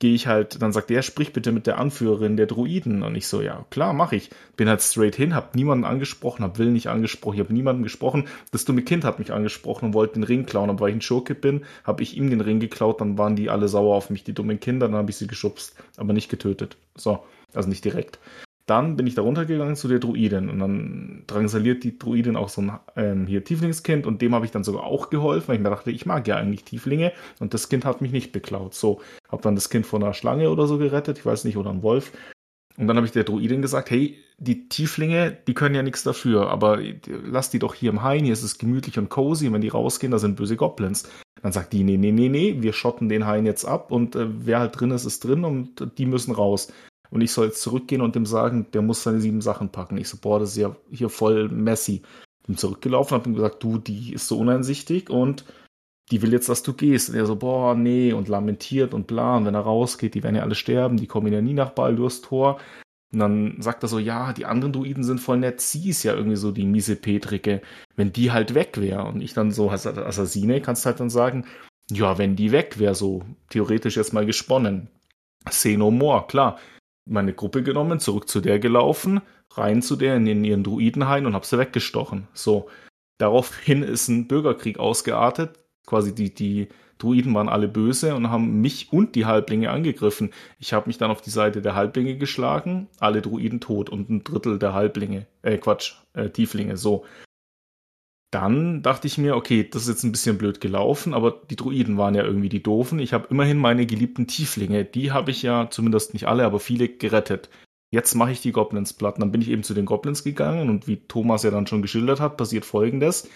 gehe ich halt, dann sagt er, sprich bitte mit der Anführerin der Druiden. Und ich so, ja, klar, mache ich. Bin halt straight hin, hab niemanden angesprochen, hab Will nicht angesprochen, ich hab niemanden gesprochen. Das dumme Kind hat mich angesprochen und wollte den Ring klauen. Aber weil ich ein Schurke bin, habe ich ihm den Ring geklaut, dann waren die alle sauer auf mich, die dummen Kinder, dann habe ich sie geschubst, aber nicht getötet. So, also nicht direkt. Dann bin ich da runtergegangen zu der Druidin und dann drangsaliert die Druidin auch so ein ähm, hier Tieflingskind und dem habe ich dann sogar auch geholfen, weil ich mir dachte, ich mag ja eigentlich Tieflinge und das Kind hat mich nicht beklaut. So, habe dann das Kind von einer Schlange oder so gerettet, ich weiß nicht, oder ein Wolf. Und dann habe ich der Druidin gesagt, hey, die Tieflinge, die können ja nichts dafür, aber lass die doch hier im Hain, hier ist es gemütlich und cozy, und wenn die rausgehen, da sind böse Goblins. Dann sagt die, nee, nee, nee, nee, wir schotten den Hain jetzt ab und äh, wer halt drin ist, ist drin und die müssen raus. Und ich soll jetzt zurückgehen und dem sagen, der muss seine sieben Sachen packen. Ich so, boah, das ist ja hier voll messy. Bin zurückgelaufen, hab ihm gesagt, du, die ist so uneinsichtig und die will jetzt, dass du gehst. Und er so, boah, nee, und lamentiert und bla. Und wenn er rausgeht, die werden ja alle sterben, die kommen ja nie nach Baldur's Tor. Und dann sagt er so, ja, die anderen Druiden sind voll nett, sie ist ja irgendwie so die miese Petrike, wenn die halt weg wäre. Und ich dann so, als Assassine kannst halt dann sagen, ja, wenn die weg wäre, so theoretisch jetzt mal gesponnen. Say no more, klar. Meine Gruppe genommen, zurück zu der gelaufen, rein zu der in ihren Druidenhain und hab sie weggestochen. So. Daraufhin ist ein Bürgerkrieg ausgeartet. Quasi die, die Druiden waren alle böse und haben mich und die Halblinge angegriffen. Ich habe mich dann auf die Seite der Halblinge geschlagen, alle Druiden tot und ein Drittel der Halblinge, äh Quatsch, äh, Tieflinge, so. Dann dachte ich mir, okay, das ist jetzt ein bisschen blöd gelaufen, aber die Druiden waren ja irgendwie die Doofen. Ich habe immerhin meine geliebten Tieflinge, die habe ich ja zumindest nicht alle, aber viele gerettet. Jetzt mache ich die Goblins platt. Dann bin ich eben zu den Goblins gegangen und wie Thomas ja dann schon geschildert hat, passiert folgendes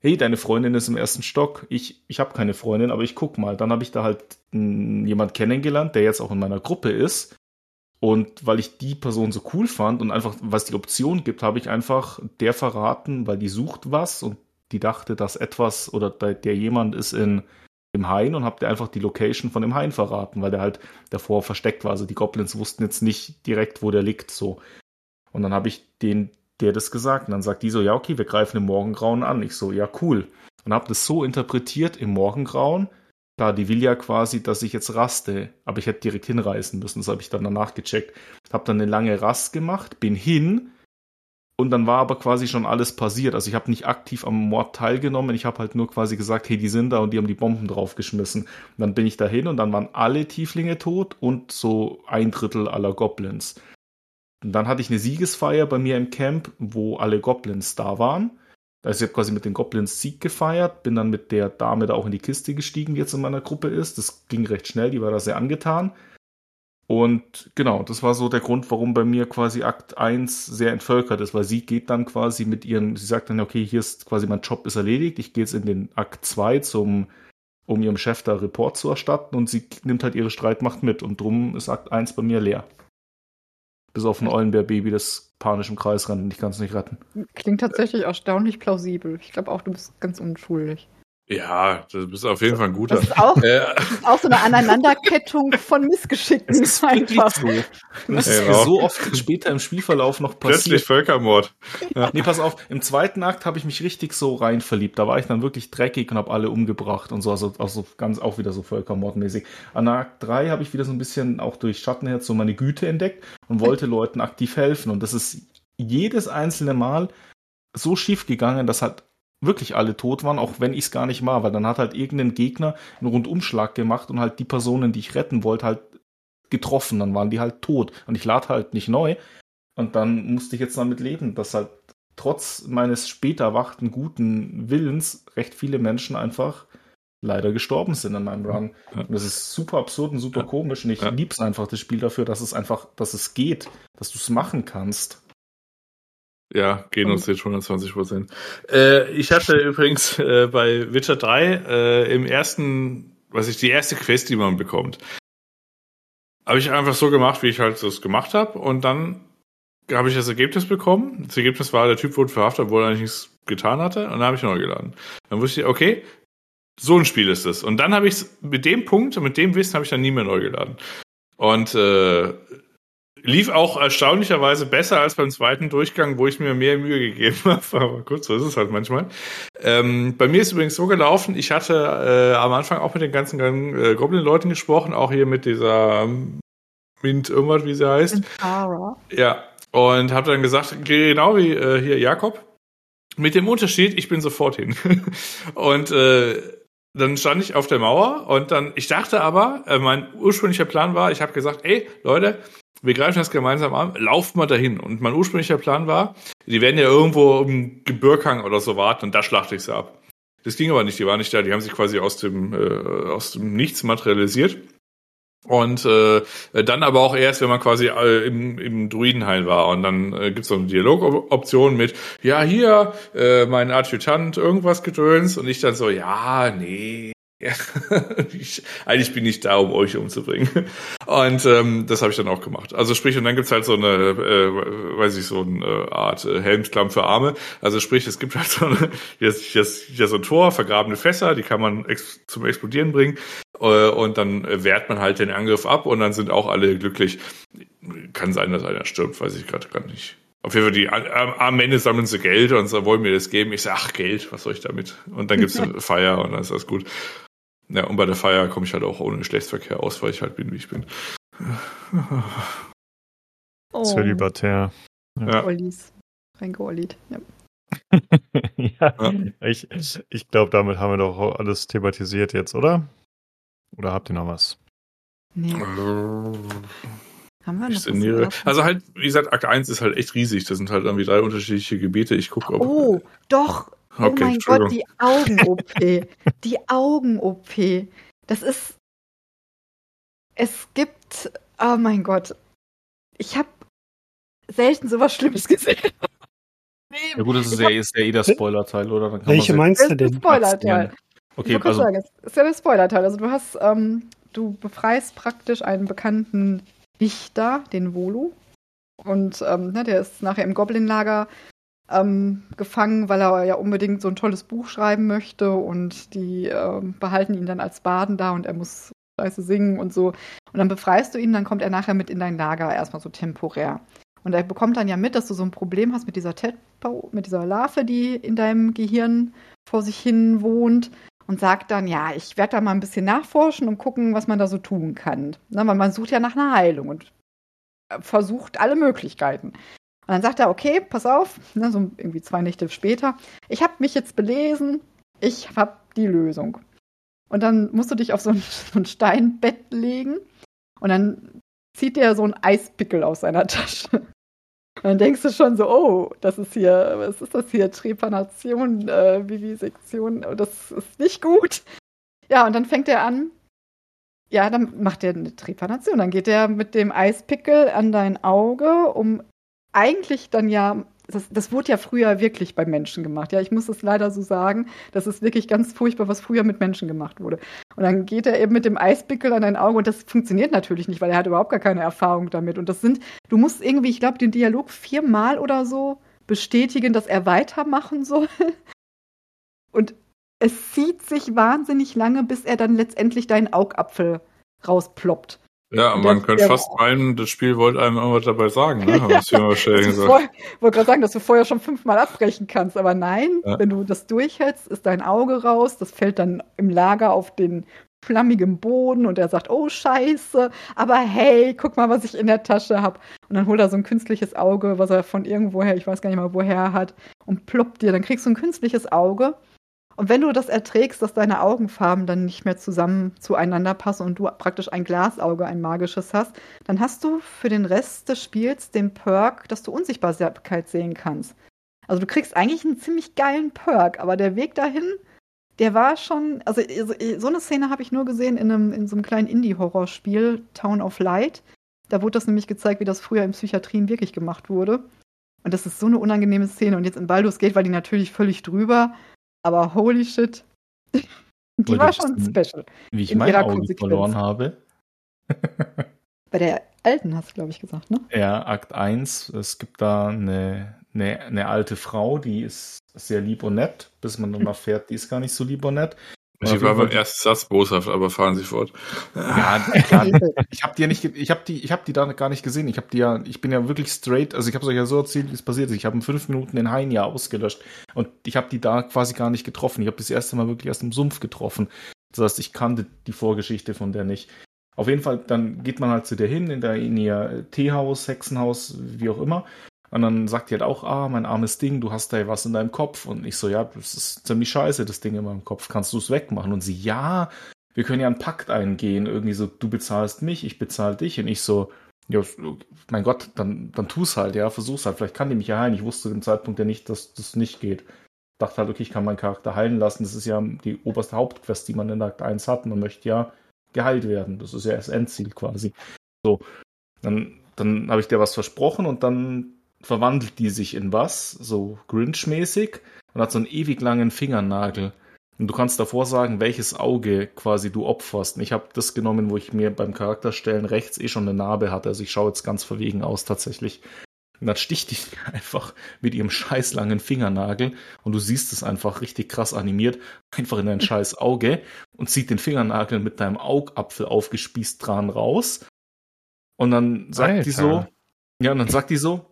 hey, deine Freundin ist im ersten Stock. Ich, ich habe keine Freundin, aber ich guck mal. Dann habe ich da halt jemand kennengelernt, der jetzt auch in meiner Gruppe ist. Und weil ich die Person so cool fand und einfach, was die Option gibt, habe ich einfach der verraten, weil die sucht was und die dachte, dass etwas oder der, jemand ist in im Hain und habe der einfach die Location von dem Hain verraten, weil der halt davor versteckt war. Also die Goblins wussten jetzt nicht direkt, wo der liegt, so. Und dann habe ich den der das gesagt. Und dann sagt die so, ja, okay, wir greifen im Morgengrauen an. Ich so, ja, cool. Und habe das so interpretiert im Morgengrauen. Klar, die will ja quasi, dass ich jetzt raste, aber ich hätte direkt hinreißen müssen. Das habe ich dann danach gecheckt. Habe dann eine lange Rast gemacht, bin hin und dann war aber quasi schon alles passiert. Also ich habe nicht aktiv am Mord teilgenommen. Ich habe halt nur quasi gesagt, hey, die sind da und die haben die Bomben draufgeschmissen. Und dann bin ich dahin und dann waren alle Tieflinge tot und so ein Drittel aller Goblins. Und dann hatte ich eine Siegesfeier bei mir im Camp, wo alle Goblins da waren. Also ich habe quasi mit den Goblins Sieg gefeiert, bin dann mit der Dame da auch in die Kiste gestiegen, die jetzt in meiner Gruppe ist. Das ging recht schnell, die war da sehr angetan. Und genau, das war so der Grund, warum bei mir quasi Akt 1 sehr entvölkert ist, weil sie geht dann quasi mit ihren, sie sagt dann, okay, hier ist quasi mein Job ist erledigt, ich gehe jetzt in den Akt 2 zum, um ihrem Chef da Report zu erstatten und sie nimmt halt ihre Streitmacht mit und drum ist Akt 1 bei mir leer. Bis auf ein Eulenbär-Baby, das panisch im Kreis rennt und ich kann es nicht retten. Klingt tatsächlich erstaunlich plausibel. Ich glaube auch, du bist ganz unschuldig. Ja, du bist auf jeden Fall ein guter. Das ist auch, Äh, das ist auch so eine Aneinanderkettung von Missgeschicken. Es ist einfach. so. Das ist Ja. mir so oft später im Spielverlauf noch plötzlich passiert. Völkermord. Nee, pass auf, im zweiten Akt habe ich mich richtig so rein verliebt. Da war ich dann wirklich dreckig und habe alle umgebracht und so, also, also ganz auch wieder so völkermordmäßig. An Akt 3 habe ich wieder so ein bisschen auch durch Schattenherz so meine Güte entdeckt und wollte Leuten aktiv helfen. Und das ist jedes einzelne Mal so schief gegangen, dass halt wirklich alle tot waren, auch wenn ich es gar nicht war, weil dann hat halt irgendein Gegner einen Rundumschlag gemacht und halt die Personen, die ich retten wollte, halt getroffen, dann waren die halt tot und ich lade halt nicht neu und dann musste ich jetzt damit leben, dass halt trotz meines später erwachten guten Willens recht viele Menschen einfach leider gestorben sind in meinem Run. Ja. Und das ist super absurd und super Ja. komisch und ich Ja. lieb's einfach, das Spiel dafür, dass es einfach, dass es geht, dass du es machen kannst. Ja, gehen uns jetzt 120 Prozent. Äh, ich hatte übrigens äh, bei Witcher 3 äh, im ersten, was ich, die erste Quest, die man bekommt, habe ich einfach so gemacht, wie ich halt das gemacht habe und dann habe ich das Ergebnis bekommen. Das Ergebnis war, der Typ wurde verhaftet, obwohl er eigentlich nichts getan hatte und dann habe ich neu geladen. Dann wusste ich, okay, so ein Spiel ist es. Und dann habe ich mit dem Punkt und mit dem Wissen habe ich dann nie mehr neu geladen. Und äh, lief auch erstaunlicherweise besser als beim zweiten Durchgang, wo ich mir mehr Mühe gegeben habe. Aber gut, so ist es halt manchmal. Ähm, bei mir ist übrigens so gelaufen, ich hatte äh, am Anfang auch mit den ganzen äh, Goblin-Leuten gesprochen, auch hier mit dieser ähm, Mint irgendwas, wie sie heißt. Ja, und habe dann gesagt, genau wie äh, hier Jakob, mit dem Unterschied, ich bin sofort hin. und äh, dann stand ich auf der Mauer und dann, ich dachte aber, äh, mein ursprünglicher Plan war, ich habe gesagt, ey, Leute, wir greifen das gemeinsam an, lauft mal dahin. Und mein ursprünglicher Plan war, die werden ja irgendwo im Gebirghang oder so warten und da schlachte ich sie ab. Das ging aber nicht, die waren nicht da, die haben sich quasi aus dem, äh, aus dem Nichts materialisiert. Und äh, dann aber auch erst, wenn man quasi äh, im, im Druidenhain war. Und dann äh, gibt es so eine Dialogoption mit, ja, hier, äh, mein Adjutant, irgendwas gedöns. Und ich dann so, ja, nee. Ja, ich, eigentlich bin ich da, um euch umzubringen. Und ähm, das habe ich dann auch gemacht. Also sprich, und dann gibt's halt so eine, äh, weiß ich, so eine Art äh, Helmklamm für Arme. Also sprich, es gibt halt so eine, hier ist, hier ist, hier ist so ein Tor, vergrabene Fässer, die kann man ex zum Explodieren bringen. Äh, und dann wehrt man halt den Angriff ab und dann sind auch alle glücklich. Kann sein, dass einer stirbt, weiß ich gerade gar nicht. Auf jeden Fall, die, am, Ende sammeln sie Geld und so wollen mir das geben. Ich sage, ach, Geld, was soll ich damit? Und dann gibt's eine Feier und dann ist das gut. Ja, und bei der Feier komme ich halt auch ohne Geschlechtsverkehr aus, weil ich halt bin, wie ich bin. Oh, Zölibatär. Ja. Ollis. Rein geollit. Ja. ja, Ja. ich, ich glaube, damit haben wir doch alles thematisiert jetzt, oder? Oder habt ihr noch was? Nee, haben wir noch was? Also halt, wie gesagt, Akt 1 ist halt echt riesig. Das sind halt irgendwie drei unterschiedliche Gebiete. Ich gucke, ob. Oh, doch. Oh Okay, mein Gott, die Augen-OP. die Augen-OP. Das ist. Es gibt. Oh mein Gott. Ich habe selten sowas Schlimmes gesehen. Ja gut, das ist ja, ist ja eh der Spoiler-Teil, oder? Dann kann Welche man meinst Das du ist der denn? Spoiler-Teil. Ich Okay, wollte gerade also sagen, es ist ja der Spoiler-Teil. Also du hast, ähm, du befreist praktisch einen bekannten Dichter, den Volo. Und ähm, ne, der ist nachher im Goblin-Lager ähm, gefangen, weil er ja unbedingt so ein tolles Buch schreiben möchte. Und die ähm, behalten ihn dann als Baden da und er muss scheiße singen und so. Und dann befreist du ihn, dann kommt er nachher mit in dein Lager, erstmal so temporär. Und er bekommt dann ja mit, dass du so ein Problem hast mit dieser Tadpole, mit dieser Larve, die in deinem Gehirn vor sich hin wohnt und sagt dann, ja, ich werde da mal ein bisschen nachforschen und gucken, was man da so tun kann. Na, weil man sucht ja nach einer Heilung und äh, versucht alle Möglichkeiten. Und dann sagt er, okay, pass auf, ne, so irgendwie zwei Nächte später, ich habe mich jetzt belesen, ich habe die Lösung. Und dann musst du dich auf so ein, so ein Steinbett legen und dann zieht der so einen Eispickel aus seiner Tasche. Und dann denkst du schon so, oh, das ist hier, was ist das hier? Trepanation, äh, Vivisektion, oh, das ist nicht gut. Ja, und dann fängt er an, ja, dann macht er eine Trepanation. Dann geht er mit dem Eispickel an dein Auge, um eigentlich dann ja, das, das wurde ja früher wirklich bei Menschen gemacht. Ja, ich muss es leider so sagen. Das ist wirklich ganz furchtbar, was früher mit Menschen gemacht wurde. Und dann geht er eben mit dem Eispickel an dein Auge und das funktioniert natürlich nicht, weil er hat überhaupt gar keine Erfahrung damit. Und das sind, du musst irgendwie, ich glaube, den Dialog viermal oder so bestätigen, dass er weitermachen soll. Und es zieht sich wahnsinnig lange, bis er dann letztendlich deinen Augapfel rausploppt. Ja, Und man könnte fast meinen, das Spiel wollte einem irgendwas dabei sagen, ne? Stellen Ich wollte gerade sagen, dass du vorher schon fünfmal abbrechen kannst, aber nein, Ja. wenn du das durchhältst, ist dein Auge raus, das fällt dann im Lager auf den flammigen Boden und er sagt, oh Scheiße, aber hey, guck mal, was ich in der Tasche habe. Und dann holt er so ein künstliches Auge, was er von irgendwoher, ich weiß gar nicht mal woher er hat, und ploppt dir, dann kriegst du ein künstliches Auge. Und wenn du das erträgst, dass deine Augenfarben dann nicht mehr zusammen zueinander passen und du praktisch ein Glasauge, ein magisches hast, dann hast du für den Rest des Spiels den Perk, dass du Unsichtbarkeit sehen kannst. Also du kriegst eigentlich einen ziemlich geilen Perk, aber der Weg dahin, der war schon, also so- so eine Szene habe ich nur gesehen in, einem, in so einem kleinen Indie-Horrorspiel, Town of Light. Da wurde das nämlich gezeigt, wie das früher in Psychiatrien wirklich gemacht wurde. Und das ist so eine unangenehme Szene. Und jetzt in Baldur's Gate war die natürlich völlig drüber, aber holy shit. Die war schon wissen, special. wie ich in mein ihrer Auge Konsequenz. verloren habe. Bei der alten hast du, glaube ich, gesagt, ne? Ja, Akt 1. Es gibt da eine, eine, eine alte Frau, die ist sehr lieb und nett, bis man dann erfährt, die ist gar nicht so lieb und nett. Ich war jeden beim Fall- ersten Satz boshaft, aber fahren Sie fort. Ja, klar. Ich habe die ja nicht, ich habe die, ich habe die da gar nicht gesehen. Ich habe die ja, ich bin ja wirklich straight. Also ich habe es euch ja so erzählt, wie es passiert ist. Ich habe in fünf Minuten den Hain ja ausgelöscht und ich habe die da quasi gar nicht getroffen. Ich habe das erste Mal wirklich erst im Sumpf getroffen. Das heißt, ich kannte die Vorgeschichte von der nicht. Auf jeden Fall, dann geht man halt zu der hin in der in ihr Teehaus, Hexenhaus, wie auch immer. Und dann sagt die halt auch, ah, mein armes Ding, du hast da ja was in deinem Kopf. Und ich so, ja, das ist ziemlich scheiße, das Ding in meinem Kopf. Kannst du es wegmachen? Und sie, ja, wir können ja einen Pakt eingehen. Irgendwie so, du bezahlst mich, ich bezahle dich. Und ich so, Ja, mein Gott, dann, dann tu's halt, ja, versuch's halt. Vielleicht kann die mich ja heilen. Ich wusste zu dem Zeitpunkt ja nicht, dass das nicht geht. Dachte halt, okay, ich kann meinen Charakter heilen lassen. Das ist ja die oberste Hauptquest, die man in Akt 1 hat. Man möchte ja geheilt werden. Das ist ja das Endziel quasi. So. Dann, dann habe ich dir was versprochen und dann verwandelt die sich in was, so Grinch-mäßig und hat so einen ewig langen Fingernagel. Und du kannst davor sagen, welches Auge quasi du opferst. Und ich habe das genommen, wo ich mir beim Charakterstellen rechts eh schon eine Narbe hatte. Also ich schaue jetzt ganz verwegen aus tatsächlich. Und dann sticht die einfach mit ihrem scheiß langen Fingernagel und du siehst es einfach richtig krass animiert, einfach in dein scheiß Auge und zieht den Fingernagel mit deinem Augapfel aufgespießt dran raus. Und dann sagt die Alter. so, ja, und dann sagt die so,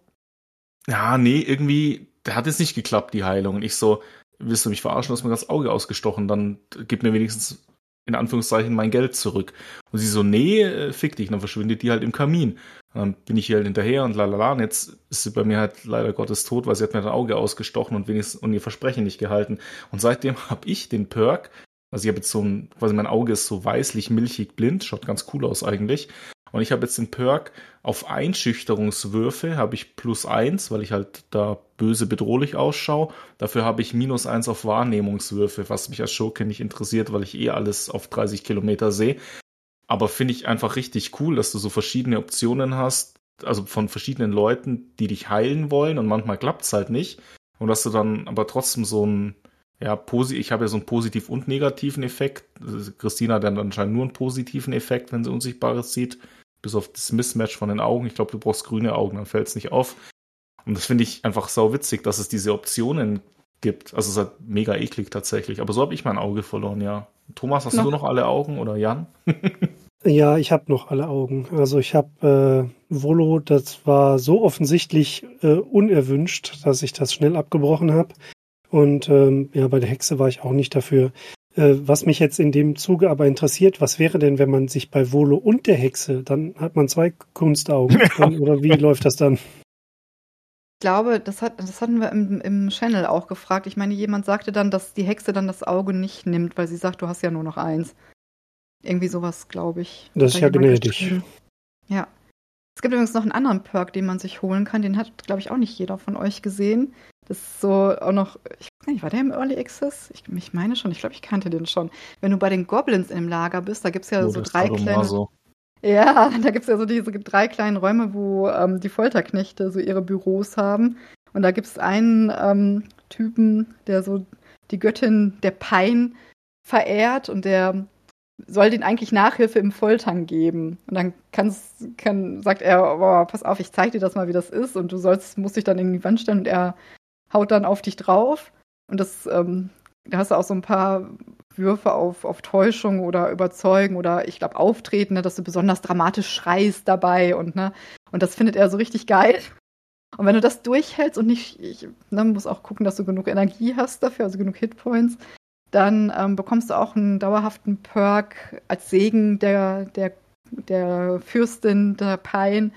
ja, nee, irgendwie, der hat jetzt nicht geklappt, die Heilung. Und ich so, willst du mich verarschen, du hast mir das Auge ausgestochen, dann gib mir wenigstens in Anführungszeichen mein Geld zurück. Und sie so, nee, äh, fick dich, Und dann verschwindet die halt im Kamin. Und dann bin ich hier halt hinterher und lalala, und jetzt ist sie bei mir halt leider Gottes tot, weil sie hat mir das Auge ausgestochen und wenigstens und ihr Versprechen nicht gehalten. Und seitdem habe ich den Perk, also ich habe jetzt so ein, quasi mein Auge ist so weißlich, milchig blind, schaut ganz cool aus eigentlich. Und ich habe jetzt den Perk auf Einschüchterungswürfe habe ich plus eins, weil ich halt da böse bedrohlich ausschaue. Dafür habe ich minus eins auf Wahrnehmungswürfe, was mich als Schurke nicht interessiert, weil ich eh alles auf 30 Kilometer sehe. Aber finde ich einfach richtig cool, dass du so verschiedene Optionen hast, also von verschiedenen Leuten, die dich heilen wollen und manchmal klappt's halt nicht. Und dass du dann aber trotzdem so ein, ja, posi ich habe ja so einen positiv und negativen Effekt. Christina hat dann anscheinend nur einen positiven Effekt, wenn sie Unsichtbares sieht. Bis auf das Mismatch von den Augen. Ich glaube, du brauchst grüne Augen, dann fällt's nicht auf. Und das finde ich einfach sau witzig, dass es diese Optionen gibt. Also es ist halt mega eklig tatsächlich. Aber so habe ich mein Auge verloren, ja. Thomas, hast Noch- du noch alle Augen oder Jan? Ja, ich habe noch alle Augen. Also ich habe äh, Volo, das war so offensichtlich äh, unerwünscht, dass ich das schnell abgebrochen habe. Und ähm, ja, bei der Hexe war ich auch nicht dafür. Äh, was mich jetzt in dem Zuge aber interessiert, was wäre denn, wenn man sich bei Volo und der Hexe, dann hat man zwei Kunstaugen. Dann, oder wie läuft das dann? Ich glaube, das, hat, das hatten wir im, im Channel auch gefragt. Ich meine, jemand sagte dann, dass die Hexe dann das Auge nicht nimmt, weil sie sagt, du hast ja nur noch eins. Irgendwie sowas, glaube ich. Das ist Hat ja gnädig. Ja. Es gibt übrigens noch einen anderen Perk, den man sich holen kann. Den hat, glaube ich, auch nicht jeder von euch gesehen. Das ist so auch noch, ich weiß nicht, war der im Early Access? Ich, ich meine schon, ich glaube, ich kannte den schon. Wenn du bei den Goblins im Lager bist, da gibt es ja so Modus drei kleine. Sadomaso. Ja, da gibt's ja so diese drei kleinen Räume, wo ähm, die Folterknechte so ihre Büros haben. Und da gibt's einen ähm, Typen, der so die Göttin der Pein verehrt und der soll den eigentlich Nachhilfe im Foltern geben. Und dann kann's, kann, sagt er, boah, pass auf, ich zeig dir das mal, wie das ist. Und du sollst, musst dich dann in die Wand stellen und er haut dann auf dich drauf. Und das, ähm, da hast du auch so ein paar Würfe auf, auf Täuschung oder Überzeugen oder ich glaube Auftreten, ne, dass du besonders dramatisch schreist dabei und ne, und das findet er so richtig geil. Und wenn du das durchhältst und nicht, ich ne, muss auch gucken, dass du genug Energie hast dafür, also genug Hitpoints, dann ähm, bekommst du auch einen dauerhaften Perk als Segen der, der, der Fürstin der Pein,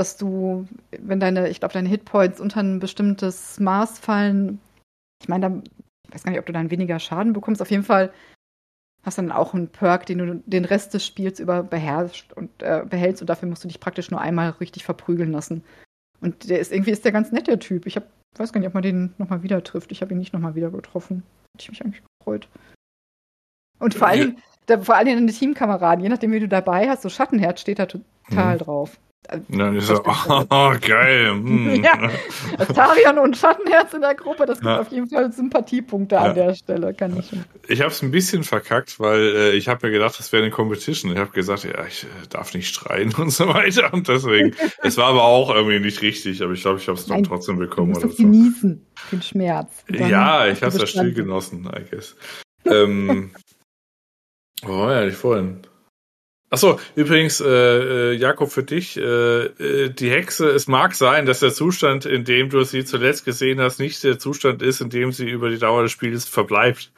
dass du, wenn deine, ich glaube, deine Hitpoints unter ein bestimmtes Maß fallen, ich meine, da ich weiß gar nicht, ob du dann weniger Schaden bekommst. Auf jeden Fall hast du dann auch einen Perk, den du den Rest des Spiels über beherrscht und äh, behältst und dafür musst du dich praktisch nur einmal richtig verprügeln lassen. Und der ist irgendwie ist der ganz nett, der Typ. Ich hab, weiß gar nicht, ob man den nochmal wieder trifft. Ich habe ihn nicht nochmal wieder getroffen. Hätte ich mich eigentlich gefreut. Und vor allem, der, vor allem deine Teamkameraden, je nachdem, wie du dabei hast, so Schattenherz steht da total Mhm. drauf. Und dann ist so, oh, geil. Hm. Ja. Tarion und Schattenherz in der Gruppe, das gibt Ja. auf jeden Fall Sympathiepunkte Ja. an der Stelle, kann ich schon. Ich habe es ein bisschen verkackt, weil äh, ich habe mir gedacht, das wäre eine Competition. Ich habe gesagt, ja, ich äh, darf nicht schreien und so weiter. Und deswegen, es war aber auch irgendwie nicht richtig, aber ich glaube, ich habe es dann trotzdem Du bekommen. musst Oder das so. genießen, den Schmerz. Ja, ich du habe es ja still genossen, I guess. ähm, oh ja, ich vorhin. Achso, übrigens, äh, äh, Jakob, für dich, äh, äh, die Hexe, es mag sein, dass der Zustand, in dem du sie zuletzt gesehen hast, nicht der Zustand ist, in dem sie über die Dauer des Spiels verbleibt.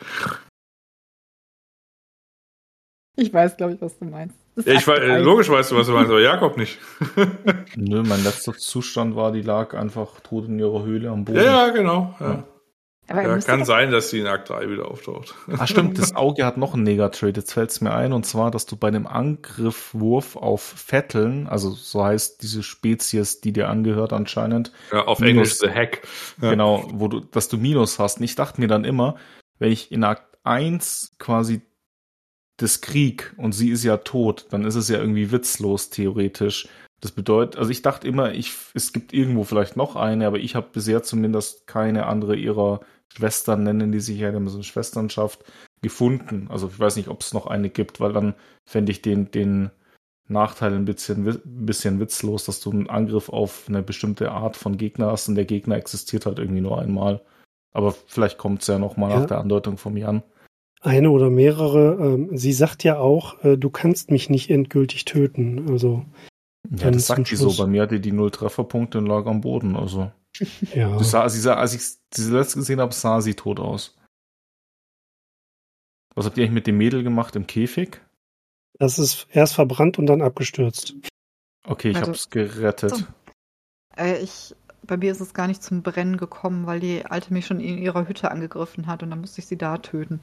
Ich weiß, glaube ich, was du meinst. Ja, ich weiß, logisch weißt du, was du meinst, aber Jakob nicht. Nö, mein letzter Zustand war, die lag einfach tot in ihrer Höhle am Boden. ja, ja, genau. Ja. Aber er Ja, kann sein, dass die in Akt 3 wieder auftaucht. Ah, stimmt, das Auge hat noch einen Negatrait. Jetzt fällt es mir ein, und zwar, dass du bei einem Angriffwurf auf Vetteln, also so heißt diese Spezies, die dir angehört anscheinend, Ja, auf Minus. Englisch The Hack. Ja. genau, wo du, dass du Minus hast. Und ich dachte mir dann immer, wenn ich in Akt 1 quasi das Krieg und sie ist ja tot, dann ist es ja irgendwie witzlos theoretisch. Das bedeutet, also ich dachte immer, ich, es gibt irgendwo vielleicht noch eine, aber ich habe bisher zumindest keine andere ihrer Schwestern, nennen die sich ja immer so eine Schwesternschaft, gefunden. Also ich weiß nicht, ob es noch eine gibt, weil dann fände ich den, den Nachteil ein bisschen, bisschen witzlos, dass du einen Angriff auf eine bestimmte Art von Gegner hast und der Gegner existiert halt irgendwie nur einmal. Aber vielleicht kommt es ja noch mal Ja. nach der Andeutung vom Jan. Eine oder mehrere. Ähm, sie sagt ja auch, äh, du kannst mich nicht endgültig töten. Also, Ja, das sagt die so. Bei mir hatte die null Trefferpunkte und lag am Boden. Also, ja. sie sah, sie sah, als ich sie zuletzt gesehen habe, sah sie tot aus. Was habt ihr eigentlich mit dem Mädel gemacht im Käfig? Das ist erst verbrannt und dann abgestürzt. Okay, ich Also- hab's gerettet. So. Äh, ich, bei mir ist es gar nicht zum Brennen gekommen, weil die Alte mich schon in ihrer Hütte angegriffen hat und dann musste ich sie da töten.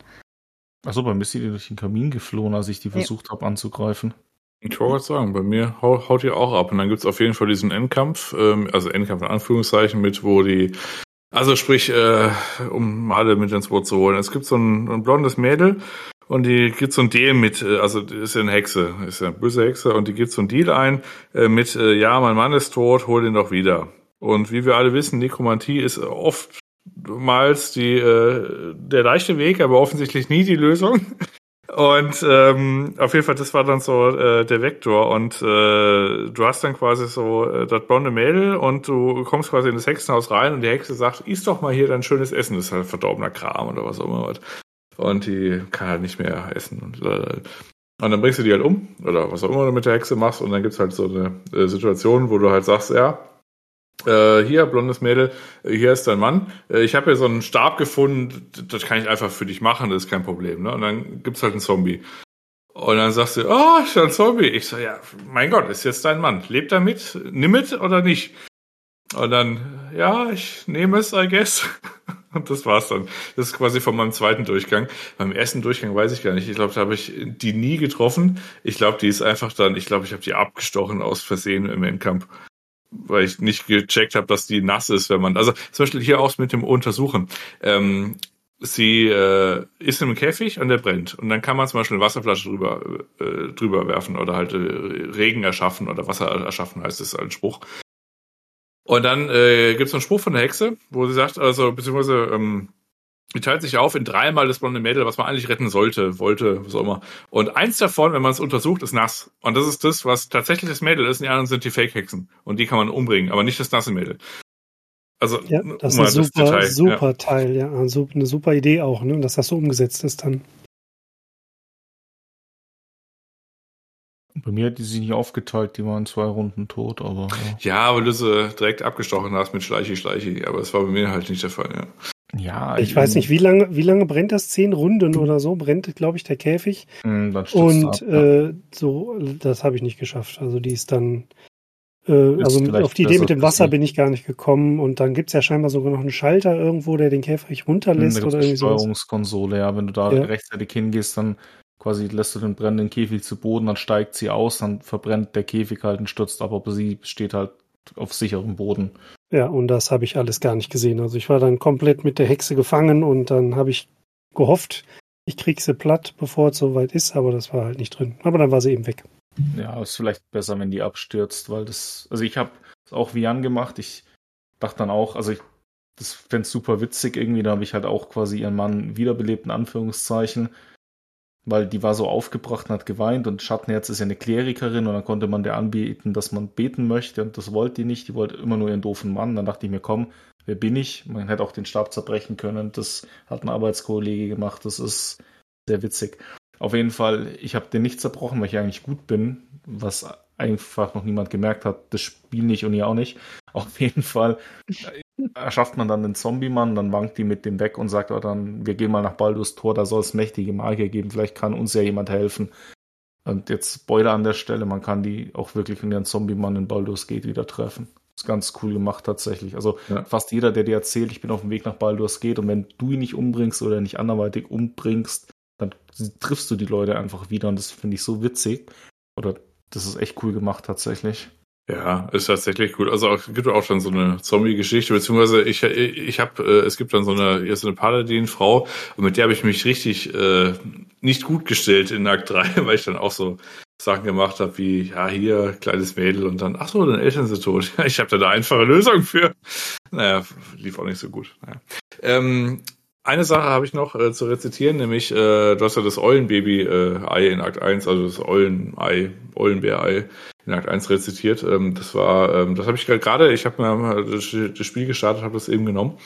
Achso, bei mir ist die durch den Kamin geflohen, als ich die Ja. versucht habe anzugreifen. Ich wollte gerade sagen, bei mir hau- haut die auch ab. Und dann gibt's auf jeden Fall diesen Endkampf, ähm, also Endkampf in Anführungszeichen, mit wo die, also sprich, äh, um alle mit ins Boot zu holen. Es gibt so ein, ein blondes Mädel und die gibt so ein Deal mit, äh, also ist ja eine Hexe, ist ja eine böse Hexe und die gibt so ein Deal ein äh, mit, äh, ja, mein Mann ist tot, hol den doch wieder. Und wie wir alle wissen, Nekromantie ist oftmals die, äh, der leichte Weg, aber offensichtlich nie die Lösung. Und ähm, auf jeden Fall, das war dann so äh, der Vektor. Und äh, du hast dann quasi so äh, das blonde Mädel und du kommst quasi in das Hexenhaus rein und die Hexe sagt, iss doch mal hier dein schönes Essen. Das ist halt verdorbener Kram oder was auch immer. Und die kann halt nicht mehr essen. Und, äh, und dann bringst du die halt um oder was auch immer du mit der Hexe machst. Und dann gibt's halt so eine äh, Situation, wo du halt sagst, ja, äh, hier, blondes Mädel, äh, hier ist dein Mann. Äh, ich habe hier so einen Stab gefunden, das kann ich einfach für dich machen, das ist kein Problem. Ne? Und dann gibt's halt einen Zombie. Und dann sagst du, oh, ist ja ein Zombie. Ich so, ja, mein Gott, ist jetzt dein Mann. Lebt er mit? Nimm mit oder nicht? Und dann, ja, ich nehme es, I guess. Und das war's dann. Das ist quasi von meinem zweiten Durchgang. Beim ersten Durchgang weiß ich gar nicht. Ich glaube, da habe ich die nie getroffen. Ich glaube, die ist einfach dann, ich glaube, ich habe die abgestochen aus Versehen im Endkampf weil ich nicht gecheckt habe, dass die nass ist, wenn man, also zum Beispiel hier auch mit dem Untersuchen. Ähm, sie äh, ist im Käfig und der brennt. Und dann kann man zum Beispiel eine Wasserflasche drüber, äh, drüber werfen oder halt äh, Regen erschaffen oder Wasser erschaffen, heißt es als Spruch. Und dann äh, gibt es einen Spruch von der Hexe, wo sie sagt, also beziehungsweise ähm, die teilt sich auf in dreimal das blonde Mädel, was man eigentlich retten sollte, wollte, was auch immer. Und eins davon, wenn man es untersucht, ist nass. Und das ist das, was tatsächlich das Mädel ist. Und die anderen sind die Fake-Hexen. Und die kann man umbringen, aber nicht das nasse Mädel. Also, Ja, das ist mal ein super, Detail, super Ja. Teil, ja. Eine super Idee auch, ne? dass das so umgesetzt ist dann. Bei mir hat die sich nicht aufgeteilt, die waren zwei Runden tot, aber ja. ja, weil du sie direkt abgestochen hast mit Schleichi, Schleichi. Aber das war bei mir halt nicht der Fall, ja. Ja, Ich weiß nicht, wie lange, wie lange brennt das? Zehn Runden oder so brennt, glaube ich, der Käfig. Hm, stürzt Und ab, äh, so, das habe ich nicht geschafft. Also die ist dann, äh, also vielleicht auf die Idee mit dem Wasser bin ich gar nicht gekommen. Und dann gibt's ja scheinbar sogar noch einen Schalter irgendwo, der den Käfig runterlässt Hm, gibt's oder irgendwie sowas. Steuerungskonsole, ja. Wenn du da Ja. rechtzeitig hingehst, dann quasi lässt du den brennenden Käfig zu Boden, dann steigt sie aus, dann verbrennt der Käfig halt und stürzt ab, aber sie steht halt auf sicherem Boden. Ja, und das habe ich alles gar nicht gesehen. Also ich war dann komplett mit der Hexe gefangen und dann habe ich gehofft, ich krieg sie platt, bevor es soweit ist, aber das war halt nicht drin. Aber dann war sie eben weg. Ja, ist vielleicht besser, wenn die abstürzt, weil das, also ich habe es auch wie Jan gemacht. Ich dachte dann auch, also ich, das fände super witzig irgendwie, da habe ich halt auch quasi ihren Mann wiederbelebt, in Anführungszeichen, weil die war so aufgebracht und hat geweint und Schattenherz ist ja eine Klerikerin und dann konnte man der anbieten, dass man beten möchte und das wollte die nicht, die wollte immer nur ihren doofen Mann. Dann dachte ich mir, komm, wer bin ich? Man hätte auch den Stab zerbrechen können, das hat ein Arbeitskollege gemacht, das ist sehr witzig. Auf jeden Fall, ich habe den nicht zerbrochen, weil ich eigentlich gut bin, was einfach noch niemand gemerkt hat. Das Spiel nicht und ihr auch nicht. Auf jeden Fall erschafft man dann den Zombie-Mann, dann wankt die mit dem weg und sagt, oh, dann, wir gehen mal nach Baldur's Tor, da soll es mächtige Magier geben, vielleicht kann uns ja jemand helfen. Und jetzt Spoiler an der Stelle, man kann die auch wirklich in ihren Zombie-Mann in Baldur's Gate wieder treffen. Ist ganz cool gemacht tatsächlich. Also Ja. fast jeder, der dir erzählt, ich bin auf dem Weg nach Baldur's Gate und wenn du ihn nicht umbringst oder nicht anderweitig umbringst, dann triffst du die Leute einfach wieder und das finde ich so witzig. Oder das ist echt cool gemacht tatsächlich. Ja, ist tatsächlich cool. Also es gibt auch schon so eine Zombie-Geschichte, beziehungsweise ich, ich habe, äh, es gibt dann so eine, hier ist so eine Paladin-Frau und mit der habe ich mich richtig äh, nicht gut gestellt in Akt 3, weil ich dann auch so Sachen gemacht habe wie, ja, hier, kleines Mädel und dann, ach so, deine Eltern sind tot. Ich habe da eine einfache Lösung für. Naja, lief auch nicht so gut. Naja. Ähm, eine Sache habe ich noch äh, zu rezitieren, nämlich, äh, du hast ja das Eulenbaby-Ei in Akt 1, also das Eulenei, Eulenbär-Ei in Akt 1 rezitiert. Ähm, das war, ähm, das habe ich gerade, ich habe mir das Spiel gestartet, habe das eben genommen.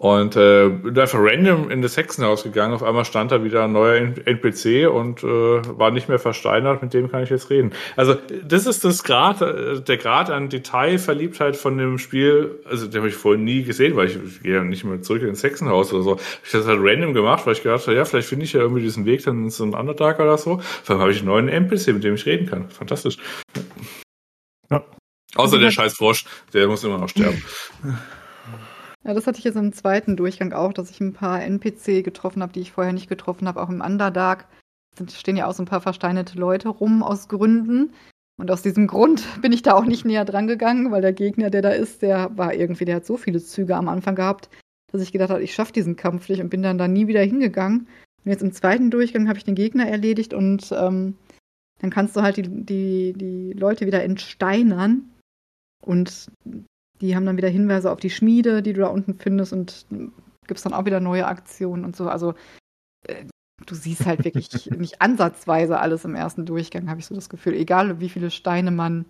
Und äh, bin einfach random in das Hexenhaus gegangen. Auf einmal stand da wieder ein neuer NPC und äh, war nicht mehr versteinert. Mit dem kann ich jetzt reden. Also das ist das Grad, äh, der Grad an Detailverliebtheit von dem Spiel. Also den habe ich vorhin nie gesehen, weil ich, ich gehe ja nicht mehr zurück ins Hexenhaus oder so. Ich habe das halt random gemacht, weil ich gedacht habe, ja, vielleicht finde ich ja irgendwie diesen Weg dann in so einen Underdark oder so. Vor allem habe ich einen neuen NPC, mit dem ich reden kann. Fantastisch. Ja. Außer der scheiß Frosch, der muss immer noch sterben. Ja, das hatte ich jetzt im zweiten Durchgang auch, dass ich ein paar NPC getroffen habe, die ich vorher nicht getroffen habe, auch im Underdark. Da stehen ja auch so ein paar versteinerte Leute rum aus Gründen. Und aus diesem Grund bin ich da auch nicht näher dran gegangen, weil der Gegner, der da ist, der war irgendwie, der hat so viele Züge am Anfang gehabt, dass ich gedacht habe, ich schaffe diesen Kampf nicht und bin dann da nie wieder hingegangen. Und jetzt im zweiten Durchgang habe ich den Gegner erledigt und ähm, dann kannst du halt die, die, die Leute wieder entsteinern. Und die haben dann wieder Hinweise auf die Schmiede, die du da unten findest und gibst dann auch wieder neue Aktionen und so. Also äh, du siehst halt wirklich nicht ansatzweise alles im ersten Durchgang, habe ich so das Gefühl. Egal wie viele Steine man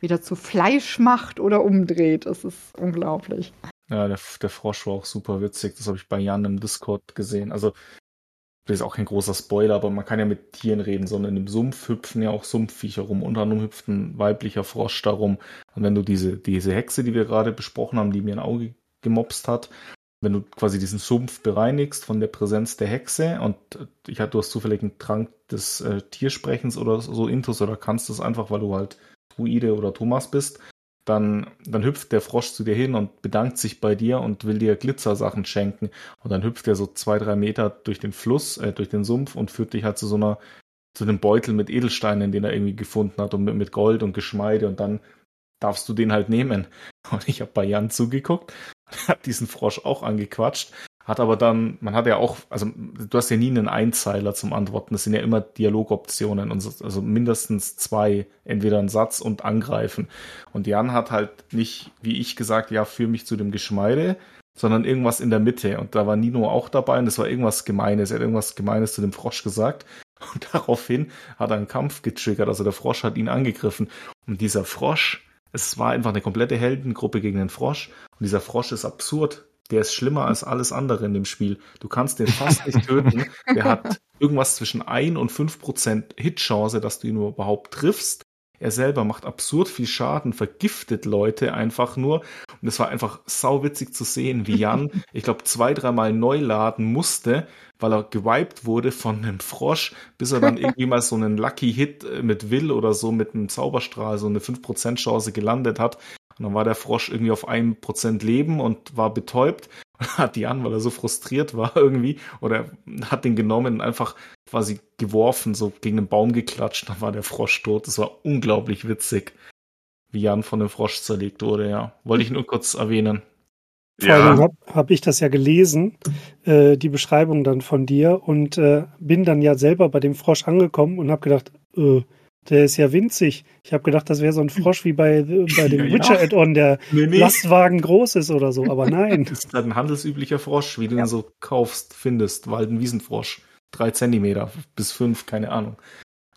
wieder zu Fleisch macht oder umdreht. Es ist unglaublich. Ja, der, der Frosch war auch super witzig. Das habe ich bei Jan im Discord gesehen. Also, das ist auch kein großer Spoiler, aber man kann ja mit Tieren reden, sondern im Sumpf hüpfen ja auch Sumpfviecher rum. Unter anderem hüpft ein weiblicher Frosch darum. Und wenn du diese, diese Hexe, die wir gerade besprochen haben, die mir ein Auge gemopst hat, wenn du quasi diesen Sumpf bereinigst von der Präsenz der Hexe und äh, ich hatte, du hast zufällig einen Trank des äh, Tiersprechens oder so Intus oder kannst das einfach, weil du halt Druide oder Thomas bist, dann, dann hüpft der Frosch zu dir hin und bedankt sich bei dir und will dir Glitzersachen schenken. Und dann hüpft er so zwei, drei Meter durch den Fluss, äh, durch den Sumpf und führt dich halt zu so einer, zu einem Beutel mit Edelsteinen, den er irgendwie gefunden hat und mit, mit Gold und Geschmeide und dann darfst du den halt nehmen. Und ich habe bei Jan zugeguckt, hat diesen Frosch auch angequatscht, hat aber dann, man hat ja auch, also du hast ja nie einen Einzeiler zum Antworten, das sind ja immer Dialogoptionen, und so- also mindestens zwei, entweder ein Satz und angreifen. Und Jan hat halt nicht, wie ich gesagt, ja, führ mich zu dem Geschmeide, sondern irgendwas in der Mitte. Und da war Nino auch dabei und das war irgendwas Gemeines. Er hat irgendwas Gemeines zu dem Frosch gesagt. Und daraufhin hat er einen Kampf getriggert. Also der Frosch hat ihn angegriffen. Und dieser Frosch, es war einfach eine komplette Heldengruppe gegen den Frosch. Und dieser Frosch ist absurd. Der ist schlimmer als alles andere in dem Spiel. Du kannst den fast nicht töten. Der hat irgendwas zwischen 1 und 5 Prozent Hitchance, dass du ihn überhaupt triffst. Er selber macht absurd viel Schaden, vergiftet Leute einfach nur. Und es war einfach sauwitzig zu sehen, wie Jan, ich glaube, zwei, dreimal neu laden musste, weil er gewiped wurde von einem Frosch, bis er dann irgendwie mal so einen Lucky Hit äh, mit Will oder so mit einem Zauberstrahl so eine 5% Chance gelandet hat. Und dann war der Frosch irgendwie auf 1% Leben und war betäubt. Und hat Jan, weil er so frustriert war irgendwie, oder hat den genommen und einfach quasi geworfen, so gegen einen Baum geklatscht, dann war der Frosch tot. Das war unglaublich witzig, wie Jan von dem Frosch zerlegt wurde, ja. Wollte ich nur kurz erwähnen. Vor allem Ja, habe hab ich das ja gelesen, äh, die Beschreibung dann von dir und äh, bin dann ja selber bei dem Frosch angekommen und habe gedacht, äh, der ist ja winzig. Ich habe gedacht, das wäre so ein Frosch wie bei, bei dem Ja, ja. Witcher Add-on, der Nee, nee. Lastwagen groß ist oder so, aber nein. Das ist halt ein handelsüblicher Frosch, wie du ihn so kaufst, findest, Waldenwiesenfrosch. Drei Zentimeter bis fünf, keine Ahnung.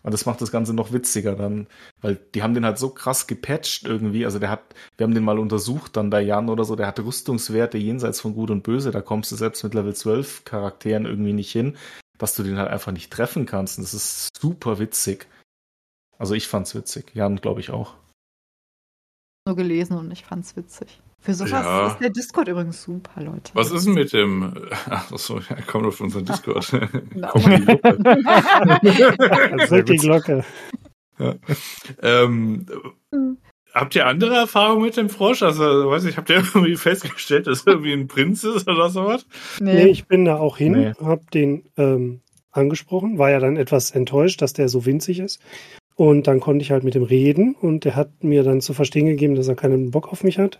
Und das macht das Ganze noch witziger dann, weil die haben den halt so krass gepatcht irgendwie. Also der hat, wir haben den mal untersucht dann bei Jan oder so, der hat Rüstungswerte jenseits von Gut und Böse. Da kommst du selbst mit Level 12 Charakteren irgendwie nicht hin, dass du den halt einfach nicht treffen kannst. Und das ist super witzig. Also ich fand's witzig. Jan, glaube ich, auch. Nur gelesen und ich fand's witzig. Für sowas Ja. ist der Discord übrigens super, Leute. was ist denn mit dem, achso, ja, komm auf unseren Discord. Komm in die Gruppe. Drück die Glocke. ähm, habt ihr andere Erfahrungen mit dem Frosch? Also, weiß ich, habt ihr irgendwie festgestellt, dass er irgendwie ein Prinz ist oder sowas? Nee, ich bin da auch hin, Nee. hab den ähm, angesprochen, war ja dann etwas enttäuscht, dass der so winzig ist. Und dann konnte ich halt mit ihm reden und der hat mir dann zu verstehen gegeben, dass er keinen Bock auf mich hat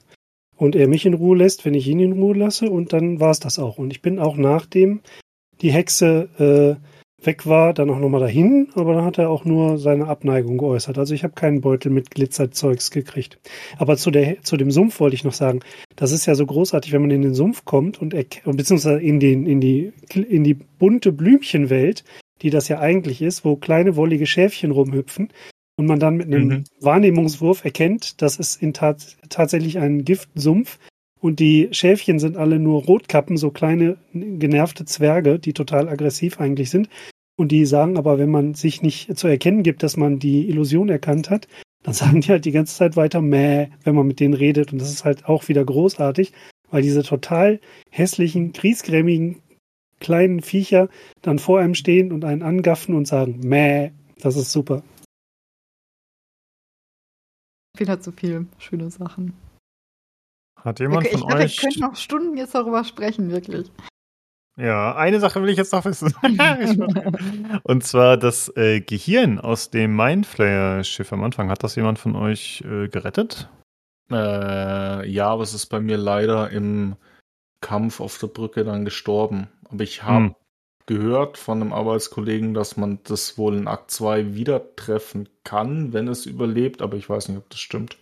und er mich in Ruhe lässt, wenn ich ihn in Ruhe lasse und dann war es das auch. Und ich bin auch nachdem die Hexe äh, weg war, dann auch nochmal dahin, aber dann hat er auch nur seine Abneigung geäußert. Also ich habe keinen Beutel mit Glitzerzeugs gekriegt. Aber zu, der, zu dem Sumpf wollte ich noch sagen, das ist ja so großartig, wenn man in den Sumpf kommt und erk- beziehungsweise in, den, in, die, in die bunte Blümchenwelt, die das ja eigentlich ist, wo kleine wollige Schäfchen rumhüpfen und man dann mit einem Mhm. Wahrnehmungswurf erkennt, das ist in tat, tatsächlich ein Giftsumpf und die Schäfchen sind alle nur Rotkappen, so kleine genervte Zwerge, die total aggressiv eigentlich sind. Und die sagen aber, wenn man sich nicht zu erkennen gibt, dass man die Illusion erkannt hat, dann sagen die halt die ganze Zeit weiter Mäh, wenn man mit denen redet. Und das ist halt auch wieder großartig, weil diese total hässlichen, griesgrämigen kleinen Viecher dann vor einem stehen und einen angaffen und sagen Mäh. Das ist super. Wieder zu viel schöne Sachen. Hat jemand ich von glaube, wir euch. könnten noch Stunden jetzt darüber sprechen, wirklich. Ja, eine Sache will ich jetzt noch wissen. Und zwar das äh, Gehirn aus dem Mindflayer-Schiff am Anfang. Hat das jemand von euch äh, gerettet? Äh, ja, aber es ist bei mir leider im Kampf auf der Brücke dann gestorben. Aber ich habe Hm. gehört von einem Arbeitskollegen, dass man das wohl in Akt 2 wieder treffen kann, wenn es überlebt, aber ich weiß nicht, ob das stimmt.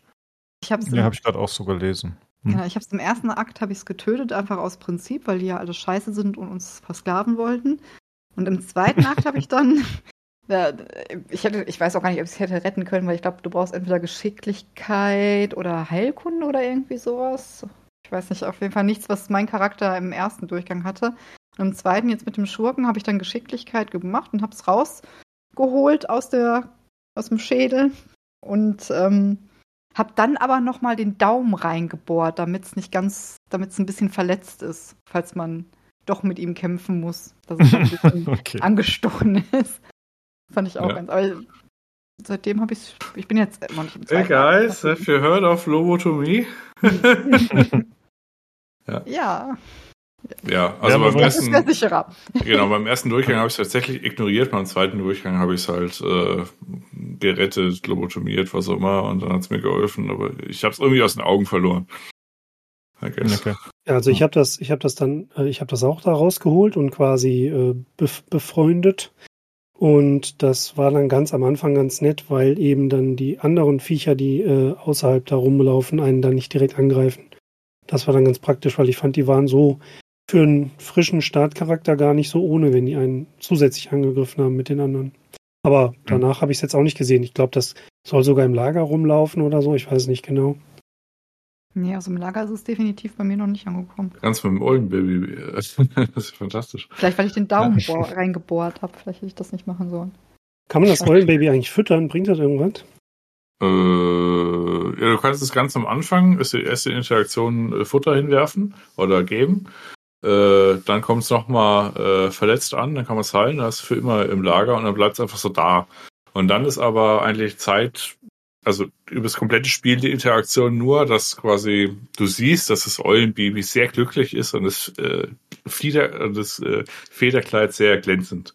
Ich habe es Ja, habe ich gerade auch so gelesen. Hm. Ja, ich habe es im ersten Akt habe ich es getötet, einfach aus Prinzip, weil die ja alle scheiße sind und uns versklaven wollten. Und im zweiten Akt habe ich dann, ja, ich hätte, ich weiß auch gar nicht, ob ich es hätte retten können, weil ich glaube, du brauchst entweder Geschicklichkeit oder Heilkunde oder irgendwie sowas. Ich weiß nicht, auf jeden Fall nichts, was mein Charakter im ersten Durchgang hatte. Und im zweiten, jetzt mit dem Schurken, habe ich dann Geschicklichkeit gemacht und habe es rausgeholt aus der, aus dem Schädel und ähm, hab dann aber noch mal den Daumen reingebohrt, damit es nicht ganz, damit es ein bisschen verletzt ist, falls man doch mit ihm kämpfen muss, dass es ein bisschen Okay. angestochen ist. Fand ich auch Ja. ganz. Aber seitdem habe ich, ich bin jetzt immer nicht im Hey guys, have you heard of Lobotomie? Ja, ja, also Ja, beim ersten, ja sicherer. genau, beim ersten Durchgang habe ich es tatsächlich ignoriert, beim zweiten Durchgang habe ich es halt äh, gerettet, lobotomiert, was auch immer, und dann hat es mir geholfen, aber ich habe es irgendwie aus den Augen verloren. Okay. Ja, also ich habe das, ich habe das dann, äh, ich habe das auch da rausgeholt und quasi äh, bef befreundet. Und das war dann ganz am Anfang ganz nett, weil eben dann die anderen Viecher, die äh, außerhalb da rumlaufen, einen dann nicht direkt angreifen. Das war dann ganz praktisch, weil ich fand, die waren so für einen frischen Startcharakter gar nicht so ohne, wenn die einen zusätzlich angegriffen haben mit den anderen. Aber danach habe ich es jetzt auch nicht gesehen. Ich glaube, das soll sogar im Lager rumlaufen oder so. Ich weiß nicht genau. Nee, aus dem Lager ist es definitiv bei mir noch nicht angekommen. Ganz mit dem Eulenbaby. Das ist fantastisch. Vielleicht, weil ich den Daumen bohr- reingebohrt habe. Vielleicht hätte ich das nicht machen sollen. Kann man das Eulenbaby eigentlich füttern? Bringt das irgendwas? Äh, ja, du kannst es ganz am Anfang, ist die erste Interaktion, äh, Futter hinwerfen oder geben. Äh, dann kommt es nochmal äh, verletzt an, dann kann man es heilen, dann ist für immer im Lager und dann bleibt es einfach so da. Und dann ist aber eigentlich Zeit, also über das komplette Spiel die Interaktion nur, dass quasi du siehst, dass das Eulenbaby sehr glücklich ist und das, äh, Flieder, das äh, Federkleid sehr glänzend.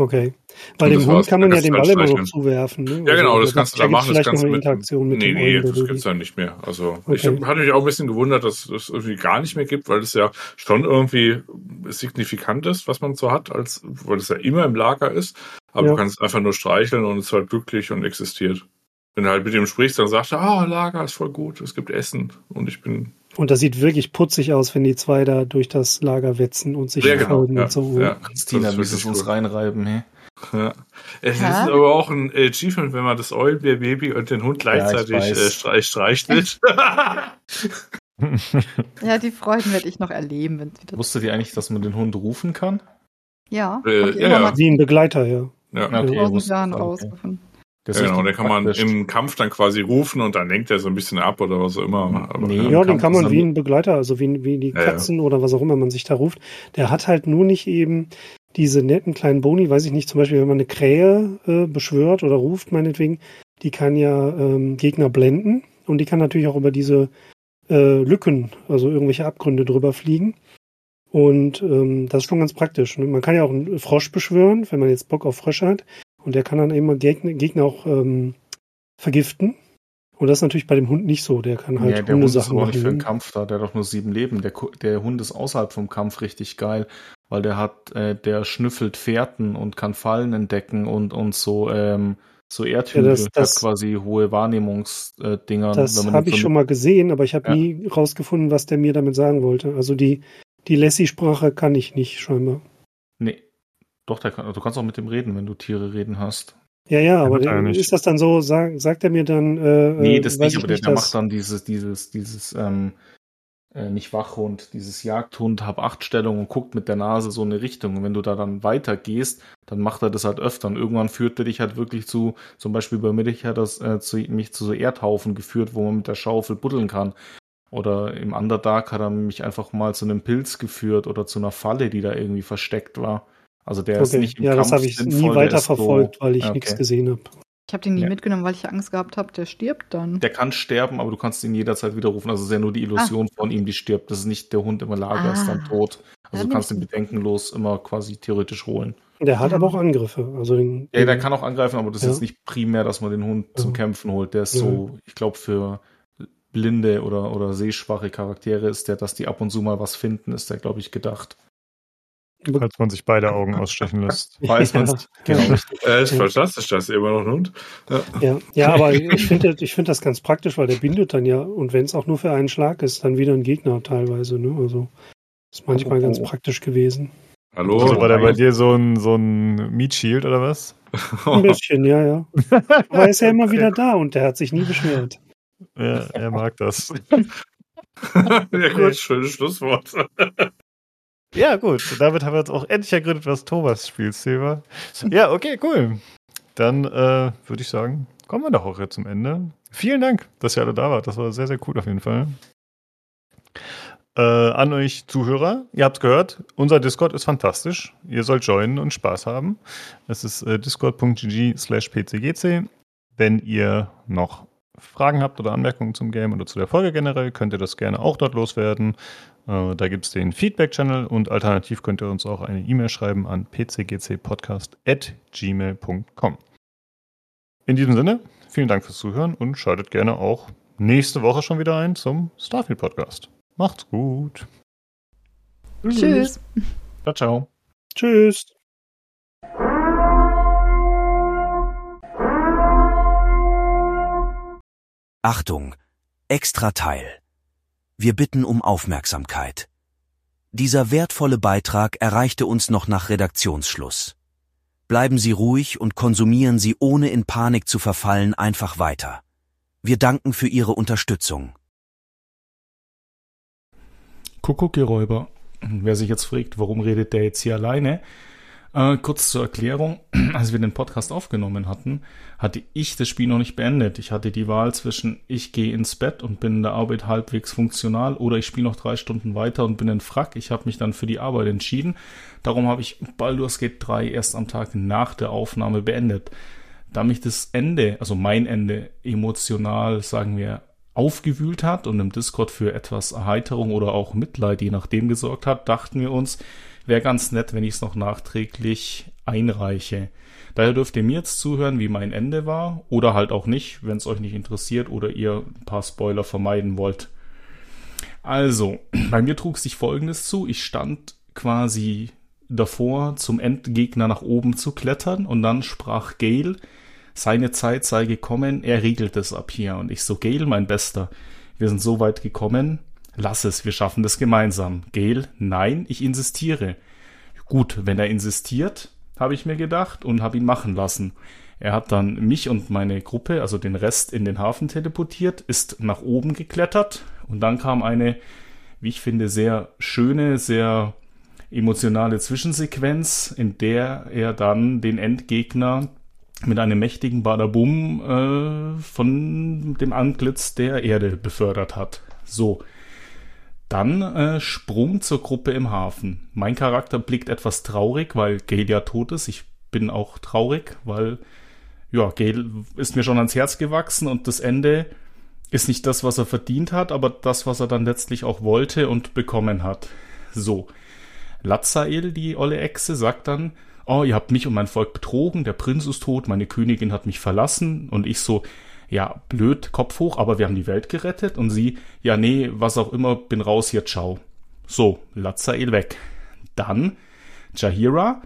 Okay. Und dem das Hund kann man ja den Ball immer noch streicheln. zuwerfen. Ne? Ja, genau, das Also kannst du da machen. Das kannst du mit, Interaktion mit nee, nee, das Eulenbaby. gibt's dann nicht mehr. Also ich Okay. hab, hatte mich auch ein bisschen gewundert, dass das irgendwie gar nicht mehr gibt, weil das ja schon irgendwie signifikant ist, was man so hat, als weil es ja immer im Lager ist. Aber Ja. du kannst einfach nur streicheln und es ist halt glücklich und existiert. Wenn du halt mit ihm sprichst, dann sagt er, ah, Lager ist voll gut, es gibt Essen und ich bin. Und das sieht wirklich putzig aus, wenn die zwei da durch das Lager wetzen und sich Ja, genau, folgen ja, und so. ja. Christina, wie sie uns reinreiben, hey. Ja. Es ist aber auch ein Achievement, wenn man das Eulenbär-Baby und den Hund gleichzeitig weiß. äh, streich, streichelt. Ja, die Freuden werde ich noch erleben, wenn es wieder. Wusstet ihr eigentlich, dass man den Hund rufen kann? Ja, Äh, ja, ja. Wie ein Begleiter, ja. ja. Okay, ich Jahren okay. rausgefunden. Ja, genau, den kann man praktisch. im Kampf dann quasi rufen und dann lenkt er so ein bisschen ab oder was auch immer. Aber, Nee. ja. Ja, den kann man wie ein Begleiter, also wie, wie die Ja, ja. Katzen oder was auch immer man sich da ruft. Der hat halt nur nicht eben diese netten kleinen Boni, weiß ich nicht, zum Beispiel, wenn man eine Krähe äh, beschwört oder ruft, meinetwegen, die kann ja ähm, Gegner blenden und die kann natürlich auch über diese äh, Lücken, also irgendwelche Abgründe drüber fliegen. Und ähm, das ist schon ganz praktisch. Ne? Man kann ja auch einen Frosch beschwören, wenn man jetzt Bock auf Frösche hat. Und der kann dann immer Gegner, Gegner auch ähm, vergiften. Und das ist natürlich bei dem Hund nicht so. Der kann halt ja, der Hund ist aber auch nicht für den machen. Kampf da, der hat doch nur sieben Leben. Der, der Hund ist außerhalb vom Kampf richtig geil, weil der hat, äh, der schnüffelt Fährten und kann Fallen entdecken und, und so, ähm, so Erdhügel, Ja, das- das- hat quasi hohe Wahrnehmungsdinger. Das habe ich schon mal gesehen, aber ich habe Ja. nie rausgefunden, was der mir damit sagen wollte. Also die, die Lassie-Sprache kann ich nicht scheinbar. Nee. Doch, der kann, du kannst auch mit dem reden, wenn du Tiere reden hast. Ja, ja, aber er nicht. ist das dann so, sag, sagt er mir dann, äh, Nee, äh, das weiß nicht, ich aber der, nicht, der macht dann dieses, dieses, dieses, ähm, äh, nicht Wachhund, dieses Jagdhund, hab acht Stellung und guckt mit der Nase so eine Richtung. Und wenn du da dann weitergehst, dann macht er das halt öfter. Und irgendwann führt er dich halt wirklich zu, zum Beispiel bei mir hat das äh, zu, mich zu so Erdhaufen geführt, wo man mit der Schaufel buddeln kann. Oder im Underdark hat er mich einfach mal zu einem Pilz geführt oder zu einer Falle, die da irgendwie versteckt war. Also der ist Okay. nicht im Ja, das Kampf habe ich sinnvoll, nie der weiter ist so- verfolgt, weil ich Ja, nichts okay. gesehen habe. Ich habe den nie Ja. mitgenommen, weil ich Angst gehabt habe, der stirbt dann. Der kann sterben, aber du kannst ihn jederzeit widerrufen. Also es ist ja nur die Illusion von ihm, die stirbt. Das ist nicht der Hund im Lager, ist dann Ah. tot. Also Ja, du kannst ihn bedenkenlos immer quasi theoretisch holen. Der hat Ja. aber auch Angriffe. Also den, Ja, der kann auch angreifen, aber das ist Ja. jetzt nicht primär, dass man den Hund zum Ja. Kämpfen holt. Der ist Ja. so, ich glaube, für blinde oder, oder sehschwache Charaktere ist der, dass die ab und zu mal was finden, ist der, glaube ich, gedacht. Falls man sich beide Augen ausstechen lässt. Weiß man Ja. Genau. Äh, ist fantastisch, das ist immer noch ein Hund. Ja. Ja, ja aber ich finde ich finde das ganz praktisch, weil der bindet dann ja, und wenn es auch nur für einen Schlag ist, dann wieder ein Gegner teilweise. Ne? Also ist manchmal ganz Apropos- praktisch gewesen. Hallo? Also war der bei dir so ein, so ein Meat Shield oder was? Ein bisschen, ja, ja. Aber er ist ja immer wieder da und der hat sich nie beschwert. Ja, er mag das. ja gut, schönes Schlusswort. Ja, gut. Damit haben wir jetzt auch endlich ergründet, was Thomas Spielstil war. Ja, okay, cool. Dann äh, würde ich sagen, kommen wir doch auch jetzt zum Ende. Vielen Dank, dass ihr alle da wart. Das war sehr, sehr cool auf jeden Fall. Äh, an euch Zuhörer, ihr habt gehört, unser Discord ist fantastisch. Ihr sollt joinen und Spaß haben. Es ist äh, discord.gg slash pcgc. Wenn ihr noch Fragen habt oder Anmerkungen zum Game oder zu der Folge generell, könnt ihr das gerne auch dort loswerden. Äh, da gibt es den Feedback-Channel und alternativ könnt ihr uns auch eine E-Mail schreiben an pcgcpodcast.gmail.com. In diesem Sinne, vielen Dank fürs Zuhören und schaltet gerne auch nächste Woche schon wieder ein zum Starfield-Podcast. Macht's gut. Tschüss. Ciao, ciao. Tschüss. Achtung, Extrateil. Wir bitten um Aufmerksamkeit. Dieser wertvolle Beitrag erreichte uns noch nach Redaktionsschluss. Bleiben Sie ruhig und konsumieren Sie ohne in Panik zu verfallen einfach weiter. Wir danken für Ihre Unterstützung. Kuckuck, ihr Räuber. Wer sich jetzt fragt, warum redet der jetzt hier alleine? Äh, kurz zur Erklärung. Als wir den Podcast aufgenommen hatten, hatte ich das Spiel noch nicht beendet. Ich hatte die Wahl zwischen ich gehe ins Bett und bin in der Arbeit halbwegs funktional oder ich spiele noch drei Stunden weiter und bin in Frack. Ich habe mich dann für die Arbeit entschieden. Darum habe ich Baldur's Gate 3 erst am Tag nach der Aufnahme beendet. Da mich das Ende, also mein Ende, emotional, sagen wir, aufgewühlt hat und im Discord für etwas Erheiterung oder auch Mitleid, je nachdem, gesorgt hat, dachten wir uns, wäre ganz nett, wenn ich es noch nachträglich einreiche. Daher dürft ihr mir jetzt zuhören, wie mein Ende war, oder halt auch nicht, wenn es euch nicht interessiert oder ihr ein paar Spoiler vermeiden wollt. Also, bei mir trug sich folgendes zu. Ich stand quasi davor, zum Endgegner nach oben zu klettern und dann sprach Gale, seine Zeit sei gekommen, er regelt es ab hier. Und ich so, Gale, mein Bester, wir sind so weit gekommen, lass es, wir schaffen das gemeinsam. Gale, nein, ich insistiere. Gut, wenn er insistiert, habe ich mir gedacht und habe ihn machen lassen. Er hat dann mich und meine Gruppe, also den Rest, in den Hafen teleportiert, ist nach oben geklettert und dann kam eine, wie ich finde, sehr schöne, sehr emotionale Zwischensequenz, in der er dann den Endgegner mit einem mächtigen Badabum äh, von dem Antlitz der Erde befördert hat. So. Dann äh, Sprung zur Gruppe im Hafen. Mein Charakter blickt etwas traurig, weil Galia tot ist. Ich bin auch traurig, weil ja, Gale ist mir schon ans Herz gewachsen und das Ende ist nicht das, was er verdient hat, aber das, was er dann letztlich auch wollte und bekommen hat. So. Lazael, die olle Echse, sagt dann, oh, ihr habt mich und mein Volk betrogen, der Prinz ist tot, meine Königin hat mich verlassen und ich so, ja, blöd, Kopf hoch, aber wir haben die Welt gerettet und sie, ja, nee, was auch immer, bin raus hier, ciao. So, Lazael weg. Dann Jahira,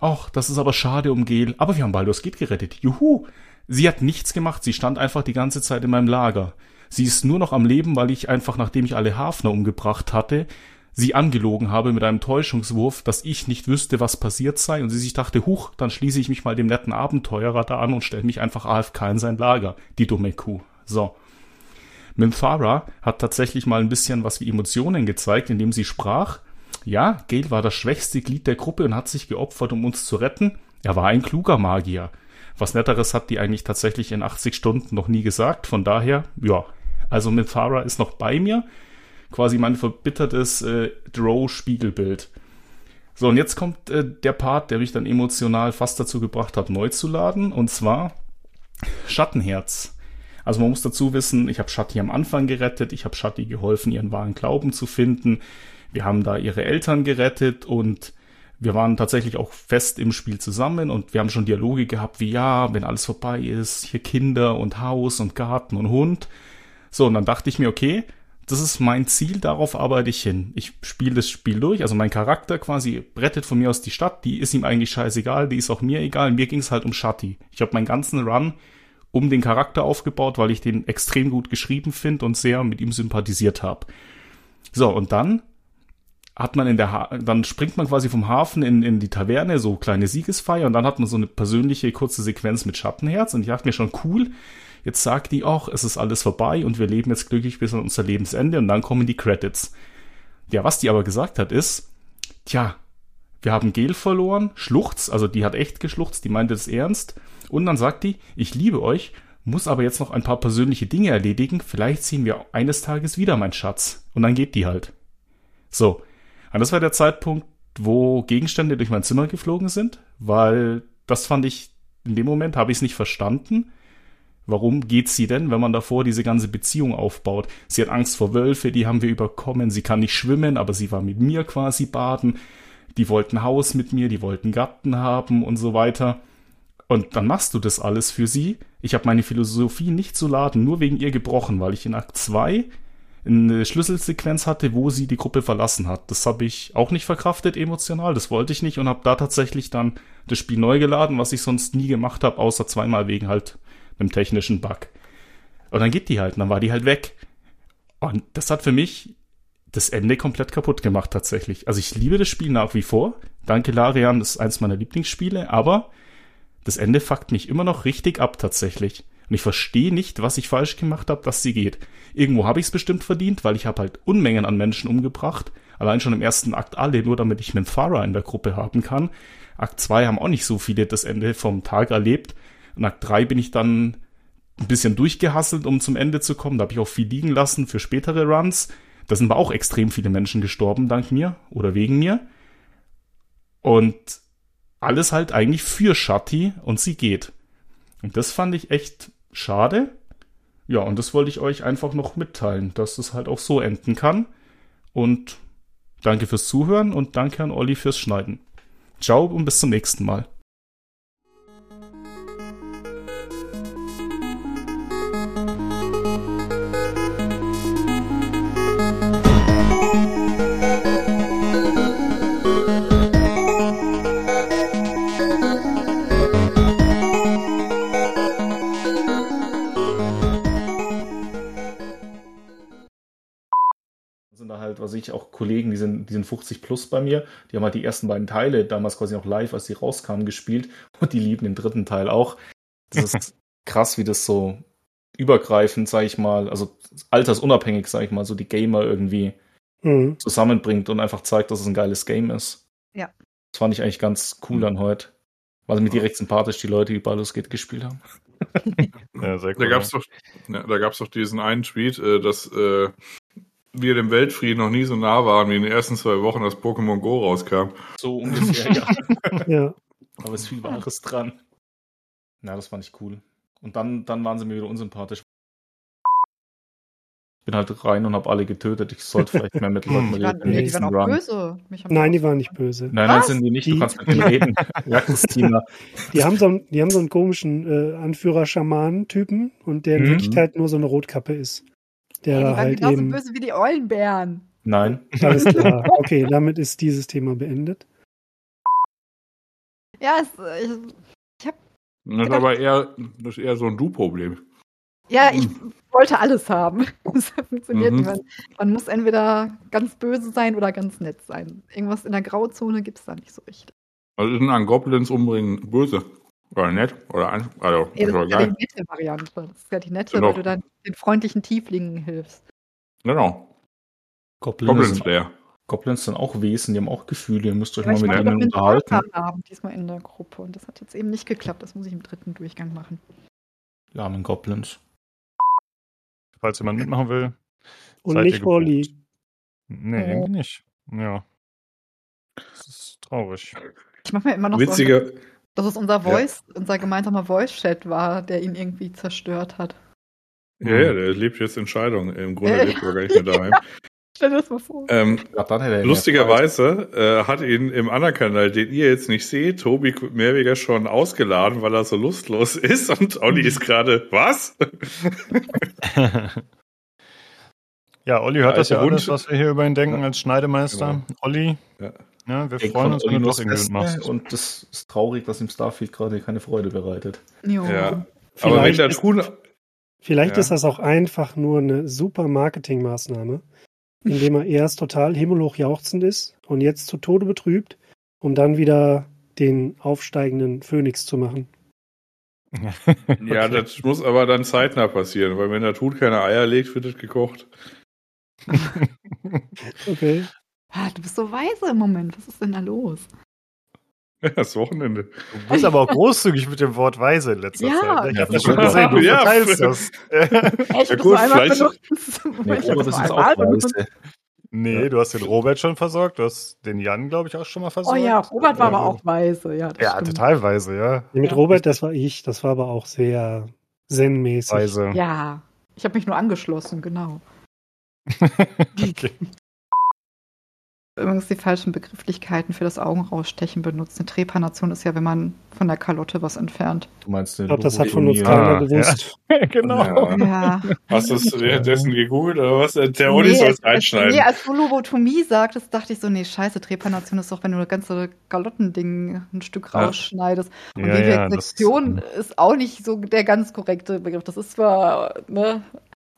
ach, das ist aber schade um Gel, aber wir haben Baldur's Gate gerettet, juhu. Sie hat nichts gemacht, sie stand einfach die ganze Zeit in meinem Lager. Sie ist nur noch am Leben, weil ich einfach, nachdem ich alle Hafner umgebracht hatte, sie angelogen habe mit einem Täuschungswurf, dass ich nicht wüsste, was passiert sei, und sie sich dachte, huch, dann schließe ich mich mal dem netten Abenteurer da an und stelle mich einfach AFK in sein Lager, die dumme Kuh. So. Minthara hat tatsächlich mal ein bisschen was wie Emotionen gezeigt, indem sie sprach. Ja, Gale war das schwächste Glied der Gruppe und hat sich geopfert, um uns zu retten. Er war ein kluger Magier. Was Netteres hat die eigentlich tatsächlich in 80 Stunden noch nie gesagt. Von daher, ja. Also Minthara ist noch bei mir. Quasi mein verbittertes äh, Drow-Spiegelbild. So, und jetzt kommt äh, der Part, der mich dann emotional fast dazu gebracht hat, neu zu laden. Und zwar Schattenherz. Also man muss dazu wissen, ich habe Shatti am Anfang gerettet, ich habe Shatti geholfen, ihren wahren Glauben zu finden. Wir haben da ihre Eltern gerettet und wir waren tatsächlich auch fest im Spiel zusammen und wir haben schon Dialoge gehabt wie ja, wenn alles vorbei ist, hier Kinder und Haus und Garten und Hund. So, und dann dachte ich mir, okay, das ist mein Ziel, darauf arbeite ich hin. Ich spiele das Spiel durch, also mein Charakter quasi rettet von mir aus die Stadt, die ist ihm eigentlich scheißegal, die ist auch mir egal. Mir ging es halt um Shatti. Ich habe meinen ganzen Run um den Charakter aufgebaut, weil ich den extrem gut geschrieben finde und sehr mit ihm sympathisiert habe. So, und dann hat man in der ha dann springt man quasi vom Hafen in, in die Taverne, so kleine Siegesfeier und dann hat man so eine persönliche kurze Sequenz mit Schattenherz und ich dachte mir schon cool, jetzt sagt die auch, es ist alles vorbei und wir leben jetzt glücklich bis an unser Lebensende und dann kommen die Credits. Ja, was die aber gesagt hat ist, tja, wir haben Gel verloren, schluchz, also die hat echt geschluchzt, die meinte es ernst und dann sagt die, ich liebe euch, muss aber jetzt noch ein paar persönliche Dinge erledigen, vielleicht sehen wir eines Tages wieder, mein Schatz. Und dann geht die halt. So, und das war der Zeitpunkt, wo Gegenstände durch mein Zimmer geflogen sind, weil das fand ich, in dem Moment habe ich es nicht verstanden. Warum geht sie denn, wenn man davor diese ganze Beziehung aufbaut? Sie hat Angst vor Wölfe, die haben wir überkommen. Sie kann nicht schwimmen, aber sie war mit mir quasi baden. Die wollten Haus mit mir, die wollten Gatten haben und so weiter. Und dann machst du das alles für sie. Ich habe meine Philosophie nicht zu laden, nur wegen ihr gebrochen, weil ich in Akt 2 eine Schlüsselsequenz hatte, wo sie die Gruppe verlassen hat. Das habe ich auch nicht verkraftet emotional, das wollte ich nicht und habe da tatsächlich dann das Spiel neu geladen, was ich sonst nie gemacht habe, außer zweimal wegen halt einem technischen Bug. Und dann geht die halt, und dann war die halt weg. Und das hat für mich das Ende komplett kaputt gemacht tatsächlich. Also ich liebe das Spiel nach wie vor. Danke Larian, das ist eins meiner Lieblingsspiele, aber das Ende fuckt mich immer noch richtig ab tatsächlich. Und ich verstehe nicht, was ich falsch gemacht habe, dass sie geht. Irgendwo habe ich es bestimmt verdient, weil ich habe halt Unmengen an Menschen umgebracht. Allein schon im ersten Akt alle, nur damit ich einen Fahrer in der Gruppe haben kann. Akt 2 haben auch nicht so viele das Ende vom Tag erlebt. Und Akt 3 bin ich dann ein bisschen durchgehasselt, um zum Ende zu kommen. Da habe ich auch viel liegen lassen für spätere Runs. Da sind aber auch extrem viele Menschen gestorben, dank mir oder wegen mir. Und alles halt eigentlich für Shatti und sie geht. Und das fand ich echt schade. Ja, und das wollte ich euch einfach noch mitteilen, dass es halt auch so enden kann. Und danke fürs Zuhören und danke an Olli fürs Schneiden. Ciao und bis zum nächsten Mal. Kollegen, die sind, die sind 50 plus bei mir, die haben halt die ersten beiden Teile damals quasi noch live, als die rauskamen, gespielt und die lieben den dritten Teil auch. Das ist krass, wie das so übergreifend, sag ich mal, also altersunabhängig, sag ich mal, so die Gamer irgendwie Mhm. zusammenbringt und einfach zeigt, dass es ein geiles Game ist. Ja. Das fand ich eigentlich ganz cool dann heute. War mir direkt sympathisch, die Leute, die Baldur's Gate gespielt haben. Ja, sehr Da cool. gab's doch, ja, da gab's doch diesen einen Tweet, äh, dass äh, wir dem Weltfrieden noch nie so nah waren wie in den ersten zwei Wochen, als Pokémon Go rauskam. So ungefähr, ja. Ja. Aber es ist viel Wahres dran. Ja, das fand ich cool. Und dann, dann waren sie mir wieder unsympathisch. Ich bin halt rein und habe alle getötet. Ich sollte vielleicht mehr mit Leuten Die waren, reden. die waren auch Run. böse. Mich haben Nein, die waren nicht böse. Nein, nein, sind die nicht. Du Die- kannst mit denen reden. Ja, Christina. Die haben so einen, die haben so einen komischen äh, Anführer-Schamanen-Typen und der in Mhm. Wirklichkeit nur so eine Rotkappe ist. Der Ey, die waren halt genauso eben. böse wie die Eulenbären. Nein. Alles klar. Okay, damit ist dieses Thema beendet. Ja, es, äh, ich, Das ist aber eher, das ist eher so ein Du-Problem. ja, ich wollte alles haben. Das funktioniert Mhm. nicht. Man, man muss entweder ganz böse sein oder ganz nett sein. Irgendwas in der Grauzone gibt es da nicht so richtig. Also ist an Goblins umbringen böse. Oder nett? Oder ein, also, Ja, das ist ja die nette Variante. Das ist ja die nette, Genau. weil du dann den freundlichen Tieflingen hilfst. Genau. Goblins, Goblins sind, Slayer. Goblins sind auch Wesen, die haben auch Gefühle. Ihr müsst euch Aber mal ich mit wollte doch ihnen den unterhalten. Haben, diesmal in der Gruppe. Und das hat jetzt eben nicht geklappt. Das muss ich im dritten Durchgang machen. Die armen Goblins. Falls jemand mitmachen will. Und nicht. Wally. Nee, Oh. irgendwie nicht. Ja. Das ist traurig. Ich mache mir immer noch so, Witziger, dass es unser Voice, unser gemeinsamer Voice-Chat war, der ihn irgendwie zerstört hat. ja, ja, der lebt jetzt in Scheidung. Im Grunde Äh. lebt er gar nicht mehr daheim. Stell dir das mal vor. ähm, er lustigerweise äh, hat ihn im anderen Kanal, den ihr jetzt nicht seht, Tobi Mehrweger schon ausgeladen, weil er so lustlos ist. Und Olli ist gerade, was? ja, Olli hört Ja, das ja alter alles, was wir hier über ihn denken Ja. als Schneidemeister. Genau. Olli, Ja. Ja, wir Ich freuen uns, wenn du das irgendwie machst. Und das ist traurig, dass ihm Starfield gerade keine Freude bereitet. Jo. Ja. Aber wenn Vielleicht der ist- Tun, Vielleicht Ja. ist das auch einfach nur eine super Marketingmaßnahme, indem er erst total himmelhoch jauchzend ist und jetzt zu Tode betrübt, um dann wieder den aufsteigenden Phönix zu machen. ja, das muss aber dann zeitnah passieren, weil wenn der Tun keine Eier legt, wird es gekocht. Okay. Ah, du bist so weise im Moment. Was ist denn da los? Ja, das Wochenende. Du bist aber auch großzügig mit dem Wort weise in letzter Ja. Zeit. ne? Ich Ja, habe das schon gesehen, du Ja. verteilst das. Echt? Ja, das gut, vielleicht- benutzt. Nee, Ich hab Robert das ist auch weise. nee, Ja. du hast den Robert schon versorgt, du hast den Jan, glaube ich, auch schon mal Oh versorgt. ja, Robert war Ja, aber auch weise. Ja, das Ja, stimmt. total weise, ja. Mit Ja. Robert, das war ich, das war aber auch sehr zen-mäßig. Weise. Ja, ich habe mich nur angeschlossen, genau. okay. Übrigens die falschen Begrifflichkeiten für das Augenrausstechen benutzt. Eine Trepanation ist ja, wenn man von der Kalotte was entfernt. Du meinst Ich glaube, das hat von uns keiner gewusst. genau. Ja. Ja. Hast du es währenddessen gegoogelt oder was? Der Olli soll es als, einschneiden. nee, als du Lobotomie sagtest, dachte ich so, nee, scheiße, Trepanation ist doch, wenn du das ganze Galottending ein Stück Ja. rausschneidest. Und Ja, ja, Vivisektion ist auch nicht so der ganz korrekte Begriff. Das ist zwar, ne,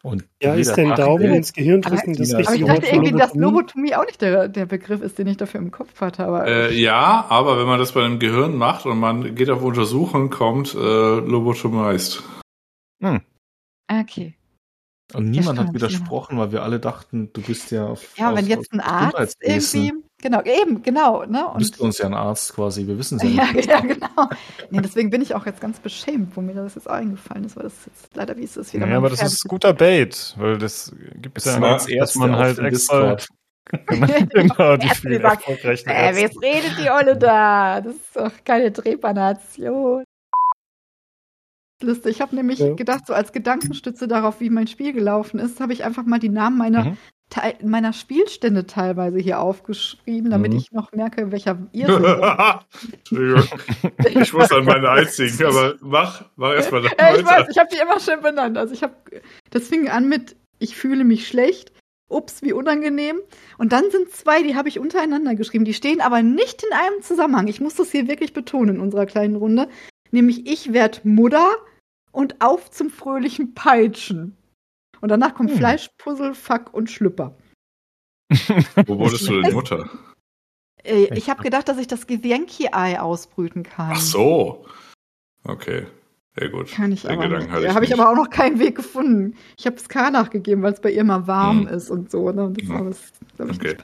Und Ja, ist denn Daumen ins Gehirn Aber drücken das ich aber ich richtige dachte Wort irgendwie, dass Lobotomie? Auch nicht der, der Begriff ist, den ich dafür im Kopf hatte. Aber Äh, ja, aber wenn man das bei dem Gehirn macht und man geht auf Untersuchung, kommt äh, Lobotomized. okay. Und niemand hat widersprochen, weil wir alle dachten, du bist ja auf. Ja, aus- wenn jetzt ein Arzt irgendwie, genau, eben, genau, ne? Du bist für uns ja ein Arzt quasi, wir wissen es ja Ja, nicht. ja, genau. Nee, deswegen bin ich auch jetzt ganz beschämt, wo mir das jetzt eingefallen ist, weil das jetzt leider wie es ist wieder Ja, aber das ist guter Bait, weil das gibt es ja als dass Erste man auf halt extra Discord. genau, die sagt, erfolgreichen Äh, was redet die Olle da? Das ist doch keine Trepanation. Lustig. Ich habe nämlich Ja. gedacht, so als Gedankenstütze darauf, wie mein Spiel gelaufen ist, habe ich einfach mal die Namen meiner, Mhm. Meiner Spielstände teilweise hier aufgeschrieben, damit Mhm. ich noch merke, welcher ihr seid. Entschuldigung. Ich muss an meine einzigen, aber mach, mach erstmal Äh, dein ich weiß, ich habe die immer schön benannt. Also ich habe, das fing an mit, ich fühle mich schlecht. Ups, wie unangenehm. Und dann sind zwei, die habe ich untereinander geschrieben. Die stehen aber nicht in einem Zusammenhang. Ich muss das hier wirklich betonen in unserer kleinen Runde. Nämlich ich werd Mutter und auf zum fröhlichen Peitschen. Und danach kommt Hm. Fleischpuzzle, Fuck und Schlüpper. Wo wurdest du denn Mutter? Äh, ich habe gedacht, dass ich das Gesenki-Ei ausbrüten kann. Ach so. Okay. Sehr gut. Kann ich Den aber Gedanken nicht. Da ich habe ich aber auch noch keinen Weg gefunden. Ich habe es K nachgegeben, weil es bei ihr mal warm Hm. ist und so. Ne? Und das Hm. war das, ich, Okay.